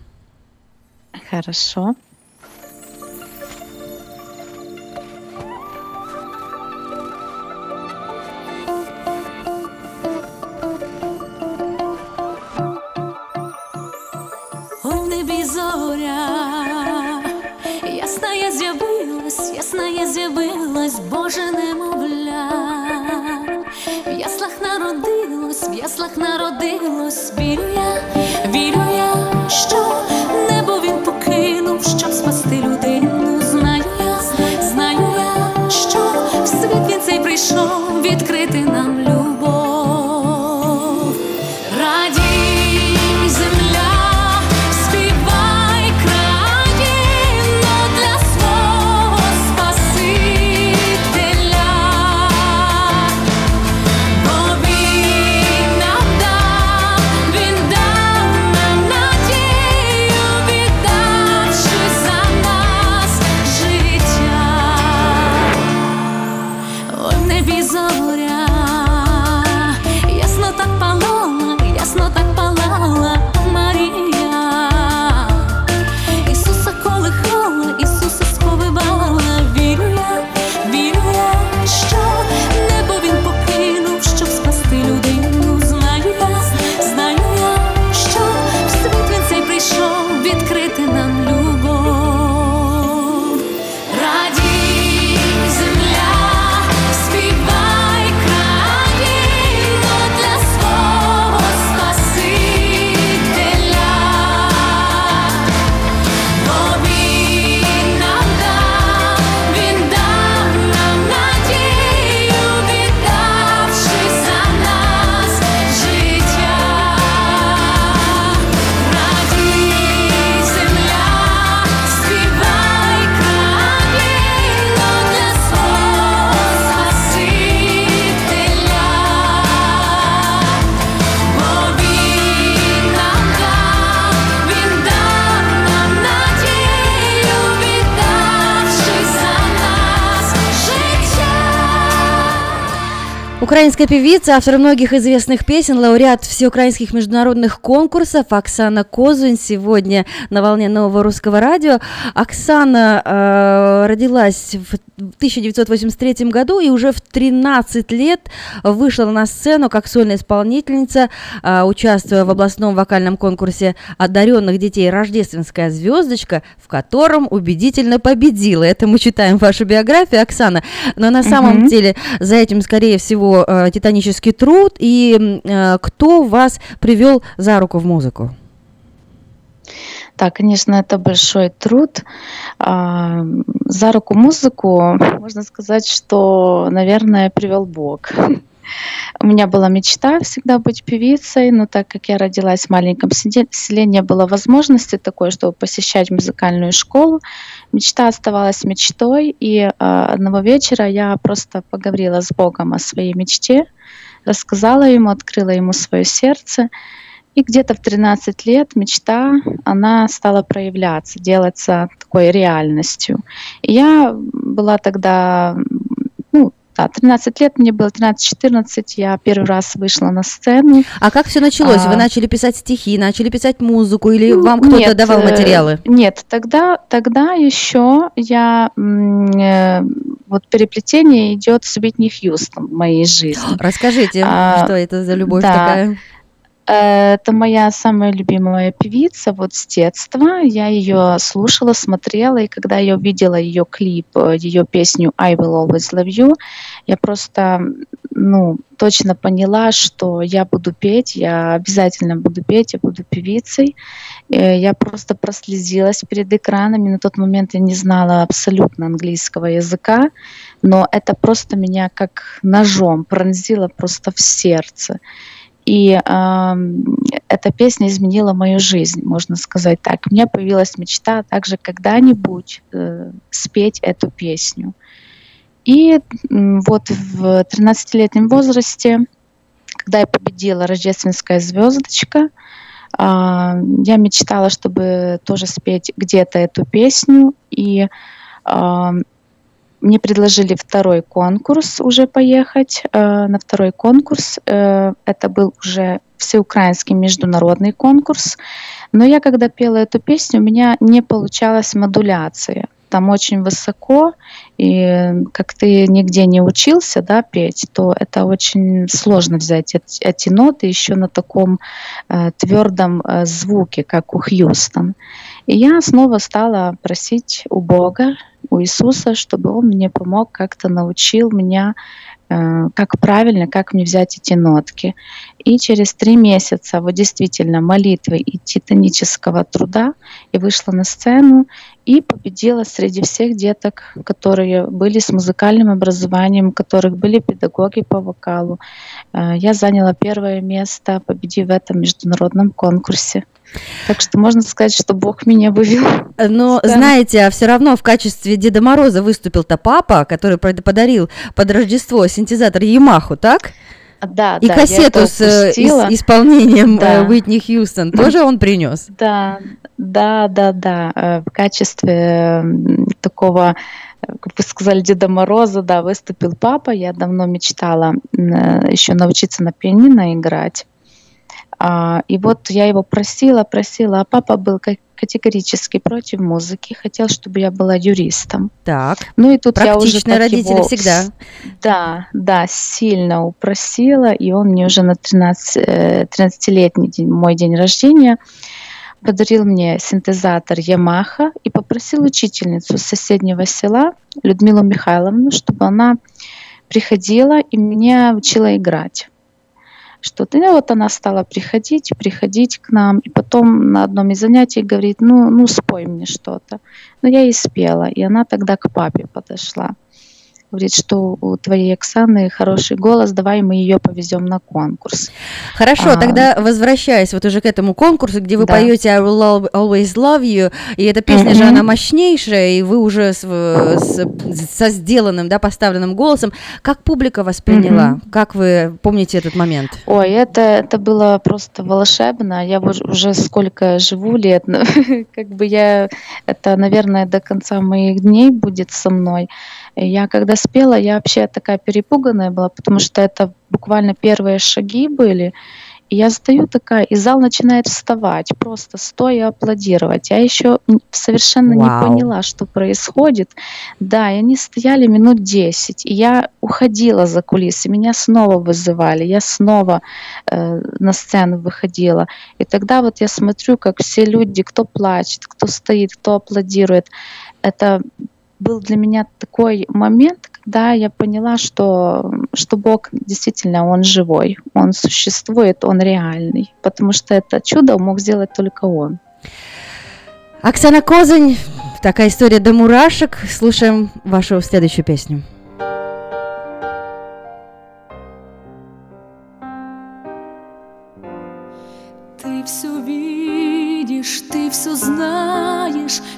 Хорошо. Ой, в небі зоря, ясна з'явилась, Боже немовля. В яслах народилось, в яслах народилось, вірю я, вірю я, що небо він покинув, щоб спасти людину. Знаю я, знаю я, що в світ він цей прийшов відкрити нам любов. Украинская певица, автор многих известных песен, лауреат всеукраинских международных конкурсов Оксана Козунь сегодня на волне нового русского радио. Оксана э, родилась в 1983 году и уже в 13 лет вышла на сцену как сольная исполнительница, э, участвуя в областном вокальном конкурсе одаренных детей «Рождественская звездочка», в котором убедительно победила. Это мы читаем вашу биографию, Оксана. Но на самом mm-hmm. деле за этим, скорее всего, э, титанический труд и э, кто вас привел за руку в музыку? Да, конечно, это большой труд. А, за руку музыку можно сказать, что, наверное, привел Бог. У меня была мечта всегда быть певицей, но так как я родилась в маленьком селе, не было возможности такой, чтобы посещать музыкальную школу. Мечта оставалась мечтой, и э, одного вечера я просто поговорила с Богом о своей мечте, рассказала ему, открыла ему свое сердце. И где-то в 13 лет мечта, она стала проявляться, делаться такой реальностью. И я была тогда ну, да, 13 лет мне было, 13-14, я первый раз вышла на сцену. А как все началось? А... Вы начали писать стихи, начали писать музыку или ну, вам кто-то давал э, материалы? Нет, тогда, тогда еще я, э, вот переплетение идет с Уитни Хьюстон в моей жизни. Расскажите, а, что это за любовь да. такая? Это моя самая любимая певица вот с детства. Я ее слушала, смотрела, и когда я увидела ее клип, ее песню «I will always love you», я просто, ну, точно поняла, что я буду петь, я обязательно буду петь, я буду певицей. Э, я просто прослезилась перед экранами. На тот момент я не знала абсолютно английского языка, но это просто меня как ножом пронзило просто в сердце. И э, эта песня изменила мою жизнь, можно сказать так. У меня появилась мечта также когда-нибудь э, спеть эту песню. И э, вот в 13-летнем возрасте, когда я победила «Рождественская звездочка», э, я мечтала, чтобы тоже спеть где-то эту песню. И мне предложили второй конкурс уже поехать. Э, на второй конкурс. Э, это был уже всеукраинский международный конкурс. Но я, когда пела эту песню, у меня не получалась модуляция. Там очень высоко, и как ты нигде не учился да, петь, то это очень сложно взять эти, эти ноты еще на таком э, твердом э, звуке, как у Хьюстон. И я снова стала просить у Бога, у Иисуса, чтобы Он мне помог, как-то научил меня, э, как правильно, как мне взять эти нотки. И через три месяца вот действительно молитвы и титанического труда я вышла на сцену и победила среди всех деток, которые были с музыкальным образованием, у которых были педагоги по вокалу. Э, я заняла первое место, победив в этом международном конкурсе. Так что можно сказать, что Бог меня вывел. Но да. знаете, а все равно в качестве Деда Мороза выступил-то папа, который подарил под Рождество синтезатор Ямаху, так? Да, и да, кассету с э, исполнением да. Уитни Хьюстон тоже он принес. Да, да, да, да. Э, в качестве такого как вы сказали, Деда Мороза, да, выступил папа. Я давно мечтала еще научиться на пианино играть. А, и вот я его просила, просила, а папа был категорически против музыки, хотел, чтобы я была юристом. Так. Ну и тут я уже родители его, всегда. Да, да, сильно упросила, и он мне уже на 13, 13-летний день, мой день рождения подарил мне синтезатор Yamaha и попросил учительницу соседнего села Людмилу Михайловну, чтобы она приходила и меня учила играть что-то. И вот она стала приходить, приходить к нам, и потом на одном из занятий говорит, ну, ну спой мне что-то. Ну, я и спела, и она тогда к папе подошла говорит, что у твоей Оксаны хороший голос, давай мы ее повезем на конкурс. Хорошо, а, тогда возвращаясь вот уже к этому конкурсу, где вы да. поете I will always love you, и эта песня mm-hmm. же она мощнейшая, и вы уже с, с, со сделанным, да, поставленным голосом, как публика восприняла? Mm-hmm. Как вы помните этот момент? Ой, это, это было просто волшебно. Я уже сколько живу лет, как бы я, это, наверное, до конца моих дней будет со мной. Я когда спела, я вообще такая перепуганная была, потому что это буквально первые шаги были. И я стою такая, и зал начинает вставать, просто стоя аплодировать. Я еще совершенно Вау. не поняла, что происходит. Да, и они стояли минут 10, и я уходила за кулисы, меня снова вызывали, я снова э, на сцену выходила. И тогда вот я смотрю, как все люди, кто плачет, кто стоит, кто аплодирует, это был для меня такой момент, когда я поняла, что, что Бог действительно, Он живой, Он существует, Он реальный, потому что это чудо мог сделать только Он. Оксана Козань, такая история до мурашек. Слушаем вашу следующую песню. Ты все видишь, ты все знаешь,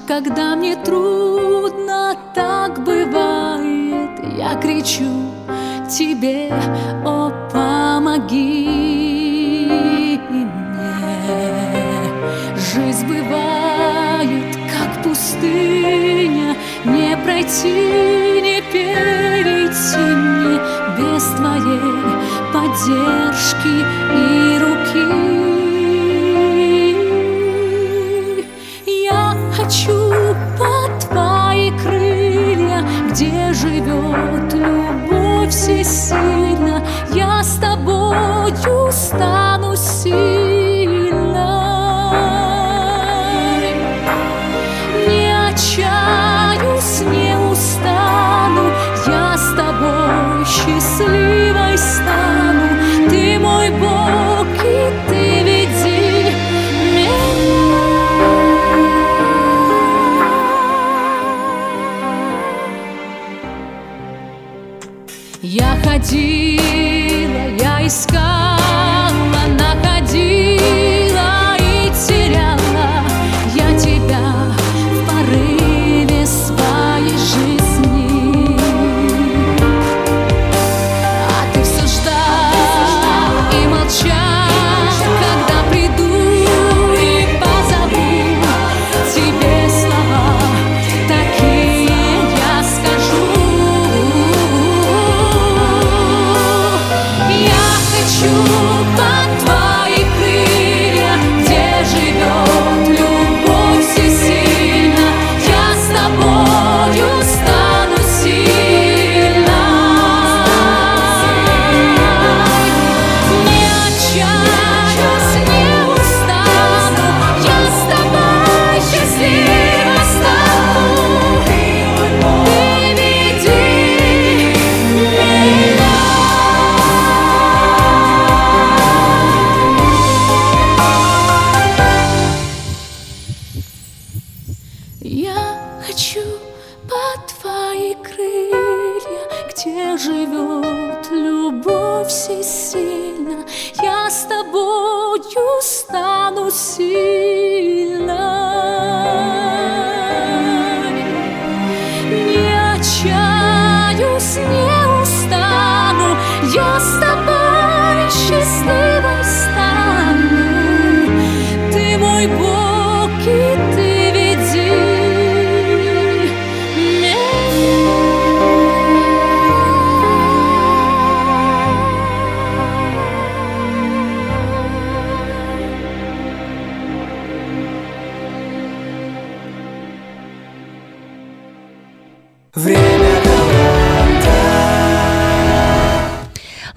когда мне трудно, так бывает, я кричу тебе, о, помоги мне. Жизнь бывает, как пустыня, не пройти, не перейти мне без твоей поддержки и руки. Хочу под твои крылья, где живет любовь всесильна. Я с тобою стану сильной. Не отчаюсь, не устану, я с тобой счастливой Я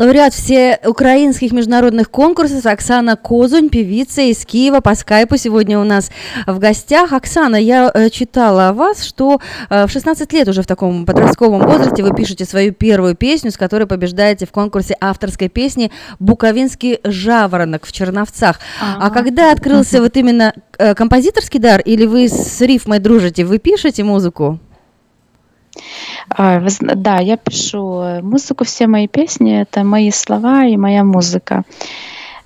Лауреат все украинских международных конкурсов Оксана Козунь, певица из Киева по скайпу сегодня у нас в гостях. Оксана, я э, читала о вас, что э, в 16 лет уже в таком подростковом возрасте вы пишете свою первую песню, с которой побеждаете в конкурсе авторской песни «Буковинский жаворонок» в Черновцах. А, а когда открылся вот именно э, композиторский дар, или вы с рифмой дружите, вы пишете музыку? А, вы Да, я пишу э, музыку, все мои песни — это мои слова и моя музыка.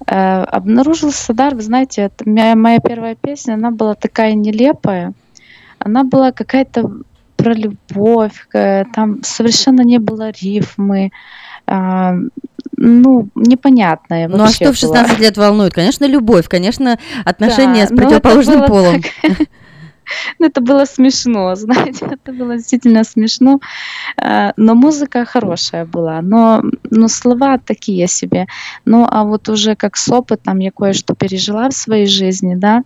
Э, Обнаружился дар, вы знаете, это моя, моя первая песня, она была такая нелепая, она была какая-то про любовь, э, там совершенно не было рифмы, а, ну, непонятная Ну а что в 16 была. лет волнует? Конечно, любовь, конечно, отношения Да, с это противоположным полом. так. Ну, это было смешно, знаете, это было действительно смешно. Э, но музыка хорошая была, но, но слова такие себе. Ну, а вот уже как с опытом я кое-что пережила в своей жизни, да,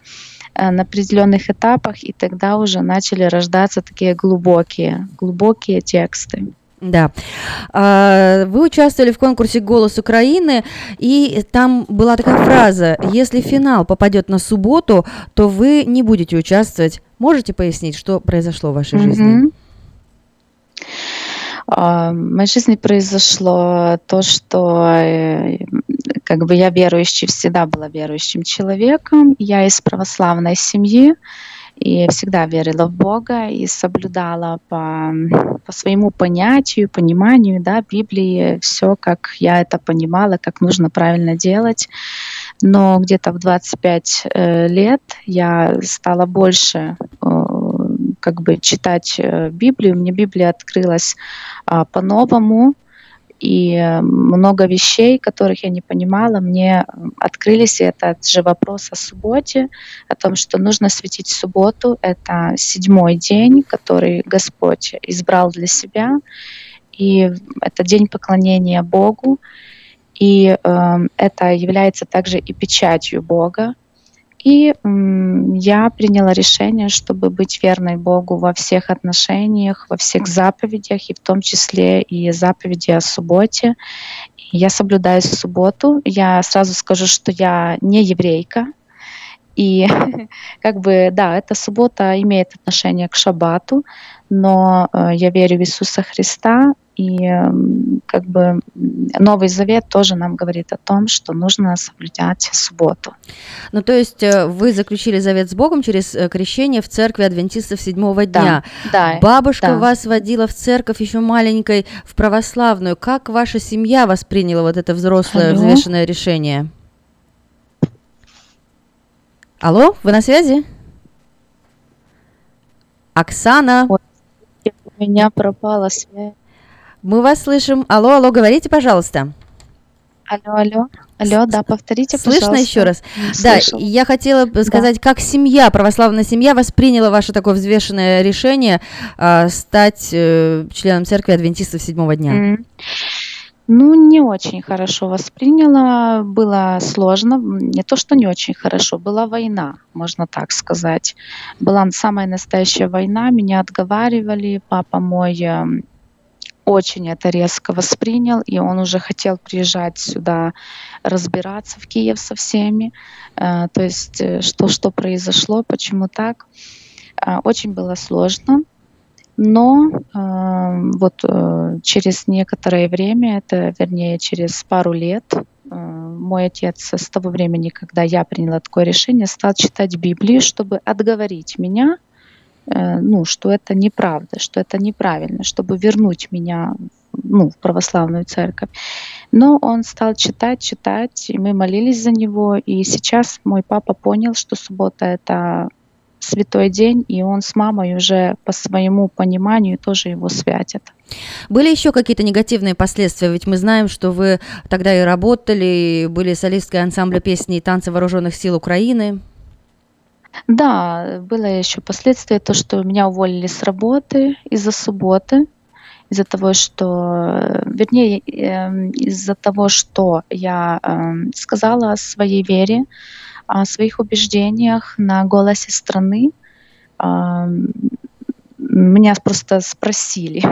э, на определенных этапах, и тогда уже начали рождаться такие глубокие, глубокие тексты. Да. А, вы участвовали в конкурсе «Голос Украины», и там была такая фраза «Если финал попадет на субботу, то вы не будете участвовать». Можете пояснить, что произошло в вашей жизни? А, в моей жизни произошло то, что э, как бы я верующий, всегда была верующим человеком. Я из православной семьи, и всегда верила в Бога и соблюдала по, по своему понятию, пониманию да, Библии все, как я это понимала, как нужно правильно делать. Но где-то в 25 э, лет я стала больше э, как бы читать э, Библию. Мне Библия открылась э, по-новому, и много вещей, которых я не понимала, мне открылись. И этот же вопрос о субботе, о том, что нужно светить субботу. Это седьмой день, который Господь избрал для себя. И это день поклонения Богу. И э, это является также и печатью Бога. И я приняла решение, чтобы быть верной Богу во всех отношениях, во всех заповедях, и в том числе и заповеди о субботе. Я соблюдаю субботу. Я сразу скажу, что я не еврейка. И как бы, да, эта суббота имеет отношение к шаббату, но э, я верю в Иисуса Христа, и эм, как бы Новый Завет тоже нам говорит о том, что нужно соблюдать субботу. Ну, то есть э, вы заключили завет с Богом через э, крещение в церкви адвентистов седьмого дня. Да, да, Бабушка да. вас водила в церковь еще маленькой, в православную. Как ваша семья восприняла вот это взрослое Алло? взвешенное решение? Алло, вы на связи? Оксана. У меня пропала связь. Мы вас слышим. Алло, алло, говорите, пожалуйста. Алло, алло. Алло, да, повторите, Слышно пожалуйста. еще раз? Не Да, слышу. я хотела бы сказать, как семья, православная семья восприняла ваше такое взвешенное решение а, стать э, членом церкви адвентистов седьмого дня. М. Ну, не очень хорошо восприняла, было сложно, не то, что не очень хорошо, была война, можно так сказать. Была самая настоящая война, меня отговаривали, папа мой очень это резко воспринял, и он уже хотел приезжать сюда, разбираться в Киев со всеми, Э, то есть э, что, что произошло, почему так. Э, Очень было сложно. Но э, вот э, через некоторое время, это вернее через пару лет, э, мой отец с того времени, когда я приняла такое решение, стал читать Библию, чтобы отговорить меня, ну, что это неправда, что это неправильно, чтобы вернуть меня ну, в православную церковь. Но он стал читать, читать, и мы молились за него. И сейчас мой папа понял, что суббота это святой день, и он с мамой уже по своему пониманию тоже его святят. Были еще какие-то негативные последствия? Ведь мы знаем, что вы тогда и работали, и были солисткой ансамбля песни и танца вооруженных сил Украины. Да, было еще последствие, то, что меня уволили с работы из-за субботы, из-за того, что, вернее, эм, из-за того, что я эм, сказала о своей вере, о своих убеждениях на голосе страны. Ам, Меня просто спросили,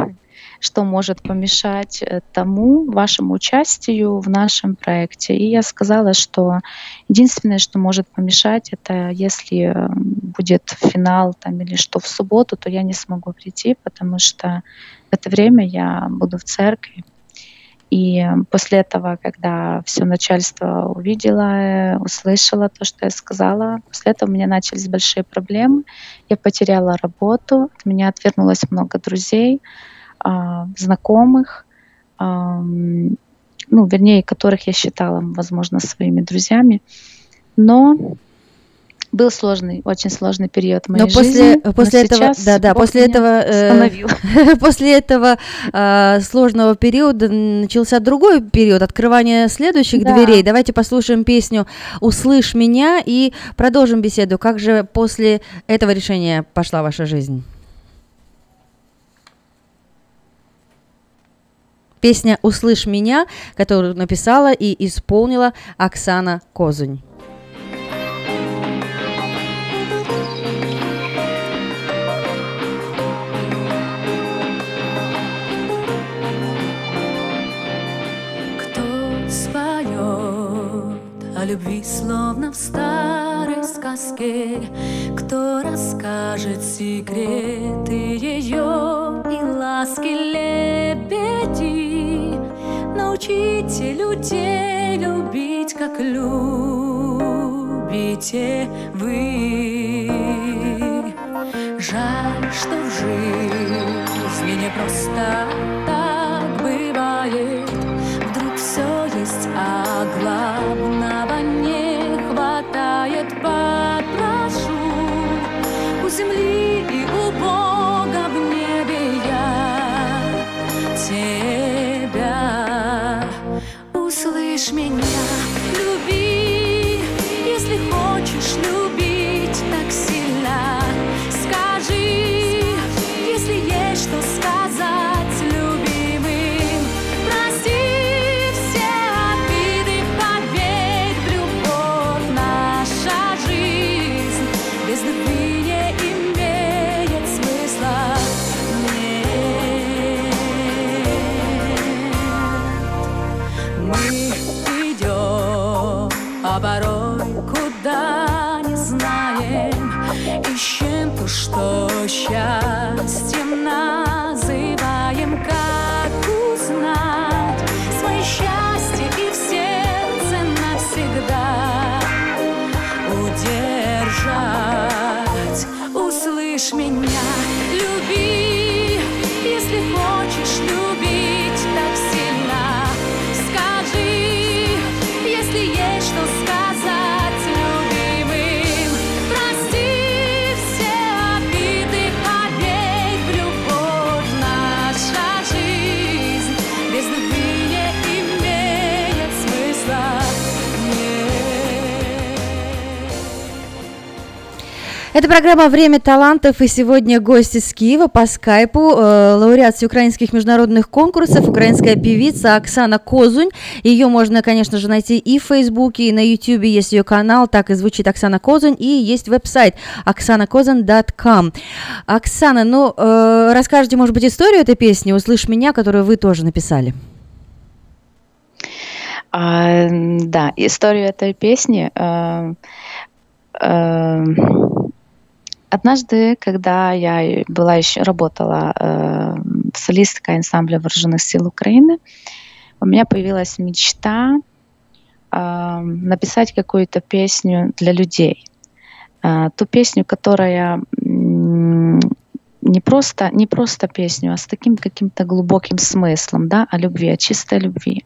что может помешать э, тому вашему участию в нашем проекте. И я сказала, что единственное, что может помешать, это если э, будет финал там или что в субботу, то я не смогу прийти, потому что в это время я буду в церкви. И после этого, когда все начальство увидело, э, услышало то, что я сказала, после этого у меня начались большие проблемы. Я потеряла работу, от меня отвернулось много друзей, знакомых, ам, ну, вернее, которых я считала, возможно, своими друзьями. Но был сложный, очень сложный период моей Но после, жизни. после но этого, сейчас да, да, Бог после этого, э, после этого э, сложного периода начался другой период открывания следующих Да. дверей. Давайте послушаем песню "Услышь меня" и продолжим беседу. Как же после этого решения пошла ваша жизнь? Песня «Услышь меня», которую написала и исполнила Оксана Козунь. Любви, словно в старой сказке? Кто расскажет секреты ее и ласки лебеди? Научите людей любить, как любите вы. Жаль, что в жизни не просто так бывает. Вдруг все есть, а главного не хватает. Попрошу у земли меня, Это программа «Время талантов» и сегодня гость из Киева по скайпу, э, лауреат всеукраинских международных конкурсов, украинская певица Оксана Козунь. Ее можно, конечно же, найти и в Фейсбуке, и на Ютубе есть ее канал, так и звучит Оксана Козунь, и есть веб-сайт оксанакозун.com. Оксана, ну, э, расскажите, может быть, историю этой песни «Услышь меня», которую вы тоже написали. А, да, историю этой песни. э, э, однажды, когда я была еще работала э, солисткой ансамбля вооруженных сил Украины, у меня появилась мечта э, написать какую-то песню для людей. Э, ту песню, которая не просто, не просто песню, а с таким каким-то глубоким смыслом, да, о любви, о чистой любви.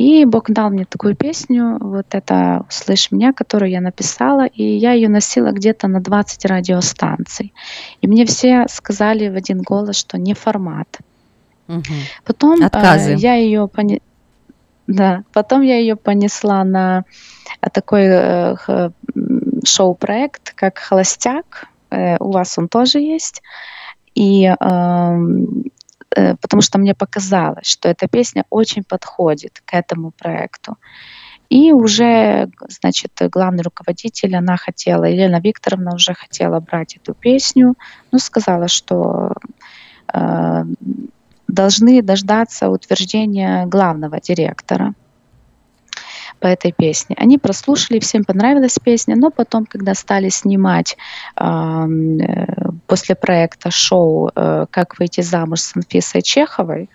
И Бог дал мне такую песню, вот это «Услышь меня», которую я написала, и я ее носила где-то на 20 радиостанций. И мне все сказали в один голос, что не формат. Потом э, Отказы. я ее поне- да, потом я ее понесла на э, такой э, шоу-проект, как «Холостяк». Э, у вас он тоже есть. И э, потому что мне показалось, что эта песня очень подходит к этому проекту. И уже, значит, главный руководитель, она хотела, Елена Викторовна уже хотела брать эту песню, но сказала, что э, должны дождаться утверждения главного директора по этой песне. Они прослушали, всем понравилась песня, но потом, когда стали снимать э, после проекта шоу э, «Как выйти замуж с Анфисой Чеховой»,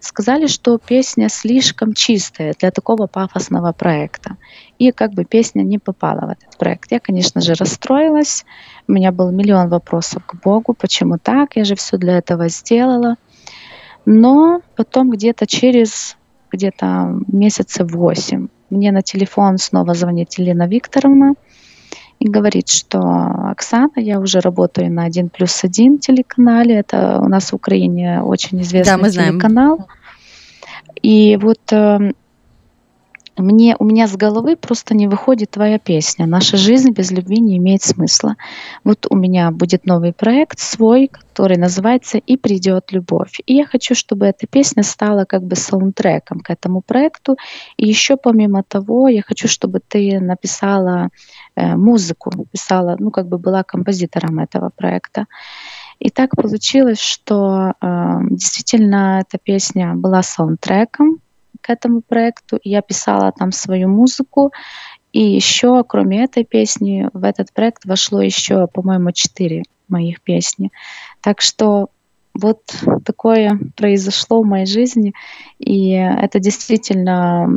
сказали, что песня слишком чистая для такого пафосного проекта. И как бы песня не попала в этот проект. Я, конечно же, расстроилась. У меня был миллион вопросов к Богу, почему так, я же все для этого сделала. Но потом где-то через где-то месяца восемь мне на телефон снова звонит Елена Викторовна и говорит, что Оксана, я уже работаю на 1 плюс 1 телеканале, это у нас в Украине очень известный Да, мы знаем. телеканал. И вот э, мне, у меня с головы просто не выходит твоя песня. Наша жизнь без любви не имеет смысла. Вот у меня будет новый проект свой, который называется «И придет любовь». И я хочу, чтобы эта песня стала как бы саундтреком к этому проекту. И еще помимо того, я хочу, чтобы ты написала э, музыку, писала, ну как бы была композитором этого проекта. И так получилось, что э, действительно эта песня была саундтреком этому проекту. Я писала там свою музыку. И еще, кроме этой песни, в этот проект вошло еще, по-моему, четыре моих песни. Так что вот такое произошло в моей жизни, и это действительно,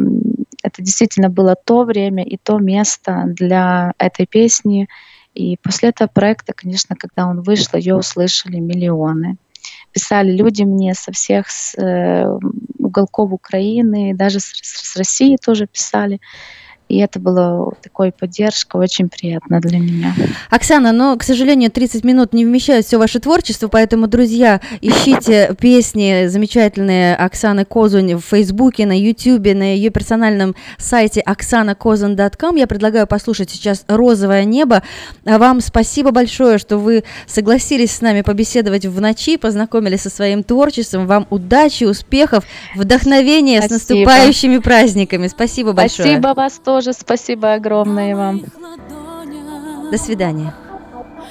это действительно было то время и то место для этой песни. И после этого проекта, конечно, когда он вышел, ее услышали миллионы. Писали люди мне со всех с, э, уголков Украины, даже с, с России тоже писали. И это было такой поддержкой, очень приятно для меня. Оксана, но, к сожалению, 30 минут не вмещает все ваше творчество, поэтому, друзья, ищите песни замечательные Оксаны Козунь в Фейсбуке, на Ютубе, на ее персональном сайте оксанакозун.ком. Я предлагаю послушать сейчас «Розовое небо». А вам спасибо большое, что вы согласились с нами побеседовать в ночи, познакомились со своим творчеством. Вам удачи, успехов, вдохновения с Спасибо. наступающими праздниками. Спасибо большое. Спасибо вас тоже, спасибо огромное вам. До свидания.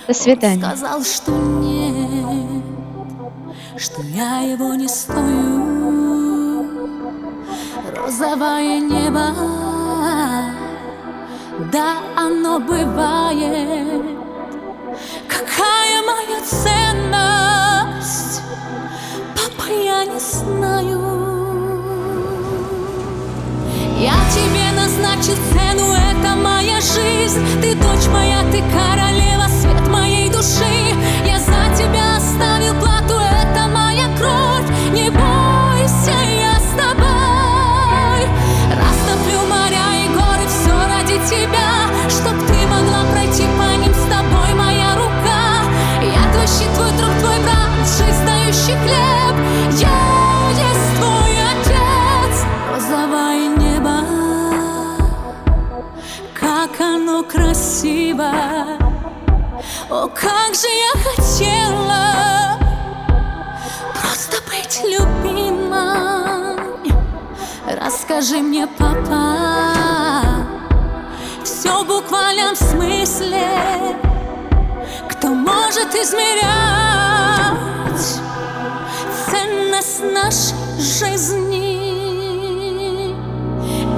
До свидания. Сказал, что нет, что я его не стою. Розовое небо, да, оно бывает. Какая моя ценность, папа, я не знаю. Я тебе назначил цену, это моя жизнь. Ты дочь моя, ты королева, свет моей души красиво. О, как же я хотела Просто быть любимой. Расскажи мне, папа Все в буквальном смысле. Кто может измерять Ценность нашей жизни?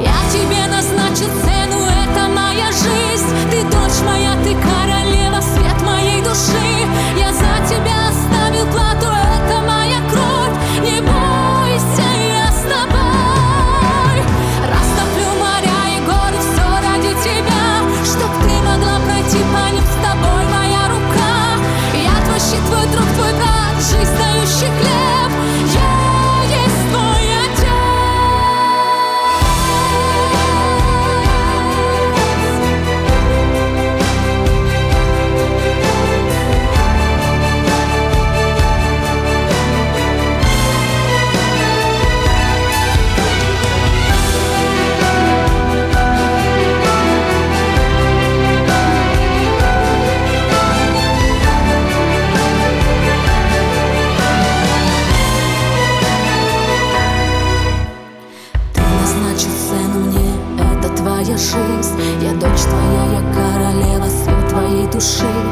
Я тебе назначил цену, моя жизнь, ты дочь моя, ты королева, свет моей души, я за тебя. я жизнь. Я дочь твоя, я королева, свет твоей души.